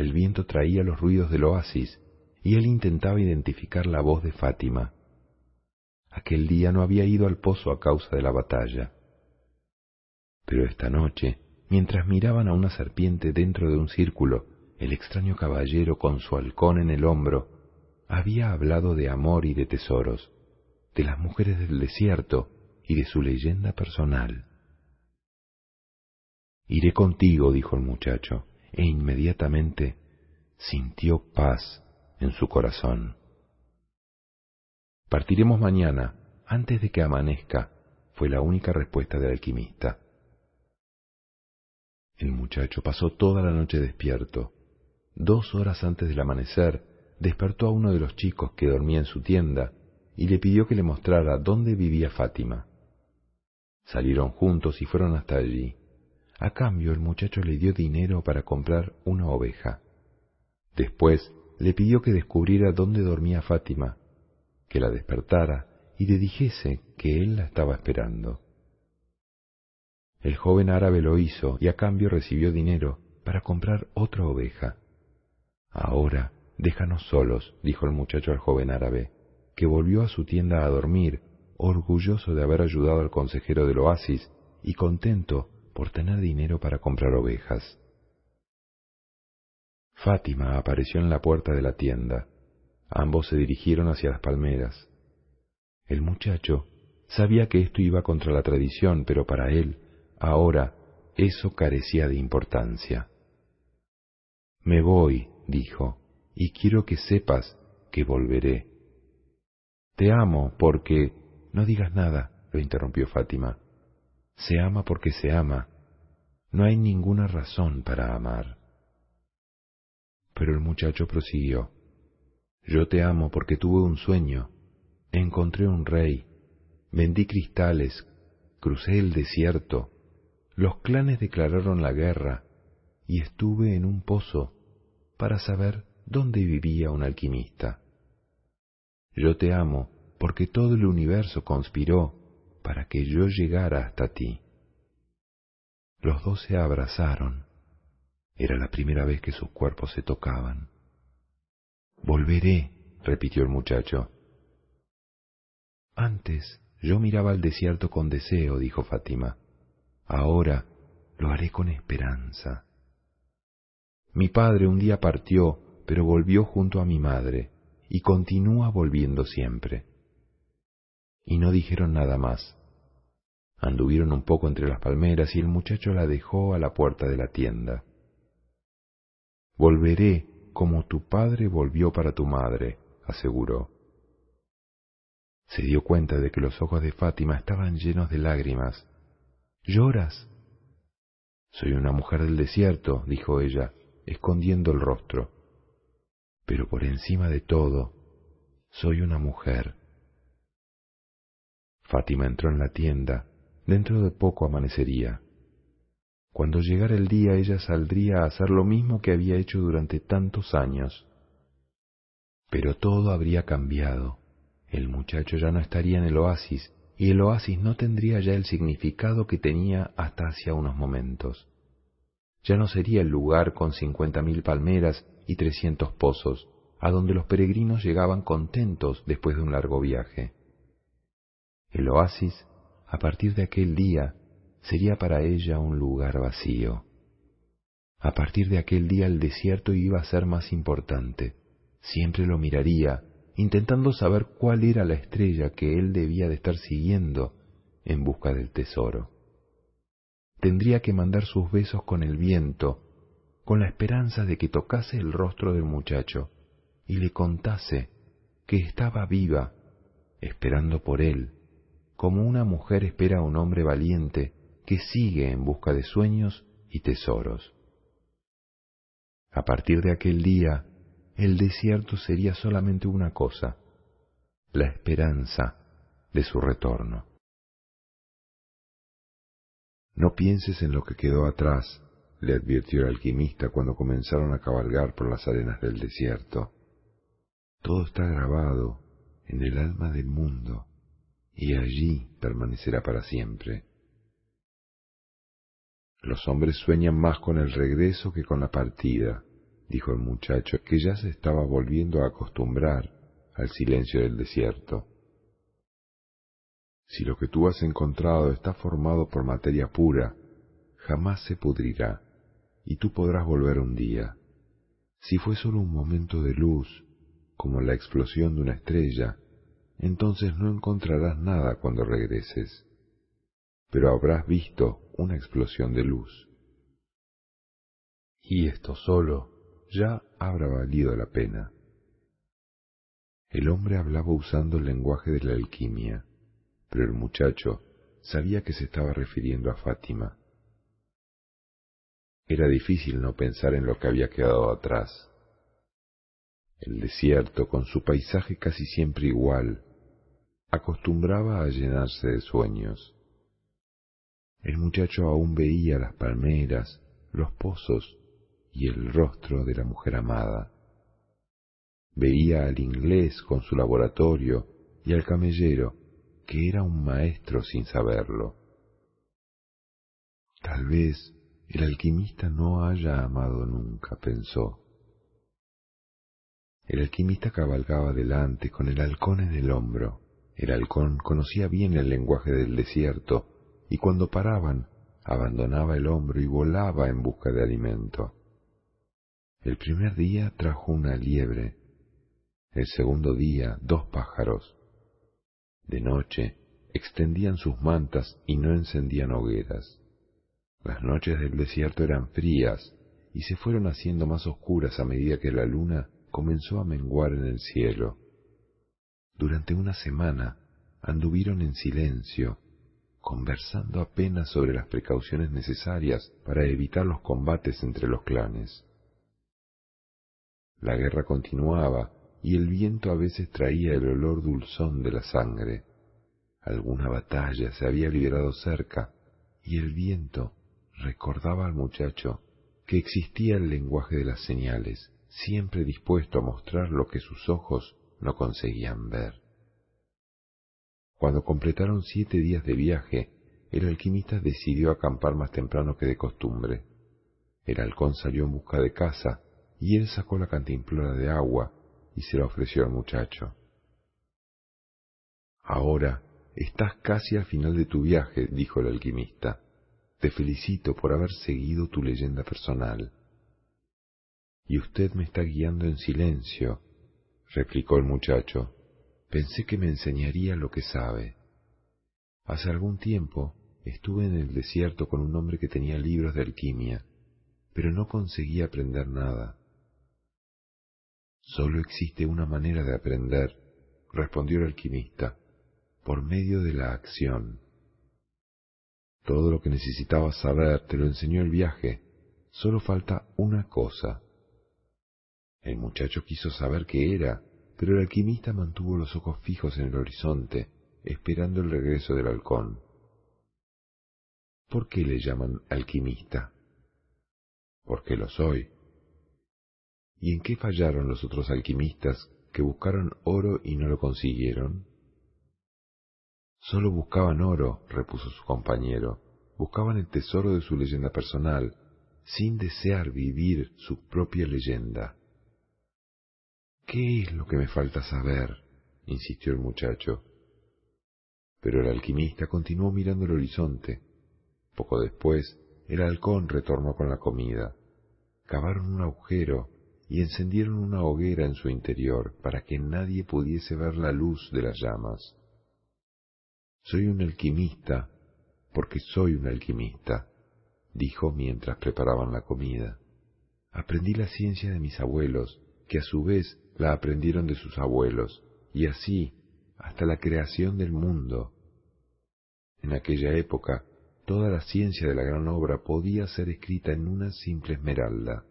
El viento traía los ruidos del oasis y él intentaba identificar la voz de Fátima. Aquel día no había ido al pozo a causa de la batalla. Pero esta noche, mientras miraban a una serpiente dentro de un círculo, el extraño caballero con su halcón en el hombro había hablado de amor y de tesoros, de las mujeres del desierto y de su leyenda personal. Iré contigo, dijo el muchacho, e inmediatamente sintió paz en su corazón. Partiremos mañana, antes de que amanezca, fue la única respuesta del alquimista. El muchacho pasó toda la noche despierto. Dos horas antes del amanecer, despertó a uno de los chicos que dormía en su tienda y le pidió que le mostrara dónde vivía Fátima. Salieron juntos y fueron hasta allí. A cambio el muchacho le dio dinero para comprar una oveja. Después le pidió que descubriera dónde dormía Fátima, que la despertara y le dijese que él la estaba esperando. El joven árabe lo hizo y a cambio recibió dinero para comprar otra oveja. Ahora Déjanos solos, dijo el muchacho al joven árabe, que volvió a su tienda a dormir, orgulloso de haber ayudado al consejero del oasis y contento por tener dinero para comprar ovejas. Fátima apareció en la puerta de la tienda. Ambos se dirigieron hacia las palmeras. El muchacho sabía que esto iba contra la tradición, pero para él, ahora, eso carecía de importancia. Me voy, dijo, y quiero que sepas que volveré. Te amo porque... No digas nada, lo interrumpió Fátima. Se ama porque se ama. No hay ninguna razón para amar. Pero el muchacho prosiguió. Yo te amo porque tuve un sueño. Encontré un rey. Vendí cristales. Crucé el desierto. Los clanes declararon la guerra. Y estuve en un pozo para saber ¿dónde vivía un alquimista? Yo te amo porque todo el universo conspiró para que yo llegara hasta ti. Los dos se abrazaron. Era la primera vez que sus cuerpos se tocaban. Volveré, repitió el muchacho. Antes yo miraba al desierto con deseo, dijo Fátima. Ahora lo haré con esperanza. Mi padre un día partió, pero volvió junto a mi madre, y continúa volviendo siempre. Y no dijeron nada más. Anduvieron un poco entre las palmeras y el muchacho la dejó a la puerta de la tienda. Volveré como tu padre volvió para tu madre, aseguró. Se dio cuenta de que los ojos de Fátima estaban llenos de lágrimas. ¿Lloras? Soy una mujer del desierto, dijo ella, escondiendo el rostro. Pero por encima de todo, soy una mujer. Fátima entró en la tienda. Dentro de poco amanecería. Cuando llegara el día ella saldría a hacer lo mismo que había hecho durante tantos años. Pero todo habría cambiado. El muchacho ya no estaría en el oasis y el oasis no tendría ya el significado que tenía hasta hacia unos momentos. Ya no sería el lugar con cincuenta mil palmeras y trescientos pozos, a donde los peregrinos llegaban contentos después de un largo viaje. El oasis, a partir de aquel día, sería para ella un lugar vacío. A partir de aquel día el desierto iba a ser más importante. Siempre lo miraría, intentando saber cuál era la estrella que él debía de estar siguiendo en busca del tesoro. Tendría que mandar sus besos con el viento, con la esperanza de que tocase el rostro del muchacho y le contase que estaba viva, esperando por él, como una mujer espera a un hombre valiente que sigue en busca de sueños y tesoros. A partir de aquel día, el desierto sería solamente una cosa, la esperanza de su retorno. No pienses en lo que quedó atrás, le advirtió el alquimista cuando comenzaron a cabalgar por las arenas del desierto. Todo está grabado en el alma del mundo y allí permanecerá para siempre. Los hombres sueñan más con el regreso que con la partida, dijo el muchacho, que ya se estaba volviendo a acostumbrar al silencio del desierto. Si lo que tú has encontrado está formado por materia pura, jamás se pudrirá, y tú podrás volver un día. Si fue solo un momento de luz, como la explosión de una estrella, entonces no encontrarás nada cuando regreses pero habrás visto una explosión de luz. Y esto solo ya habrá valido la pena. El hombre hablaba usando el lenguaje de la alquimia, pero el muchacho sabía que se estaba refiriendo a Fátima. Era difícil no pensar en lo que había quedado atrás. El desierto, con su paisaje casi siempre igual, acostumbraba a llenarse de sueños. El muchacho aún veía las palmeras, los pozos y el rostro de la mujer amada. Veía al inglés con su laboratorio y al camellero, que era un maestro sin saberlo. Tal vez el alquimista no haya amado nunca, pensó. El alquimista cabalgaba delante con el halcón en el hombro. El halcón conocía bien el lenguaje del desierto y cuando paraban abandonaba el hombro y volaba en busca de alimento. El primer día trajo una liebre, el segundo día dos pájaros. De noche extendían sus mantas y no encendían hogueras. Las noches del desierto eran frías y se fueron haciendo más oscuras a medida que la luna comenzó a menguar en el cielo. Durante una semana anduvieron en silencio conversando apenas sobre las precauciones necesarias para evitar los combates entre los clanes. La guerra continuaba y el viento a veces traía el olor dulzón de la sangre. Alguna batalla se había liberado cerca y el viento recordaba al muchacho que existía el lenguaje de las señales, siempre dispuesto a mostrar lo que sus ojos no conseguían ver. Cuando completaron siete días de viaje, el alquimista decidió acampar más temprano que de costumbre. El halcón salió en busca de casa y él sacó la cantimplora de agua y se la ofreció al muchacho. Ahora estás casi al final de tu viaje, dijo el alquimista. Te felicito por haber seguido tu leyenda personal. Y usted me está guiando en silencio, replicó el muchacho. Pensé que me enseñaría lo que sabe. Hace algún tiempo estuve en el desierto con un hombre que tenía libros de alquimia, pero no conseguí aprender nada. Solo existe una manera de aprender, respondió el alquimista, por medio de la acción. Todo lo que necesitabas saber te lo enseñó el viaje, solo falta una cosa. El muchacho quiso saber qué era, pero el alquimista mantuvo los ojos fijos en el horizonte, esperando el regreso del halcón. ¿Por qué le llaman alquimista? Porque lo soy. ¿Y en qué fallaron los otros alquimistas que buscaron oro y no lo consiguieron? Solo buscaban oro, repuso su compañero, buscaban el tesoro de su leyenda personal, sin desear vivir su propia leyenda. ¿Qué es lo que me falta saber? insistió el muchacho. Pero el alquimista continuó mirando el horizonte. Poco después, el halcón retornó con la comida. Cavaron un agujero y encendieron una hoguera en su interior para que nadie pudiese ver la luz de las llamas. Soy un alquimista porque soy un alquimista, dijo mientras preparaban la comida. Aprendí la ciencia de mis abuelos, que a su vez la aprendieron de sus abuelos, y así hasta la creación del mundo. En aquella época, toda la ciencia de la gran obra podía ser escrita en una simple esmeralda.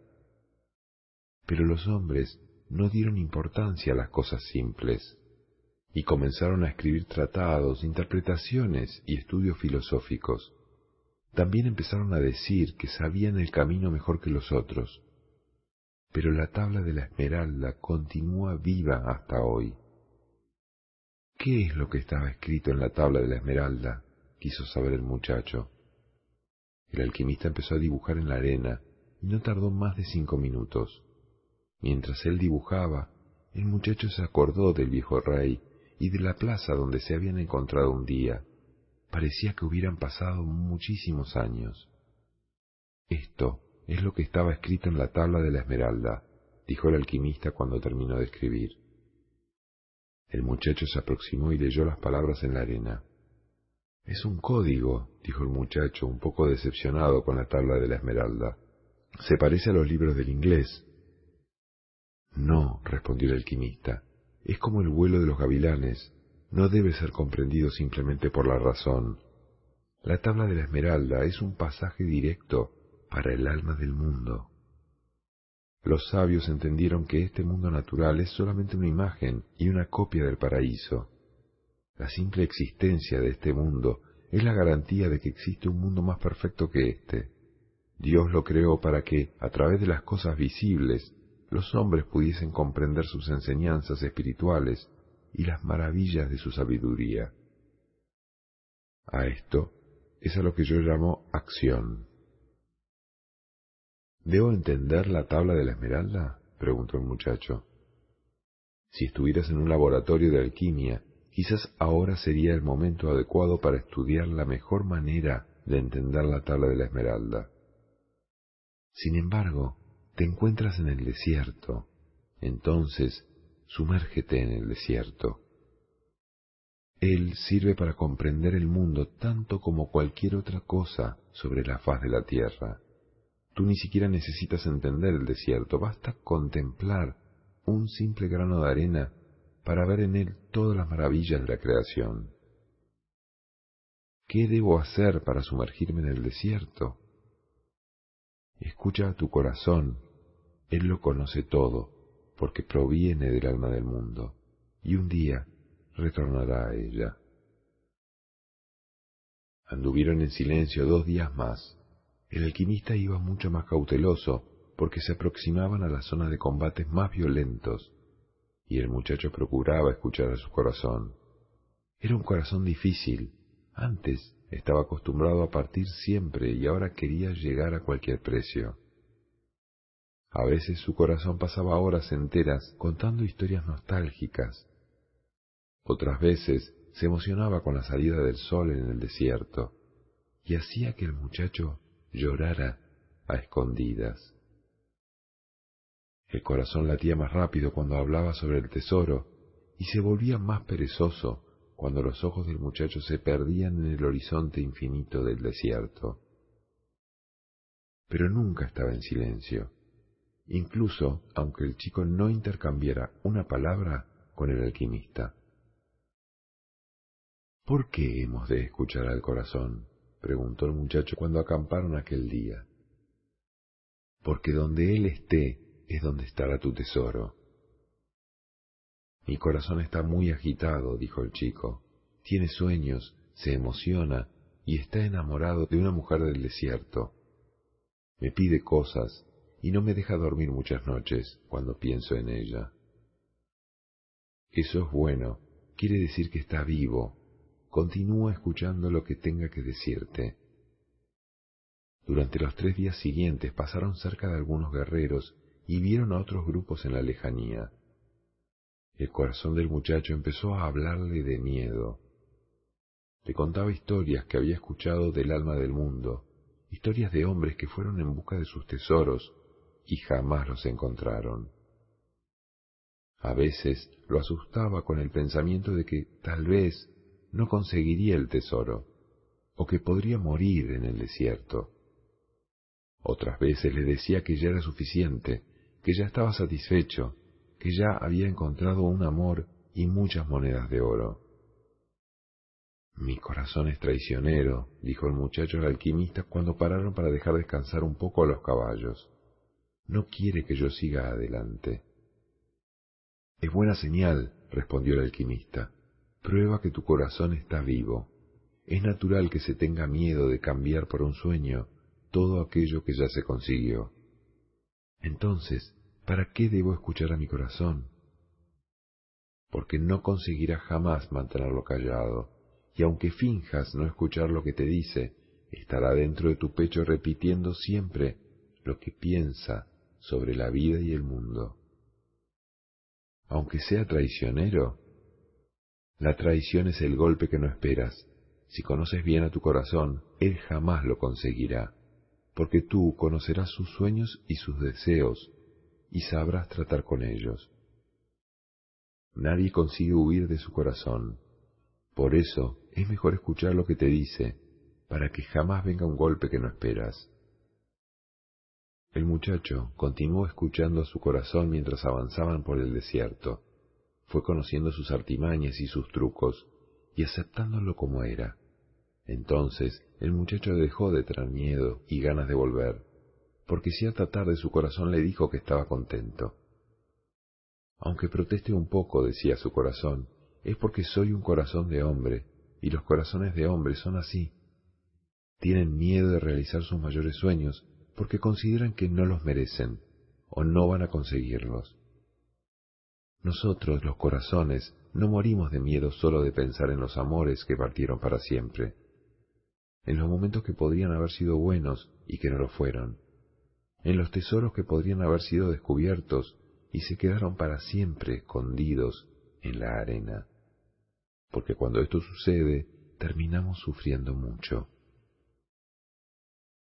Pero los hombres no dieron importancia a las cosas simples y comenzaron a escribir tratados, interpretaciones y estudios filosóficos. También empezaron a decir que sabían el camino mejor que los otros. Pero la tabla de la esmeralda continúa viva hasta hoy. ¿Qué es lo que estaba escrito en la tabla de la esmeralda? quiso saber el muchacho. El alquimista empezó a dibujar en la arena y no tardó más de cinco minutos. Mientras él dibujaba, el muchacho se acordó del viejo rey y de la plaza donde se habían encontrado un día. Parecía que hubieran pasado muchísimos años. Esto es lo que estaba escrito en la tabla de la esmeralda, dijo el alquimista cuando terminó de escribir. El muchacho se aproximó y leyó las palabras en la arena. Es un código, dijo el muchacho, un poco decepcionado con la tabla de la esmeralda. Se parece a los libros del inglés. No, respondió el alquimista, es como el vuelo de los gavilanes, no debe ser comprendido simplemente por la razón. La tabla de la esmeralda es un pasaje directo para el alma del mundo. Los sabios entendieron que este mundo natural es solamente una imagen y una copia del paraíso. La simple existencia de este mundo es la garantía de que existe un mundo más perfecto que este. Dios lo creó para que, a través de las cosas visibles, los hombres pudiesen comprender sus enseñanzas espirituales y las maravillas de su sabiduría. A esto es a lo que yo llamo acción. ¿Debo entender la tabla de la esmeralda? preguntó el muchacho. Si estuvieras en un laboratorio de alquimia, quizás ahora sería el momento adecuado para estudiar la mejor manera de entender la tabla de la esmeralda. Sin embargo, te encuentras en el desierto, entonces sumérgete en el desierto. Él sirve para comprender el mundo tanto como cualquier otra cosa sobre la faz de la tierra. Tú ni siquiera necesitas entender el desierto, basta contemplar un simple grano de arena para ver en él todas las maravillas de la creación. ¿Qué debo hacer para sumergirme en el desierto? Escucha a tu corazón, él lo conoce todo, porque proviene del alma del mundo, y un día retornará a ella. Anduvieron en silencio dos días más, el alquimista iba mucho más cauteloso porque se aproximaban a la zona de combates más violentos, y el muchacho procuraba escuchar a su corazón. Era un corazón difícil. Antes estaba acostumbrado a partir siempre y ahora quería llegar a cualquier precio. A veces su corazón pasaba horas enteras contando historias nostálgicas. Otras veces se emocionaba con la salida del sol en el desierto y hacía que el muchacho llorara a escondidas. El corazón latía más rápido cuando hablaba sobre el tesoro y se volvía más perezoso cuando los ojos del muchacho se perdían en el horizonte infinito del desierto. Pero nunca estaba en silencio, incluso aunque el chico no intercambiara una palabra con el alquimista. ¿Por qué hemos de escuchar al corazón? Preguntó el muchacho cuando acamparon aquel día. Porque donde él esté es donde estará tu tesoro. Mi corazón está muy agitado, dijo el chico. Tiene sueños, se emociona y está enamorado de una mujer del desierto. Me pide cosas y no me deja dormir muchas noches cuando pienso en ella. Eso es bueno, quiere decir que está vivo. Continúa escuchando lo que tenga que decirte. Durante los tres días siguientes pasaron cerca de algunos guerreros y vieron a otros grupos en la lejanía. El corazón del muchacho empezó a hablarle de miedo. Le contaba historias que había escuchado del alma del mundo, historias de hombres que fueron en busca de sus tesoros y jamás los encontraron. A veces lo asustaba con el pensamiento de que tal vez no conseguiría el tesoro, o que podría morir en el desierto. Otras veces le decía que ya era suficiente, que ya estaba satisfecho, que ya había encontrado un amor y muchas monedas de oro. Mi corazón es traicionero, dijo el muchacho al alquimista cuando pararon para dejar descansar un poco a los caballos. No quiere que yo siga adelante. Es buena señal, respondió el alquimista. Prueba que tu corazón está vivo. Es natural que se tenga miedo de cambiar por un sueño todo aquello que ya se consiguió. Entonces, ¿Para qué debo escuchar a mi corazón? Porque no conseguirás jamás mantenerlo callado, y aunque finjas no escuchar lo que te dice, estará dentro de tu pecho repitiendo siempre lo que piensa sobre la vida y el mundo. Aunque sea traicionero, la traición es el golpe que no esperas. Si conoces bien a tu corazón, él jamás lo conseguirá, porque tú conocerás sus sueños y sus deseos, y sabrás tratar con ellos. Nadie consigue huir de su corazón. Por eso es mejor escuchar lo que te dice, para que jamás venga un golpe que no esperas. El muchacho continuó escuchando a su corazón mientras avanzaban por el desierto. Fue conociendo sus artimañas y sus trucos, y aceptándolo como era. Entonces el muchacho dejó de tener miedo y ganas de volver porque cierta tarde su corazón le dijo que estaba contento. Aunque proteste un poco, decía su corazón, es porque soy un corazón de hombre, y los corazones de hombre son así. Tienen miedo de realizar sus mayores sueños porque consideran que no los merecen o no van a conseguirlos. Nosotros, los corazones, no morimos de miedo solo de pensar en los amores que partieron para siempre, en los momentos que podrían haber sido buenos y que no lo fueron, en los tesoros que podrían haber sido descubiertos y se quedaron para siempre escondidos en la arena. Porque cuando esto sucede, terminamos sufriendo mucho.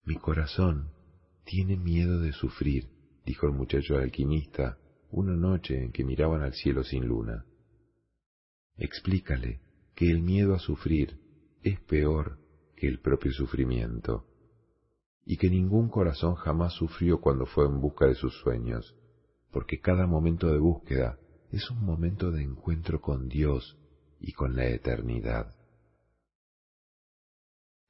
Mi corazón tiene miedo de sufrir, dijo el muchacho alquimista una noche en que miraban al cielo sin luna. Explícale que el miedo a sufrir es peor que el propio sufrimiento y que ningún corazón jamás sufrió cuando fue en busca de sus sueños, porque cada momento de búsqueda es un momento de encuentro con Dios y con la eternidad.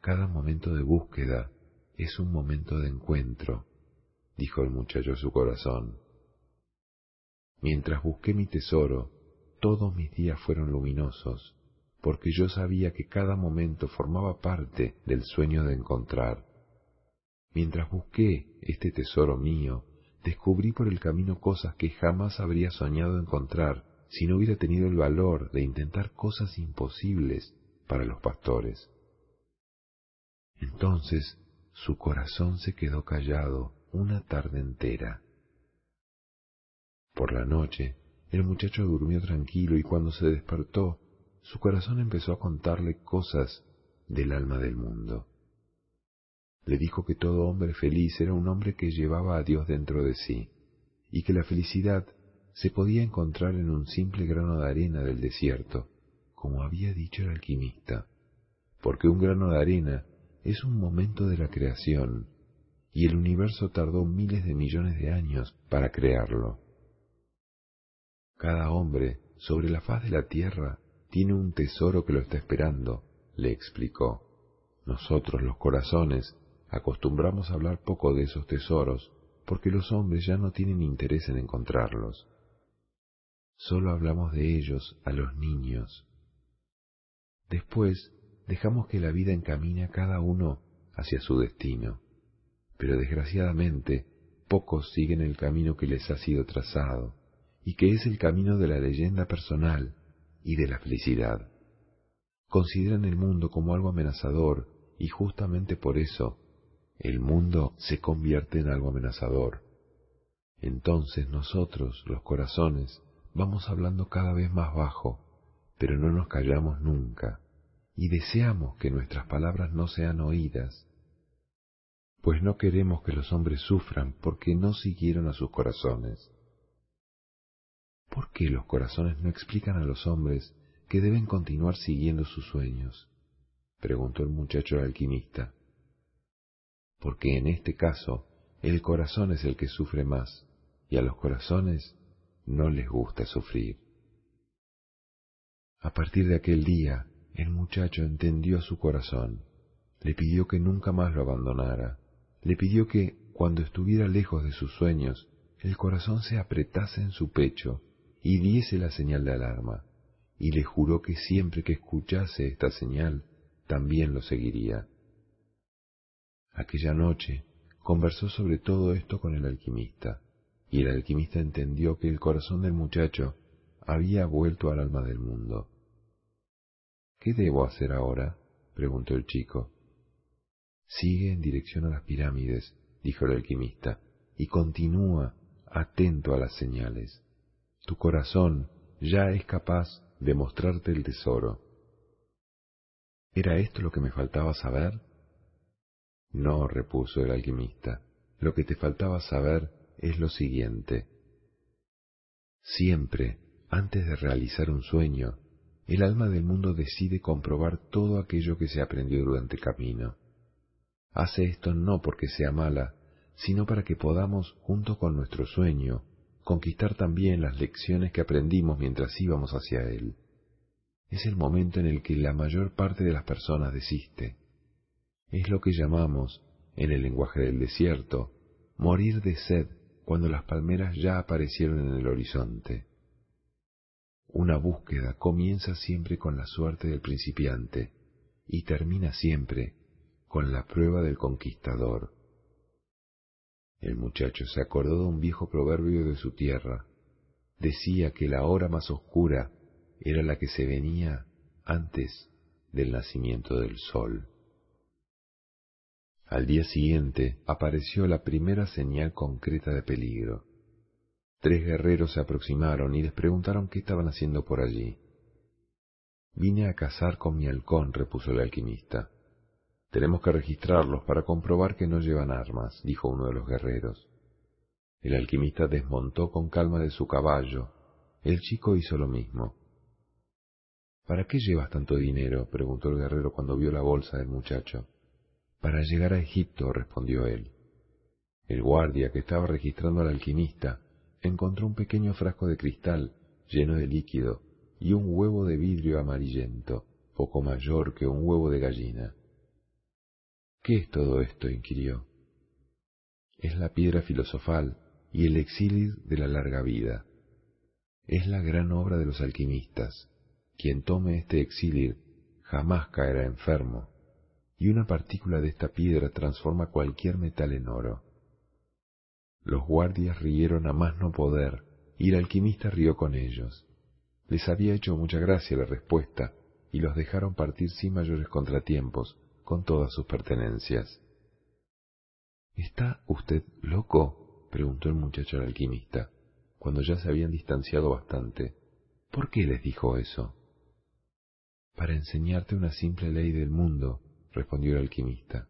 Cada momento de búsqueda es un momento de encuentro, dijo el muchacho a su corazón. Mientras busqué mi tesoro, todos mis días fueron luminosos, porque yo sabía que cada momento formaba parte del sueño de encontrar Mientras busqué este tesoro mío, descubrí por el camino cosas que jamás habría soñado encontrar si no hubiera tenido el valor de intentar cosas imposibles para los pastores. Entonces su corazón se quedó callado una tarde entera. Por la noche, el muchacho durmió tranquilo y cuando se despertó, su corazón empezó a contarle cosas del alma del mundo le dijo que todo hombre feliz era un hombre que llevaba a Dios dentro de sí, y que la felicidad se podía encontrar en un simple grano de arena del desierto, como había dicho el alquimista, porque un grano de arena es un momento de la creación, y el universo tardó miles de millones de años para crearlo. Cada hombre sobre la faz de la tierra tiene un tesoro que lo está esperando, le explicó. Nosotros, los corazones, acostumbramos a hablar poco de esos tesoros porque los hombres ya no tienen interés en encontrarlos. Solo hablamos de ellos a los niños. Después dejamos que la vida encamine a cada uno hacia su destino, pero desgraciadamente pocos siguen el camino que les ha sido trazado y que es el camino de la leyenda personal y de la felicidad. Consideran el mundo como algo amenazador y justamente por eso el mundo se convierte en algo amenazador. Entonces nosotros, los corazones, vamos hablando cada vez más bajo, pero no nos callamos nunca, y deseamos que nuestras palabras no sean oídas, pues no queremos que los hombres sufran porque no siguieron a sus corazones. ¿Por qué los corazones no explican a los hombres que deben continuar siguiendo sus sueños? preguntó el muchacho alquimista. Porque en este caso el corazón es el que sufre más, y a los corazones no les gusta sufrir. A partir de aquel día, el muchacho entendió su corazón, le pidió que nunca más lo abandonara, le pidió que, cuando estuviera lejos de sus sueños, el corazón se apretase en su pecho y diese la señal de alarma, y le juró que siempre que escuchase esta señal, también lo seguiría. Aquella noche conversó sobre todo esto con el alquimista, y el alquimista entendió que el corazón del muchacho había vuelto al alma del mundo. ¿Qué debo hacer ahora? preguntó el chico. Sigue en dirección a las pirámides, dijo el alquimista, y continúa atento a las señales. Tu corazón ya es capaz de mostrarte el tesoro. ¿Era esto lo que me faltaba saber? No, repuso el alquimista, lo que te faltaba saber es lo siguiente. Siempre, antes de realizar un sueño, el alma del mundo decide comprobar todo aquello que se aprendió durante el camino. Hace esto no porque sea mala, sino para que podamos, junto con nuestro sueño, conquistar también las lecciones que aprendimos mientras íbamos hacia Él. Es el momento en el que la mayor parte de las personas desiste. Es lo que llamamos, en el lenguaje del desierto, morir de sed cuando las palmeras ya aparecieron en el horizonte. Una búsqueda comienza siempre con la suerte del principiante y termina siempre con la prueba del conquistador. El muchacho se acordó de un viejo proverbio de su tierra. Decía que la hora más oscura era la que se venía antes del nacimiento del sol. Al día siguiente apareció la primera señal concreta de peligro. Tres guerreros se aproximaron y les preguntaron qué estaban haciendo por allí. Vine a cazar con mi halcón, repuso el alquimista. Tenemos que registrarlos para comprobar que no llevan armas, dijo uno de los guerreros. El alquimista desmontó con calma de su caballo. El chico hizo lo mismo. ¿Para qué llevas tanto dinero? preguntó el guerrero cuando vio la bolsa del muchacho. Para llegar a Egipto, respondió él. El guardia que estaba registrando al alquimista encontró un pequeño frasco de cristal lleno de líquido y un huevo de vidrio amarillento, poco mayor que un huevo de gallina. ¿Qué es todo esto? inquirió. Es la piedra filosofal y el exilio de la larga vida. Es la gran obra de los alquimistas. Quien tome este exilio jamás caerá enfermo, y una partícula de esta piedra transforma cualquier metal en oro. Los guardias rieron a más no poder, y el alquimista rió con ellos. Les había hecho mucha gracia la respuesta, y los dejaron partir sin mayores contratiempos, con todas sus pertenencias. ¿Está usted loco? preguntó el muchacho al alquimista, cuando ya se habían distanciado bastante. ¿Por qué les dijo eso? Para enseñarte una simple ley del mundo, respondió el alquimista.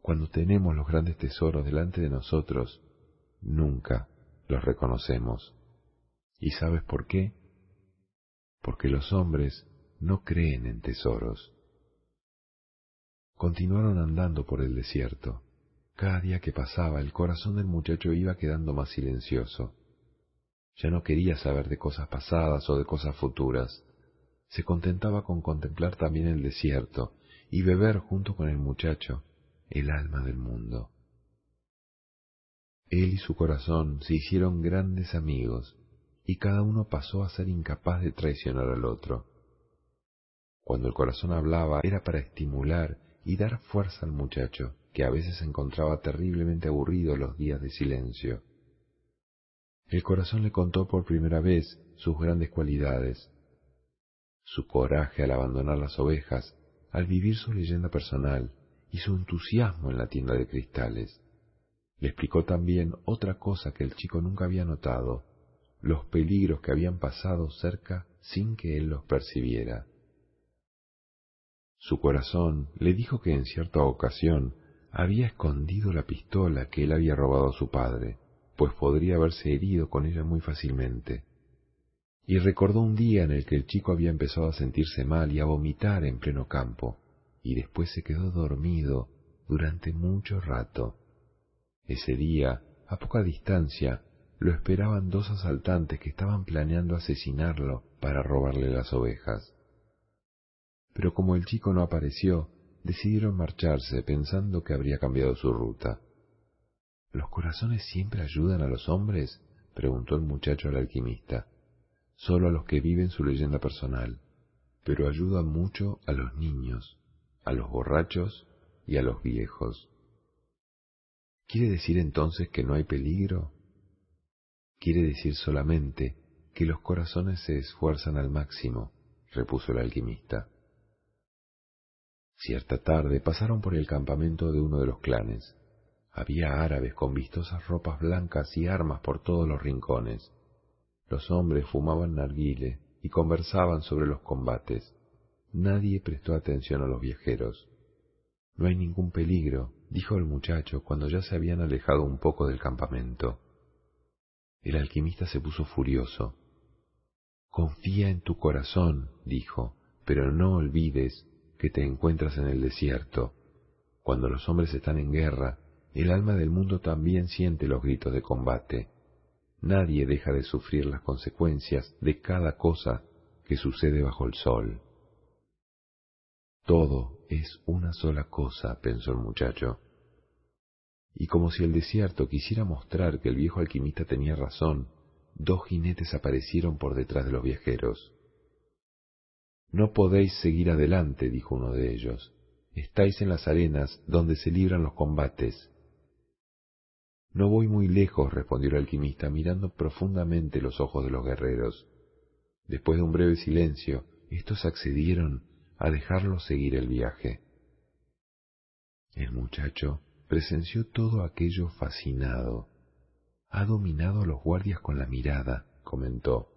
Cuando tenemos los grandes tesoros delante de nosotros, nunca, los reconocemos. ¿Y sabes por qué? Porque los hombres no creen en tesoros. Continuaron andando por el desierto. Cada día que pasaba el corazón del muchacho iba quedando más silencioso. Ya no quería saber de cosas pasadas o de cosas futuras. Se contentaba con contemplar también el desierto y beber junto con el muchacho el alma del mundo. Él y su corazón se hicieron grandes amigos y cada uno pasó a ser incapaz de traicionar al otro. Cuando el corazón hablaba era para estimular y dar fuerza al muchacho, que a veces se encontraba terriblemente aburrido los días de silencio. El corazón le contó por primera vez sus grandes cualidades, su coraje al abandonar las ovejas, al vivir su leyenda personal y su entusiasmo en la tienda de cristales. Le explicó también otra cosa que el chico nunca había notado, los peligros que habían pasado cerca sin que él los percibiera. Su corazón le dijo que en cierta ocasión había escondido la pistola que él había robado a su padre, pues podría haberse herido con ella muy fácilmente. Y recordó un día en el que el chico había empezado a sentirse mal y a vomitar en pleno campo, y después se quedó dormido durante mucho rato. Ese día, a poca distancia, lo esperaban dos asaltantes que estaban planeando asesinarlo para robarle las ovejas pero como el chico no apareció, decidieron marcharse pensando que habría cambiado su ruta. ¿Los corazones siempre ayudan a los hombres? preguntó el muchacho al alquimista. Solo a los que viven su leyenda personal, pero ayudan mucho a los niños, a los borrachos y a los viejos. ¿Quiere decir entonces que no hay peligro? Quiere decir solamente que los corazones se esfuerzan al máximo, repuso el alquimista. Cierta tarde pasaron por el campamento de uno de los clanes. Había árabes con vistosas ropas blancas y armas por todos los rincones. Los hombres fumaban narguile y conversaban sobre los combates. Nadie prestó atención a los viajeros. No hay ningún peligro, dijo el muchacho cuando ya se habían alejado un poco del campamento. El alquimista se puso furioso. Confía en tu corazón, dijo, pero no olvides que te encuentras en el desierto. Cuando los hombres están en guerra, el alma del mundo también siente los gritos de combate. Nadie deja de sufrir las consecuencias de cada cosa que sucede bajo el sol. Todo es una sola cosa, pensó el muchacho. Y como si el desierto quisiera mostrar que el viejo alquimista tenía razón, dos jinetes aparecieron por detrás de los viajeros. No podéis seguir adelante, dijo uno de ellos. Estáis en las arenas donde se libran los combates. No voy muy lejos, respondió el alquimista, mirando profundamente los ojos de los guerreros. Después de un breve silencio, estos accedieron a dejarlo seguir el viaje. El muchacho presenció todo aquello fascinado. Ha dominado a los guardias con la mirada, comentó.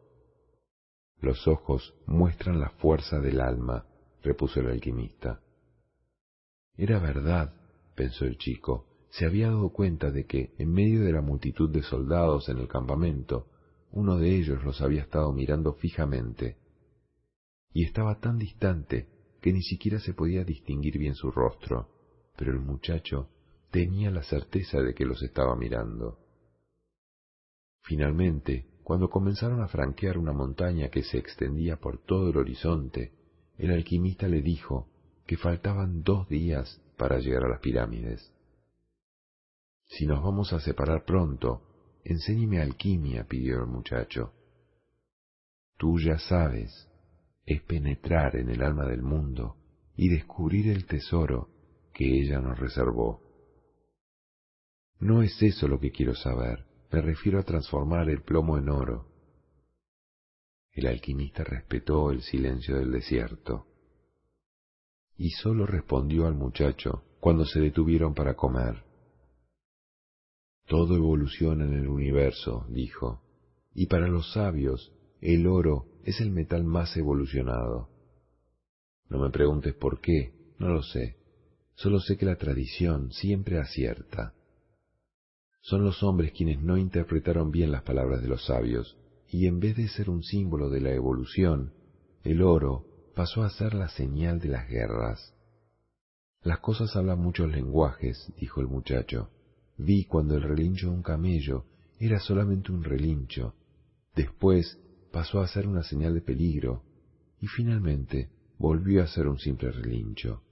Los ojos muestran la fuerza del alma, repuso el alquimista. Era verdad, pensó el chico, se había dado cuenta de que, en medio de la multitud de soldados en el campamento, uno de ellos los había estado mirando fijamente, y estaba tan distante que ni siquiera se podía distinguir bien su rostro, pero el muchacho tenía la certeza de que los estaba mirando. Finalmente, cuando comenzaron a franquear una montaña que se extendía por todo el horizonte, el alquimista le dijo que faltaban dos días para llegar a las pirámides. Si nos vamos a separar pronto, enséñeme alquimia, pidió el muchacho. Tú ya sabes, es penetrar en el alma del mundo y descubrir el tesoro que ella nos reservó. No es eso lo que quiero saber, me refiero a transformar el plomo en oro. El alquimista respetó el silencio del desierto y sólo respondió al muchacho cuando se detuvieron para comer. Todo evoluciona en el universo, dijo, y para los sabios el oro es el metal más evolucionado. No me preguntes por qué, no lo sé, solo sé que la tradición siempre acierta. Son los hombres quienes no interpretaron bien las palabras de los sabios, y en vez de ser un símbolo de la evolución, el oro pasó a ser la señal de las guerras. Las cosas hablan muchos lenguajes, dijo el muchacho. Vi cuando el relincho de un camello era solamente un relincho, después pasó a ser una señal de peligro, y finalmente volvió a ser un simple relincho.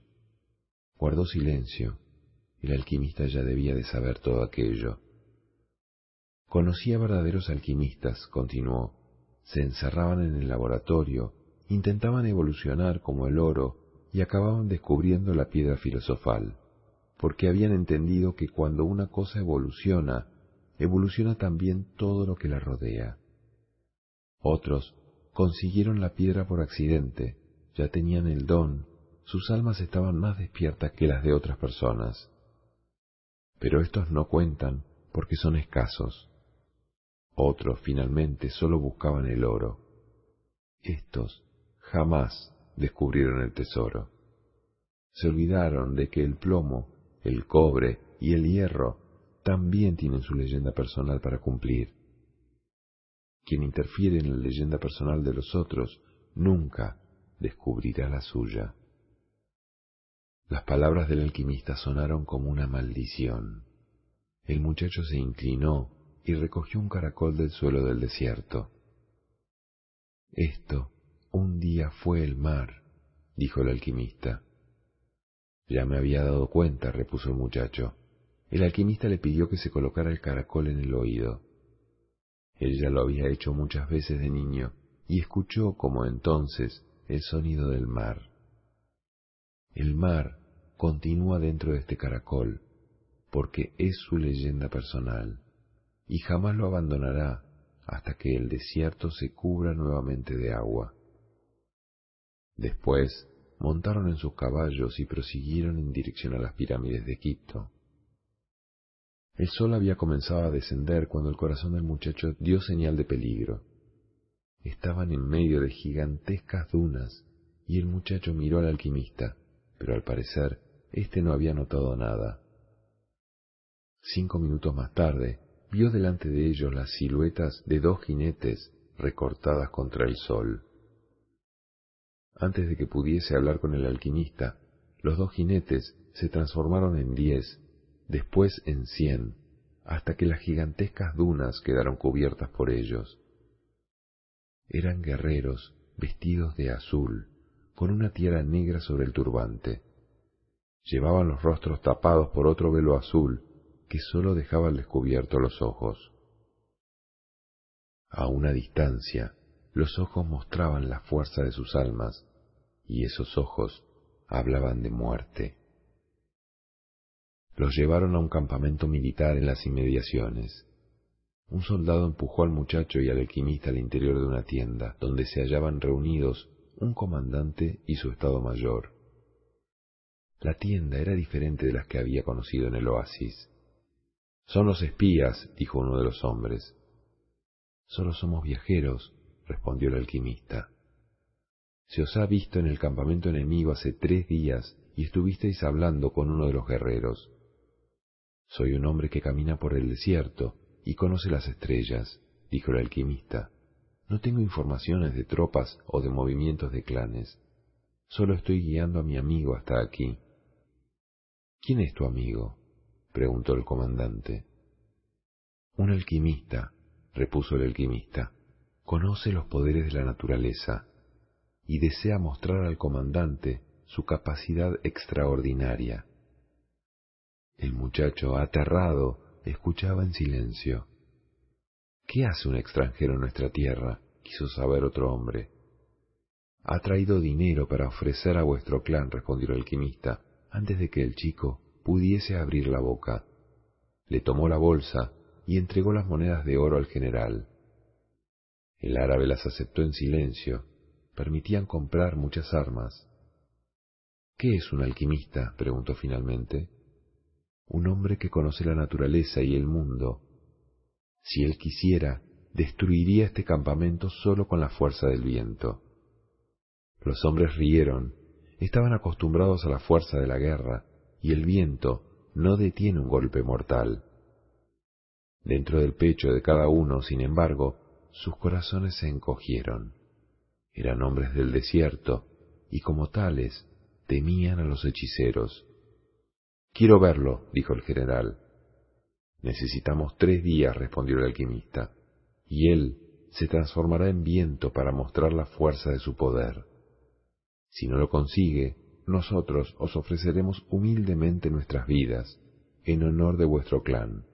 Guardó silencio. El alquimista ya debía de saber todo aquello. Conocía verdaderos alquimistas, continuó. Se encerraban en el laboratorio, intentaban evolucionar como el oro y acababan descubriendo la piedra filosofal, porque habían entendido que cuando una cosa evoluciona, evoluciona también todo lo que la rodea. Otros consiguieron la piedra por accidente, ya tenían el don, sus almas estaban más despiertas que las de otras personas. Pero estos no cuentan porque son escasos. Otros finalmente solo buscaban el oro. Estos jamás descubrieron el tesoro. Se olvidaron de que el plomo, el cobre y el hierro también tienen su leyenda personal para cumplir. Quien interfiere en la leyenda personal de los otros nunca descubrirá la suya. Las palabras del alquimista sonaron como una maldición. El muchacho se inclinó y recogió un caracol del suelo del desierto. Esto un día fue el mar, dijo el alquimista. Ya me había dado cuenta, repuso el muchacho. El alquimista le pidió que se colocara el caracol en el oído. Él ya lo había hecho muchas veces de niño y escuchó como entonces el sonido del mar. El mar continúa dentro de este caracol porque es su leyenda personal y jamás lo abandonará hasta que el desierto se cubra nuevamente de agua. Después montaron en sus caballos y prosiguieron en dirección a las pirámides de Egipto. El sol había comenzado a descender cuando el corazón del muchacho dio señal de peligro. Estaban en medio de gigantescas dunas y el muchacho miró al alquimista, pero al parecer éste no había notado nada. Cinco minutos más tarde, vio delante de ellos las siluetas de dos jinetes recortadas contra el sol. Antes de que pudiese hablar con el alquimista, los dos jinetes se transformaron en diez, después en cien, hasta que las gigantescas dunas quedaron cubiertas por ellos. Eran guerreros vestidos de azul, con una tierra negra sobre el turbante. Llevaban los rostros tapados por otro velo azul que sólo dejaba al descubierto los ojos. A una distancia, los ojos mostraban la fuerza de sus almas, y esos ojos hablaban de muerte. Los llevaron a un campamento militar en las inmediaciones. Un soldado empujó al muchacho y al alquimista al interior de una tienda, donde se hallaban reunidos un comandante y su estado mayor. La tienda era diferente de las que había conocido en el oasis. Son los espías, dijo uno de los hombres. Solo somos viajeros, respondió el alquimista. Se os ha visto en el campamento enemigo hace tres días y estuvisteis hablando con uno de los guerreros. Soy un hombre que camina por el desierto y conoce las estrellas, dijo el alquimista. No tengo informaciones de tropas o de movimientos de clanes. Solo estoy guiando a mi amigo hasta aquí. ¿Quién es tu amigo? Preguntó el comandante. Un alquimista, repuso el alquimista, conoce los poderes de la naturaleza y desea mostrar al comandante su capacidad extraordinaria. El muchacho, aterrado, escuchaba en silencio. ¿Qué hace un extranjero en nuestra tierra? quiso saber otro hombre. Ha traído dinero para ofrecer a vuestro clan, respondió el alquimista, antes de que el chico pudiese abrir la boca. Le tomó la bolsa y entregó las monedas de oro al general. El árabe las aceptó en silencio. Permitían comprar muchas armas. ¿Qué es un alquimista? preguntó finalmente. Un hombre que conoce la naturaleza y el mundo. Si él quisiera, destruiría este campamento solo con la fuerza del viento. Los hombres rieron. Estaban acostumbrados a la fuerza de la guerra y el viento no detiene un golpe mortal. Dentro del pecho de cada uno, sin embargo, sus corazones se encogieron. Eran hombres del desierto, y como tales temían a los hechiceros. Quiero verlo, dijo el general. Necesitamos tres días, respondió el alquimista, y él se transformará en viento para mostrar la fuerza de su poder. Si no lo consigue, nosotros os ofreceremos humildemente nuestras vidas, en honor de vuestro clan.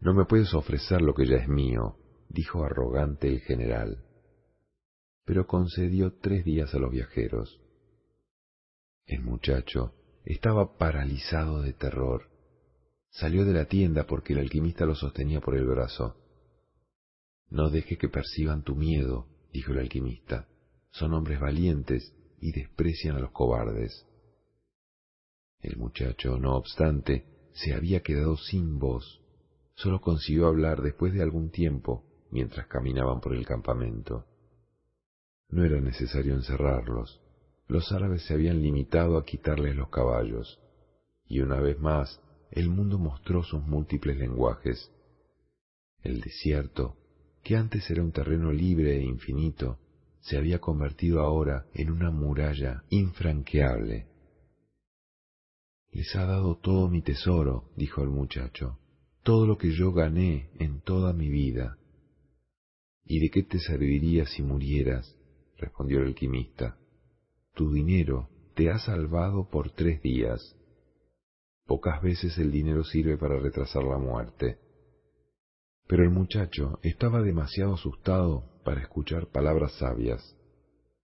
No me puedes ofrecer lo que ya es mío, dijo arrogante el general. Pero concedió tres días a los viajeros. El muchacho estaba paralizado de terror. Salió de la tienda porque el alquimista lo sostenía por el brazo. No deje que perciban tu miedo, dijo el alquimista. Son hombres valientes y desprecian a los cobardes. El muchacho, no obstante, se había quedado sin voz. Solo consiguió hablar después de algún tiempo mientras caminaban por el campamento. No era necesario encerrarlos. Los árabes se habían limitado a quitarles los caballos. Y una vez más, el mundo mostró sus múltiples lenguajes. El desierto, que antes era un terreno libre e infinito, se había convertido ahora en una muralla infranqueable. Les ha dado todo mi tesoro, dijo el muchacho, todo lo que yo gané en toda mi vida. ¿Y de qué te serviría si murieras? respondió el alquimista. Tu dinero te ha salvado por tres días. Pocas veces el dinero sirve para retrasar la muerte. Pero el muchacho estaba demasiado asustado para escuchar palabras sabias.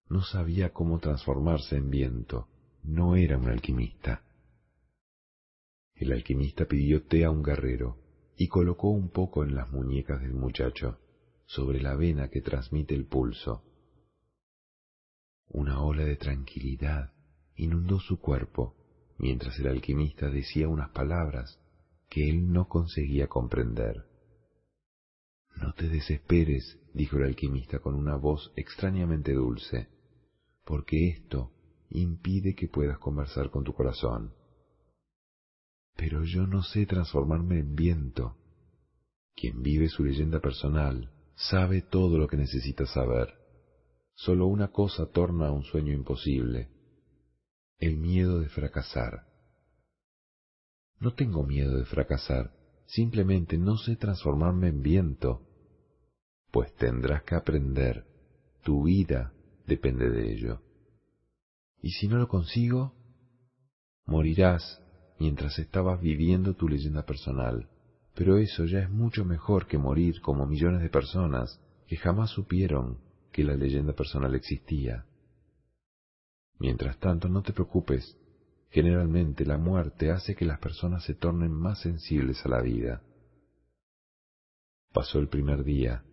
No sabía cómo transformarse en viento. No era un alquimista. El alquimista pidió té a un guerrero y colocó un poco en las muñecas del muchacho, sobre la vena que transmite el pulso. Una ola de tranquilidad inundó su cuerpo mientras el alquimista decía unas palabras que él no conseguía comprender. No te desesperes, dijo el alquimista con una voz extrañamente dulce, porque esto impide que puedas conversar con tu corazón. Pero yo no sé transformarme en viento. Quien vive su leyenda personal sabe todo lo que necesita saber. Solo una cosa torna a un sueño imposible, el miedo de fracasar. No tengo miedo de fracasar, simplemente no sé transformarme en viento, pues tendrás que aprender, tu vida depende de ello. Y si no lo consigo, morirás mientras estabas viviendo tu leyenda personal. Pero eso ya es mucho mejor que morir como millones de personas que jamás supieron que la leyenda personal existía. Mientras tanto, no te preocupes. Generalmente la muerte hace que las personas se tornen más sensibles a la vida. Pasó el primer día.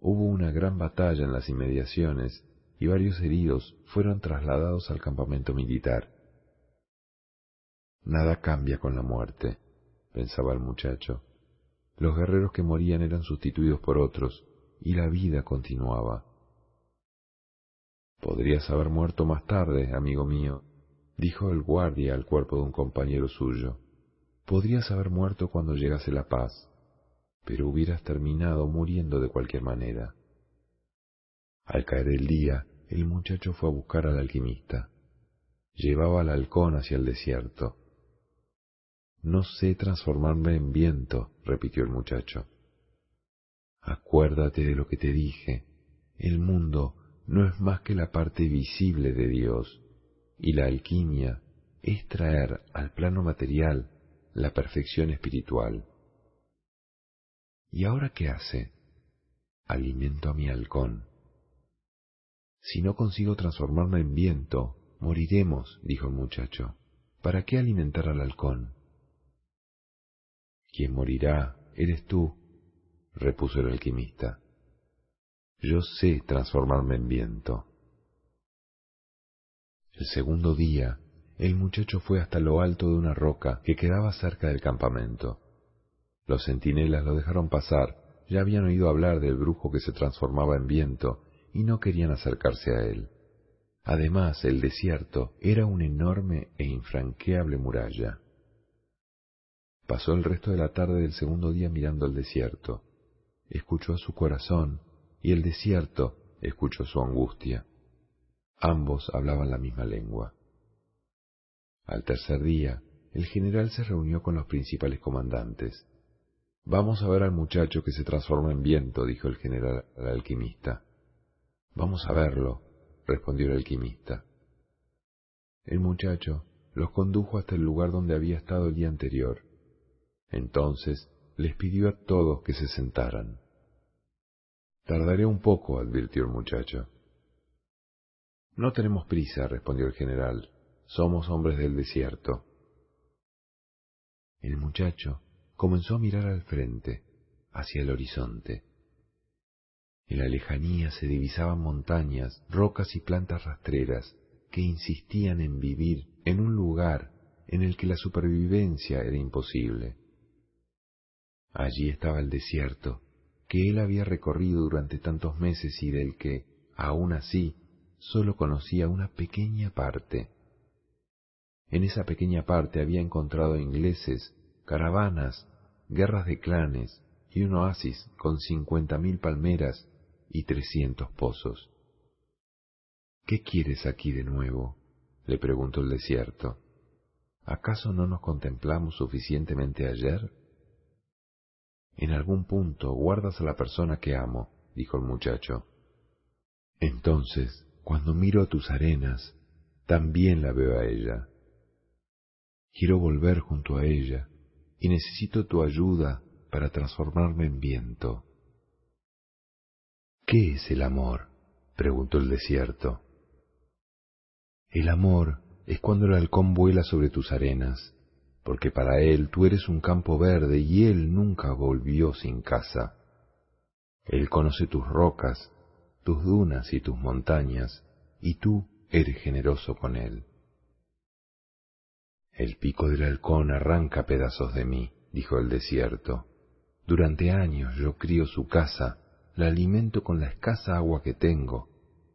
Hubo una gran batalla en las inmediaciones y varios heridos fueron trasladados al campamento militar. Nada cambia con la muerte, pensaba el muchacho. Los guerreros que morían eran sustituidos por otros y la vida continuaba. Podrías haber muerto más tarde, amigo mío, dijo el guardia al cuerpo de un compañero suyo. Podrías haber muerto cuando llegase la paz, pero hubieras terminado muriendo de cualquier manera. Al caer el día, el muchacho fue a buscar al alquimista. Llevaba al halcón hacia el desierto. No sé transformarme en viento, repitió el muchacho. Acuérdate de lo que te dije. El mundo no es más que la parte visible de Dios, y la alquimia es traer al plano material la perfección espiritual. ¿Y ahora qué hace? Alimento a mi halcón. Si no consigo transformarme en viento, moriremos, dijo el muchacho. ¿Para qué alimentar al halcón? Quien morirá eres tú, repuso el alquimista. Yo sé transformarme en viento. El segundo día, el muchacho fue hasta lo alto de una roca que quedaba cerca del campamento. Los centinelas lo dejaron pasar, ya habían oído hablar del brujo que se transformaba en viento y no querían acercarse a él. Además, el desierto era una enorme e infranqueable muralla. Pasó el resto de la tarde del segundo día mirando el desierto. Escuchó su corazón y el desierto escuchó su angustia. Ambos hablaban la misma lengua. Al tercer día, el general se reunió con los principales comandantes. Vamos a ver al muchacho que se transforma en viento, dijo el general al alquimista. Vamos a verlo, respondió el alquimista. El muchacho los condujo hasta el lugar donde había estado el día anterior. Entonces les pidió a todos que se sentaran. Tardaré un poco, advirtió el muchacho. No tenemos prisa, respondió el general. Somos hombres del desierto. El muchacho comenzó a mirar al frente, hacia el horizonte. En la lejanía se divisaban montañas, rocas y plantas rastreras que insistían en vivir en un lugar en el que la supervivencia era imposible. Allí estaba el desierto, que él había recorrido durante tantos meses y del que, aún así, sólo conocía una pequeña parte. En esa pequeña parte había encontrado ingleses, caravanas, guerras de clanes y un oasis con cincuenta mil palmeras y trescientos pozos. ¿Qué quieres aquí de nuevo? le preguntó el desierto. ¿Acaso no nos contemplamos suficientemente ayer? En algún punto guardas a la persona que amo, dijo el muchacho. Entonces, cuando miro a tus arenas, también la veo a ella. Quiero volver junto a ella y necesito tu ayuda para transformarme en viento. ¿Qué es el amor? preguntó el desierto. El amor es cuando el halcón vuela sobre tus arenas, porque para él tú eres un campo verde y él nunca volvió sin casa. Él conoce tus rocas, tus dunas y tus montañas, y tú eres generoso con él. El pico del halcón arranca pedazos de mí, dijo el desierto. Durante años yo crío su casa, la alimento con la escasa agua que tengo,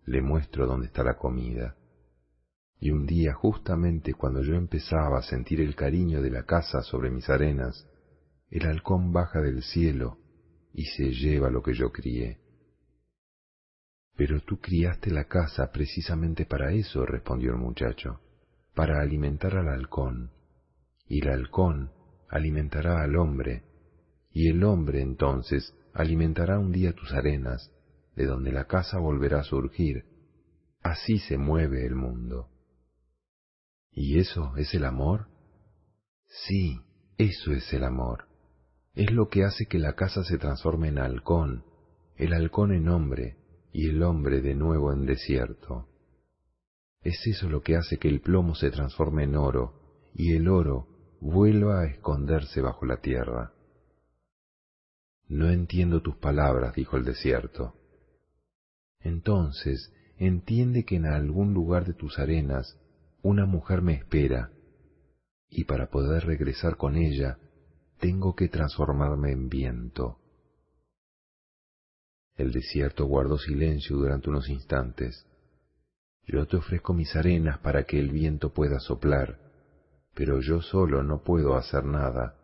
le muestro dónde está la comida. Y un día, justamente cuando yo empezaba a sentir el cariño de la casa sobre mis arenas, el halcón baja del cielo y se lleva lo que yo crié. Pero tú criaste la casa precisamente para eso, respondió el muchacho, para alimentar al halcón, y el halcón alimentará al hombre, y el hombre entonces alimentará un día tus arenas, de donde la casa volverá a surgir. Así se mueve el mundo. ¿Y eso es el amor? Sí, eso es el amor. Es lo que hace que la casa se transforme en halcón, el halcón en hombre y el hombre de nuevo en desierto. Es eso lo que hace que el plomo se transforme en oro y el oro vuelva a esconderse bajo la tierra. No entiendo tus palabras, dijo el desierto. Entonces, entiende que en algún lugar de tus arenas una mujer me espera, y para poder regresar con ella, tengo que transformarme en viento. El desierto guardó silencio durante unos instantes. Yo te ofrezco mis arenas para que el viento pueda soplar, pero yo solo no puedo hacer nada.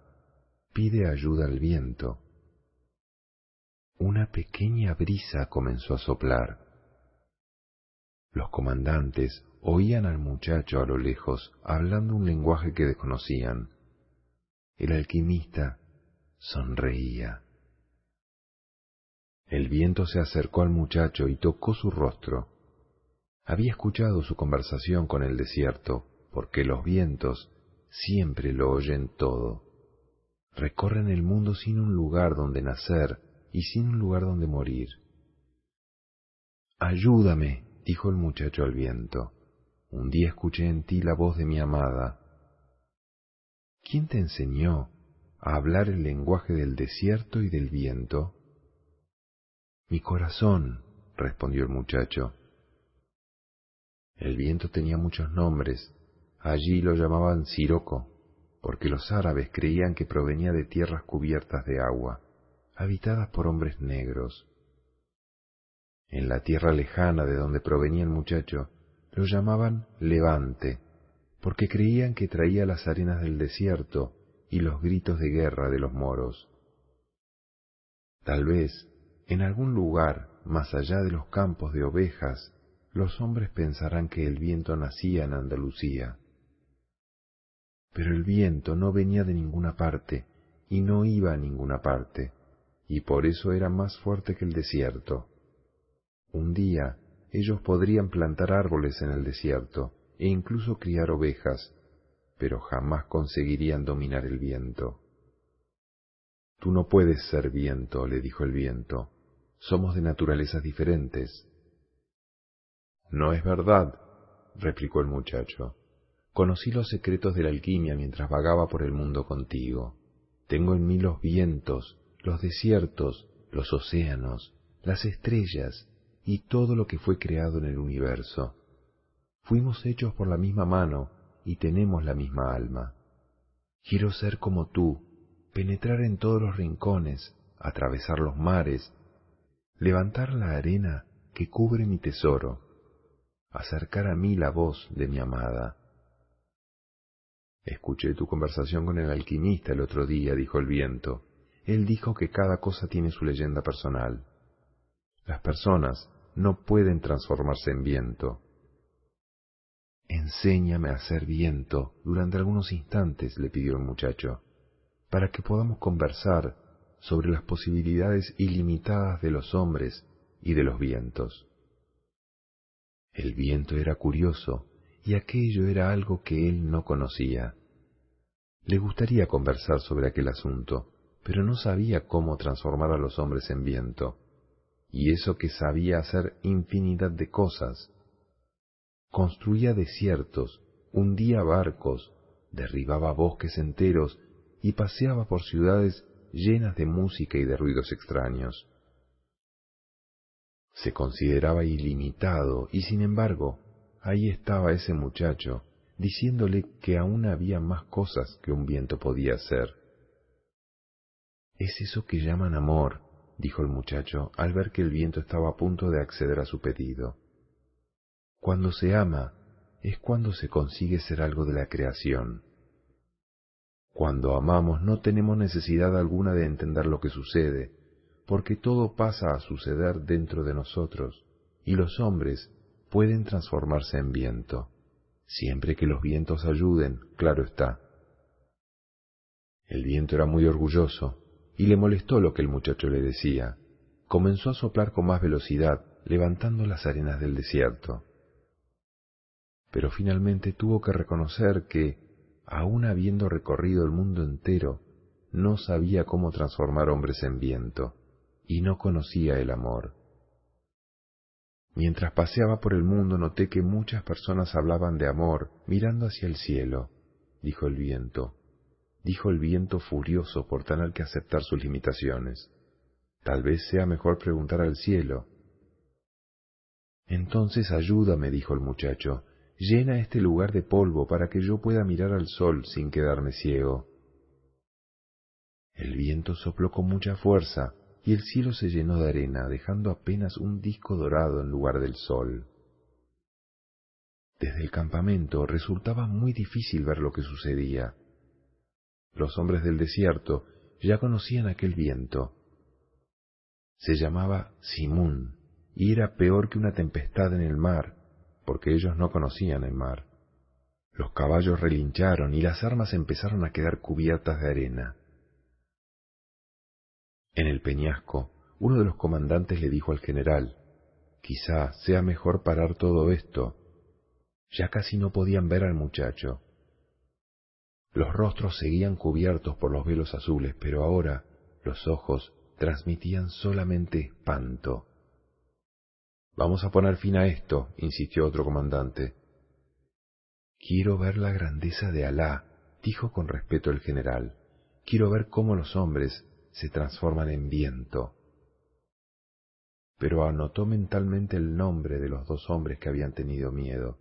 Pide ayuda al viento. Una pequeña brisa comenzó a soplar. Los comandantes oían al muchacho a lo lejos hablando un lenguaje que desconocían. El alquimista sonreía. El viento se acercó al muchacho y tocó su rostro. Había escuchado su conversación con el desierto, porque los vientos siempre lo oyen todo. Recorren el mundo sin un lugar donde nacer y sin un lugar donde morir. Ayúdame, dijo el muchacho al viento. Un día escuché en ti la voz de mi amada. ¿Quién te enseñó a hablar el lenguaje del desierto y del viento? Mi corazón, respondió el muchacho. El viento tenía muchos nombres. Allí lo llamaban Siroco, porque los árabes creían que provenía de tierras cubiertas de agua, habitadas por hombres negros. En la tierra lejana de donde provenía el muchacho, lo llamaban Levante, porque creían que traía las arenas del desierto y los gritos de guerra de los moros. Tal vez, en algún lugar más allá de los campos de ovejas, los hombres pensarán que el viento nacía en Andalucía. Pero el viento no venía de ninguna parte y no iba a ninguna parte, y por eso era más fuerte que el desierto. Un día ellos podrían plantar árboles en el desierto e incluso criar ovejas, pero jamás conseguirían dominar el viento. Tú no puedes ser viento, le dijo el viento. Somos de naturalezas diferentes. No es verdad, replicó el muchacho. Conocí los secretos de la alquimia mientras vagaba por el mundo contigo. Tengo en mí los vientos, los desiertos, los océanos, las estrellas y todo lo que fue creado en el universo. Fuimos hechos por la misma mano y tenemos la misma alma. Quiero ser como tú, penetrar en todos los rincones, atravesar los mares, levantar la arena que cubre mi tesoro, acercar a mí la voz de mi amada. Escuché tu conversación con el alquimista el otro día, dijo el viento. Él dijo que cada cosa tiene su leyenda personal. Las personas no pueden transformarse en viento. Enséñame a ser viento durante algunos instantes, le pidió el muchacho, para que podamos conversar sobre las posibilidades ilimitadas de los hombres y de los vientos. El viento era curioso y aquello era algo que él no conocía. Le gustaría conversar sobre aquel asunto, pero no sabía cómo transformar a los hombres en viento, y eso que sabía hacer infinidad de cosas. Construía desiertos, hundía barcos, derribaba bosques enteros y paseaba por ciudades llenas de música y de ruidos extraños. Se consideraba ilimitado y sin embargo, ahí estaba ese muchacho, diciéndole que aún había más cosas que un viento podía hacer. Es eso que llaman amor, dijo el muchacho al ver que el viento estaba a punto de acceder a su pedido. Cuando se ama es cuando se consigue ser algo de la creación. Cuando amamos no tenemos necesidad alguna de entender lo que sucede, porque todo pasa a suceder dentro de nosotros, y los hombres pueden transformarse en viento, siempre que los vientos ayuden, claro está. El viento era muy orgulloso, y le molestó lo que el muchacho le decía. Comenzó a soplar con más velocidad, levantando las arenas del desierto. Pero finalmente tuvo que reconocer que, aun habiendo recorrido el mundo entero, no sabía cómo transformar hombres en viento, y no conocía el amor. Mientras paseaba por el mundo noté que muchas personas hablaban de amor mirando hacia el cielo, dijo el viento, dijo el viento furioso por tener que aceptar sus limitaciones. Tal vez sea mejor preguntar al cielo. Entonces ayúdame, dijo el muchacho, llena este lugar de polvo para que yo pueda mirar al sol sin quedarme ciego. El viento sopló con mucha fuerza y el cielo se llenó de arena, dejando apenas un disco dorado en lugar del sol. Desde el campamento resultaba muy difícil ver lo que sucedía. Los hombres del desierto ya conocían aquel viento. Se llamaba Simún y era peor que una tempestad en el mar, porque ellos no conocían el mar. Los caballos relincharon y las armas empezaron a quedar cubiertas de arena. En el peñasco, uno de los comandantes le dijo al general, quizá sea mejor parar todo esto. Ya casi no podían ver al muchacho. Los rostros seguían cubiertos por los velos azules, pero ahora los ojos transmitían solamente espanto. Vamos a poner fin a esto, insistió otro comandante. Quiero ver la grandeza de Alá, dijo con respeto el general. Quiero ver cómo los hombres se transforman en viento. Pero anotó mentalmente el nombre de los dos hombres que habían tenido miedo.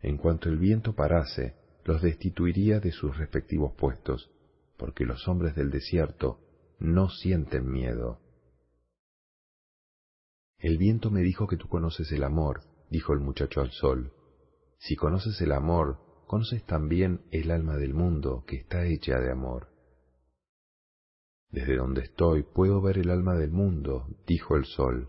En cuanto el viento parase, los destituiría de sus respectivos puestos, porque los hombres del desierto no sienten miedo. El viento me dijo que tú conoces el amor, dijo el muchacho al sol. Si conoces el amor, conoces también el alma del mundo que está hecha de amor. Desde donde estoy puedo ver el alma del mundo, dijo el sol.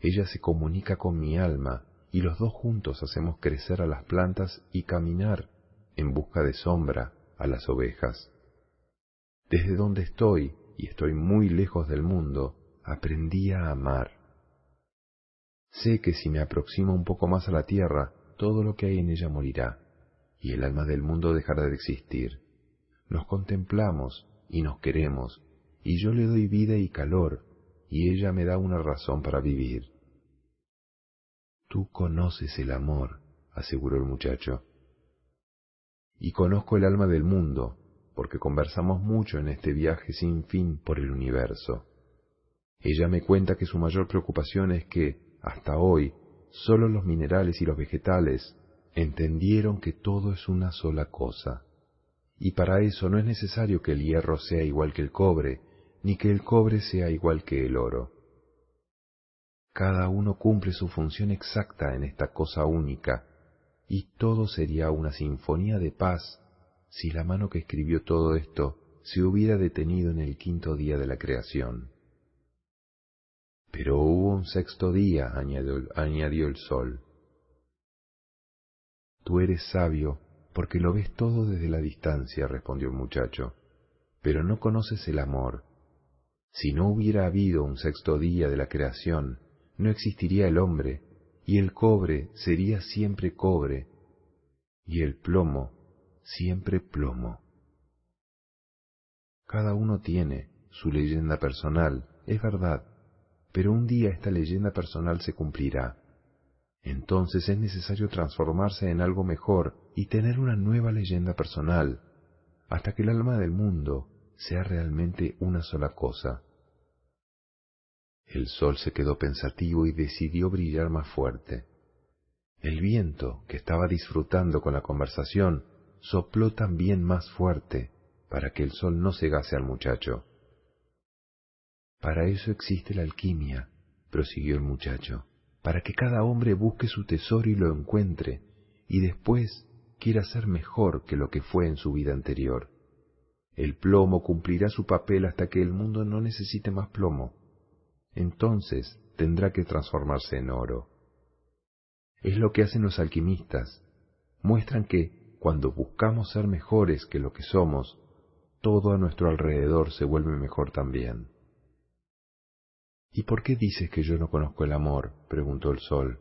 Ella se comunica con mi alma y los dos juntos hacemos crecer a las plantas y caminar en busca de sombra a las ovejas. Desde donde estoy, y estoy muy lejos del mundo, aprendí a amar. Sé que si me aproximo un poco más a la tierra, todo lo que hay en ella morirá, y el alma del mundo dejará de existir. Nos contemplamos y nos queremos, y yo le doy vida y calor, y ella me da una razón para vivir. Tú conoces el amor, aseguró el muchacho. Y conozco el alma del mundo, porque conversamos mucho en este viaje sin fin por el universo. Ella me cuenta que su mayor preocupación es que, hasta hoy, solo los minerales y los vegetales entendieron que todo es una sola cosa. Y para eso no es necesario que el hierro sea igual que el cobre, ni que el cobre sea igual que el oro. Cada uno cumple su función exacta en esta cosa única, y todo sería una sinfonía de paz si la mano que escribió todo esto se hubiera detenido en el quinto día de la creación. Pero hubo un sexto día, añadió, el sol. Tú eres sabio porque lo ves todo desde la distancia, respondió el muchacho, pero no conoces el amor. Si no hubiera habido un sexto día de la creación, no existiría el hombre, y el cobre sería siempre cobre, y el plomo siempre plomo. Cada uno tiene su leyenda personal, es verdad, pero un día esta leyenda personal se cumplirá. Entonces es necesario transformarse en algo mejor y tener una nueva leyenda personal, hasta que el alma del mundo sea realmente una sola cosa. El sol se quedó pensativo y decidió brillar más fuerte. El viento, que estaba disfrutando con la conversación, sopló también más fuerte para que el sol no cegase al muchacho. Para eso existe la alquimia, prosiguió el muchacho, para que cada hombre busque su tesoro y lo encuentre, y después quiera ser mejor que lo que fue en su vida anterior. El plomo cumplirá su papel hasta que el mundo no necesite más plomo. Entonces tendrá que transformarse en oro. Es lo que hacen los alquimistas. Muestran que, cuando buscamos ser mejores que lo que somos, todo a nuestro alrededor se vuelve mejor también. ¿Y por qué dices que yo no conozco el amor? preguntó el sol.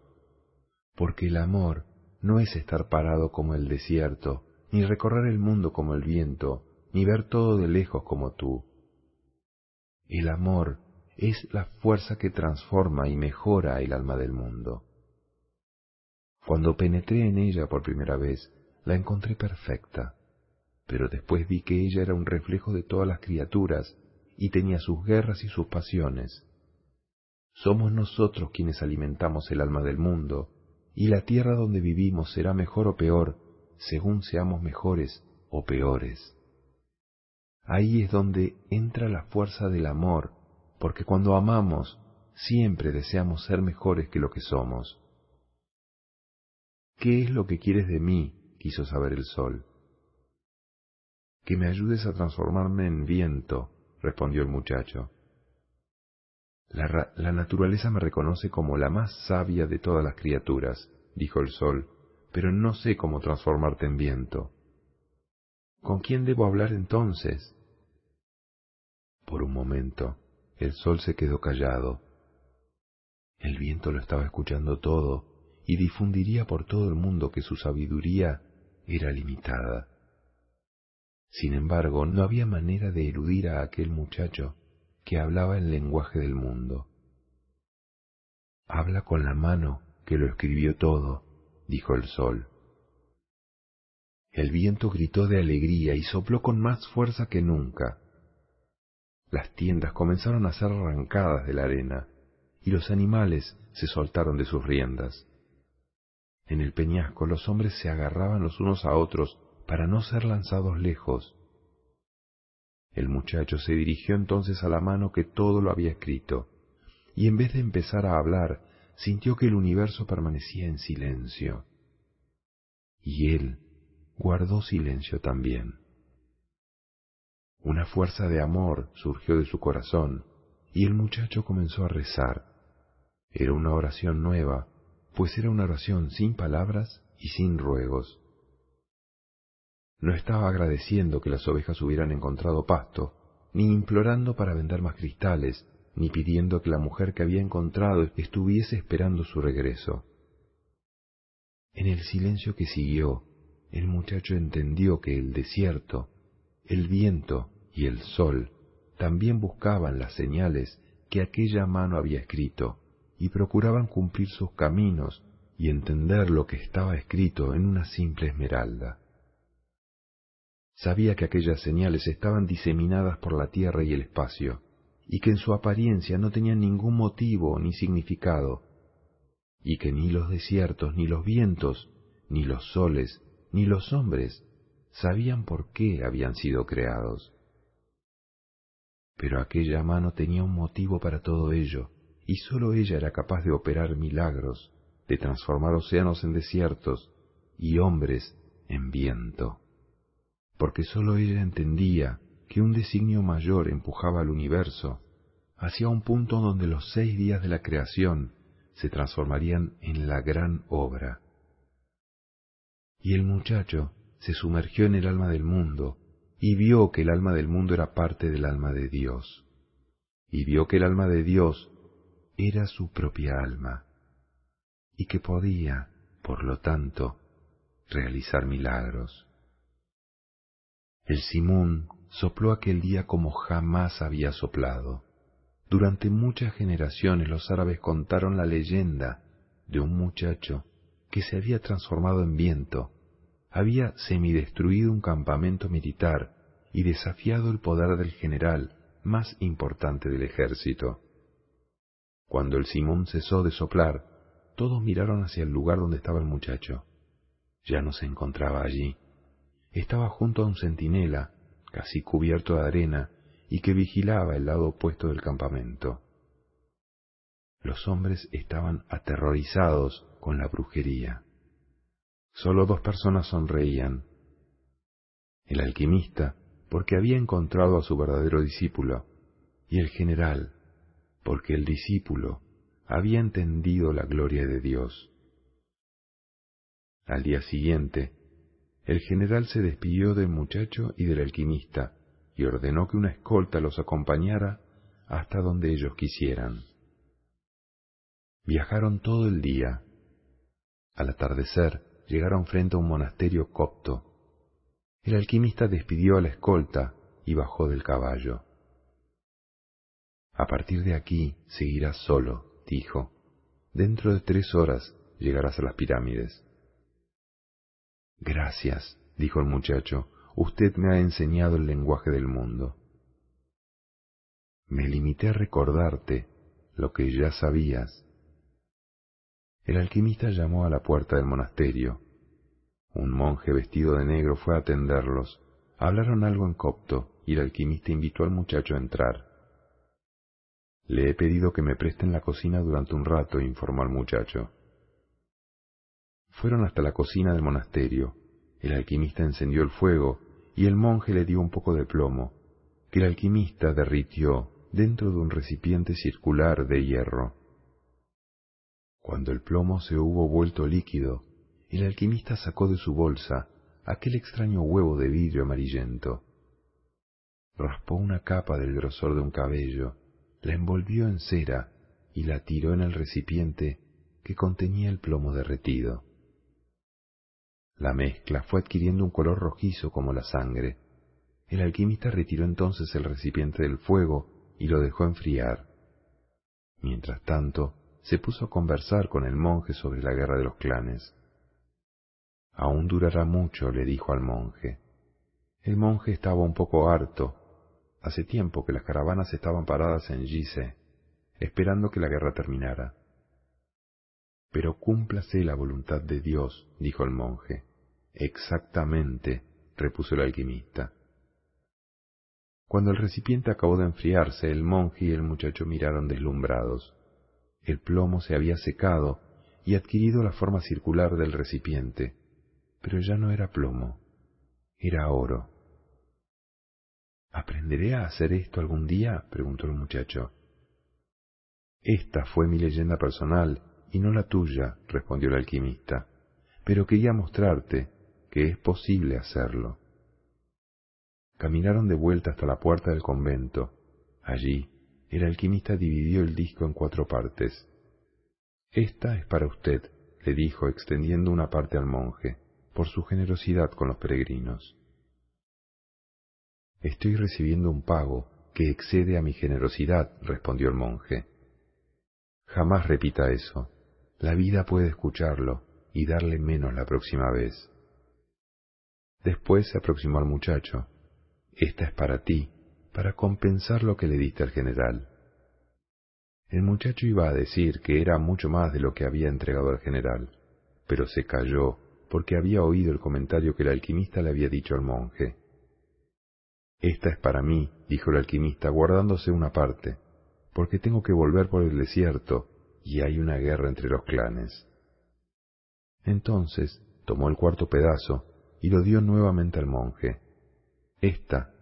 Porque el amor no es estar parado como el desierto, ni recorrer el mundo como el viento, ni ver todo de lejos como tú. El amor es la fuerza que transforma y mejora el alma del mundo. Cuando penetré en ella por primera vez, la encontré perfecta, pero después vi que ella era un reflejo de todas las criaturas y tenía sus guerras y sus pasiones. Somos nosotros quienes alimentamos el alma del mundo, y la tierra donde vivimos será mejor o peor según seamos mejores o peores. Ahí es donde entra la fuerza del amor, porque cuando amamos siempre deseamos ser mejores que lo que somos. ¿Qué es lo que quieres de mí? quiso saber el sol. Que me ayudes a transformarme en viento, respondió el muchacho. La, la, naturaleza me reconoce como la más sabia de todas las criaturas, dijo el sol, pero no sé cómo transformarte en viento. ¿Con quién debo hablar entonces? Por un momento, el sol se quedó callado. El viento lo estaba escuchando todo y difundiría por todo el mundo que su sabiduría era limitada. Sin embargo, no había manera de eludir a aquel muchacho que hablaba el lenguaje del mundo. Habla con la mano que lo escribió todo, dijo el sol. El viento gritó de alegría y sopló con más fuerza que nunca. Las tiendas comenzaron a ser arrancadas de la arena y los animales se soltaron de sus riendas. En el peñasco los hombres se agarraban los unos a otros para no ser lanzados lejos. El muchacho se dirigió entonces a la mano que todo lo había escrito, y en vez de empezar a hablar, sintió que el universo permanecía en silencio. Y él, guardó silencio también. Una fuerza de amor surgió de su corazón y el muchacho comenzó a rezar. Era una oración nueva, pues era una oración sin palabras y sin ruegos. No estaba agradeciendo que las ovejas hubieran encontrado pasto, ni implorando para vender más cristales, ni pidiendo que la mujer que había encontrado estuviese esperando su regreso. En el silencio que siguió, el muchacho entendió que el desierto, el viento y el sol también buscaban las señales que aquella mano había escrito y procuraban cumplir sus caminos y entender lo que estaba escrito en una simple esmeralda. Sabía que aquellas señales estaban diseminadas por la tierra y el espacio, y que en su apariencia no tenían ningún motivo ni significado, y que ni los desiertos, ni los vientos, ni los soles, ni los hombres sabían por qué habían sido creados. Pero aquella mano tenía un motivo para todo ello, y sólo ella era capaz de operar milagros, de transformar océanos en desiertos y hombres en viento, porque sólo ella entendía que un designio mayor empujaba al universo hacia un punto donde los seis días de la creación se transformarían en la gran obra. Y el muchacho se sumergió en el alma del mundo y vio que el alma del mundo era parte del alma de Dios. Y vio que el alma de Dios era su propia alma y que podía, por lo tanto, realizar milagros. El Simón sopló aquel día como jamás había soplado. Durante muchas generaciones los árabes contaron la leyenda de un muchacho que se había transformado en viento, había semidestruido un campamento militar y desafiado el poder del general más importante del ejército. Cuando el Simón cesó de soplar, todos miraron hacia el lugar donde estaba el muchacho. Ya no se encontraba allí. Estaba junto a un centinela, casi cubierto de arena, y que vigilaba el lado opuesto del campamento. Los hombres estaban aterrorizados con la brujería. Solo dos personas sonreían. El alquimista, porque había encontrado a su verdadero discípulo, y el general, porque el discípulo había entendido la gloria de Dios. Al día siguiente, el general se despidió del muchacho y del alquimista y ordenó que una escolta los acompañara hasta donde ellos quisieran. Viajaron todo el día. Al atardecer llegaron frente a un monasterio copto. El alquimista despidió a la escolta y bajó del caballo. A partir de aquí seguirás solo, dijo. Dentro de tres horas llegarás a las pirámides. Gracias, dijo el muchacho, usted me ha enseñado el lenguaje del mundo. Me limité a recordarte lo que ya sabías. El alquimista llamó a la puerta del monasterio. Un monje vestido de negro fue a atenderlos. Hablaron algo en copto y el alquimista invitó al muchacho a entrar. Le he pedido que me presten la cocina durante un rato, informó el muchacho. Fueron hasta la cocina del monasterio. El alquimista encendió el fuego y el monje le dio un poco de plomo, que el alquimista derritió dentro de un recipiente circular de hierro. Cuando el plomo se hubo vuelto líquido, el alquimista sacó de su bolsa aquel extraño huevo de vidrio amarillento. Raspó una capa del grosor de un cabello la envolvió en cera y la tiró en el recipiente que contenía el plomo derretido. La mezcla fue adquiriendo un color rojizo como la sangre. El alquimista retiró entonces el recipiente del fuego y lo dejó enfriar. Mientras tanto, se puso a conversar con el monje sobre la guerra de los clanes. Aún durará mucho, le dijo al monje. El monje estaba un poco harto Hace tiempo que las caravanas estaban paradas en Gise, esperando que la guerra terminara. Pero cúmplase la voluntad de Dios, dijo el monje. Exactamente, repuso el alquimista. Cuando el recipiente acabó de enfriarse, el monje y el muchacho miraron deslumbrados. El plomo se había secado y adquirido la forma circular del recipiente, pero ya no era plomo, era oro. ¿Aprenderé a hacer esto algún día? preguntó el muchacho. Esta fue mi leyenda personal y no la tuya, respondió el alquimista, pero quería mostrarte que es posible hacerlo. Caminaron de vuelta hasta la puerta del convento. Allí, el alquimista dividió el disco en cuatro partes. Esta es para usted, le dijo, extendiendo una parte al monje, por su generosidad con los peregrinos. Estoy recibiendo un pago que excede a mi generosidad, respondió el monje. Jamás repita eso. La vida puede escucharlo y darle menos la próxima vez. Después se aproximó al muchacho. Esta es para ti, para compensar lo que le diste al general. El muchacho iba a decir que era mucho más de lo que había entregado al general, pero se calló porque había oído el comentario que el alquimista le había dicho al monje. Esta es para mí, dijo el alquimista, guardándose una parte, porque tengo que volver por el desierto y hay una guerra entre los clanes. Entonces tomó el cuarto pedazo y lo dio nuevamente al monje. Esta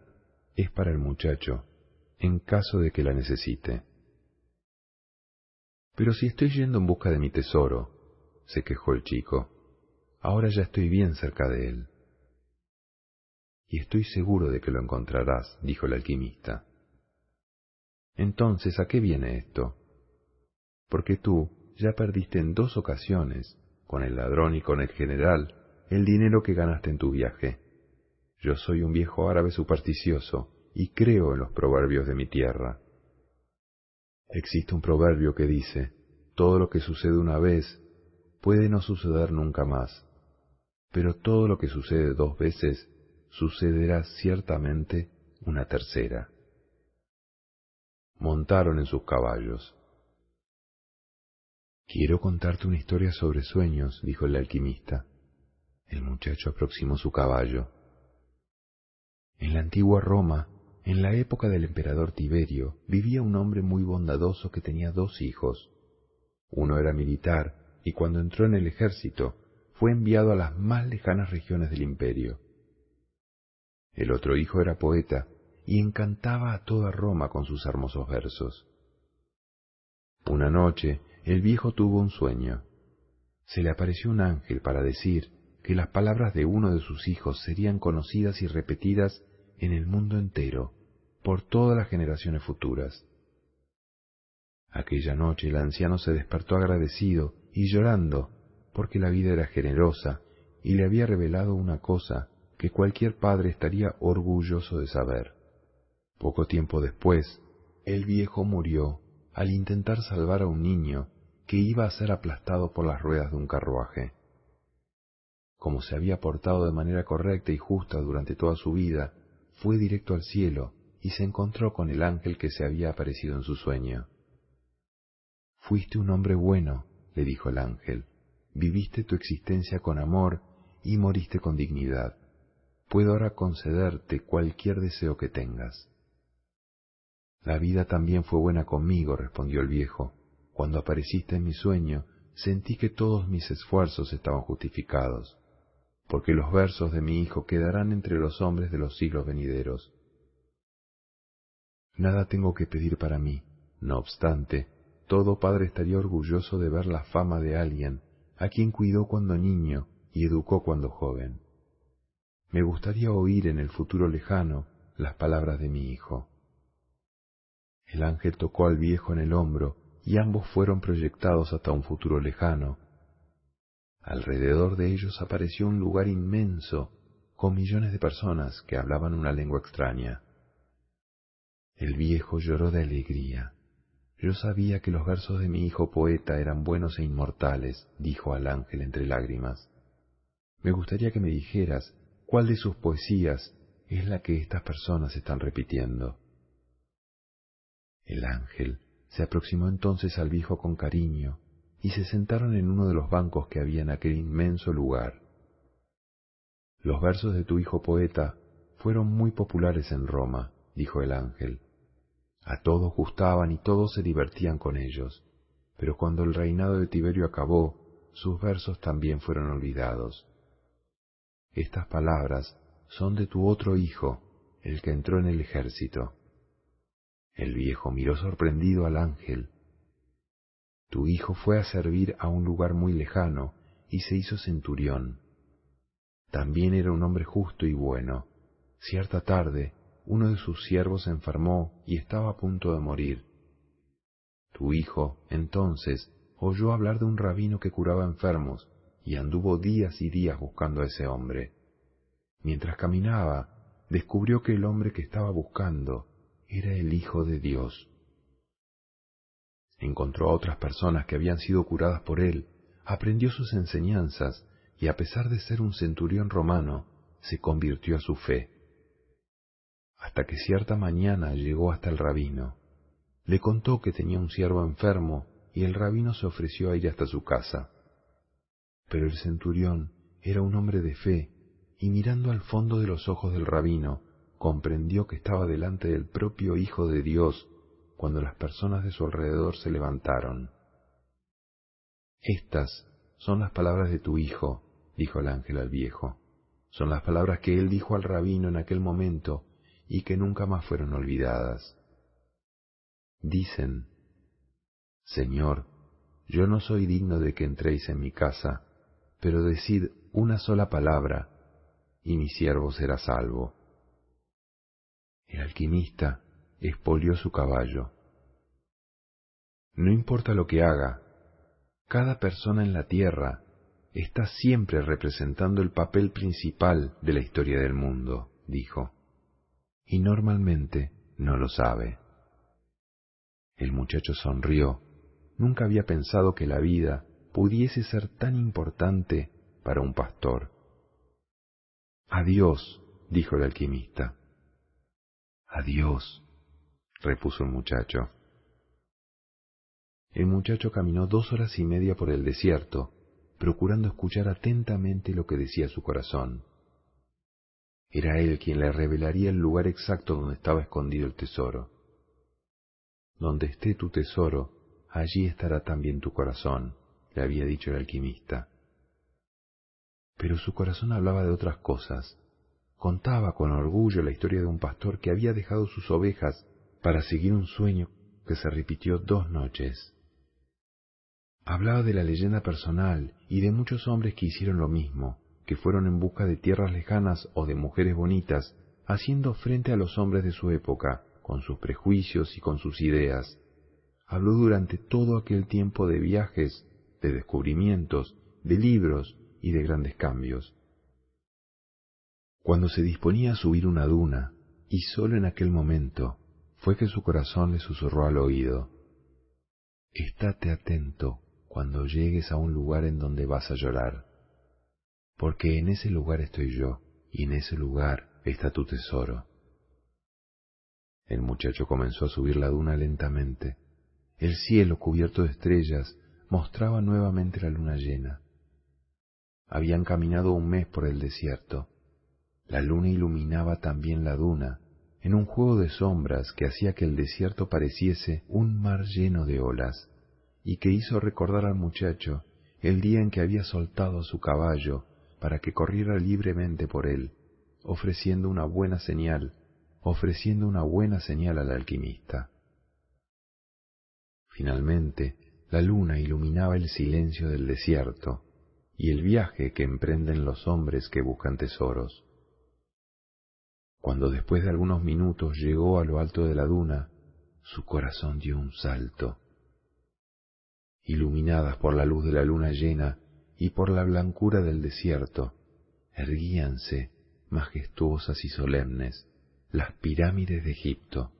es para el muchacho, en caso de que la necesite. Pero si estoy yendo en busca de mi tesoro, se quejó el chico, ahora ya estoy bien cerca de él y estoy seguro de que lo encontrarás, dijo el alquimista. Entonces, ¿a qué viene esto? Porque tú ya perdiste en dos ocasiones, con el ladrón y con el general, el dinero que ganaste en tu viaje. Yo soy un viejo árabe supersticioso y creo en los proverbios de mi tierra. Existe un proverbio que dice, todo lo que sucede una vez puede no suceder nunca más, pero todo lo que sucede dos veces sucederá ciertamente una tercera. Montaron en sus caballos. Quiero contarte una historia sobre sueños, dijo el alquimista. El muchacho aproximó su caballo. En la antigua Roma, en la época del emperador Tiberio, vivía un hombre muy bondadoso que tenía dos hijos. Uno era militar y cuando entró en el ejército fue enviado a las más lejanas regiones del imperio. El otro hijo era poeta y encantaba a toda Roma con sus hermosos versos. Una noche el viejo tuvo un sueño. Se le apareció un ángel para decir que las palabras de uno de sus hijos serían conocidas y repetidas en el mundo entero por todas las generaciones futuras. Aquella noche el anciano se despertó agradecido y llorando porque la vida era generosa y le había revelado una cosa que cualquier padre estaría orgulloso de saber. Poco tiempo después, el viejo murió al intentar salvar a un niño que iba a ser aplastado por las ruedas de un carruaje. Como se había portado de manera correcta y justa durante toda su vida, fue directo al cielo y se encontró con el ángel que se había aparecido en su sueño. Fuiste un hombre bueno, le dijo el ángel, viviste tu existencia con amor y moriste con dignidad puedo ahora concederte cualquier deseo que tengas. La vida también fue buena conmigo, respondió el viejo. Cuando apareciste en mi sueño, sentí que todos mis esfuerzos estaban justificados, porque los versos de mi hijo quedarán entre los hombres de los siglos venideros. Nada tengo que pedir para mí, no obstante, todo padre estaría orgulloso de ver la fama de alguien a quien cuidó cuando niño y educó cuando joven. Me gustaría oír en el futuro lejano las palabras de mi hijo. El ángel tocó al viejo en el hombro y ambos fueron proyectados hasta un futuro lejano. Alrededor de ellos apareció un lugar inmenso con millones de personas que hablaban una lengua extraña. El viejo lloró de alegría. Yo sabía que los versos de mi hijo poeta eran buenos e inmortales, dijo al ángel entre lágrimas. Me gustaría que me dijeras ¿Cuál de sus poesías es la que estas personas están repitiendo? El ángel se aproximó entonces al viejo con cariño y se sentaron en uno de los bancos que había en aquel inmenso lugar. Los versos de tu hijo poeta fueron muy populares en Roma, dijo el ángel. A todos gustaban y todos se divertían con ellos, pero cuando el reinado de Tiberio acabó, sus versos también fueron olvidados. Estas palabras son de tu otro hijo, el que entró en el ejército. El viejo miró sorprendido al ángel. Tu hijo fue a servir a un lugar muy lejano y se hizo centurión. También era un hombre justo y bueno. Cierta tarde, uno de sus siervos se enfermó y estaba a punto de morir. Tu hijo, entonces, oyó hablar de un rabino que curaba enfermos y anduvo días y días buscando a ese hombre. Mientras caminaba, descubrió que el hombre que estaba buscando era el Hijo de Dios. Encontró a otras personas que habían sido curadas por él, aprendió sus enseñanzas y a pesar de ser un centurión romano, se convirtió a su fe. Hasta que cierta mañana llegó hasta el rabino. Le contó que tenía un siervo enfermo y el rabino se ofreció a ir hasta su casa. Pero el centurión era un hombre de fe y mirando al fondo de los ojos del rabino, comprendió que estaba delante del propio Hijo de Dios cuando las personas de su alrededor se levantaron. Estas son las palabras de tu Hijo, dijo el ángel al viejo. Son las palabras que él dijo al rabino en aquel momento y que nunca más fueron olvidadas. Dicen, Señor, yo no soy digno de que entréis en mi casa, pero decid una sola palabra, y mi siervo será salvo. El alquimista expolió su caballo. No importa lo que haga, cada persona en la Tierra está siempre representando el papel principal de la historia del mundo, dijo, y normalmente no lo sabe. El muchacho sonrió. Nunca había pensado que la vida pudiese ser tan importante para un pastor. Adiós, dijo el alquimista. Adiós, repuso el muchacho. El muchacho caminó dos horas y media por el desierto, procurando escuchar atentamente lo que decía su corazón. Era él quien le revelaría el lugar exacto donde estaba escondido el tesoro. Donde esté tu tesoro, allí estará también tu corazón, le había dicho el alquimista. Pero su corazón hablaba de otras cosas. Contaba con orgullo la historia de un pastor que había dejado sus ovejas para seguir un sueño que se repitió dos noches. Hablaba de la leyenda personal y de muchos hombres que hicieron lo mismo, que fueron en busca de tierras lejanas o de mujeres bonitas, haciendo frente a los hombres de su época, con sus prejuicios y con sus ideas. Habló durante todo aquel tiempo de viajes, de descubrimientos, de libros y de grandes cambios. Cuando se disponía a subir una duna, y sólo en aquel momento, fue que su corazón le susurró al oído, Estate atento cuando llegues a un lugar en donde vas a llorar, porque en ese lugar estoy yo, y en ese lugar está tu tesoro. El muchacho comenzó a subir la duna lentamente. El cielo, cubierto de estrellas, mostraba nuevamente la luna llena. Habían caminado un mes por el desierto. La luna iluminaba también la duna, en un juego de sombras que hacía que el desierto pareciese un mar lleno de olas y que hizo recordar al muchacho el día en que había soltado su caballo para que corriera libremente por él, ofreciendo una buena señal, ofreciendo una buena señal al alquimista. Finalmente, la luna iluminaba el silencio del desierto y el viaje que emprenden los hombres que buscan tesoros. Cuando después de algunos minutos llegó a lo alto de la duna, su corazón dio un salto iluminadas por la luz de la luna llena y por la blancura del desierto, erguíanse, majestuosas y solemnes, las pirámides de Egipto.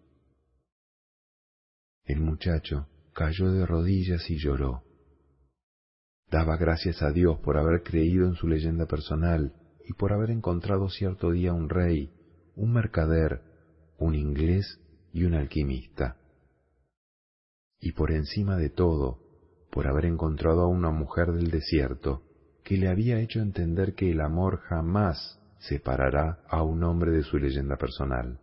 El muchacho cayó de rodillas y lloró. Daba gracias a Dios por haber creído en su leyenda personal y por haber encontrado cierto día un rey, un mercader, un inglés y un alquimista. Y por encima de todo, por haber encontrado a una mujer del desierto que le había hecho entender que el amor jamás separará a un hombre de su leyenda personal.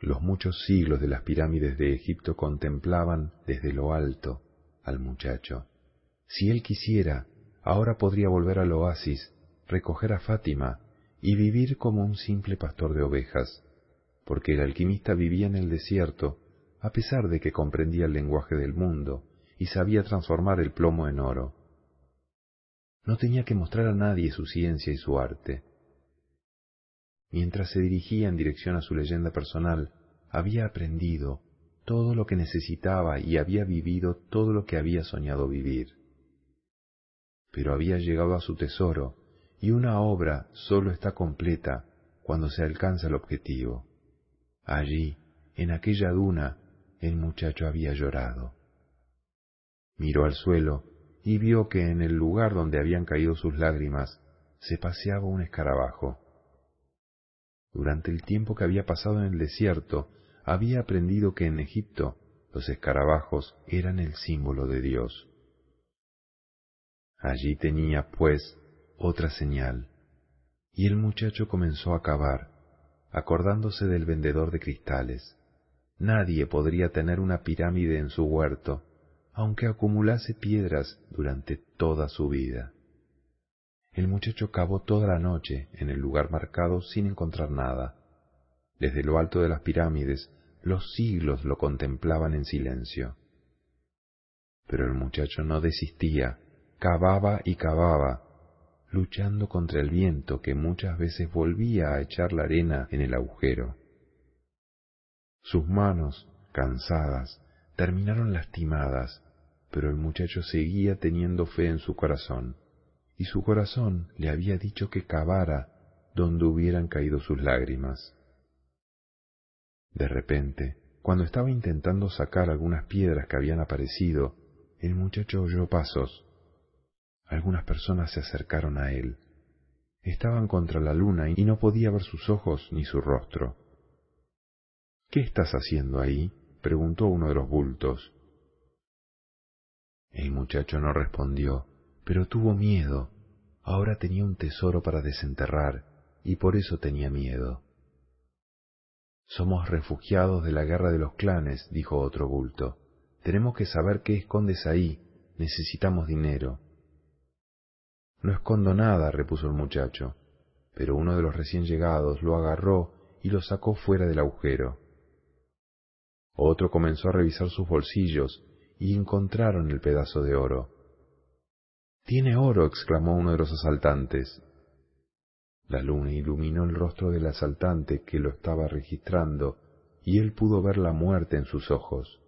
Los muchos siglos de las pirámides de Egipto contemplaban desde lo alto al muchacho. Si él quisiera, ahora podría volver al oasis, recoger a Fátima y vivir como un simple pastor de ovejas, porque el alquimista vivía en el desierto, a pesar de que comprendía el lenguaje del mundo y sabía transformar el plomo en oro. No tenía que mostrar a nadie su ciencia y su arte. Mientras se dirigía en dirección a su leyenda personal, había aprendido todo lo que necesitaba y había vivido todo lo que había soñado vivir. Pero había llegado a su tesoro, y una obra sólo está completa cuando se alcanza el objetivo. Allí, en aquella duna, el muchacho había llorado. Miró al suelo y vio que en el lugar donde habían caído sus lágrimas se paseaba un escarabajo. Durante el tiempo que había pasado en el desierto, había aprendido que en Egipto los escarabajos eran el símbolo de Dios. Allí tenía, pues, otra señal, y el muchacho comenzó a cavar, acordándose del vendedor de cristales. Nadie podría tener una pirámide en su huerto, aunque acumulase piedras durante toda su vida. El muchacho cavó toda la noche en el lugar marcado sin encontrar nada. Desde lo alto de las pirámides, los siglos lo contemplaban en silencio. Pero el muchacho no desistía, cavaba y cavaba, luchando contra el viento que muchas veces volvía a echar la arena en el agujero. Sus manos, cansadas, terminaron lastimadas, pero el muchacho seguía teniendo fe en su corazón, y su corazón le había dicho que cavara donde hubieran caído sus lágrimas. De repente, cuando estaba intentando sacar algunas piedras que habían aparecido, el muchacho oyó pasos. Algunas personas se acercaron a él. Estaban contra la luna y no podía ver sus ojos ni su rostro. ¿Qué estás haciendo ahí? preguntó uno de los bultos. El muchacho no respondió, pero tuvo miedo. Ahora tenía un tesoro para desenterrar, y por eso tenía miedo. Somos refugiados de la guerra de los clanes, dijo otro bulto. Tenemos que saber qué escondes ahí. Necesitamos dinero. No escondo nada, repuso el muchacho, pero uno de los recién llegados lo agarró y lo sacó fuera del agujero. Otro comenzó a revisar sus bolsillos y encontraron el pedazo de oro. Tiene oro, exclamó uno de los asaltantes. La luna iluminó el rostro del asaltante que lo estaba registrando y él pudo ver la muerte en sus ojos.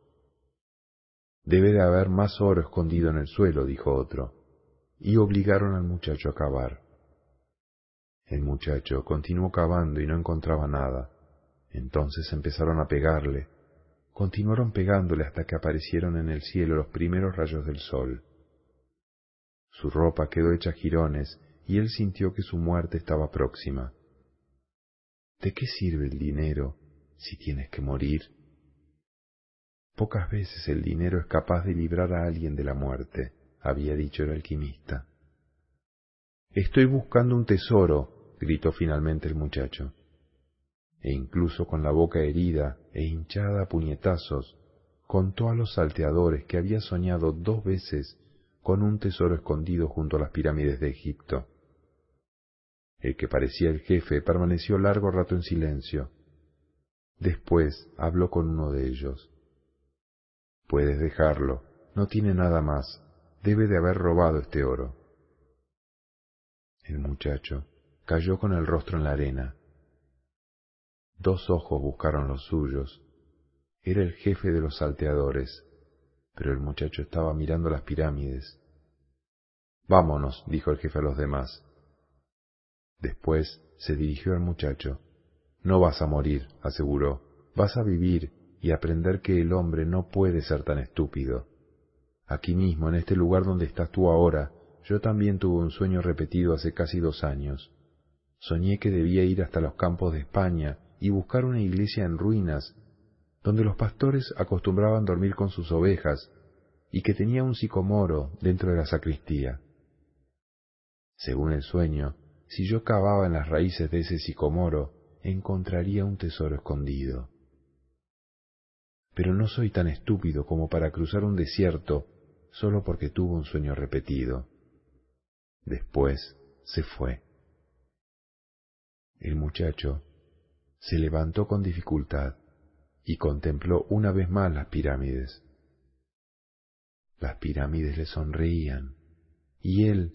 Debe de haber más oro escondido en el suelo, dijo otro, y obligaron al muchacho a cavar. El muchacho continuó cavando y no encontraba nada. Entonces empezaron a pegarle, Continuaron pegándole hasta que aparecieron en el cielo los primeros rayos del sol. Su ropa quedó hecha jirones y él sintió que su muerte estaba próxima. ¿De qué sirve el dinero si tienes que morir? Pocas veces el dinero es capaz de librar a alguien de la muerte, había dicho el alquimista. Estoy buscando un tesoro, gritó finalmente el muchacho e incluso con la boca herida e hinchada a puñetazos, contó a los salteadores que había soñado dos veces con un tesoro escondido junto a las pirámides de Egipto. El que parecía el jefe permaneció largo rato en silencio. Después habló con uno de ellos. Puedes dejarlo, no tiene nada más, debe de haber robado este oro. El muchacho cayó con el rostro en la arena. Dos ojos buscaron los suyos. Era el jefe de los salteadores, pero el muchacho estaba mirando las pirámides. Vámonos, dijo el jefe a los demás. Después se dirigió al muchacho. No vas a morir, aseguró. Vas a vivir y aprender que el hombre no puede ser tan estúpido. Aquí mismo, en este lugar donde estás tú ahora, yo también tuve un sueño repetido hace casi dos años. Soñé que debía ir hasta los campos de España y buscar una iglesia en ruinas, donde los pastores acostumbraban dormir con sus ovejas y que tenía un sicomoro dentro de la sacristía. Según el sueño, si yo cavaba en las raíces de ese sicomoro, encontraría un tesoro escondido. Pero no soy tan estúpido como para cruzar un desierto solo porque tuvo un sueño repetido. Después se fue. El muchacho se levantó con dificultad y contempló una vez más las pirámides. Las pirámides le sonreían y él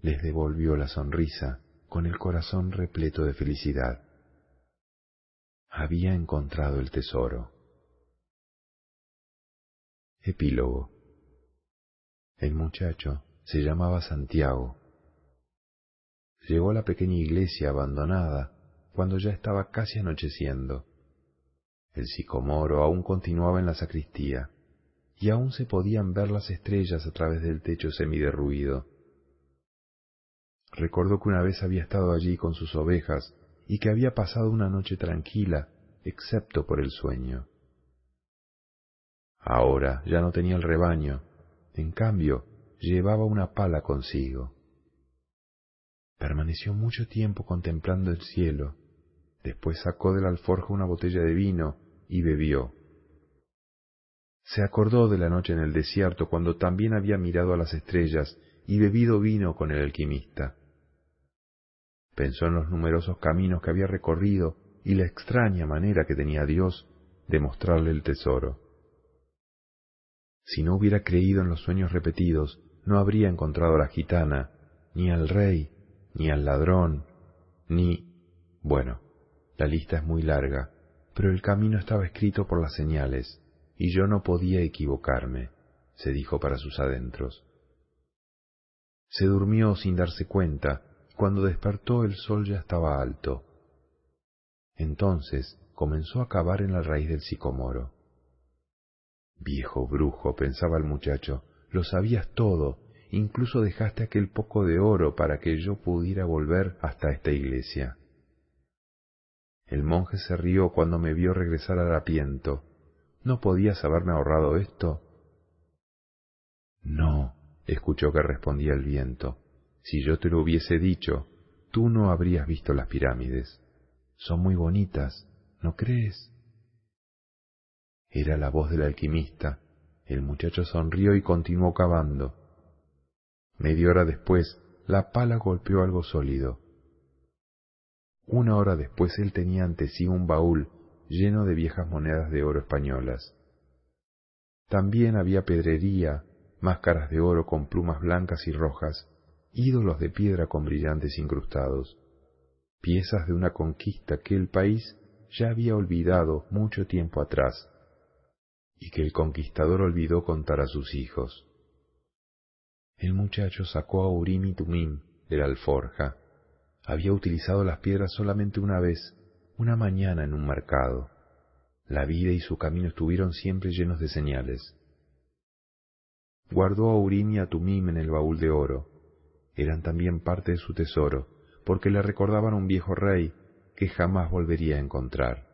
les devolvió la sonrisa con el corazón repleto de felicidad. Había encontrado el tesoro. Epílogo. El muchacho se llamaba Santiago. Llegó a la pequeña iglesia abandonada cuando ya estaba casi anocheciendo. El sicomoro aún continuaba en la sacristía y aún se podían ver las estrellas a través del techo semiderruido. Recordó que una vez había estado allí con sus ovejas y que había pasado una noche tranquila, excepto por el sueño. Ahora ya no tenía el rebaño, en cambio llevaba una pala consigo. Permaneció mucho tiempo contemplando el cielo, después sacó de la alforja una botella de vino y bebió. Se acordó de la noche en el desierto cuando también había mirado a las estrellas y bebido vino con el alquimista. Pensó en los numerosos caminos que había recorrido y la extraña manera que tenía Dios de mostrarle el tesoro. Si no hubiera creído en los sueños repetidos, no habría encontrado a la gitana, ni al rey, ni al ladrón, ni... Bueno, la lista es muy larga, pero el camino estaba escrito por las señales, y yo no podía equivocarme, se dijo para sus adentros. Se durmió sin darse cuenta, cuando despertó el sol ya estaba alto. Entonces comenzó a cavar en la raíz del sicomoro. Viejo brujo, pensaba el muchacho, lo sabías todo, incluso dejaste aquel poco de oro para que yo pudiera volver hasta esta iglesia. El monje se rió cuando me vio regresar al apiento. ¿No podías haberme ahorrado esto? No, escuchó que respondía el viento. Si yo te lo hubiese dicho, tú no habrías visto las pirámides. Son muy bonitas, ¿no crees? Era la voz del alquimista. El muchacho sonrió y continuó cavando. Media hora después, la pala golpeó algo sólido. Una hora después él tenía ante sí un baúl lleno de viejas monedas de oro españolas. También había pedrería, máscaras de oro con plumas blancas y rojas, ídolos de piedra con brillantes incrustados, piezas de una conquista que el país ya había olvidado mucho tiempo atrás y que el conquistador olvidó contar a sus hijos. El muchacho sacó a Urim y Tumim de la alforja había utilizado las piedras solamente una vez, una mañana en un mercado. La vida y su camino estuvieron siempre llenos de señales. Guardó a Urim y a Tumim en el baúl de oro. Eran también parte de su tesoro, porque le recordaban a un viejo rey que jamás volvería a encontrar.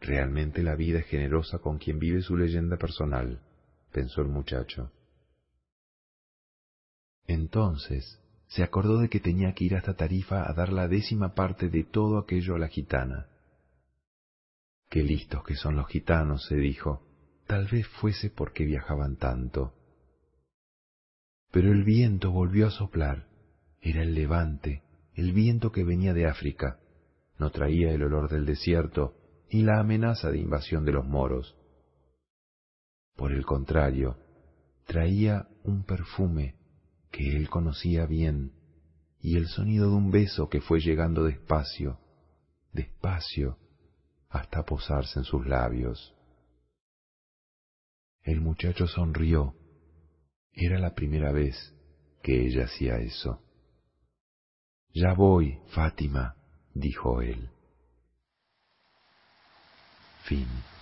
Realmente la vida es generosa con quien vive su leyenda personal, pensó el muchacho. Entonces, se acordó de que tenía que ir hasta Tarifa a dar la décima parte de todo aquello a la gitana. Qué listos que son los gitanos, se dijo. Tal vez fuese porque viajaban tanto. Pero el viento volvió a soplar. Era el levante, el viento que venía de África. No traía el olor del desierto ni la amenaza de invasión de los moros. Por el contrario, traía un perfume que él conocía bien, y el sonido de un beso que fue llegando despacio, despacio, hasta posarse en sus labios. El muchacho sonrió. Era la primera vez que ella hacía eso. Ya voy, Fátima, dijo él. Fin.